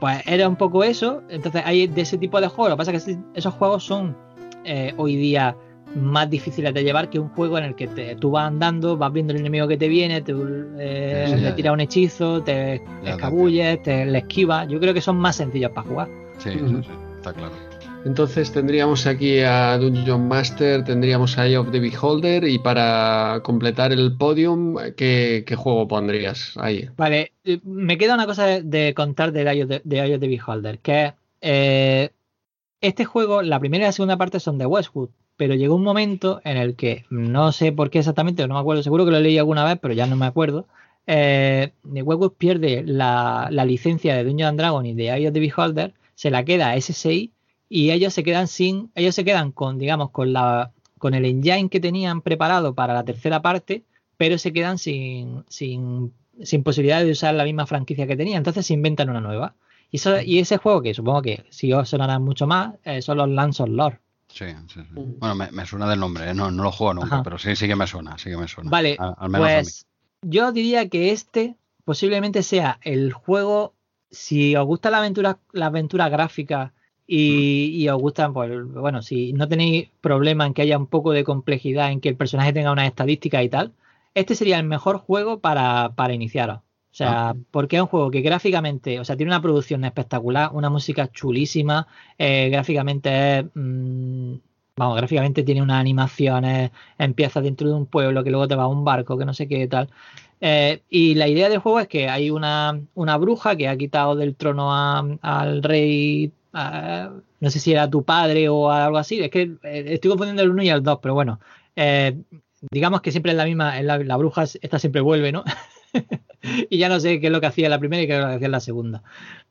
pues era un poco eso. Entonces hay de ese tipo de juegos. Lo que pasa es que esos juegos son eh, hoy día más difíciles de llevar que un juego en el que te, tú vas andando, vas viendo el enemigo que te viene, te, eh, le tiras un hechizo, te escabulles, te le esquivas. Yo creo que son más sencillos para jugar. Sí, sí, sí, está claro. Entonces tendríamos aquí a Dungeon Master, tendríamos a Eye of the Beholder y para completar el podium, ¿qué, juego pondrías ahí? Vale, eh, me queda una cosa de, contar del Eye of the, de the Beholder, que eh, este juego, la primera y la segunda parte son de Westwood, pero llegó un momento en el que no sé por qué exactamente, no me acuerdo, seguro que lo leí alguna vez, pero ya no me acuerdo, eh, Westwood pierde la, licencia de Dungeons and Dragons y de Eye of the Beholder, se la queda a SSI y ellos se quedan sin, ellos se quedan con, digamos, con la con el engine que tenían preparado para la tercera parte, pero se quedan sin, sin, sin posibilidad de usar la misma franquicia que tenían, entonces se inventan una nueva. Y, eso, y ese juego, que supongo que si os sonará mucho más, eh, son los Lance of Lore. Sí, sí, sí. Bueno, me, suena del nombre, ¿eh? no, no lo juego nunca, pero sí, sí que me suena, sí que me suena. Vale, al, menos pues yo diría que este posiblemente sea el juego, si os gusta la aventura, la aventura gráfica y, y, os gustan, pues bueno, si no tenéis problema en que haya un poco de complejidad, en que el personaje tenga unas estadísticas y tal, este sería el mejor juego para, para iniciaros. O sea, ah. porque es un juego que gráficamente, o sea, tiene una producción espectacular, una música chulísima, eh, gráficamente es, mm, vamos, gráficamente tiene unas animaciones, empieza dentro de un pueblo que luego te va a un barco, que no sé qué tal. Eh, y la idea del juego es que hay una, una bruja que ha quitado del trono al rey, no sé si era tu padre o algo así, es que eh, estoy confundiendo el 1 y el 2, pero bueno, digamos que siempre es la misma, la, la bruja, esta siempre vuelve, ¿no? y ya no sé qué es lo que hacía la primera y qué es lo que hacía la segunda.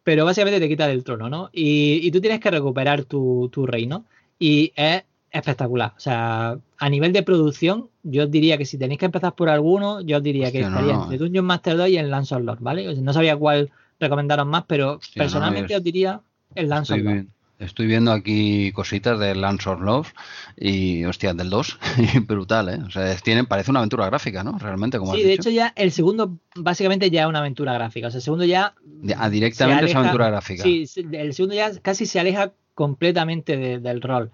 Pero básicamente te quita del trono, ¿no? Y, tú tienes que recuperar tu, reino. Y es espectacular. O sea, a nivel de producción, yo os diría que si tenéis que empezar por alguno, yo os diría que estaría entre Dungeon Master 2 y el Lance of Lord, ¿vale? no sabía cuál recomendaros más, pero personalmente os diría el Lance of Lord. Estoy viendo aquí cositas de Lance of Love y, hostia, del 2. brutal, ¿eh? O sea, tiene, parece una aventura gráfica, ¿no? Realmente, como Sí, de hecho ya el segundo básicamente ya es una aventura gráfica. O sea, el segundo ya... Ah, directamente es aventura gráfica. Sí, el segundo ya casi se aleja completamente del rol.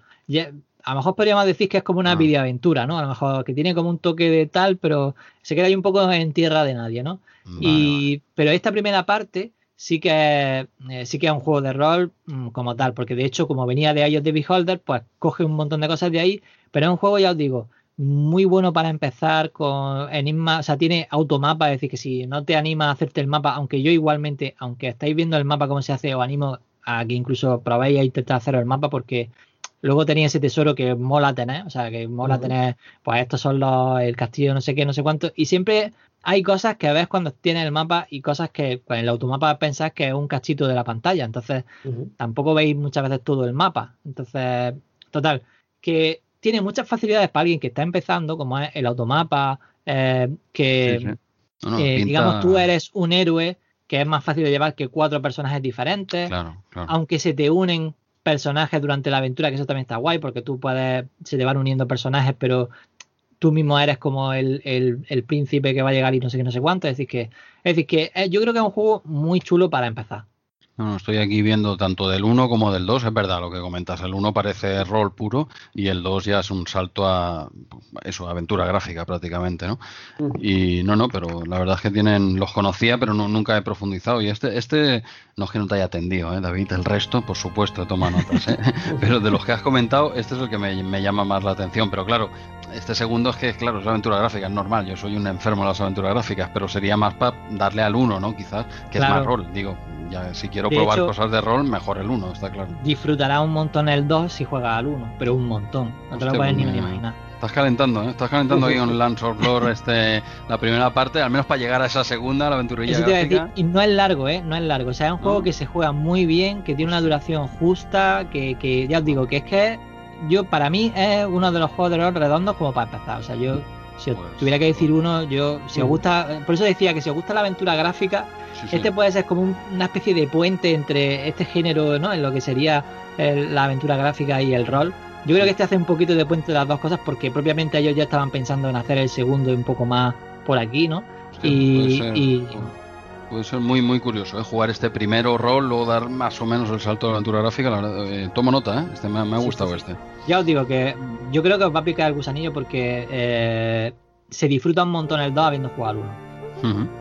a lo mejor podríamos decir que es como una ah. videoaventura, ¿no? A lo mejor que tiene como un toque de tal, pero se queda ahí un poco en tierra de nadie, ¿no? y, Pero esta primera parte sí que, eh, sí que es un juego de rol mm, como tal, porque de hecho, como venía de iOS de Beholder, pues coge un montón de cosas de ahí, pero es un juego, ya os digo, muy bueno para empezar con enigma, o sea, tiene automapa, es decir, que si no te anima a hacerte el mapa, aunque yo igualmente, aunque estáis viendo el mapa cómo se hace, os animo a que incluso probéis a intentar hacer el mapa porque luego tenía ese tesoro que mola tener, o sea, que mola tener, pues estos son los, el castillo no sé qué, no sé cuánto, y siempre hay cosas que ves cuando tienes el mapa y cosas que con el automapa pensás que es un cachito de la pantalla. Entonces, tampoco veis muchas veces todo el mapa. Entonces, total, que tiene muchas facilidades para alguien que está empezando, como es el automapa, eh, que eh, digamos tú eres un héroe que es más fácil de llevar que cuatro personajes diferentes, aunque se te unen personajes durante la aventura, que eso también está guay, porque tú puedes, se te van uniendo personajes, pero tú mismo eres como el, el, príncipe que va a llegar y no sé qué, no sé cuánto. Es decir, que, es decir, que eh, yo creo que es un juego muy chulo para empezar. No, estoy aquí viendo tanto del 1 como del 2, es verdad lo que comentas. El 1 parece rol puro y el 2 ya es un salto a eso, aventura gráfica prácticamente, ¿no? Y no, no, pero la verdad es que tienen, los conocía, pero no, nunca he profundizado. Y este, este, no es que no te haya atendido, ¿eh, David? El resto, por supuesto, toma notas, ¿eh? pero de los que has comentado, este es el que me, me llama más la atención. Pero claro, este segundo es que, claro, es aventura gráfica, es normal. Yo soy un enfermo de las aventuras gráficas, pero sería más para darle al 1, ¿no? Quizás, que es más rol. Digo, ya si quiero probar cosas de rol, mejor el 1, está claro. Disfrutará un montón el 2 si juega al 1, pero un montón. No te lo puedes ni imaginar. Estás calentando, ¿eh? Estás calentando ahí con Lance of Lore, este, la primera parte, al menos para llegar a esa segunda, la aventurilla gráfica. y no es largo, ¿eh? No es largo. O sea, es un juego que se juega muy bien, que tiene una duración justa, que, que ya os digo, que es que yo para mí es uno de los juegos de rol redondos como para empezar. O sea, yo si pues, tuviera que decir uno, yo si os mm. gusta, por eso decía que si os gusta la aventura gráfica, este puede ser como una especie de puente entre este género, ¿no? En lo que sería la aventura gráfica y el rol. Yo creo que este hace un poquito de puente de las dos cosas porque propiamente ellos ya estaban pensando en hacer el segundo un poco más por aquí, ¿no? y, Puede ser muy, muy curioso, ¿eh? jugar este primero rol, luego dar más o menos el salto de la aventura gráfica. La verdad, eh, tomo nota, ¿eh? Este me, ha gustado este. Ya os digo que yo creo que os va a picar el gusanillo porque eh, se disfruta un montón el 2 habiendo jugado el 1.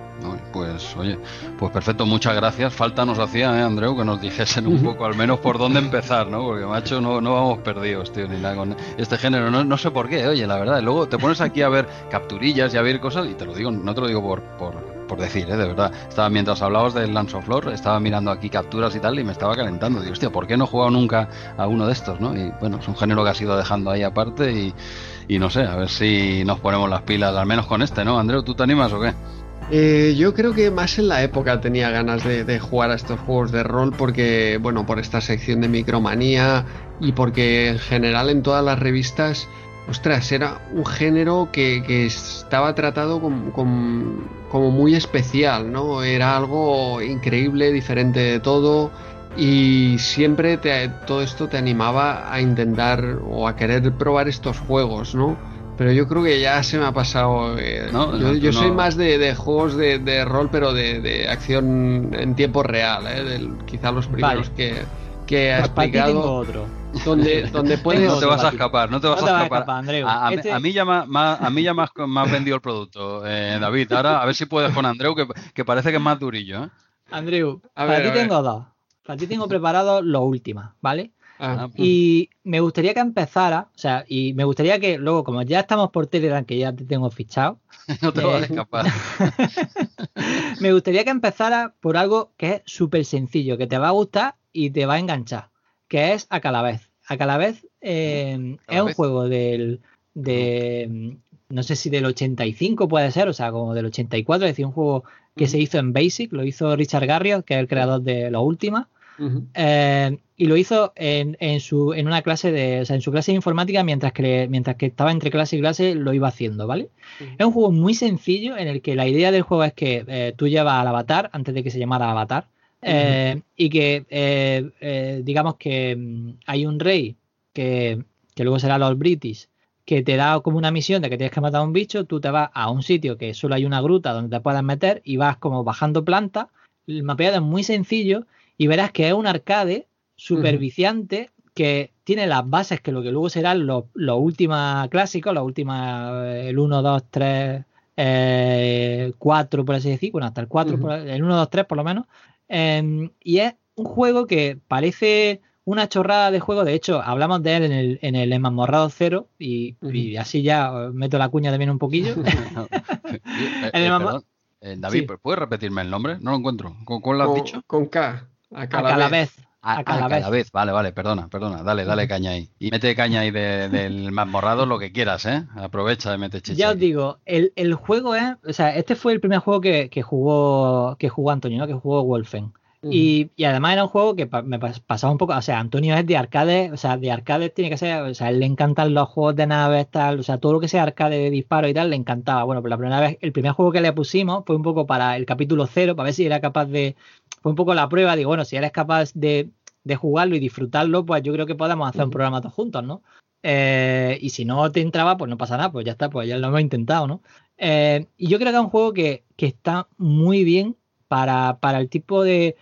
Pues oye, pues perfecto, muchas gracias. Falta nos hacía, ¿eh, Andreu, que nos dijesen un poco al menos por dónde empezar, ¿no? Porque macho, no, no vamos perdidos, tío, ni nada con este género. No, no sé por qué, oye, la verdad. Luego te pones aquí a ver capturillas y a ver cosas y te lo digo, no te lo digo por, por por decir, ¿eh? de verdad. Estaba mientras hablabas del Lance of Lore, estaba mirando aquí capturas y tal y me estaba calentando. Digo, hostia, ¿por qué no he jugado nunca a uno de estos, no? Y bueno, es un género que ha sido dejando ahí aparte y, y no sé, a ver si nos ponemos las pilas, al menos con este, ¿no? Andreu, ¿tú te animas o qué? Eh, yo creo que más en la época tenía ganas de, jugar a estos juegos de rol porque, bueno, por esta sección de Micromanía y porque en general en todas las revistas, ostras, era un género que, estaba tratado como muy especial, ¿no? Era algo increíble, diferente de todo y siempre todo esto te animaba a intentar o a querer probar estos juegos, ¿no? Pero yo creo que ya se me ha pasado. Eh, yo, soy más de, juegos de, rol, pero de, acción en tiempo real. ¿eh? quizá los primeros que, que ha pues explicado. otro. Donde, donde puedes. No te vas a escapar, no te vas a escapar. a, este a, mí ya, más, a mí ya más, más vendido el producto, eh, David. Ahora a ver si puedes con Andreu, que, que parece que es más durillo. ¿eh? Andreu, a para ti tengo dos. Para ti tengo preparado lo última, ¿vale? Ah, ah, y me gustaría que empezara, o sea, y me gustaría que luego, como ya estamos por Telegram, que ya te tengo fichado. no te vas a eh, escapar. me gustaría que empezara por algo que es súper sencillo, que te va a gustar y te va a enganchar, que es a Calavez. A Calavez eh, es un juego del, de, no sé si del 85 puede ser, o sea, como del 84, es decir, un juego que se hizo en Basic, lo hizo Richard Garriott, que es el creador de la última. Eh, y lo hizo en, en, su, en una clase de, o sea, en su clase de informática mientras que, mientras que estaba entre clase y clase lo iba haciendo, ¿vale? Es un juego muy sencillo en el que la idea del juego es que eh, tú llevas al avatar antes de que se llamara avatar eh, y que digamos que mm, hay un rey que, que luego será los British que te da como una misión de que tienes que matar a un bicho, tú te vas a un sitio que solo hay una gruta donde te puedas meter y vas como bajando plantas. El mapeado es muy sencillo y verás que es un arcade super viciante que tiene las bases que lo que luego serán los, últimos clásicos, los últimos, el 1, 2, 3, 4, por así decir, bueno, hasta el 4, el 1, 2, 3 por lo menos. Em, y es un juego que parece una chorrada de juego, de hecho, hablamos de él en el, en el Enmamorrado Cero y, así ya meto la cuña también un poquillo. Eh, eh, eh, David, ¿puedes repetirme el nombre? No lo encuentro. ¿Con cuál lo has dicho? Con K. A cada vez. A, cada vez. Vale, vale, perdona, perdona. Dale, dale caña ahí. Y mete caña ahí del más morrado lo que quieras, ¿eh? Aprovecha de meter chicha. Ya os digo, el, juego es. O sea, este fue el primer juego que, jugó que jugó Antonio, ¿no? Que jugó Wolfen. Y, además era un juego que me pasaba un poco, o sea, Antonio es de arcade, o sea, de arcade tiene que ser, o sea, él le encantan los juegos de naves, tal, o sea, todo lo que sea arcade de disparo y tal, le encantaba. Bueno, pero la primera vez, el primer juego que le pusimos fue un poco para el capítulo cero, para ver si era capaz de, fue un poco la prueba, digo, bueno, si eres capaz de, jugarlo y disfrutarlo, pues yo creo que podemos hacer un programa todos juntos, ¿no? Eh, y si no te entraba, pues no pasa nada, pues ya está, pues ya lo hemos intentado, ¿no? Eh, y yo creo que es un juego que, está muy bien para, el tipo de,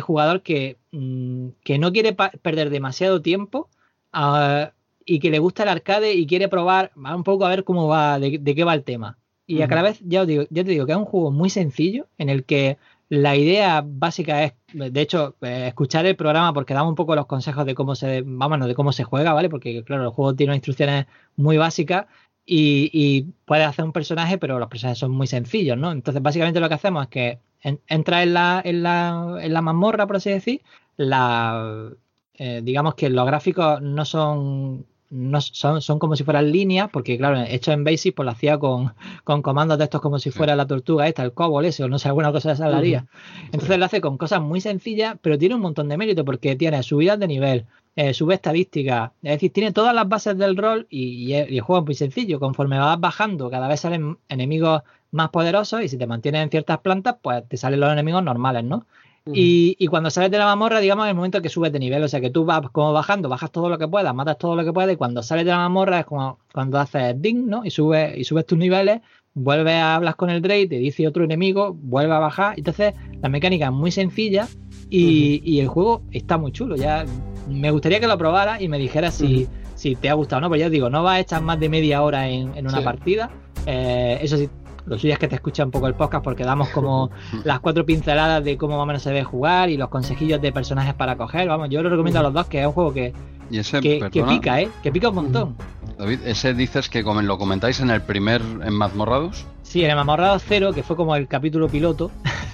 jugador que, mm, que, no quiere perder demasiado tiempo ah, y que le gusta el arcade y quiere probar un poco a ver cómo va, de, qué va el tema. Y a cada vez, ya, os digo, ya te digo que es un juego muy sencillo en el que la idea básica es, de hecho, eh, escuchar el programa porque damos un poco los consejos de cómo se, vámonos, de cómo se juega, ¿vale? Porque, claro, el juego tiene instrucciones muy básicas y, y puedes hacer un personaje, pero los personajes son muy sencillos, ¿no? Entonces, básicamente lo que hacemos es que entra en la, en la, en la mazmorra, por así decir, la, eh, digamos que los gráficos no son no son, son como si fueran líneas, porque claro, hecho en Basic, pues lo hacía con, con comandos de estos como si fuera la tortuga esta, el cobol ese, o no sé, alguna cosa de esa haría. Entonces lo hace con cosas muy sencillas, pero tiene un montón de mérito, porque tiene subidas de nivel, eh, sube estadística, es decir, tiene todas las bases del rol y, el juego es muy sencillo. Conforme vas bajando, cada vez salen enemigos más poderosos y si te mantienes en ciertas plantas, pues te salen los enemigos normales, ¿no? y, cuando sales de la mamorra, digamos, es el momento que subes de nivel. O sea, que tú vas como bajando, bajas todo lo que puedas, matas todo lo que puedas. Y cuando sales de la mamorra es como cuando haces ding, ¿no? Y subes, y subes tus niveles, vuelves a hablar con el Drake, te dice otro enemigo, vuelve a bajar. Entonces, la mecánica es muy sencilla y, el juego está muy chulo. Ya me gustaría que lo probaras y me dijeras si, si te ha gustado o no. Pues ya digo, no vas a echar más de media hora en, una partida. Eh, eso sí, lo suyo es que te escucha un poco el podcast porque damos como las cuatro pinceladas de cómo más o menos se debe jugar y los consejillos de personajes para coger. Vamos, yo lo recomiendo a los dos, que es un juego que, que, pica, ¿eh? Que pica un montón. David, ese dices que lo comentáis en el primer en Mazmorrados. Sí, el Mamorrado Cero, que fue como el capítulo piloto.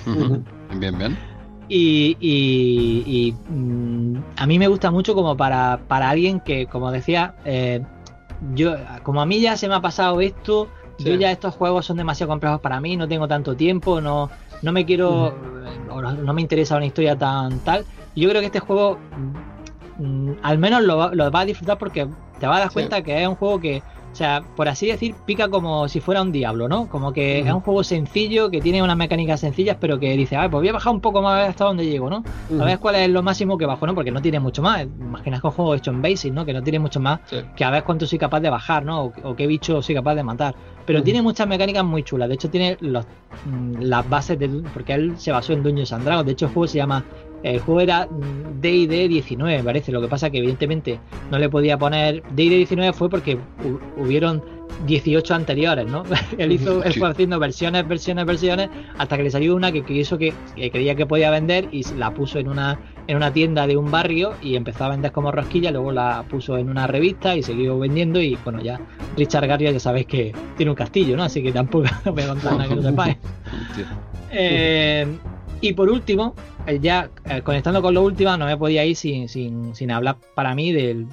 bien, bien. Y, mm, a mí me gusta mucho como para, para alguien que, como decía, eh, yo, como a mí ya se me ha pasado esto, yo ya estos juegos son demasiado complejos para mí, no tengo tanto tiempo, no, no me quiero, no, me interesa una historia tan tal. Yo creo que este juego, mm, al menos lo, lo vas a disfrutar porque te vas a dar cuenta que es un juego que o sea, por así decir, pica como si fuera un diablo, ¿no? Como que es un juego sencillo, que tiene unas mecánicas sencillas, pero que dice, a ver, pues voy a bajar un poco más hasta donde llego, ¿no? A ver cuál es lo máximo que bajo, ¿no? Porque no tiene mucho más. Imaginas que un juego hecho en Basic, ¿no? Que no tiene mucho más, que a ver cuánto soy capaz de bajar, ¿no? O, qué bicho soy capaz de matar. Pero tiene muchas mecánicas muy chulas. De hecho, tiene los, mm, las bases de. Porque él se basó en Dungeons and Dragons. De hecho, el juego se llama el juego era DD 19, parece. Lo que pasa que evidentemente no le podía poner DD 19 fue porque hubieron 18 anteriores, ¿no? él hizo, él fue haciendo versiones, versiones, versiones, hasta que le salió una que quiso que, creía que podía vender y la puso en una, en una tienda de un barrio y empezó a vender como rosquilla, luego la puso en una revista y siguió vendiendo y bueno ya Richard Garriott ya sabéis que tiene un castillo, ¿no? Así que tampoco voy a contar nada que no sepáis. Eh, y por último, ya eh, conectando con lo último, no me podía ir sin, sin, sin hablar para mí del,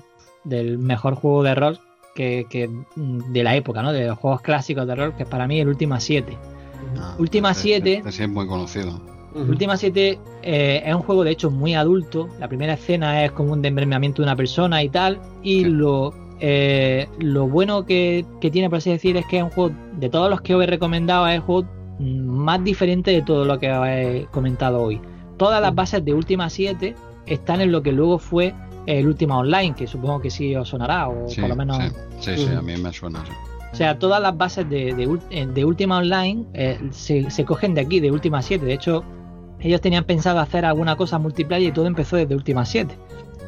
del, mejor juego de rol que, que, mm, de la época, ¿no? De los juegos clásicos de rol, que es para mí el Ultima 7. Ah, Ultima 7. es muy conocido. Ultima 7 eh, es un juego de hecho muy adulto. La primera escena es como un desmembramiento de una persona y tal. Y lo, lo bueno que, que, tiene, por así decir, es que es un juego de todos los que os he recomendado, es el juego más diferente de todo lo que he comentado hoy. Todas las bases de Ultima 7 están en lo que luego fue el Ultima Online, que supongo que sí os sonará, o por lo menos. Sí, sí, a mí me suena. O sea, todas las bases de, de, Ultima Online eh, se, cogen de aquí, de Ultima 7. De hecho, ellos tenían pensado hacer alguna cosa multiplayer y todo empezó desde Ultima 7.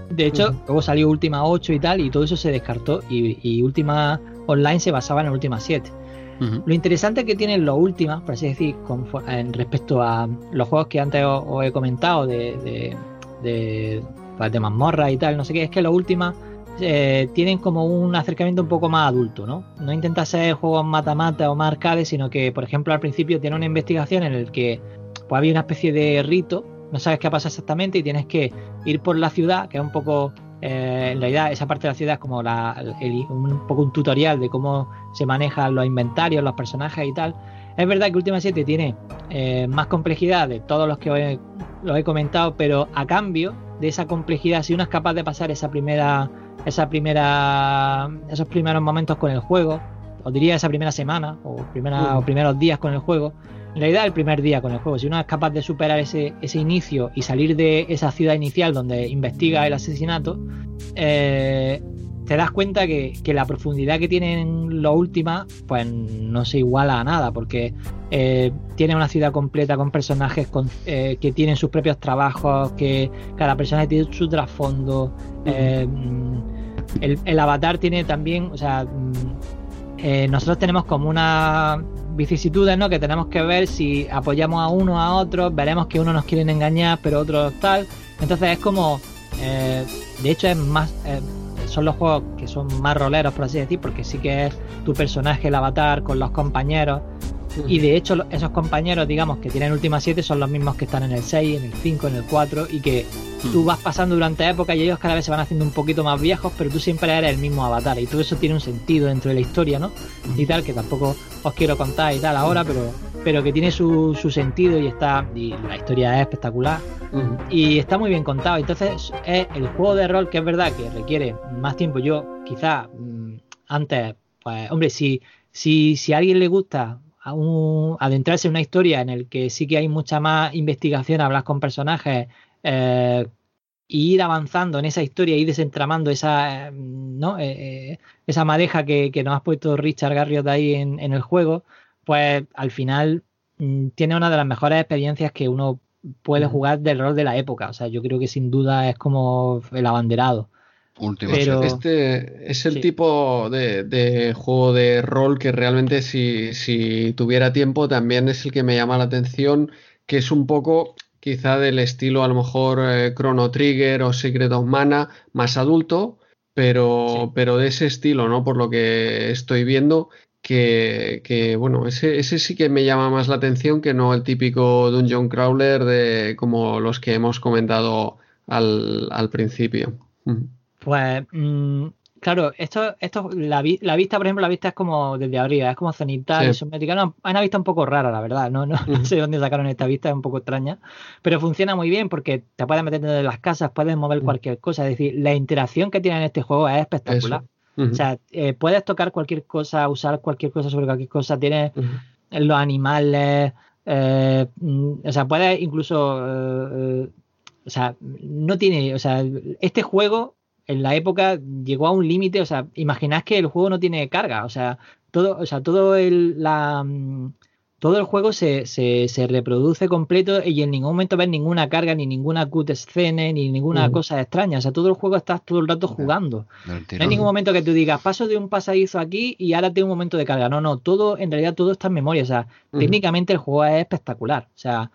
De hecho, luego salió Ultima 8 y tal, y todo eso se descartó. Y, y Ultima Online se basaba en Ultima 7. Lo interesante que tienen los últimas, por así decir, en respecto a los juegos que antes os, he comentado de, de, pues, de, y tal, no sé qué, es que los últimas eh, tienen como un acercamiento un poco más adulto, ¿no? No intenta ser juegos mata-mata o más arcades, sino que, por ejemplo, al principio tiene una investigación en el que pues, había una especie de rito, no sabes qué pasa exactamente y tienes que ir por la ciudad, que es un poco eh, en realidad esa parte de la ciudad es como un poco un tutorial de cómo se manejan los inventarios, los personajes y tal. Es verdad que Ultima 7 tiene eh, más complejidad de todos los que os he, he, comentado, pero a cambio de esa complejidad, si uno es capaz de pasar esa primera, esa primera, esos primeros momentos con el juego, os diría esa primera semana o, primera, o primeros días con el juego, en realidad el primer día con el juego, si uno es capaz de superar ese, ese inicio y salir de esa ciudad inicial donde investiga el asesinato, eh, te das cuenta que, la profundidad que tienen los últimas, pues no se iguala a nada, porque eh, tiene una ciudad completa con personajes eh, que tienen sus propios trabajos, que cada personaje tiene su trasfondo. el, el, avatar tiene también, o sea, mm, nosotros tenemos como una vicisitudes, ¿no? Que tenemos que ver si apoyamos a uno a otro, veremos que uno nos quieren engañar, pero otros tal. Entonces es como, eh, de hecho es más, eh, son los juegos que son más roleros, por así decir, porque sí que es tu personaje, el avatar, con los compañeros. Y de hecho, esos compañeros, digamos, que tienen Última 7 son los mismos que están en el 6, en el 5, en el 4 y que tú vas pasando durante época y ellos cada vez se van haciendo un poquito más viejos, pero tú siempre eres el mismo avatar y todo eso tiene un sentido dentro de la historia, ¿no? Y tal, que tampoco os quiero contar y tal ahora, pero, pero que tiene su, su sentido y está, y la historia es espectacular y está muy bien contado. Entonces, es el juego de rol que es verdad que requiere más tiempo. Yo, quizá mm, antes, pues, hombre, si, si, si a alguien le gusta adentrarse en una historia en el que sí que hay mucha más investigación, hablar con personajes eh, y ir avanzando en esa historia y desentramando esa, ¿no? Eh, eh, esa madeja que, nos ha puesto Richard Garriott ahí en, el juego, pues al final mm, tiene una de las mejores experiencias que uno puede jugar del rol de la época. O sea, yo creo que sin duda es como el abanderado. Este es el tipo de, juego de rol que realmente si, tuviera tiempo también es el que me llama la atención, que es un poco quizá del estilo a lo mejor eh, Chrono Trigger o Secret of Mana, más adulto, pero, pero de ese estilo, ¿no? Por lo que estoy viendo, que, bueno, ese, ese, sí que me llama más la atención que no el típico dungeon crawler de como los que hemos comentado al, al principio. Pues mm, claro, esto, esto la, la, vista, por ejemplo, la vista es como desde arriba, es como cenital, sí. es una vista un poco rara, la verdad, no, no, sé dónde sacaron esta vista, es un poco extraña, pero funciona muy bien porque te puedes meter dentro de las casas, puedes mover cualquier cosa, es decir, la interacción que tiene en este juego es espectacular. O sea, eh, puedes tocar cualquier cosa, usar cualquier cosa sobre cualquier cosa, tienes los animales, eh, mm, o sea, puedes incluso, eh, o sea, no tiene, o sea, este juego en la época llegó a un límite, o sea, imaginad que el juego no tiene carga, o sea, todo, o sea, todo el, la, mm, todo el juego se, se, se, reproduce completo y en ningún momento ves ninguna carga, ni ninguna cut escena, ni ninguna cosa extraña. O sea, todo el juego estás todo el rato jugando. No hay ningún momento que tú digas, paso de un pasadizo aquí y ahora tengo un momento de carga. No, no, todo, en realidad todo está en memoria. O sea, técnicamente el juego es espectacular. O sea,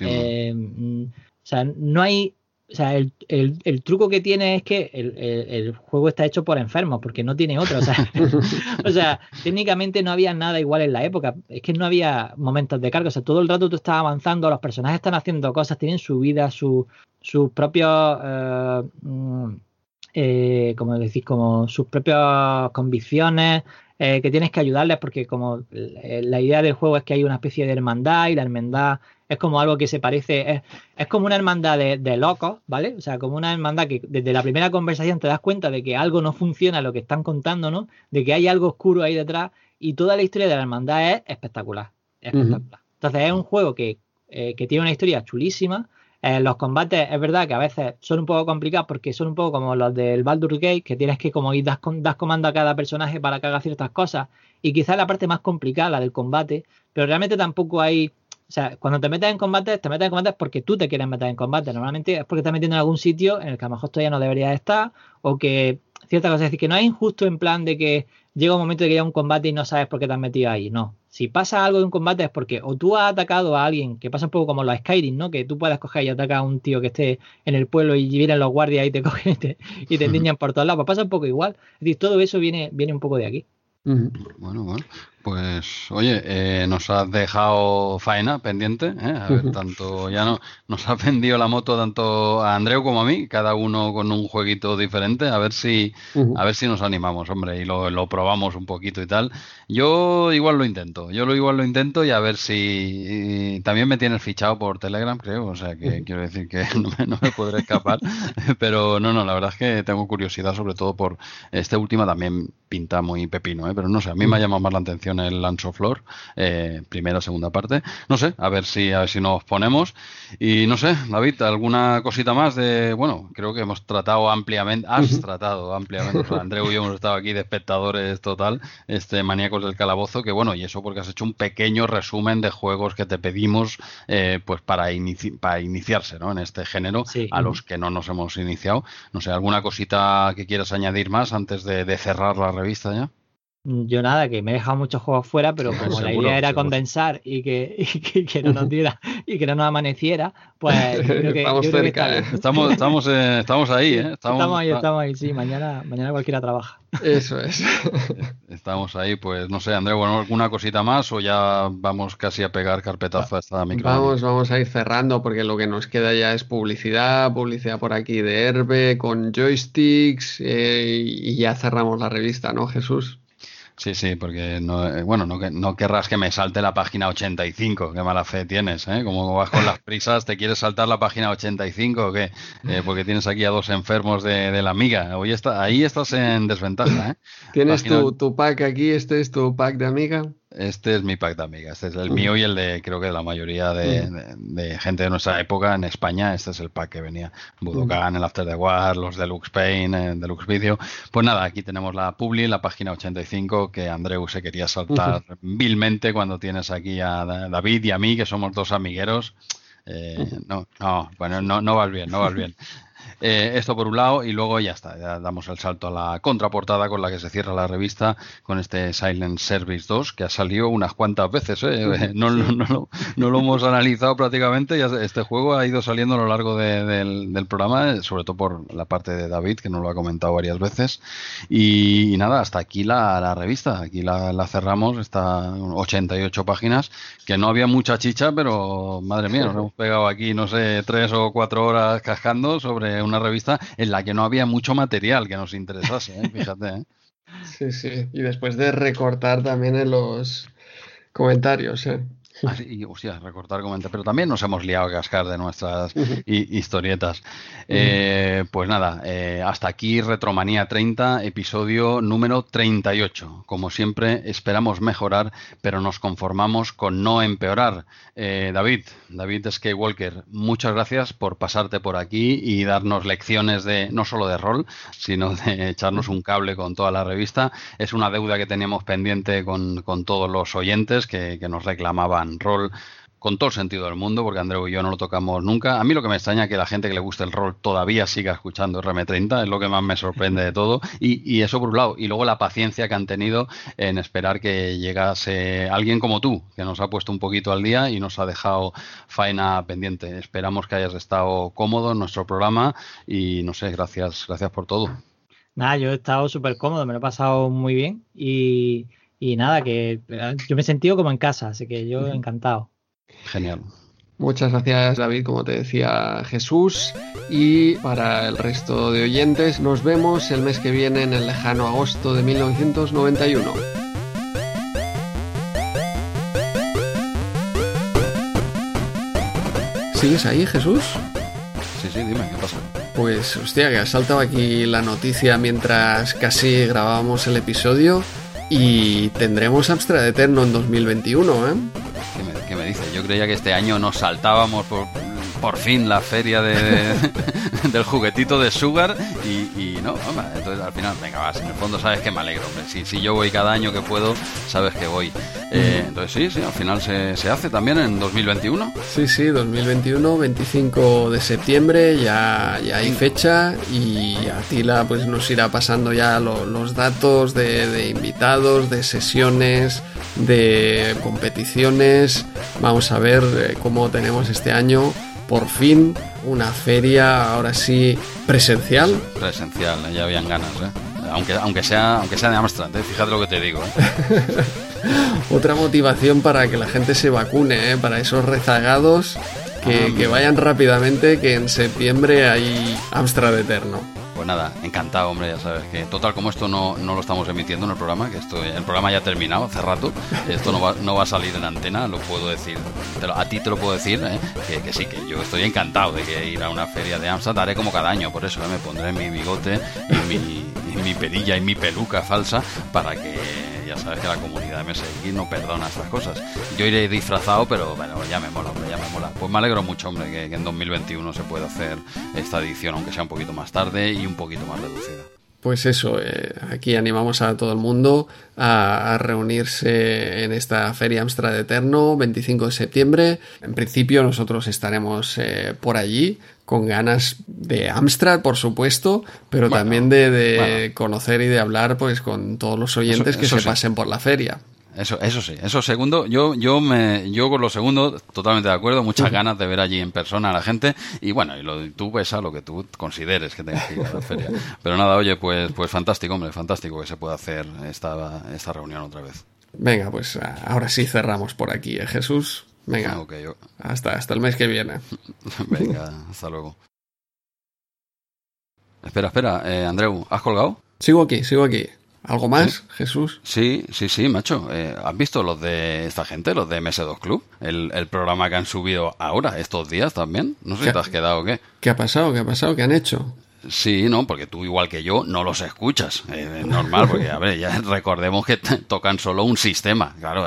eh, o sea, no hay o sea, el, el, el, truco que tiene es que el, el, juego está hecho por enfermos, porque no tiene otro. O sea, o sea, técnicamente no había nada igual en la época. Es que no había momentos de carga. O sea, todo el rato tú estás avanzando, los personajes están haciendo cosas, tienen su vida, sus su propios. Eh, eh, como decís, como sus propias convicciones. Eh, que tienes que ayudarles porque como la idea del juego es que hay una especie de hermandad y la hermandad es como algo que se parece, es, es como una hermandad de, de, locos, ¿vale? O sea, como una hermandad que desde la primera conversación te das cuenta de que algo no funciona lo que están contando, ¿no? De que hay algo oscuro ahí detrás y toda la historia de la hermandad es espectacular. espectacular. Uh -huh. Entonces es un juego que, eh, que tiene una historia chulísima. Eh, los combates es verdad que a veces son un poco complicados porque son un poco como los del Baldur's Gate, que tienes que como ir das, das comando a cada personaje para que haga ciertas cosas. Y quizás la parte más complicada, la del combate, pero realmente tampoco hay o sea, cuando te metes en combate, te metes en combate porque tú te quieres meter en combate. Normalmente es porque estás metiendo en algún sitio en el que a lo mejor todavía no deberías estar o que cierta cosa. Es decir, que no es injusto en plan de que llega un momento de que haya un combate y no sabes por qué te has metido ahí. No. Si pasa algo de un combate es porque o tú has atacado a alguien, que pasa un poco como los Skyrim, ¿no? Que tú puedes coger y atacar a un tío que esté en el pueblo y vienen los guardias y te cogen y te, y te niñan por todos lados. Pues pasa un poco igual. Es decir, todo eso viene, viene un poco de aquí. Bueno, bueno. Pues, oye, eh, nos has dejado faena pendiente. ¿eh? A ver, tanto ya no nos ha vendido la moto tanto a Andreu como a mí, cada uno con un jueguito diferente. A ver si, a ver si nos animamos, hombre, y lo, lo, probamos un poquito y tal. Yo igual lo intento. Yo lo igual lo intento y a ver si también me tienes fichado por Telegram, creo. O sea que quiero decir que no me, no me podré escapar. Pero no, no, la verdad es que tengo curiosidad, sobre todo por este última también pinta muy pepino, ¿eh? pero no sé, a mí me ha llamado más la atención el Lancho Flor, eh, primera, segunda parte. No sé, a ver si a ver si nos ponemos. Y no sé, David, alguna cosita más de, bueno, creo que hemos tratado ampliamente, has uh -huh. tratado ampliamente, o sea, Andreu y yo hemos estado aquí de espectadores total, este maníacos del calabozo, que bueno, y eso porque has hecho un pequeño resumen de juegos que te pedimos eh, pues para, inici para iniciarse ¿no? en este género, sí. a los que no nos hemos iniciado. No sé, ¿alguna cosita que quieras añadir más antes de, de cerrar la revista ya? Yo nada, que me he dejado muchos juegos fuera, pero como seguro, la idea era seguro. condensar y que, y que, que, no nos diera y que no nos amaneciera, pues creo que, estamos creo cerca, que. ¿eh? estamos, estamos, eh, estamos ahí, ¿eh? Estamos, estamos ahí, estamos ahí, sí, mañana, mañana cualquiera trabaja. Eso es. estamos ahí, pues no sé, André, bueno, ¿alguna cosita más o ya vamos casi a pegar carpetazo a esta micro? Vamos, vamos a ir cerrando porque lo que nos queda ya es publicidad, publicidad por aquí de Herbe con joysticks eh, y ya cerramos la revista, ¿no, Jesús? Sí, sí, porque no, eh, bueno, no, no querrás que me salte la página 85, qué mala fe tienes, ¿eh? Como vas con las prisas, ¿te quieres saltar la página 85 o qué? Eh, porque tienes aquí a dos enfermos de, de la amiga. Hoy está, ahí estás en desventaja, ¿eh? ¿Tienes página... tu, tu pack aquí? ¿Este es tu pack de amiga? Este es mi pack de amigas, este es el mío y el de creo que de la mayoría de, de, de, gente de nuestra época en España, este es el pack que venía. Budokan, el After the War, los Deluxe Paint, el Deluxe Video. Pues nada, aquí tenemos la Publi, la página 85, que Andreu se quería saltar uh -huh. vilmente cuando tienes aquí a David y a mí, que somos dos amigueros. Eh, no, no, bueno, no, no vas bien, no vas bien. Eh, esto por un lado y luego ya está, ya damos el salto a la contraportada con la que se cierra la revista con este Silent Service 2 que ha salido unas cuantas veces. ¿eh? No, no, lo hemos analizado prácticamente, ya este juego ha ido saliendo a lo largo del, programa, sobre todo por la parte de David que nos lo ha comentado varias veces. Y, nada, hasta aquí la, revista, aquí la, cerramos, está 88 páginas, que no había mucha chicha, pero madre mía, nos hemos pegado aquí, no sé, tres o cuatro horas cascando sobre una revista en la que no había mucho material que nos interesase, ¿eh? fíjate. ¿eh? Sí, sí, y después de recortar también en los comentarios. ¿eh? Y, hostia, recortar comentarios. Pero también nos hemos liado a cascar de nuestras historietas. Eh, pues nada, eh, hasta aquí Retromanía 30, episodio número 38. Como siempre, esperamos mejorar, pero nos conformamos con no empeorar. Eh, David, David Skywalker, muchas gracias por pasarte por aquí y darnos lecciones de no solo de rol, sino de echarnos un cable con toda la revista. Es una deuda que teníamos pendiente con, todos los oyentes que nos reclamaban rol con todo el sentido del mundo, porque Andreu y yo no lo tocamos nunca. A mí lo que me extraña es que la gente que le guste el rol todavía siga escuchando RM30, es lo que más me sorprende de todo. Y, eso por un lado. Y luego la paciencia que han tenido en esperar que llegase alguien como tú, que nos ha puesto un poquito al día y nos ha dejado faena pendiente. Esperamos que hayas estado cómodo en nuestro programa y no sé, gracias, gracias por todo. Nada, yo he estado súper cómodo, me lo he pasado muy bien y y nada, que yo me he sentido como en casa, así que yo encantado. Genial. Muchas gracias David, como te decía Jesús. Y para el resto de oyentes, nos vemos el mes que viene en el lejano agosto de 1991. ¿Sigues ahí, Jesús? Sí, sí, dime, ¿qué pasa? Pues, hostia, que ha saltado aquí la noticia mientras casi grabábamos el episodio y tendremos Amstrad Eterno en 2021, ¿eh? ¿Qué me, qué me dice? Yo creía que este año nos saltábamos por, por fin la feria de, del juguetito de Sugar y, no, entonces al final, venga, vas, en el fondo sabes que me alegro, Si, si yo voy cada año que puedo, sabes que voy. Eh, entonces sí, sí, al final se, se, hace también en 2021. Sí, sí, 2021, 25 de septiembre, ya, ya hay fecha y Atila pues nos irá pasando ya los datos de, de invitados, de sesiones, de competiciones. Vamos a ver eh, cómo tenemos este año por fin una feria ahora sí presencial. Presencial, ya habían ganas, ¿eh? Aunque, aunque, sea, aunque sea de Amstrad, ¿eh? fíjate lo que te digo. ¿eh? Otra motivación para que la gente se vacune, ¿eh? para esos rezagados que, ah, que vayan rápidamente, que en septiembre hay Amstrad Eterno. Pues nada, encantado, hombre, ya sabes que total como esto no, no lo estamos emitiendo en el programa, que esto el programa ya ha terminado hace rato, esto no va, no va a salir en antena, lo puedo decir, a ti te lo puedo decir, ¿eh? que, sí, que yo estoy encantado de que ir a una feria de Amsterdam, haré como cada año, por eso ¿eh? me pondré mi bigote y mi, mi perilla y mi peluca falsa para que ya sabes que la comunidad MSX no perdona estas cosas. Yo iré disfrazado, pero bueno, ya me mola, ya me mola. Pues me alegro mucho, hombre, que, en 2021 se pueda hacer esta edición, aunque sea un poquito más tarde y un poquito más reducida. Pues eso, eh, aquí animamos a todo el mundo a, reunirse en esta Feria Amstrad Eterno, 25 de septiembre. En principio nosotros estaremos eh, por allí con ganas de Amstrad, por supuesto, pero también de, conocer y de hablar pues con todos los oyentes que se pasen por la feria. Eso, eso sí, eso segundo, yo, yo me, yo con lo segundo, totalmente de acuerdo, muchas ganas de ver allí en persona a la gente, y bueno, y lo, tú ves a lo que tú consideres que tengas que ir a la feria. Pero nada, oye, pues, pues fantástico, hombre, fantástico que se pueda hacer esta, esta reunión otra vez. Venga, pues ahora sí cerramos por aquí, ¿eh, Jesús? Venga, hasta, hasta el mes que viene. Venga, hasta luego. Espera, espera, eh, Andreu, ¿has colgado? Sigo aquí, sigo aquí. ¿Algo más, Jesús? Sí, sí, sí, macho. Eh, ¿Has visto los de esta gente, los de MS2 Club? El, el, programa que han subido ahora, estos días también. No sé si te has quedado o qué. ¿Qué ha pasado? ¿Qué ha pasado? ¿Qué han hecho? Sí, no, porque tú igual que yo no los escuchas. Eh, es normal, porque a ver, ya recordemos que tocan solo un sistema. Claro,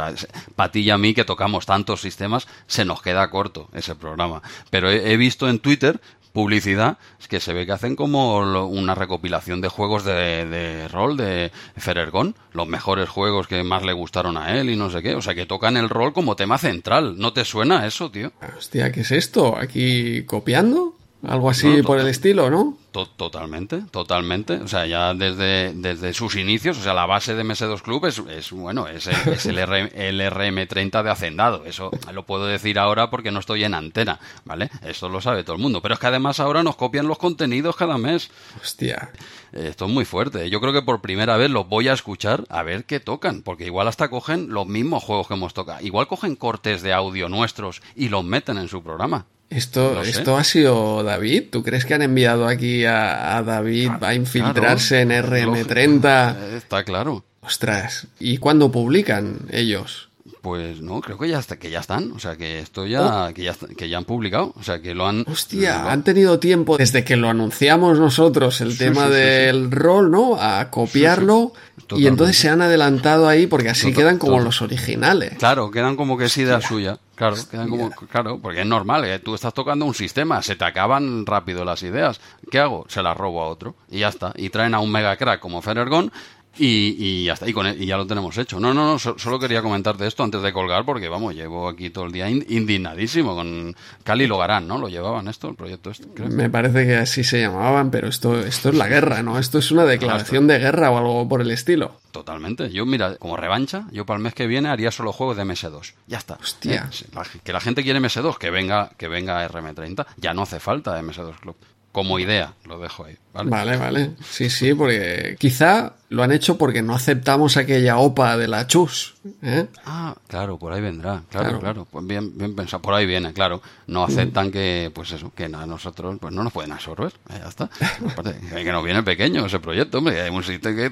para ti y a mí que tocamos tantos sistemas, se nos queda corto ese programa. Pero he, visto en Twitter publicidad que se ve que hacen como una recopilación de juegos de, de rol de Ferergón, los mejores juegos que más le gustaron a él y no sé qué. O sea, que tocan el rol como tema central. ¿No te suena eso, tío? Hostia, ¿qué es esto? ¿Aquí copiando? Algo así por el estilo, ¿no? totalmente, totalmente. O sea, ya desde, desde sus inicios, o sea, la base de MS2 Club es, bueno, es, el, RM30 de Hacendado. Eso lo puedo decir ahora porque no estoy en antena, ¿vale? Esto lo sabe todo el mundo. Pero es que además ahora nos copian los contenidos cada mes. Hostia. Esto es muy fuerte. Yo creo que por primera vez los voy a escuchar a ver qué tocan, porque igual hasta cogen los mismos juegos que hemos tocado. Igual cogen cortes de audio nuestros y los meten en su programa. Esto, esto ha sido David. ¿Tú crees que han enviado aquí a, David a infiltrarse en RM30? Está claro. Ostras, ¿y cuándo publican ellos? Pues no, creo que ya está, que ya están, o sea que esto ya, oh. que ya que ya han publicado, o sea que lo han. Hostia, han tenido tiempo desde que lo anunciamos nosotros el tema del rol, ¿no? A copiarlo y entonces se han adelantado ahí porque así quedan como los originales. Claro, quedan como que es idea suya. Claro, quedan como, claro, porque es normal, ¿eh? tú estás tocando un sistema, se te acaban rápido las ideas. ¿Qué hago? Se las robo a otro y ya está. Y traen a un mega crack como Ferergon y, y, ya está, y, con, e, y, ya lo tenemos hecho. No, no, no, solo quería comentarte esto antes de colgar porque, vamos, llevo aquí todo el día indignadísimo con Cali Logarán, ¿no? ¿Lo llevaban esto, el proyecto este? Me parece que así se llamaban, pero esto, esto es la guerra, ¿no? Esto es una declaración de guerra o algo por el estilo. Totalmente. Yo, mira, como revancha, yo para el mes que viene haría solo juegos de MS2. Ya está. Hostia. Eh, que la gente quiere MS2, que venga, que venga RM30. Ya no hace falta MS2 Club como idea, lo dejo ahí. ¿vale? vale, Sí, sí, porque quizá lo han hecho porque no aceptamos aquella OPA de la chus. ¿eh? Ah, claro, por ahí vendrá, claro, claro. Pues bien, bien pensado, por ahí viene, claro. No aceptan que, pues eso, que a nosotros pues no nos pueden absorber. Eh, ya está. que nos viene pequeño ese proyecto, hombre.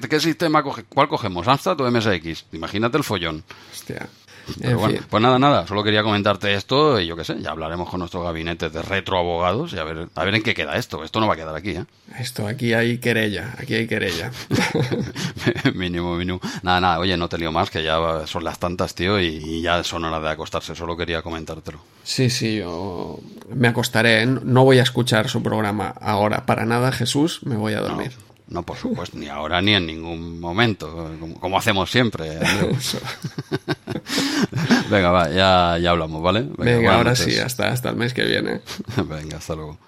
¿Qué, sistema coge? ¿Cuál cogemos? ¿Amstrad o MSX? Imagínate el follón. Hostia bueno, pues nada, nada, solo quería comentarte esto y yo qué sé, ya hablaremos con nuestro gabinete de retroabogados y a ver, a ver en qué queda esto. Esto no va a quedar aquí, ¿eh? Esto, aquí hay querella, aquí hay querella. mínimo, mínimo. Nada, nada, oye, no te lío más, que ya son las tantas, tío, y, ya son horas de acostarse, solo quería comentártelo. Sí, sí, yo me acostaré, no voy a escuchar su programa ahora para nada, Jesús, me voy a dormir. No, por supuesto, ni ahora ni en ningún momento, como, hacemos siempre. Venga, va, ya, ya hablamos, ¿vale? Venga, ahora sí, hasta, hasta el mes que viene. Venga, hasta luego.